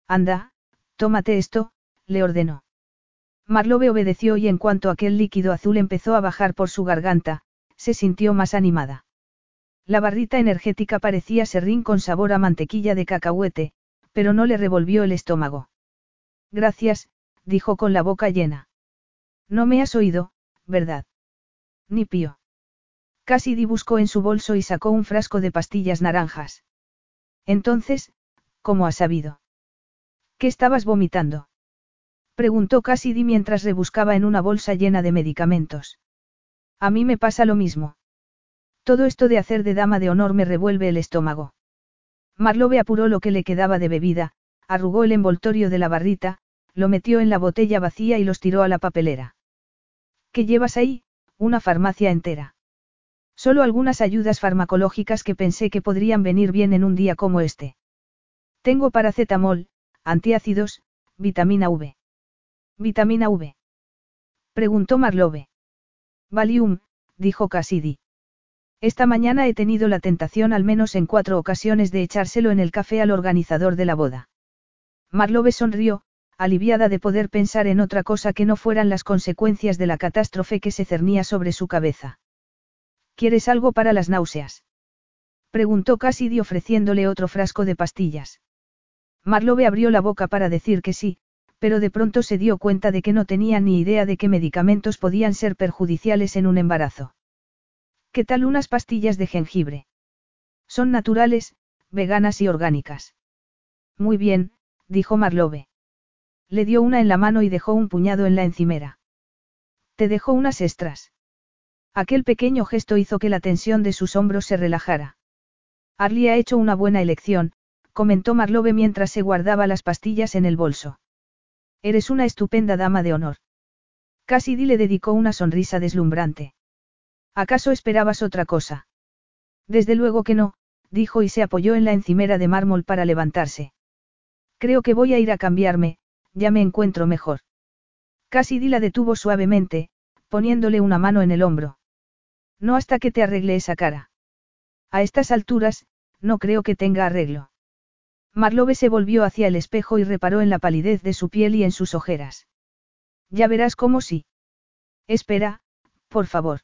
Anda, tómate esto, le ordenó. Marlowe obedeció y en cuanto aquel líquido azul empezó a bajar por su garganta, se sintió más animada. La barrita energética parecía serrín con sabor a mantequilla de cacahuete, pero no le revolvió el estómago. Gracias, dijo con la boca llena. No me has oído, ¿verdad? Ni pío. Cassidy buscó en su bolso y sacó un frasco de pastillas naranjas. Entonces, ¿cómo has sabido? ¿Qué estabas vomitando? Preguntó Cassidy mientras rebuscaba en una bolsa llena de medicamentos. A mí me pasa lo mismo. Todo esto de hacer de dama de honor me revuelve el estómago. Marlowe apuró lo que le quedaba de bebida, arrugó el envoltorio de la barrita, lo metió en la botella vacía y los tiró a la papelera. ¿Qué llevas ahí? Una farmacia entera. Solo algunas ayudas farmacológicas que pensé que podrían venir bien en un día como este. Tengo paracetamol, antiácidos, vitamina V. ¿Vitamina V? Preguntó Marlowe. Valium, dijo Cassidy. Esta mañana he tenido la tentación al menos en cuatro ocasiones de echárselo en el café al organizador de la boda. Marlowe sonrió, aliviada de poder pensar en otra cosa que no fueran las consecuencias de la catástrofe que se cernía sobre su cabeza. ¿Quieres algo para las náuseas? Preguntó Cassidy ofreciéndole otro frasco de pastillas. Marlowe abrió la boca para decir que sí, pero de pronto se dio cuenta de que no tenía ni idea de qué medicamentos podían ser perjudiciales en un embarazo. ¿Qué tal unas pastillas de jengibre? Son naturales, veganas y orgánicas. Muy bien, dijo Marlowe. Le dio una en la mano y dejó un puñado en la encimera. Te dejó unas extras. Aquel pequeño gesto hizo que la tensión de sus hombros se relajara. Arlie ha hecho una buena elección, comentó Marlowe mientras se guardaba las pastillas en el bolso. Eres una estupenda dama de honor. Cassidy le dedicó una sonrisa deslumbrante. ¿Acaso esperabas otra cosa? Desde luego que no, dijo y se apoyó en la encimera de mármol para levantarse. Creo que voy a ir a cambiarme, ya me encuentro mejor. Cassidy la detuvo suavemente, poniéndole una mano en el hombro. No hasta que te arregle esa cara. A estas alturas, no creo que tenga arreglo. Marlowe se volvió hacia el espejo y reparó en la palidez de su piel y en sus ojeras. Ya verás cómo sí. Espera, por favor.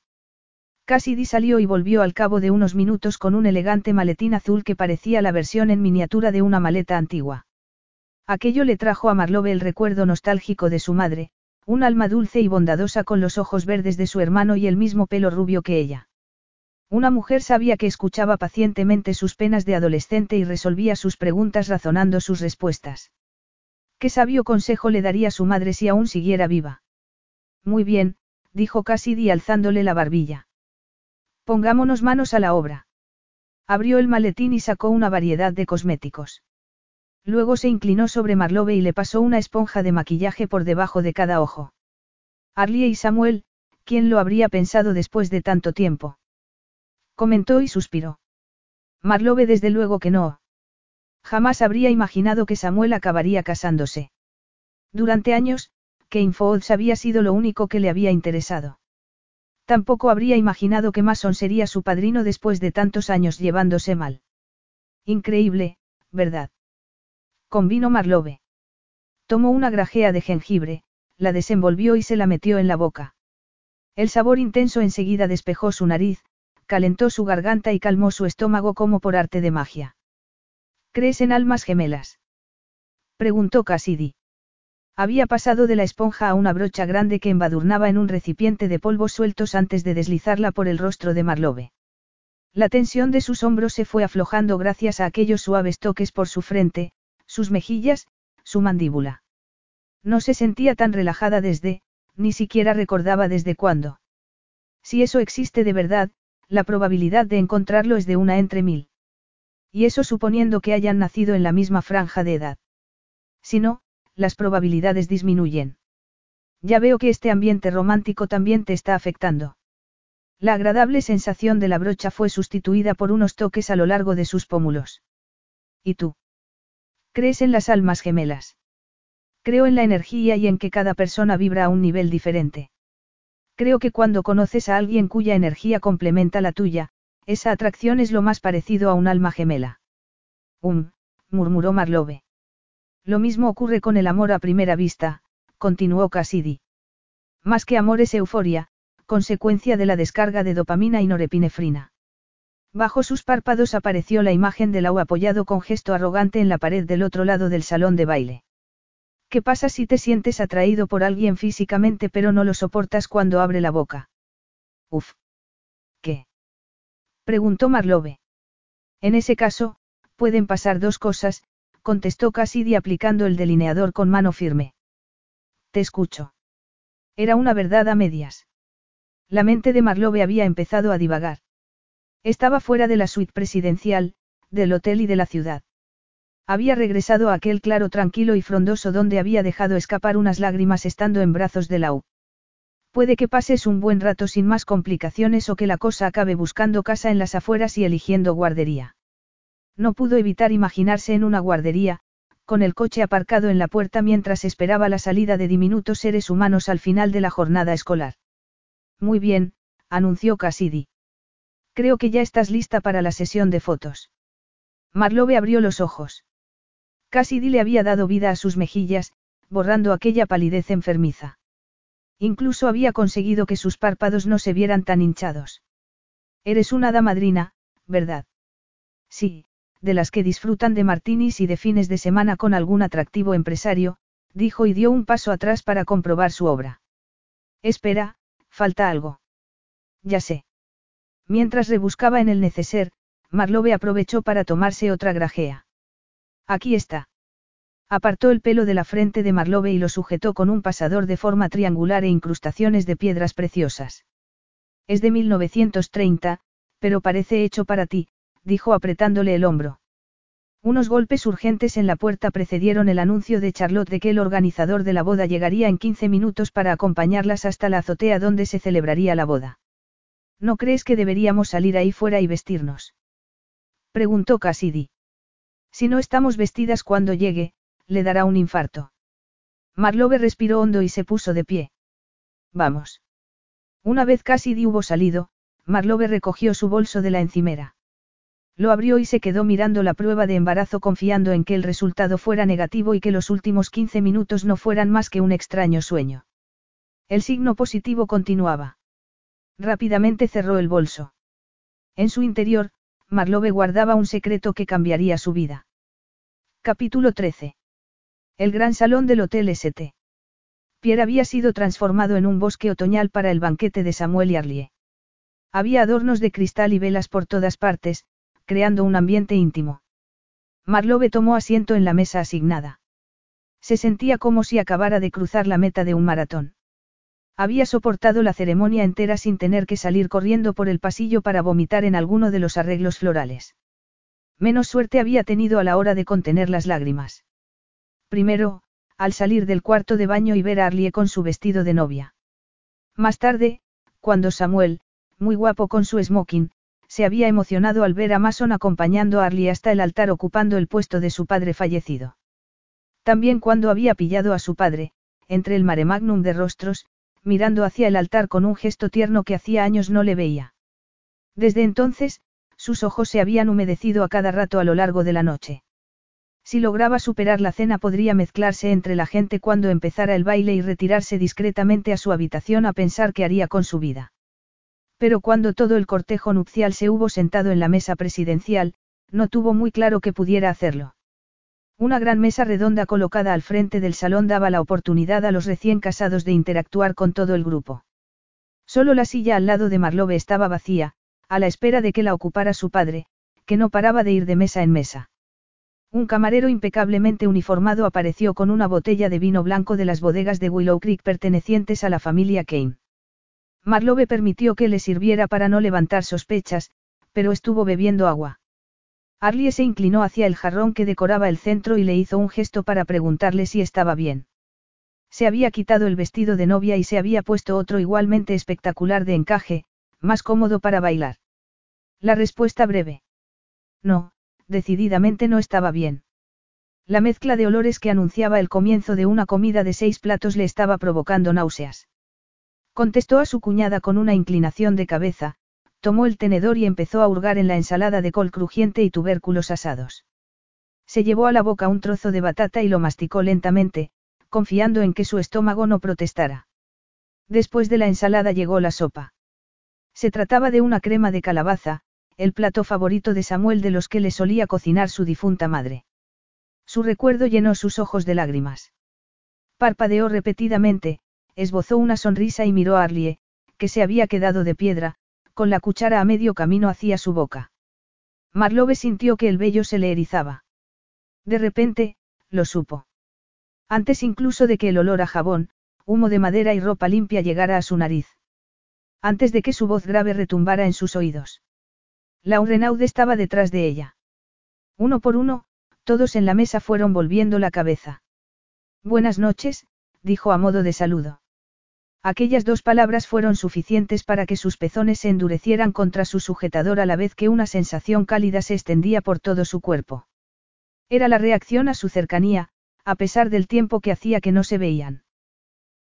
Cassidy salió y volvió al cabo de unos minutos con un elegante maletín azul que parecía la versión en miniatura de una maleta antigua. Aquello le trajo a Marlowe el recuerdo nostálgico de su madre, un alma dulce y bondadosa con los ojos verdes de su hermano y el mismo pelo rubio que ella. Una mujer sabia que escuchaba pacientemente sus penas de adolescente y resolvía sus preguntas razonando sus respuestas. ¿Qué sabio consejo le daría su madre si aún siguiera viva? Muy bien, dijo Cassidy alzándole la barbilla. Pongámonos manos a la obra. Abrió el maletín y sacó una variedad de cosméticos. Luego se inclinó sobre Marlowe y le pasó una esponja de maquillaje por debajo de cada ojo. Arlie y Samuel, ¿quién lo habría pensado después de tanto tiempo? Comentó y suspiró. Marlowe desde luego que no. Jamás habría imaginado que Samuel acabaría casándose. Durante años, Foods había sido lo único que le había interesado. Tampoco habría imaginado que Mason sería su padrino después de tantos años llevándose mal. Increíble, ¿verdad? Convino Marlowe. Tomó una grajea de jengibre, la desenvolvió y se la metió en la boca. El sabor intenso enseguida despejó su nariz, calentó su garganta y calmó su estómago como por arte de magia. ¿Crees en almas gemelas? preguntó Cassidy. Había pasado de la esponja a una brocha grande que embadurnaba en un recipiente de polvos sueltos antes de deslizarla por el rostro de Marlowe. La tensión de sus hombros se fue aflojando gracias a aquellos suaves toques por su frente, sus mejillas, su mandíbula. No se sentía tan relajada desde, ni siquiera recordaba desde cuándo. Si eso existe de verdad, la probabilidad de encontrarlo es de una entre mil. Y eso suponiendo que hayan nacido en la misma franja de edad. Si no, las probabilidades disminuyen. Ya veo que este ambiente romántico también te está afectando. La agradable sensación de la brocha fue sustituida por unos toques a lo largo de sus pómulos. ¿Y tú? ¿Crees en las almas gemelas? Creo en la energía y en que cada persona vibra a un nivel diferente. Creo que cuando conoces a alguien cuya energía complementa la tuya, esa atracción es lo más parecido a un alma gemela. Um, murmuró Marlowe. Lo mismo ocurre con el amor a primera vista, continuó Cassidy. Más que amor es euforia, consecuencia de la descarga de dopamina y norepinefrina. Bajo sus párpados apareció la imagen de Lau apoyado con gesto arrogante en la pared del otro lado del salón de baile. ¿Qué pasa si te sientes atraído por alguien físicamente pero no lo soportas cuando abre la boca? Uf. ¿Qué? preguntó Marlowe. En ese caso, pueden pasar dos cosas, contestó Cassidy aplicando el delineador con mano firme. Te escucho. Era una verdad a medias. La mente de Marlowe había empezado a divagar. Estaba fuera de la suite presidencial, del hotel y de la ciudad. Había regresado a aquel claro tranquilo y frondoso donde había dejado escapar unas lágrimas estando en brazos de Lau. Puede que pases un buen rato sin más complicaciones o que la cosa acabe buscando casa en las afueras y eligiendo guardería. No pudo evitar imaginarse en una guardería, con el coche aparcado en la puerta mientras esperaba la salida de diminutos seres humanos al final de la jornada escolar. Muy bien, anunció Cassidy. Creo que ya estás lista para la sesión de fotos. Marlowe abrió los ojos. Cassidy le había dado vida a sus mejillas, borrando aquella palidez enfermiza. Incluso había conseguido que sus párpados no se vieran tan hinchados. Eres una hada madrina, ¿verdad? Sí, de las que disfrutan de martinis y de fines de semana con algún atractivo empresario, dijo y dio un paso atrás para comprobar su obra. Espera, falta algo. Ya sé. Mientras rebuscaba en el neceser, Marlowe aprovechó para tomarse otra grajea. Aquí está. Apartó el pelo de la frente de Marlowe y lo sujetó con un pasador de forma triangular e incrustaciones de piedras preciosas. Es de 1930, pero parece hecho para ti, dijo apretándole el hombro. Unos golpes urgentes en la puerta precedieron el anuncio de Charlotte de que el organizador de la boda llegaría en 15 minutos para acompañarlas hasta la azotea donde se celebraría la boda. ¿No crees que deberíamos salir ahí fuera y vestirnos? Preguntó Cassidy. Si no estamos vestidas cuando llegue, le dará un infarto. Marlowe respiró hondo y se puso de pie. Vamos. Una vez casi hubo salido, Marlowe recogió su bolso de la encimera. Lo abrió y se quedó mirando la prueba de embarazo confiando en que el resultado fuera negativo y que los últimos 15 minutos no fueran más que un extraño sueño. El signo positivo continuaba. Rápidamente cerró el bolso. En su interior, Marlowe guardaba un secreto que cambiaría su vida. Capítulo 13. El gran salón del Hotel St. Pierre había sido transformado en un bosque otoñal para el banquete de Samuel y Arlie. Había adornos de cristal y velas por todas partes, creando un ambiente íntimo. Marlowe tomó asiento en la mesa asignada. Se sentía como si acabara de cruzar la meta de un maratón. Había soportado la ceremonia entera sin tener que salir corriendo por el pasillo para vomitar en alguno de los arreglos florales. Menos suerte había tenido a la hora de contener las lágrimas. Primero, al salir del cuarto de baño y ver a Arlie con su vestido de novia. Más tarde, cuando Samuel, muy guapo con su smoking, se había emocionado al ver a Mason acompañando a Arlie hasta el altar ocupando el puesto de su padre fallecido. También cuando había pillado a su padre, entre el mare magnum de rostros, mirando hacia el altar con un gesto tierno que hacía años no le veía. Desde entonces, sus ojos se habían humedecido a cada rato a lo largo de la noche. Si lograba superar la cena podría mezclarse entre la gente cuando empezara el baile y retirarse discretamente a su habitación a pensar qué haría con su vida. Pero cuando todo el cortejo nupcial se hubo sentado en la mesa presidencial, no tuvo muy claro que pudiera hacerlo. Una gran mesa redonda colocada al frente del salón daba la oportunidad a los recién casados de interactuar con todo el grupo. Solo la silla al lado de Marlowe estaba vacía, a la espera de que la ocupara su padre, que no paraba de ir de mesa en mesa. Un camarero impecablemente uniformado apareció con una botella de vino blanco de las bodegas de Willow Creek pertenecientes a la familia Kane. Marlowe permitió que le sirviera para no levantar sospechas, pero estuvo bebiendo agua. Arlie se inclinó hacia el jarrón que decoraba el centro y le hizo un gesto para preguntarle si estaba bien. Se había quitado el vestido de novia y se había puesto otro igualmente espectacular de encaje, más cómodo para bailar. La respuesta breve. No, decididamente no estaba bien. La mezcla de olores que anunciaba el comienzo de una comida de seis platos le estaba provocando náuseas. Contestó a su cuñada con una inclinación de cabeza, tomó el tenedor y empezó a hurgar en la ensalada de col crujiente y tubérculos asados. Se llevó a la boca un trozo de batata y lo masticó lentamente, confiando en que su estómago no protestara. Después de la ensalada llegó la sopa. Se trataba de una crema de calabaza, el plato favorito de Samuel de los que le solía cocinar su difunta madre. Su recuerdo llenó sus ojos de lágrimas. Parpadeó repetidamente, esbozó una sonrisa y miró a Arlie, que se había quedado de piedra, con la cuchara a medio camino hacia su boca. Marlowe sintió que el vello se le erizaba. De repente, lo supo. Antes incluso de que el olor a jabón, humo de madera y ropa limpia llegara a su nariz. Antes de que su voz grave retumbara en sus oídos. La estaba detrás de ella. Uno por uno, todos en la mesa fueron volviendo la cabeza. Buenas noches, dijo a modo de saludo. Aquellas dos palabras fueron suficientes para que sus pezones se endurecieran contra su sujetador a la vez que una sensación cálida se extendía por todo su cuerpo. Era la reacción a su cercanía, a pesar del tiempo que hacía que no se veían.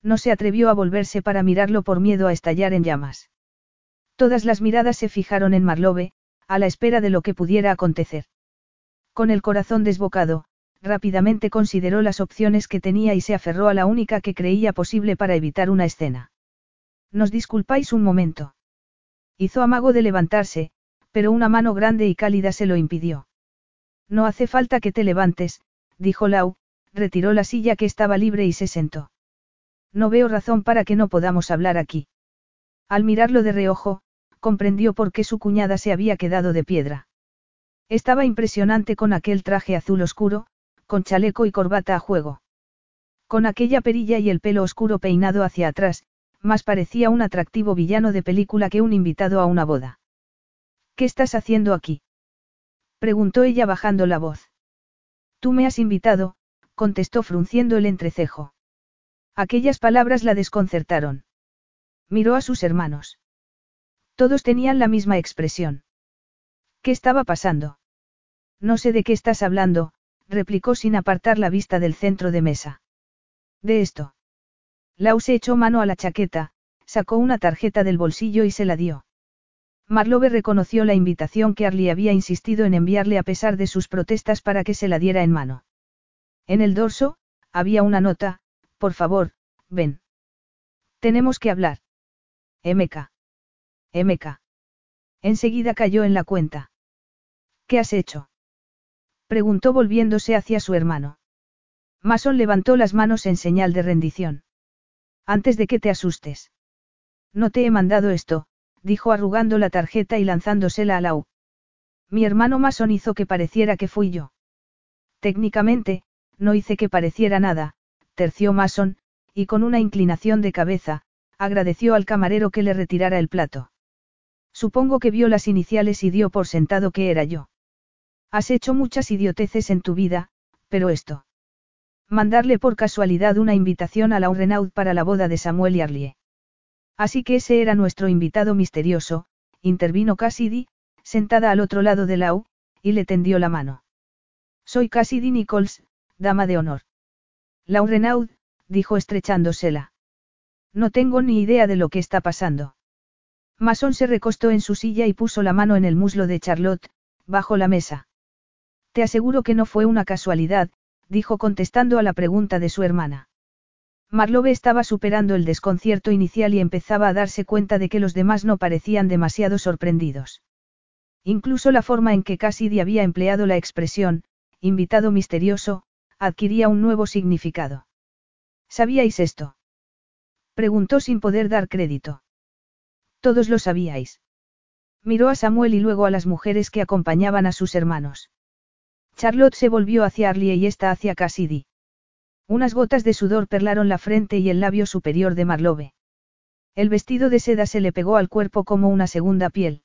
No se atrevió a volverse para mirarlo por miedo a estallar en llamas. Todas las miradas se fijaron en Marlowe, a la espera de lo que pudiera acontecer. Con el corazón desbocado, rápidamente consideró las opciones que tenía y se aferró a la única que creía posible para evitar una escena. ¿Nos disculpáis un momento? Hizo amago de levantarse, pero una mano grande y cálida se lo impidió. No hace falta que te levantes, dijo Lau, retiró la silla que estaba libre y se sentó. No veo razón para que no podamos hablar aquí. Al mirarlo de reojo, comprendió por qué su cuñada se había quedado de piedra. Estaba impresionante con aquel traje azul oscuro, con chaleco y corbata a juego. Con aquella perilla y el pelo oscuro peinado hacia atrás, más parecía un atractivo villano de película que un invitado a una boda. ¿Qué estás haciendo aquí? preguntó ella bajando la voz. Tú me has invitado, contestó frunciendo el entrecejo. Aquellas palabras la desconcertaron. Miró a sus hermanos. Todos tenían la misma expresión. ¿Qué estaba pasando? No sé de qué estás hablando, replicó sin apartar la vista del centro de mesa. De esto. Lau se echó mano a la chaqueta, sacó una tarjeta del bolsillo y se la dio. Marlowe reconoció la invitación que Arlie había insistido en enviarle a pesar de sus protestas para que se la diera en mano. En el dorso, había una nota, por favor, ven. Tenemos que hablar. MK. MK. Enseguida cayó en la cuenta. ¿Qué has hecho? Preguntó volviéndose hacia su hermano. Mason levantó las manos en señal de rendición. Antes de que te asustes. No te he mandado esto, dijo arrugando la tarjeta y lanzándosela a Lau. Mi hermano Mason hizo que pareciera que fui yo. Técnicamente, no hice que pareciera nada, terció Mason, y con una inclinación de cabeza, agradeció al camarero que le retirara el plato. Supongo que vio las iniciales y dio por sentado que era yo. Has hecho muchas idioteces en tu vida, pero esto. Mandarle por casualidad una invitación a la Renaud para la boda de Samuel y Arlie. Así que ese era nuestro invitado misterioso, intervino Cassidy, sentada al otro lado de Lau, y le tendió la mano. Soy Cassidy Nichols, dama de honor. Lau Renaud, dijo estrechándosela. No tengo ni idea de lo que está pasando. Mason se recostó en su silla y puso la mano en el muslo de Charlotte, bajo la mesa. Te aseguro que no fue una casualidad, dijo contestando a la pregunta de su hermana. Marlowe estaba superando el desconcierto inicial y empezaba a darse cuenta de que los demás no parecían demasiado sorprendidos. Incluso la forma en que Cassidy había empleado la expresión, invitado misterioso, adquiría un nuevo significado. ¿Sabíais esto? Preguntó sin poder dar crédito. Todos lo sabíais. Miró a Samuel y luego a las mujeres que acompañaban a sus hermanos. Charlotte se volvió hacia Arlie y esta hacia Cassidy. Unas gotas de sudor perlaron la frente y el labio superior de Marlowe. El vestido de seda se le pegó al cuerpo como una segunda piel.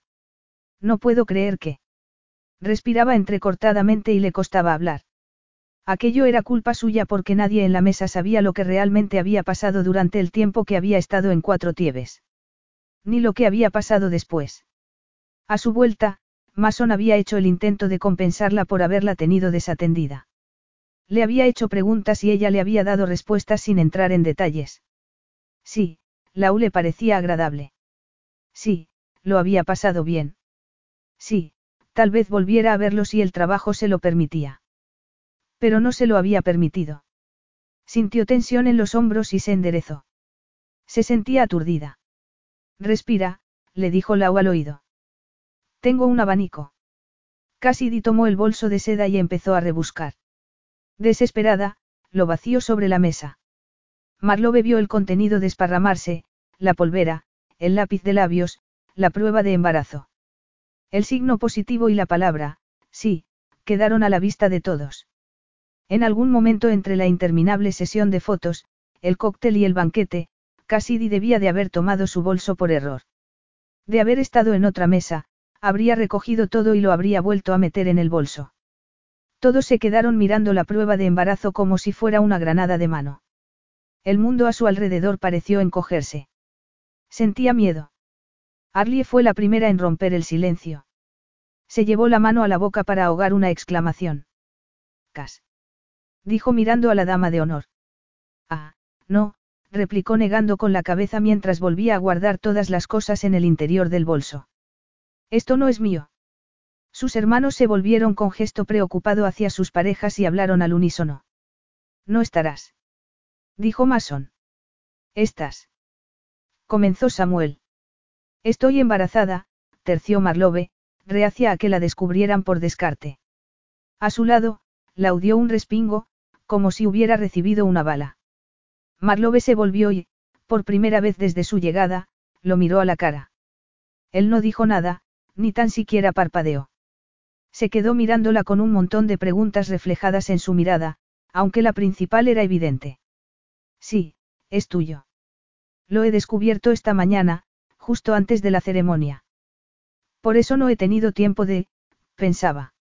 No puedo creer que. Respiraba entrecortadamente y le costaba hablar. Aquello era culpa suya porque nadie en la mesa sabía lo que realmente había pasado durante el tiempo que había estado en Cuatro Tieves. Ni lo que había pasado después. A su vuelta, Mason había hecho el intento de compensarla por haberla tenido desatendida. Le había hecho preguntas y ella le había dado respuestas sin entrar en detalles. Sí, Lau le parecía agradable. Sí, lo había pasado bien. Sí, tal vez volviera a verlo si el trabajo se lo permitía. Pero no se lo había permitido. Sintió tensión en los hombros y se enderezó. Se sentía aturdida. Respira, le dijo Lau al oído. Tengo un abanico. Cassidy tomó el bolso de seda y empezó a rebuscar. Desesperada, lo vació sobre la mesa. Marlowe vio el contenido desparramarse, la polvera, el lápiz de labios, la prueba de embarazo. El signo positivo y la palabra, sí, quedaron a la vista de todos. En algún momento entre la interminable sesión de fotos, el cóctel y el banquete, Cassidy debía de haber tomado su bolso por error. De haber estado en otra mesa, habría recogido todo y lo habría vuelto a meter en el bolso. Todos se quedaron mirando la prueba de embarazo como si fuera una granada de mano. El mundo a su alrededor pareció encogerse. Sentía miedo. Arlie fue la primera en romper el silencio. Se llevó la mano a la boca para ahogar una exclamación. Cas. Dijo mirando a la dama de honor. Ah, no, replicó negando con la cabeza mientras volvía a guardar todas las cosas en el interior del bolso. Esto no es mío. Sus hermanos se volvieron con gesto preocupado hacia sus parejas y hablaron al unísono. No estarás. Dijo Mason. Estás. Comenzó Samuel. Estoy embarazada, terció Marlowe, reacia a que la descubrieran por descarte. A su lado, laudió un respingo, como si hubiera recibido una bala. Marlowe se volvió y, por primera vez desde su llegada, lo miró a la cara. Él no dijo nada, ni tan siquiera parpadeó. Se quedó mirándola con un montón de preguntas reflejadas en su mirada, aunque la principal era evidente. Sí, es tuyo. Lo he descubierto esta mañana, justo antes de la ceremonia. Por eso no he tenido tiempo de, pensaba.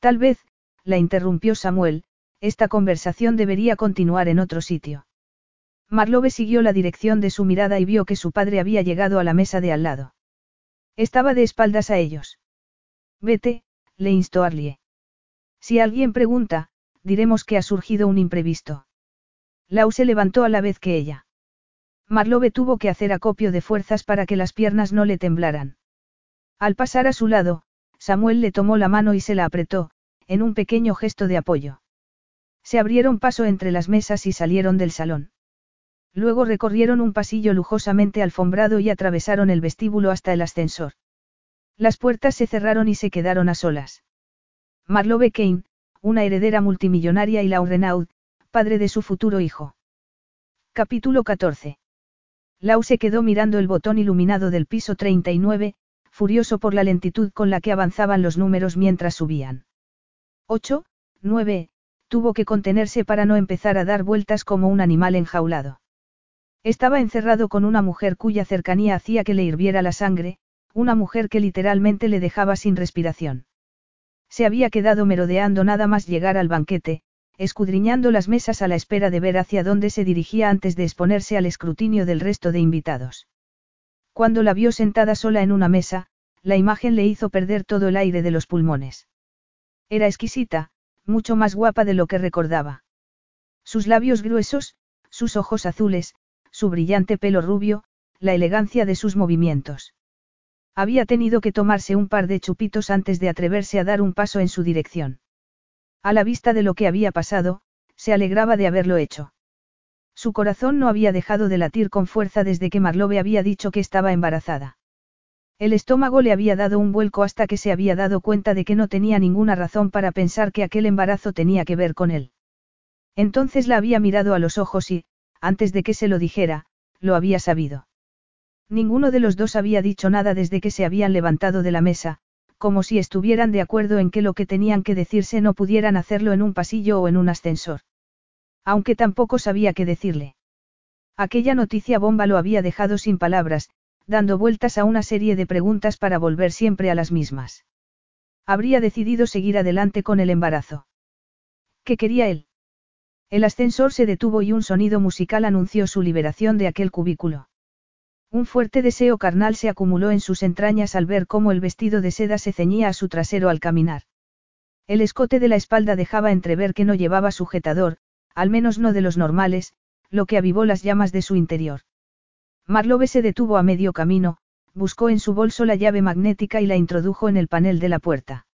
Tal vez, la interrumpió Samuel, esta conversación debería continuar en otro sitio. Marlowe siguió la dirección de su mirada y vio que su padre había llegado a la mesa de al lado. Estaba de espaldas a ellos. Vete, le instó Arlie. Si alguien pregunta, diremos que ha surgido un imprevisto. Lau se levantó a la vez que ella. Marlowe tuvo que hacer acopio de fuerzas para que las piernas no le temblaran. Al pasar a su lado, Samuel le tomó la mano y se la apretó, en un pequeño gesto de apoyo. Se abrieron paso entre las mesas y salieron del salón. Luego recorrieron un pasillo lujosamente alfombrado y atravesaron el vestíbulo hasta el ascensor. Las puertas se cerraron y se quedaron a solas. Marlowe Kane, una heredera multimillonaria y Lau Renaud, padre de su futuro hijo. Capítulo 14. Lau se quedó mirando el botón iluminado del piso 39, furioso por la lentitud con la que avanzaban los números mientras subían. 8, 9, tuvo que contenerse para no empezar a dar vueltas como un animal enjaulado. Estaba encerrado con una mujer cuya cercanía hacía que le hirviera la sangre, una mujer que literalmente le dejaba sin respiración. Se había quedado merodeando nada más llegar al banquete, escudriñando las mesas a la espera de ver hacia dónde se dirigía antes de exponerse al escrutinio del resto de invitados. Cuando la vio sentada sola en una mesa, la imagen le hizo perder todo el aire de los pulmones. Era exquisita, mucho más guapa de lo que recordaba. Sus labios gruesos, sus ojos azules, su brillante pelo rubio, la elegancia de sus movimientos. Había tenido que tomarse un par de chupitos antes de atreverse a dar un paso en su dirección. A la vista de lo que había pasado, se alegraba de haberlo hecho. Su corazón no había dejado de latir con fuerza desde que Marlowe había dicho que estaba embarazada. El estómago le había dado un vuelco hasta que se había dado cuenta de que no tenía ninguna razón para pensar que aquel embarazo tenía que ver con él. Entonces la había mirado a los ojos y, antes de que se lo dijera, lo había sabido. Ninguno de los dos había dicho nada desde que se habían levantado de la mesa, como si estuvieran de acuerdo en que lo que tenían que decirse no pudieran hacerlo en un pasillo o en un ascensor. Aunque tampoco sabía qué decirle. Aquella noticia bomba lo había dejado sin palabras, dando vueltas a una serie de preguntas para volver siempre a las mismas. Habría decidido seguir adelante con el embarazo. ¿Qué quería él? El ascensor se detuvo y un sonido musical anunció su liberación de aquel cubículo. Un fuerte deseo carnal se acumuló en sus entrañas al ver cómo el vestido de seda se ceñía a su trasero al caminar. El escote de la espalda dejaba entrever que no llevaba sujetador, al menos no de los normales, lo que avivó las llamas de su interior. Marlowe se detuvo a medio camino, buscó en su bolso la llave magnética y la introdujo en el panel de la puerta.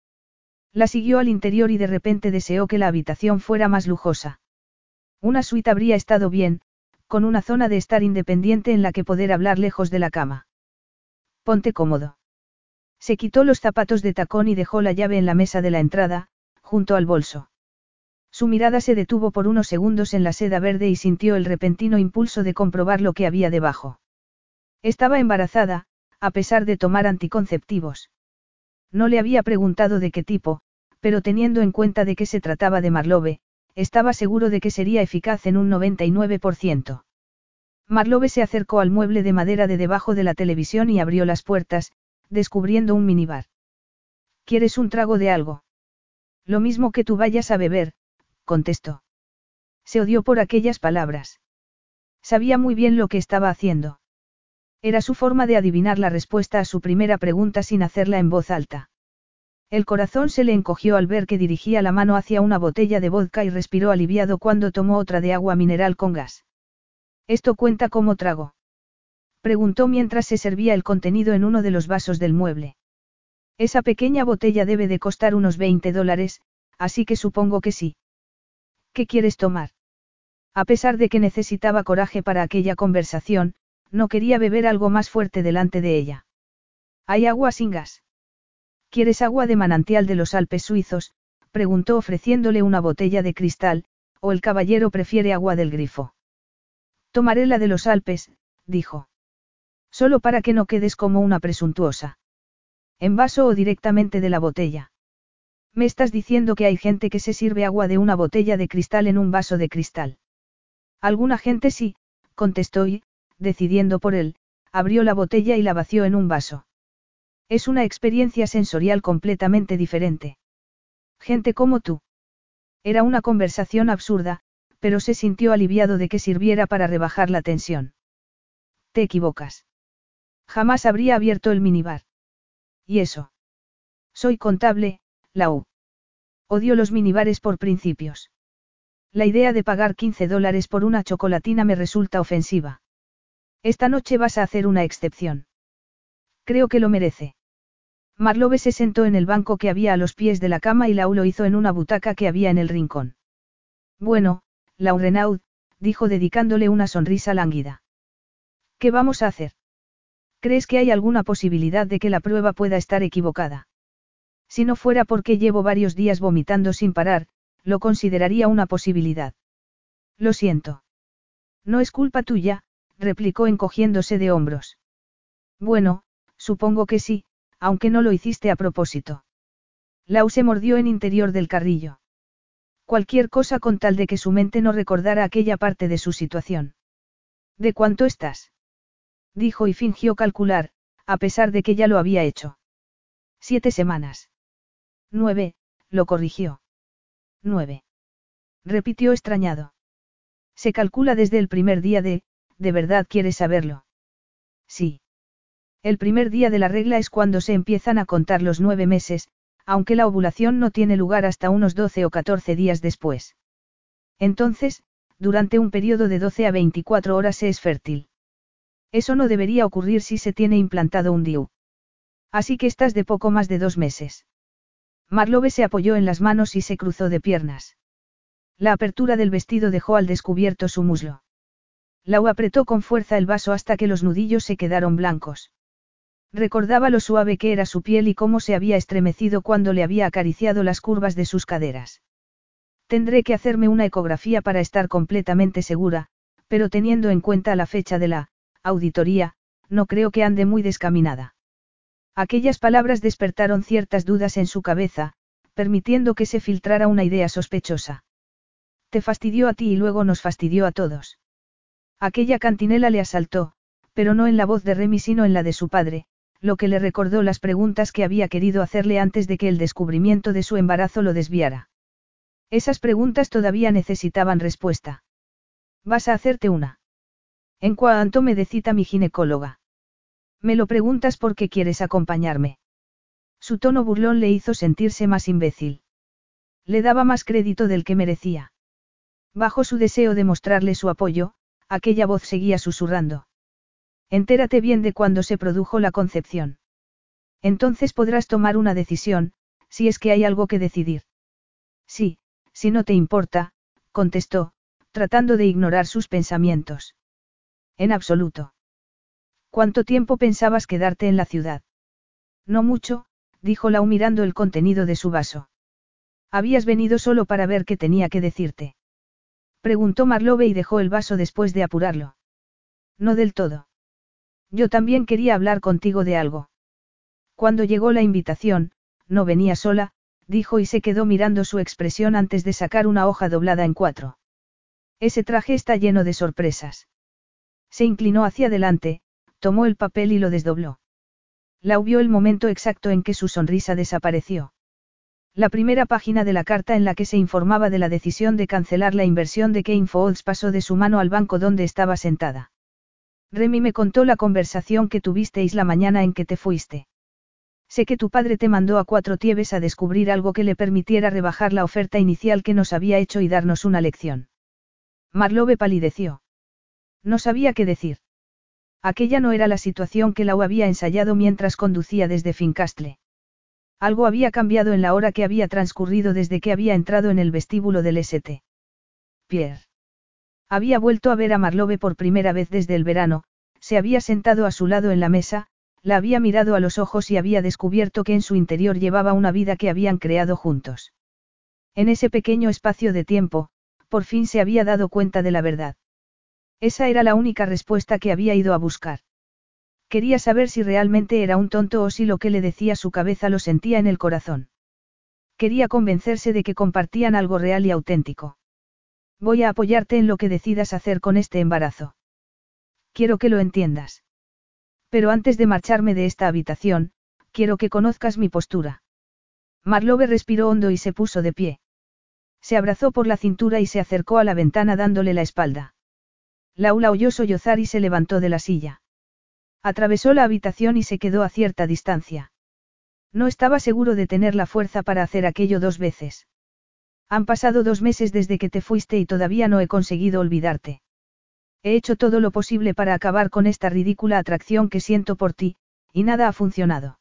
La siguió al interior y de repente deseó que la habitación fuera más lujosa. Una suite habría estado bien, con una zona de estar independiente en la que poder hablar lejos de la cama. Ponte cómodo. Se quitó los zapatos de tacón y dejó la llave en la mesa de la entrada, junto al bolso. Su mirada se detuvo por unos segundos en la seda verde y sintió el repentino impulso de comprobar lo que había debajo. Estaba embarazada, a pesar de tomar anticonceptivos. No le había preguntado de qué tipo, pero teniendo en cuenta de qué se trataba de Marlowe, estaba seguro de que sería eficaz en un 99%. Marlowe se acercó al mueble de madera de debajo de la televisión y abrió las puertas, descubriendo un minibar. ¿Quieres un trago de algo? Lo mismo que tú vayas a beber, contestó. Se odió por aquellas palabras. Sabía muy bien lo que estaba haciendo. Era su forma de adivinar la respuesta a su primera pregunta sin hacerla en voz alta. El corazón se le encogió al ver que dirigía la mano hacia una botella de vodka y respiró aliviado cuando tomó otra de agua mineral con gas. ¿Esto cuenta como trago? Preguntó mientras se servía el contenido en uno de los vasos del mueble. Esa pequeña botella debe de costar unos 20 dólares, así que supongo que sí. ¿Qué quieres tomar? A pesar de que necesitaba coraje para aquella conversación, no quería beber algo más fuerte delante de ella. ¿Hay agua sin gas? ¿Quieres agua de manantial de los Alpes suizos? preguntó ofreciéndole una botella de cristal, o el caballero prefiere agua del grifo. Tomaré la de los Alpes, dijo. Solo para que no quedes como una presuntuosa. En vaso o directamente de la botella. Me estás diciendo que hay gente que se sirve agua de una botella de cristal en un vaso de cristal. Alguna gente sí, contestó y, decidiendo por él, abrió la botella y la vació en un vaso. Es una experiencia sensorial completamente diferente. Gente como tú. Era una conversación absurda, pero se sintió aliviado de que sirviera para rebajar la tensión. Te equivocas. Jamás habría abierto el minibar. ¿Y eso? Soy contable, Lau. Odio los minibares por principios. La idea de pagar 15 dólares por una chocolatina me resulta ofensiva. Esta noche vas a hacer una excepción. Creo que lo merece. Marlowe se sentó en el banco que había a los pies de la cama y Lau lo hizo en una butaca que había en el rincón. Bueno, Lau Renaud, dijo dedicándole una sonrisa lánguida. ¿Qué vamos a hacer? ¿Crees que hay alguna posibilidad de que la prueba pueda estar equivocada? Si no fuera porque llevo varios días vomitando sin parar, lo consideraría una posibilidad. Lo siento. No es culpa tuya, replicó encogiéndose de hombros. Bueno, supongo que sí, aunque no lo hiciste a propósito. Lau se mordió en interior del carrillo. Cualquier cosa con tal de que su mente no recordara aquella parte de su situación. ¿De cuánto estás? Dijo y fingió calcular, a pesar de que ya lo había hecho. Siete semanas. Nueve, lo corrigió. Nueve. Repitió extrañado. Se calcula desde el primer día de, ¿de verdad quieres saberlo? Sí. El primer día de la regla es cuando se empiezan a contar los nueve meses, aunque la ovulación no tiene lugar hasta unos 12 o 14 días después. Entonces, durante un periodo de 12 a 24 horas se es fértil. Eso no debería ocurrir si se tiene implantado un DIU. Así que estás de poco más de dos meses. Marlowe se apoyó en las manos y se cruzó de piernas. La apertura del vestido dejó al descubierto su muslo. Lau apretó con fuerza el vaso hasta que los nudillos se quedaron blancos. Recordaba lo suave que era su piel y cómo se había estremecido cuando le había acariciado las curvas de sus caderas. Tendré que hacerme una ecografía para estar completamente segura, pero teniendo en cuenta la fecha de la auditoría, no creo que ande muy descaminada. Aquellas palabras despertaron ciertas dudas en su cabeza, permitiendo que se filtrara una idea sospechosa. Te fastidió a ti y luego nos fastidió a todos. Aquella cantinela le asaltó, pero no en la voz de Remy sino en la de su padre, lo que le recordó las preguntas que había querido hacerle antes de que el descubrimiento de su embarazo lo desviara. Esas preguntas todavía necesitaban respuesta. ¿Vas a hacerte una? En cuanto me decita mi ginecóloga. Me lo preguntas porque quieres acompañarme. Su tono burlón le hizo sentirse más imbécil. Le daba más crédito del que merecía. Bajo su deseo de mostrarle su apoyo, aquella voz seguía susurrando. Entérate bien de cuándo se produjo la concepción. Entonces podrás tomar una decisión, si es que hay algo que decidir. Sí, si no te importa, contestó, tratando de ignorar sus pensamientos. En absoluto. ¿Cuánto tiempo pensabas quedarte en la ciudad? No mucho, dijo Lau mirando el contenido de su vaso. Habías venido solo para ver qué tenía que decirte. Preguntó Marlowe y dejó el vaso después de apurarlo. No del todo. Yo también quería hablar contigo de algo. Cuando llegó la invitación, no venía sola, dijo y se quedó mirando su expresión antes de sacar una hoja doblada en cuatro. Ese traje está lleno de sorpresas. Se inclinó hacia adelante, tomó el papel y lo desdobló. La vio el momento exacto en que su sonrisa desapareció. La primera página de la carta en la que se informaba de la decisión de cancelar la inversión de Kane Foods pasó de su mano al banco donde estaba sentada. Remy me contó la conversación que tuvisteis la mañana en que te fuiste. Sé que tu padre te mandó a cuatro tieves a descubrir algo que le permitiera rebajar la oferta inicial que nos había hecho y darnos una lección. Marlowe palideció. No sabía qué decir. Aquella no era la situación que Lau había ensayado mientras conducía desde Fincastle. Algo había cambiado en la hora que había transcurrido desde que había entrado en el vestíbulo del St. Pierre. Había vuelto a ver a Marlowe por primera vez desde el verano, se había sentado a su lado en la mesa, la había mirado a los ojos y había descubierto que en su interior llevaba una vida que habían creado juntos. En ese pequeño espacio de tiempo, por fin se había dado cuenta de la verdad. Esa era la única respuesta que había ido a buscar. Quería saber si realmente era un tonto o si lo que le decía su cabeza lo sentía en el corazón. Quería convencerse de que compartían algo real y auténtico. Voy a apoyarte en lo que decidas hacer con este embarazo. Quiero que lo entiendas. Pero antes de marcharme de esta habitación, quiero que conozcas mi postura. Marlowe respiró hondo y se puso de pie. Se abrazó por la cintura y se acercó a la ventana dándole la espalda. Laura oyó sollozar y se levantó de la silla. Atravesó la habitación y se quedó a cierta distancia. No estaba seguro de tener la fuerza para hacer aquello dos veces. Han pasado dos meses desde que te fuiste y todavía no he conseguido olvidarte. He hecho todo lo posible para acabar con esta ridícula atracción que siento por ti, y nada ha funcionado.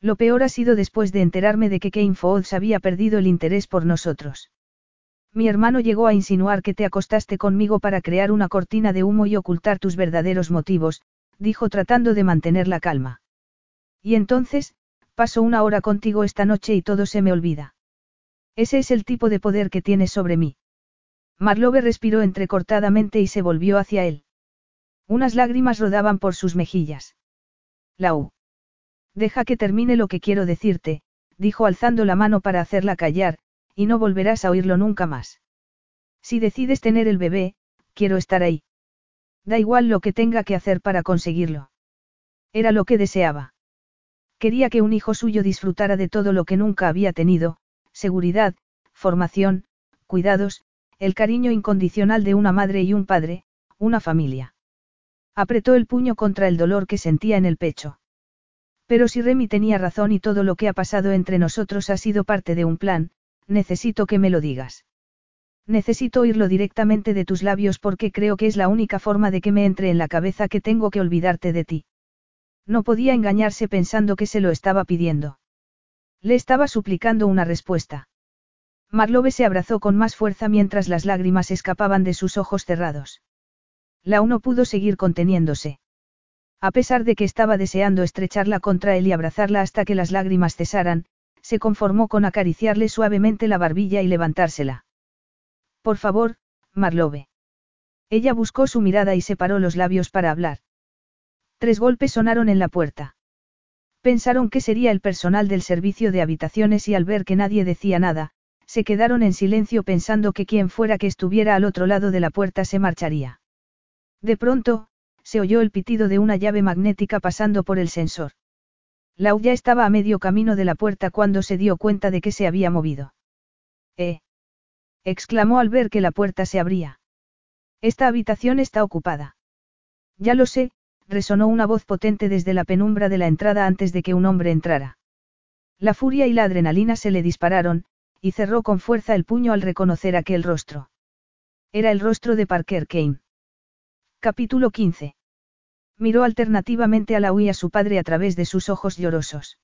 Lo peor ha sido después de enterarme de que Kane Foods había perdido el interés por nosotros. Mi hermano llegó a insinuar que te acostaste conmigo para crear una cortina de humo y ocultar tus verdaderos motivos, dijo tratando de mantener la calma. Y entonces, paso una hora contigo esta noche y todo se me olvida. Ese es el tipo de poder que tienes sobre mí. Marlowe respiró entrecortadamente y se volvió hacia él. Unas lágrimas rodaban por sus mejillas. Lau. Deja que termine lo que quiero decirte, dijo alzando la mano para hacerla callar, y no volverás a oírlo nunca más. Si decides tener el bebé, quiero estar ahí. Da igual lo que tenga que hacer para conseguirlo. Era lo que deseaba. Quería que un hijo suyo disfrutara de todo lo que nunca había tenido, seguridad, formación, cuidados, el cariño incondicional de una madre y un padre, una familia. Apretó el puño contra el dolor que sentía en el pecho. Pero si Remy tenía razón y todo lo que ha pasado entre nosotros ha sido parte de un plan, necesito que me lo digas. Necesito oírlo directamente de tus labios porque creo que es la única forma de que me entre en la cabeza que tengo que olvidarte de ti. No podía engañarse pensando que se lo estaba pidiendo. Le estaba suplicando una respuesta. Marlowe se abrazó con más fuerza mientras las lágrimas escapaban de sus ojos cerrados. La uno pudo seguir conteniéndose. A pesar de que estaba deseando estrecharla contra él y abrazarla hasta que las lágrimas cesaran, se conformó con acariciarle suavemente la barbilla y levantársela. Por favor, Marlowe. Ella buscó su mirada y separó los labios para hablar. Tres golpes sonaron en la puerta. Pensaron que sería el personal del servicio de habitaciones y al ver que nadie decía nada, se quedaron en silencio pensando que quien fuera que estuviera al otro lado de la puerta se marcharía. De pronto, se oyó el pitido de una llave magnética pasando por el sensor. Lau ya estaba a medio camino de la puerta cuando se dio cuenta de que se había movido. ¡Eh! exclamó al ver que la puerta se abría. Esta habitación está ocupada. Ya lo sé, resonó una voz potente desde la penumbra de la entrada antes de que un hombre entrara. La furia y la adrenalina se le dispararon, y cerró con fuerza el puño al reconocer aquel rostro. Era el rostro de Parker Kane. Capítulo 15. Miró alternativamente a la y a su padre a través de sus ojos llorosos.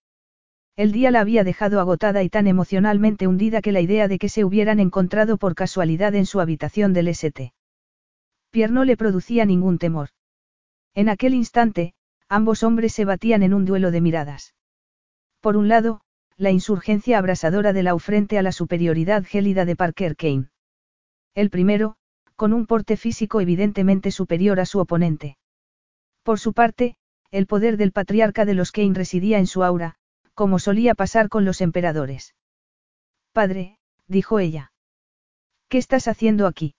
El día la había dejado agotada y tan emocionalmente hundida que la idea de que se hubieran encontrado por casualidad en su habitación del St. Pierre no le producía ningún temor. En aquel instante, ambos hombres se batían en un duelo de miradas. Por un lado, la insurgencia abrasadora de la frente a la superioridad gélida de Parker Kane. El primero, con un porte físico evidentemente superior a su oponente. Por su parte, el poder del patriarca de los Kane residía en su aura, como solía pasar con los emperadores. Padre, dijo ella. ¿Qué estás haciendo aquí?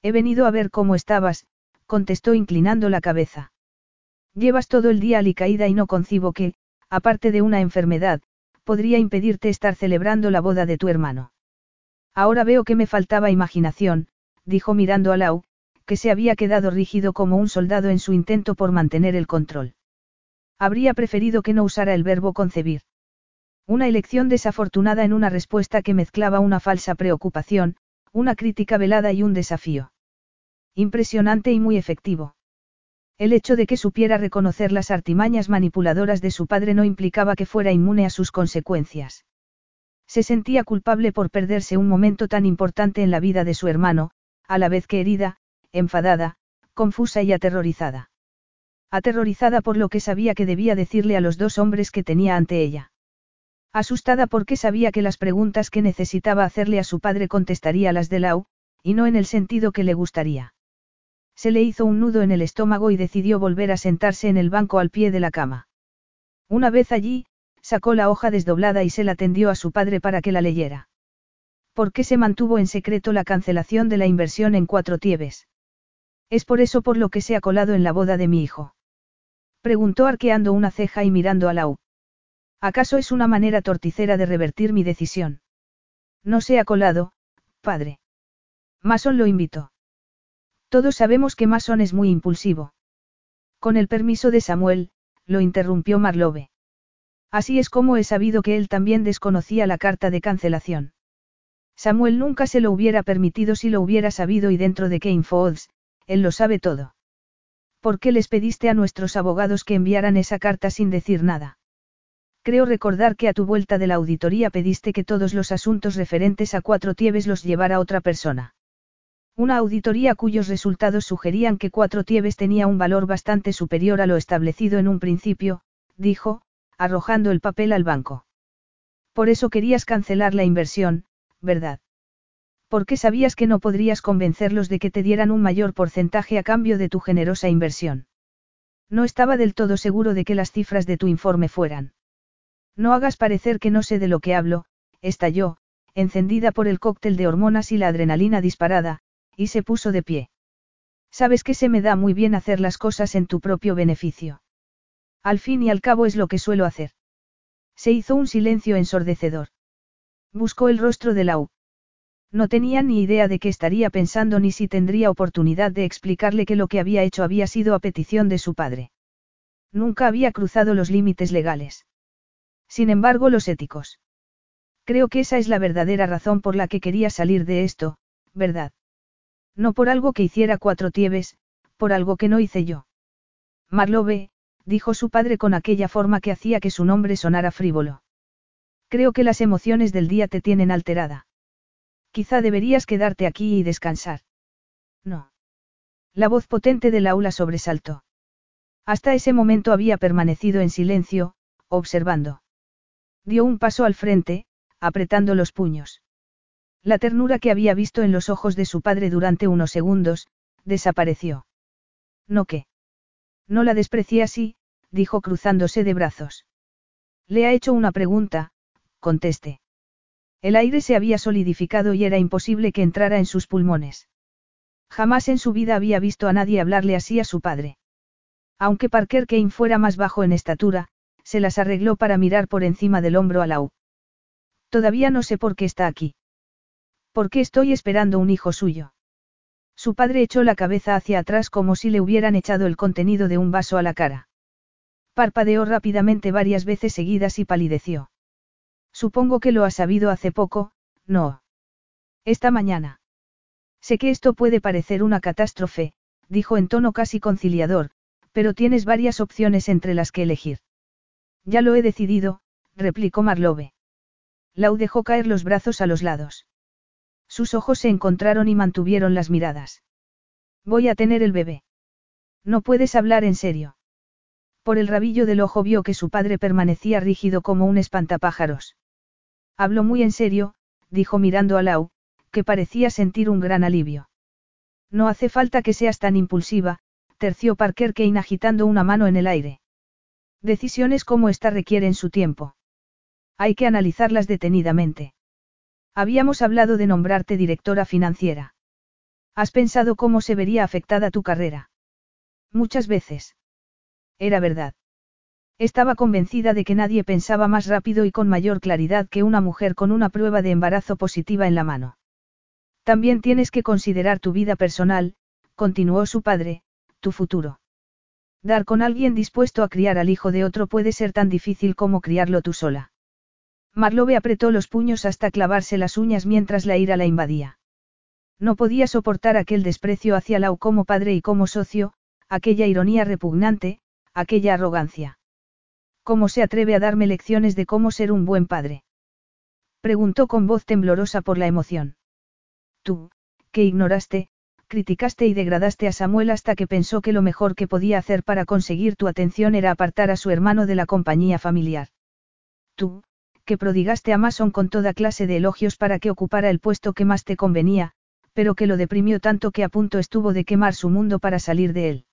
He venido a ver cómo estabas, contestó inclinando la cabeza. Llevas todo el día alicaída y no concibo que, aparte de una enfermedad, podría impedirte estar celebrando la boda de tu hermano. Ahora veo que me faltaba imaginación, dijo mirando a Lau, que se había quedado rígido como un soldado en su intento por mantener el control. Habría preferido que no usara el verbo concebir. Una elección desafortunada en una respuesta que mezclaba una falsa preocupación, una crítica velada y un desafío. Impresionante y muy efectivo. El hecho de que supiera reconocer las artimañas manipuladoras de su padre no implicaba que fuera inmune a sus consecuencias. Se sentía culpable por perderse un momento tan importante en la vida de su hermano, a la vez que herida, enfadada, confusa y aterrorizada. Aterrorizada por lo que sabía que debía decirle a los dos hombres que tenía ante ella. Asustada porque sabía que las preguntas que necesitaba hacerle a su padre contestaría las de Lau, y no en el sentido que le gustaría. Se le hizo un nudo en el estómago y decidió volver a sentarse en el banco al pie de la cama. Una vez allí, sacó la hoja desdoblada y se la tendió a su padre para que la leyera. ¿Por qué se mantuvo en secreto la cancelación de la inversión en cuatro tieves? Es por eso por lo que se ha colado en la boda de mi hijo. Preguntó arqueando una ceja y mirando a Lau. ¿Acaso es una manera torticera de revertir mi decisión? No se ha colado, padre. Mason lo invitó. Todos sabemos que Mason es muy impulsivo. Con el permiso de Samuel, lo interrumpió Marlowe. Así es como he sabido que él también desconocía la carta de cancelación. Samuel nunca se lo hubiera permitido si lo hubiera sabido y dentro de Kane él lo sabe todo. ¿Por qué les pediste a nuestros abogados que enviaran esa carta sin decir nada? Creo recordar que a tu vuelta de la auditoría pediste que todos los asuntos referentes a Cuatro Tieves los llevara otra persona. Una auditoría cuyos resultados sugerían que Cuatro Tieves tenía un valor bastante superior a lo establecido en un principio, dijo, arrojando el papel al banco. Por eso querías cancelar la inversión, ¿verdad? Porque sabías que no podrías convencerlos de que te dieran un mayor porcentaje a cambio de tu generosa inversión. No estaba del todo seguro de que las cifras de tu informe fueran. No hagas parecer que no sé de lo que hablo, estalló, encendida por el cóctel de hormonas y la adrenalina disparada, y se puso de pie. Sabes que se me da muy bien hacer las cosas en tu propio beneficio. Al fin y al cabo es lo que suelo hacer. Se hizo un silencio ensordecedor. Buscó el rostro de Lau. No tenía ni idea de qué estaría pensando ni si tendría oportunidad de explicarle que lo que había hecho había sido a petición de su padre. Nunca había cruzado los límites legales. Sin embargo, los éticos. Creo que esa es la verdadera razón por la que quería salir de esto, ¿verdad? No por algo que hiciera cuatro tieves, por algo que no hice yo. Marlowe, dijo su padre con aquella forma que hacía que su nombre sonara frívolo. Creo que las emociones del día te tienen alterada. Quizá deberías quedarte aquí y descansar. No. La voz potente del aula sobresaltó. Hasta ese momento había permanecido en silencio, observando. Dio un paso al frente, apretando los puños. La ternura que había visto en los ojos de su padre durante unos segundos, desapareció. ¿No qué? No la desprecié así, dijo cruzándose de brazos. Le ha hecho una pregunta, conteste. El aire se había solidificado y era imposible que entrara en sus pulmones. Jamás en su vida había visto a nadie hablarle así a su padre. Aunque Parker Kane fuera más bajo en estatura, se las arregló para mirar por encima del hombro a Lau. Todavía no sé por qué está aquí. ¿Por qué estoy esperando un hijo suyo? Su padre echó la cabeza hacia atrás como si le hubieran echado el contenido de un vaso a la cara. Parpadeó rápidamente varias veces seguidas y palideció. Supongo que lo ha sabido hace poco, no. Esta mañana. Sé que esto puede parecer una catástrofe, dijo en tono casi conciliador, pero tienes varias opciones entre las que elegir. Ya lo he decidido, replicó Marlowe. Lau dejó caer los brazos a los lados. Sus ojos se encontraron y mantuvieron las miradas. Voy a tener el bebé. No puedes hablar en serio. Por el rabillo del ojo vio que su padre permanecía rígido como un espantapájaros. Hablo muy en serio, dijo mirando a Lau, que parecía sentir un gran alivio. No hace falta que seas tan impulsiva, terció Parker Kane agitando una mano en el aire. Decisiones como esta requieren su tiempo. Hay que analizarlas detenidamente. Habíamos hablado de nombrarte directora financiera. ¿Has pensado cómo se vería afectada tu carrera? Muchas veces. Era verdad. Estaba convencida de que nadie pensaba más rápido y con mayor claridad que una mujer con una prueba de embarazo positiva en la mano. También tienes que considerar tu vida personal, continuó su padre, tu futuro. Dar con alguien dispuesto a criar al hijo de otro puede ser tan difícil como criarlo tú sola. Marlowe apretó los puños hasta clavarse las uñas mientras la ira la invadía. No podía soportar aquel desprecio hacia Lau como padre y como socio, aquella ironía repugnante, aquella arrogancia. ¿Cómo se atreve a darme lecciones de cómo ser un buen padre? Preguntó con voz temblorosa por la emoción. Tú, que ignoraste, criticaste y degradaste a Samuel hasta que pensó que lo mejor que podía hacer para conseguir tu atención era apartar a su hermano de la compañía familiar. Tú, que prodigaste a Mason con toda clase de elogios para que ocupara el puesto que más te convenía, pero que lo deprimió tanto que a punto estuvo de quemar su mundo para salir de él.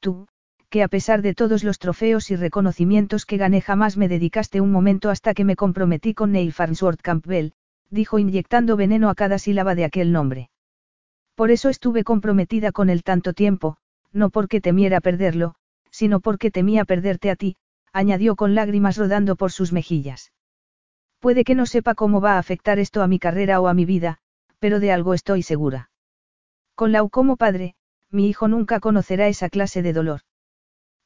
Tú, que a pesar de todos los trofeos y reconocimientos que gané jamás me dedicaste un momento hasta que me comprometí con Neil Farnsworth Campbell, dijo inyectando veneno a cada sílaba de aquel nombre. Por eso estuve comprometida con él tanto tiempo, no porque temiera perderlo, sino porque temía perderte a ti, añadió con lágrimas rodando por sus mejillas. Puede que no sepa cómo va a afectar esto a mi carrera o a mi vida, pero de algo estoy segura. Con Lau como padre, mi hijo nunca conocerá esa clase de dolor.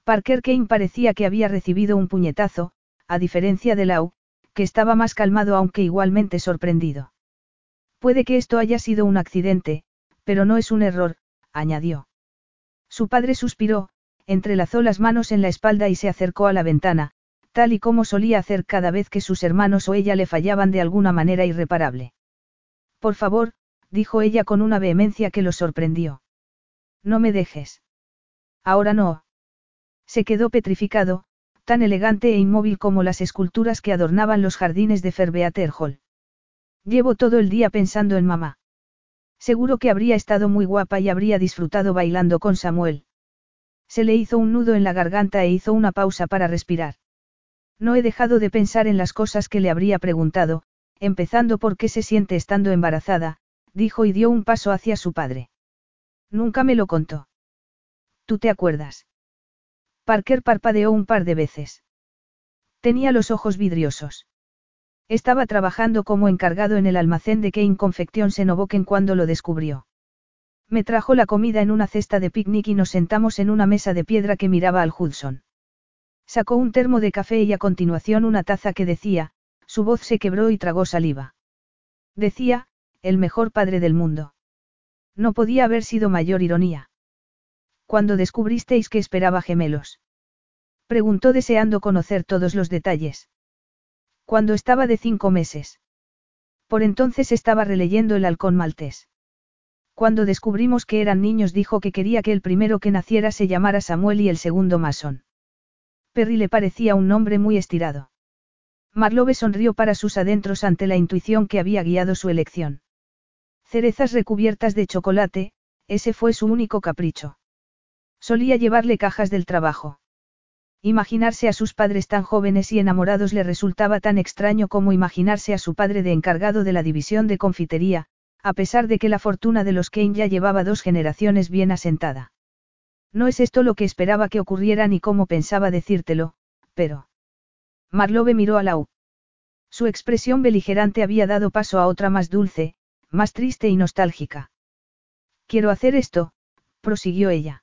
Parker Kane parecía que había recibido un puñetazo, a diferencia de Lau, que estaba más calmado aunque igualmente sorprendido. Puede que esto haya sido un accidente, pero no es un error, añadió. Su padre suspiró, entrelazó las manos en la espalda y se acercó a la ventana, tal y como solía hacer cada vez que sus hermanos o ella le fallaban de alguna manera irreparable. Por favor, dijo ella con una vehemencia que lo sorprendió. No me dejes. Ahora no, se quedó petrificado, tan elegante e inmóvil como las esculturas que adornaban los jardines de Ferbeater Hall. Llevo todo el día pensando en mamá. Seguro que habría estado muy guapa y habría disfrutado bailando con Samuel. Se le hizo un nudo en la garganta e hizo una pausa para respirar. No he dejado de pensar en las cosas que le habría preguntado, empezando por qué se siente estando embarazada, dijo y dio un paso hacia su padre. Nunca me lo contó. ¿Tú te acuerdas? Parker parpadeó un par de veces. Tenía los ojos vidriosos. Estaba trabajando como encargado en el almacén de Kane Confection Senoboken cuando lo descubrió. Me trajo la comida en una cesta de picnic y nos sentamos en una mesa de piedra que miraba al Hudson. Sacó un termo de café y a continuación una taza que decía, su voz se quebró y tragó saliva. Decía, el mejor padre del mundo. No podía haber sido mayor ironía. ¿Cuándo descubristeis que esperaba gemelos? Preguntó deseando conocer todos los detalles. Cuando estaba de cinco meses. Por entonces estaba releyendo el halcón maltés. Cuando descubrimos que eran niños dijo que quería que el primero que naciera se llamara Samuel y el segundo Mason. Perry le parecía un nombre muy estirado. Marlowe sonrió para sus adentros ante la intuición que había guiado su elección. Cerezas recubiertas de chocolate, ese fue su único capricho. Solía llevarle cajas del trabajo. Imaginarse a sus padres tan jóvenes y enamorados le resultaba tan extraño como imaginarse a su padre de encargado de la división de confitería, a pesar de que la fortuna de los Kane ya llevaba dos generaciones bien asentada. No es esto lo que esperaba que ocurriera ni cómo pensaba decírtelo, pero... Marlowe miró a Lau. Su expresión beligerante había dado paso a otra más dulce, más triste y nostálgica. Quiero hacer esto, prosiguió ella.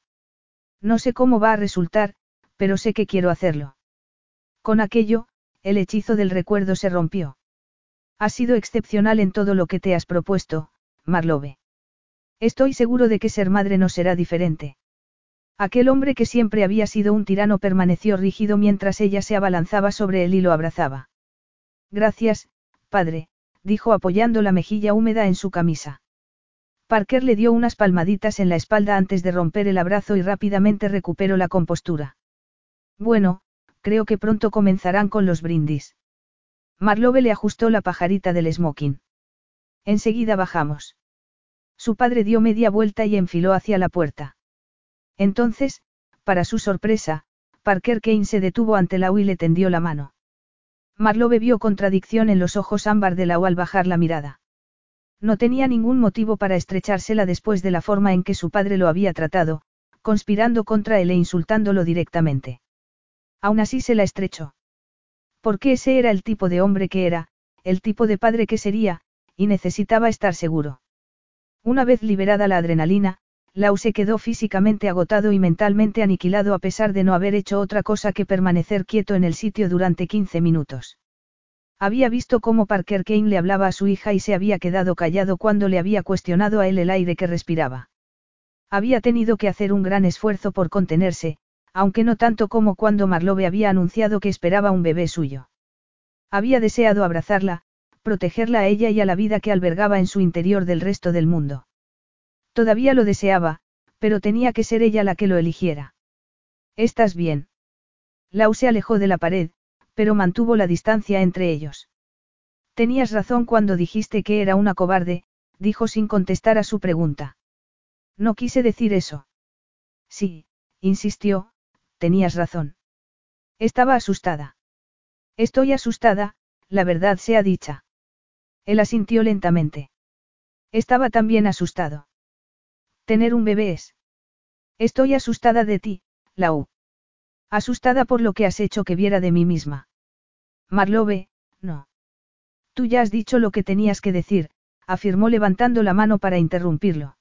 No sé cómo va a resultar, pero sé que quiero hacerlo. Con aquello, el hechizo del recuerdo se rompió. Has sido excepcional en todo lo que te has propuesto, Marlowe. Estoy seguro de que ser madre no será diferente. Aquel hombre que siempre había sido un tirano permaneció rígido mientras ella se abalanzaba sobre él y lo abrazaba. Gracias, padre, dijo apoyando la mejilla húmeda en su camisa. Parker le dio unas palmaditas en la espalda antes de romper el abrazo y rápidamente recuperó la compostura. Bueno, creo que pronto comenzarán con los brindis. Marlowe le ajustó la pajarita del smoking. Enseguida bajamos. Su padre dio media vuelta y enfiló hacia la puerta. Entonces, para su sorpresa, Parker Kane se detuvo ante Lau y le tendió la mano. Marlowe vio contradicción en los ojos ámbar de Lau al bajar la mirada. No tenía ningún motivo para estrechársela después de la forma en que su padre lo había tratado, conspirando contra él e insultándolo directamente. Aún así se la estrechó. Porque ese era el tipo de hombre que era, el tipo de padre que sería, y necesitaba estar seguro. Una vez liberada la adrenalina, Lau se quedó físicamente agotado y mentalmente aniquilado a pesar de no haber hecho otra cosa que permanecer quieto en el sitio durante 15 minutos. Había visto cómo Parker Kane le hablaba a su hija y se había quedado callado cuando le había cuestionado a él el aire que respiraba. Había tenido que hacer un gran esfuerzo por contenerse, aunque no tanto como cuando Marlowe había anunciado que esperaba un bebé suyo. Había deseado abrazarla, protegerla a ella y a la vida que albergaba en su interior del resto del mundo. Todavía lo deseaba, pero tenía que ser ella la que lo eligiera. ¿Estás bien? Lau se alejó de la pared, pero mantuvo la distancia entre ellos. Tenías razón cuando dijiste que era una cobarde, dijo sin contestar a su pregunta. No quise decir eso. Sí, insistió, tenías razón. Estaba asustada. Estoy asustada, la verdad sea dicha. Él asintió lentamente. Estaba también asustado. Tener un bebé es. Estoy asustada de ti, Lau. Asustada por lo que has hecho que viera de mí misma. Marlowe, no. Tú ya has dicho lo que tenías que decir, afirmó levantando la mano para interrumpirlo.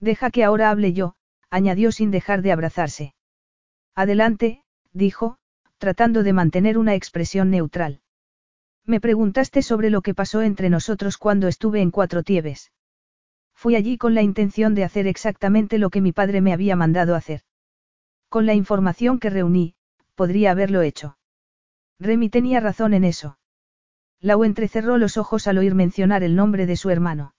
Deja que ahora hable yo, añadió sin dejar de abrazarse. Adelante, dijo, tratando de mantener una expresión neutral. Me preguntaste sobre lo que pasó entre nosotros cuando estuve en Cuatro Tieves. Fui allí con la intención de hacer exactamente lo que mi padre me había mandado hacer. Con la información que reuní, podría haberlo hecho. Remy tenía razón en eso. Lau entrecerró los ojos al oír mencionar el nombre de su hermano.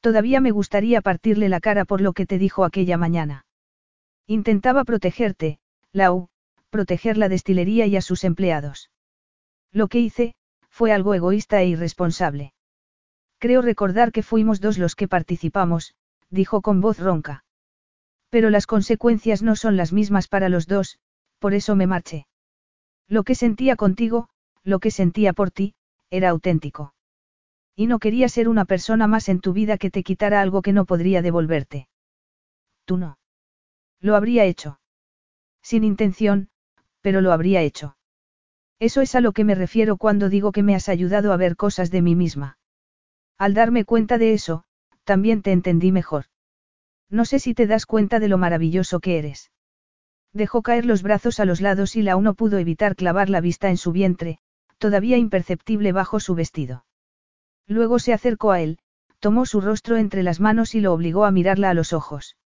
Todavía me gustaría partirle la cara por lo que te dijo aquella mañana. Intentaba protegerte, Lau, proteger la destilería y a sus empleados. Lo que hice, fue algo egoísta e irresponsable. Creo recordar que fuimos dos los que participamos, dijo con voz ronca. Pero las consecuencias no son las mismas para los dos, por eso me marché. Lo que sentía contigo, lo que sentía por ti, era auténtico. Y no quería ser una persona más en tu vida que te quitara algo que no podría devolverte. Tú no. Lo habría hecho. Sin intención, pero lo habría hecho. Eso es a lo que me refiero cuando digo que me has ayudado a ver cosas de mí misma. Al darme cuenta de eso, también te entendí mejor. No sé si te das cuenta de lo maravilloso que eres. Dejó caer los brazos a los lados y la uno pudo evitar clavar la vista en su vientre, todavía imperceptible bajo su vestido. Luego se acercó a él, tomó su rostro entre las manos y lo obligó a mirarla a los ojos.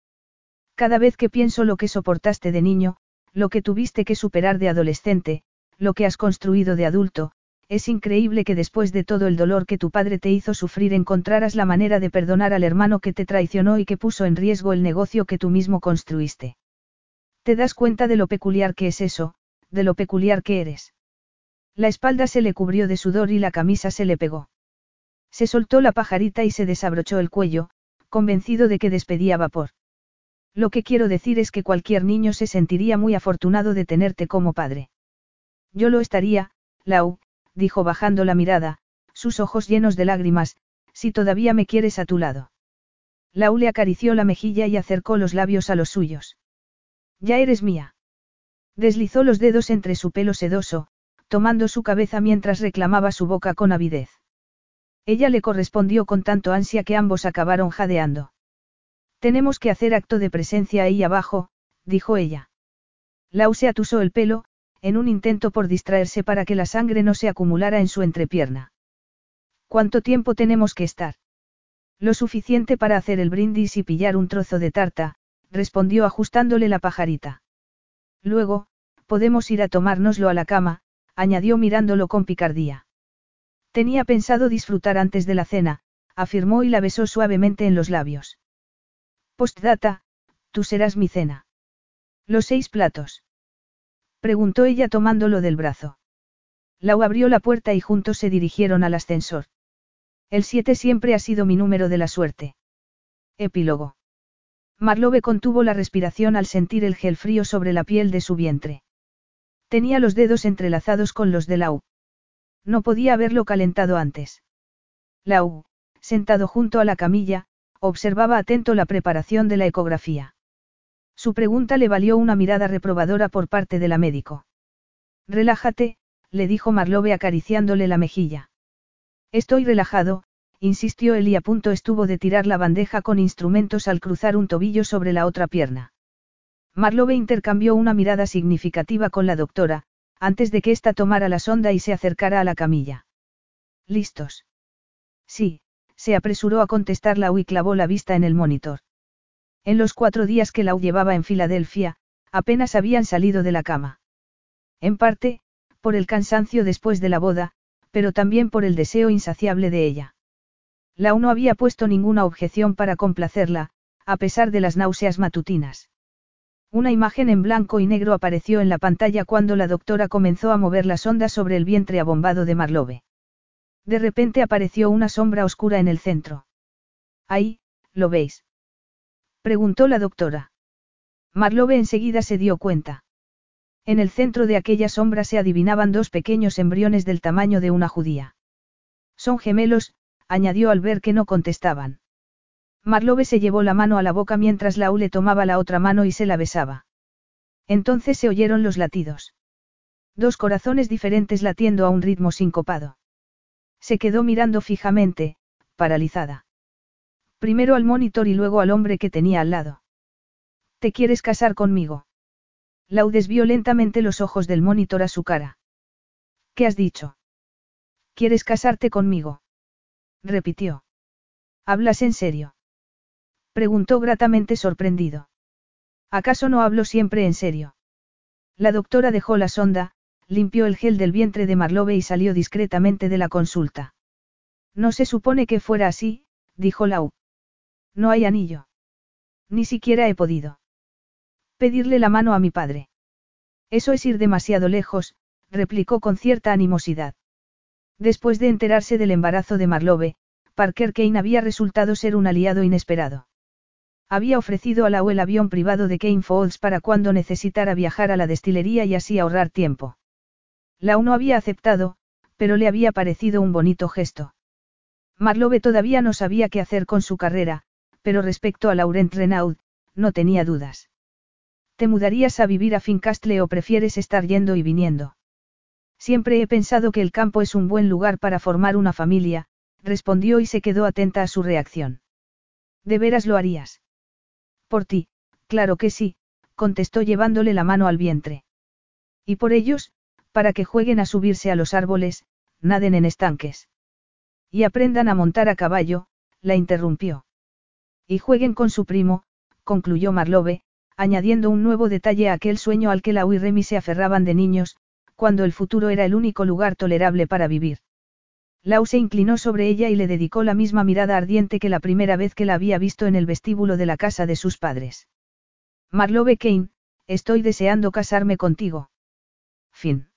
Cada vez que pienso lo que soportaste de niño, lo que tuviste que superar de adolescente, lo que has construido de adulto, es increíble que después de todo el dolor que tu padre te hizo sufrir encontraras la manera de perdonar al hermano que te traicionó y que puso en riesgo el negocio que tú mismo construiste. ¿Te das cuenta de lo peculiar que es eso, de lo peculiar que eres? La espalda se le cubrió de sudor y la camisa se le pegó. Se soltó la pajarita y se desabrochó el cuello, convencido de que despedía vapor. Lo que quiero decir es que cualquier niño se sentiría muy afortunado de tenerte como padre. Yo lo estaría, Lau, dijo bajando la mirada, sus ojos llenos de lágrimas, si todavía me quieres a tu lado. Lau le acarició la mejilla y acercó los labios a los suyos. Ya eres mía. Deslizó los dedos entre su pelo sedoso, tomando su cabeza mientras reclamaba su boca con avidez. Ella le correspondió con tanto ansia que ambos acabaron jadeando. Tenemos que hacer acto de presencia ahí abajo, dijo ella. Lau se atusó el pelo, en un intento por distraerse para que la sangre no se acumulara en su entrepierna. ¿Cuánto tiempo tenemos que estar? Lo suficiente para hacer el brindis y pillar un trozo de tarta, respondió ajustándole la pajarita. Luego, podemos ir a tomárnoslo a la cama, añadió mirándolo con picardía. Tenía pensado disfrutar antes de la cena, afirmó y la besó suavemente en los labios. Postdata, tú serás mi cena. Los seis platos. Preguntó ella tomándolo del brazo. Lau abrió la puerta y juntos se dirigieron al ascensor. El siete siempre ha sido mi número de la suerte. Epílogo. Marlowe contuvo la respiración al sentir el gel frío sobre la piel de su vientre. Tenía los dedos entrelazados con los de Lau. No podía haberlo calentado antes. Lau, sentado junto a la camilla, observaba atento la preparación de la ecografía. Su pregunta le valió una mirada reprobadora por parte de la médico. Relájate, le dijo Marlowe acariciándole la mejilla. Estoy relajado, insistió él y a punto estuvo de tirar la bandeja con instrumentos al cruzar un tobillo sobre la otra pierna. Marlowe intercambió una mirada significativa con la doctora, antes de que ésta tomara la sonda y se acercara a la camilla. ¿Listos? Sí, se apresuró a contestar Lau y clavó la vista en el monitor. En los cuatro días que Lau llevaba en Filadelfia, apenas habían salido de la cama. En parte, por el cansancio después de la boda, pero también por el deseo insaciable de ella. Lau no había puesto ninguna objeción para complacerla, a pesar de las náuseas matutinas. Una imagen en blanco y negro apareció en la pantalla cuando la doctora comenzó a mover la sonda sobre el vientre abombado de Marlowe. De repente apareció una sombra oscura en el centro. Ahí, ¿lo veis? Preguntó la doctora. Marlowe enseguida se dio cuenta. En el centro de aquella sombra se adivinaban dos pequeños embriones del tamaño de una judía. Son gemelos, añadió al ver que no contestaban. Marlowe se llevó la mano a la boca mientras Lau le tomaba la otra mano y se la besaba. Entonces se oyeron los latidos. Dos corazones diferentes latiendo a un ritmo sincopado. Se quedó mirando fijamente, paralizada. Primero al monitor y luego al hombre que tenía al lado. ¿Te quieres casar conmigo? Lau desvió lentamente los ojos del monitor a su cara. ¿Qué has dicho? ¿Quieres casarte conmigo? repitió. ¿Hablas en serio? preguntó gratamente sorprendido. ¿Acaso no hablo siempre en serio? La doctora dejó la sonda, limpió el gel del vientre de Marlowe y salió discretamente de la consulta. No se supone que fuera así, dijo Lau. No hay anillo. Ni siquiera he podido. Pedirle la mano a mi padre. Eso es ir demasiado lejos, replicó con cierta animosidad. Después de enterarse del embarazo de Marlowe, Parker Kane había resultado ser un aliado inesperado. Había ofrecido a Lau el avión privado de Kane Falls para cuando necesitara viajar a la destilería y así ahorrar tiempo. Lau no había aceptado, pero le había parecido un bonito gesto. Marlowe todavía no sabía qué hacer con su carrera, pero respecto a Laurent Renaud, no tenía dudas. ¿Te mudarías a vivir a Fincastle o prefieres estar yendo y viniendo? Siempre he pensado que el campo es un buen lugar para formar una familia, respondió y se quedó atenta a su reacción. ¿De veras lo harías? Por ti, claro que sí, contestó llevándole la mano al vientre. Y por ellos, para que jueguen a subirse a los árboles, naden en estanques. Y aprendan a montar a caballo, la interrumpió. Y jueguen con su primo, concluyó Marlowe, añadiendo un nuevo detalle a aquel sueño al que la y Remy se aferraban de niños, cuando el futuro era el único lugar tolerable para vivir. Lau se inclinó sobre ella y le dedicó la misma mirada ardiente que la primera vez que la había visto en el vestíbulo de la casa de sus padres. Marlowe Kane, estoy deseando casarme contigo. Fin.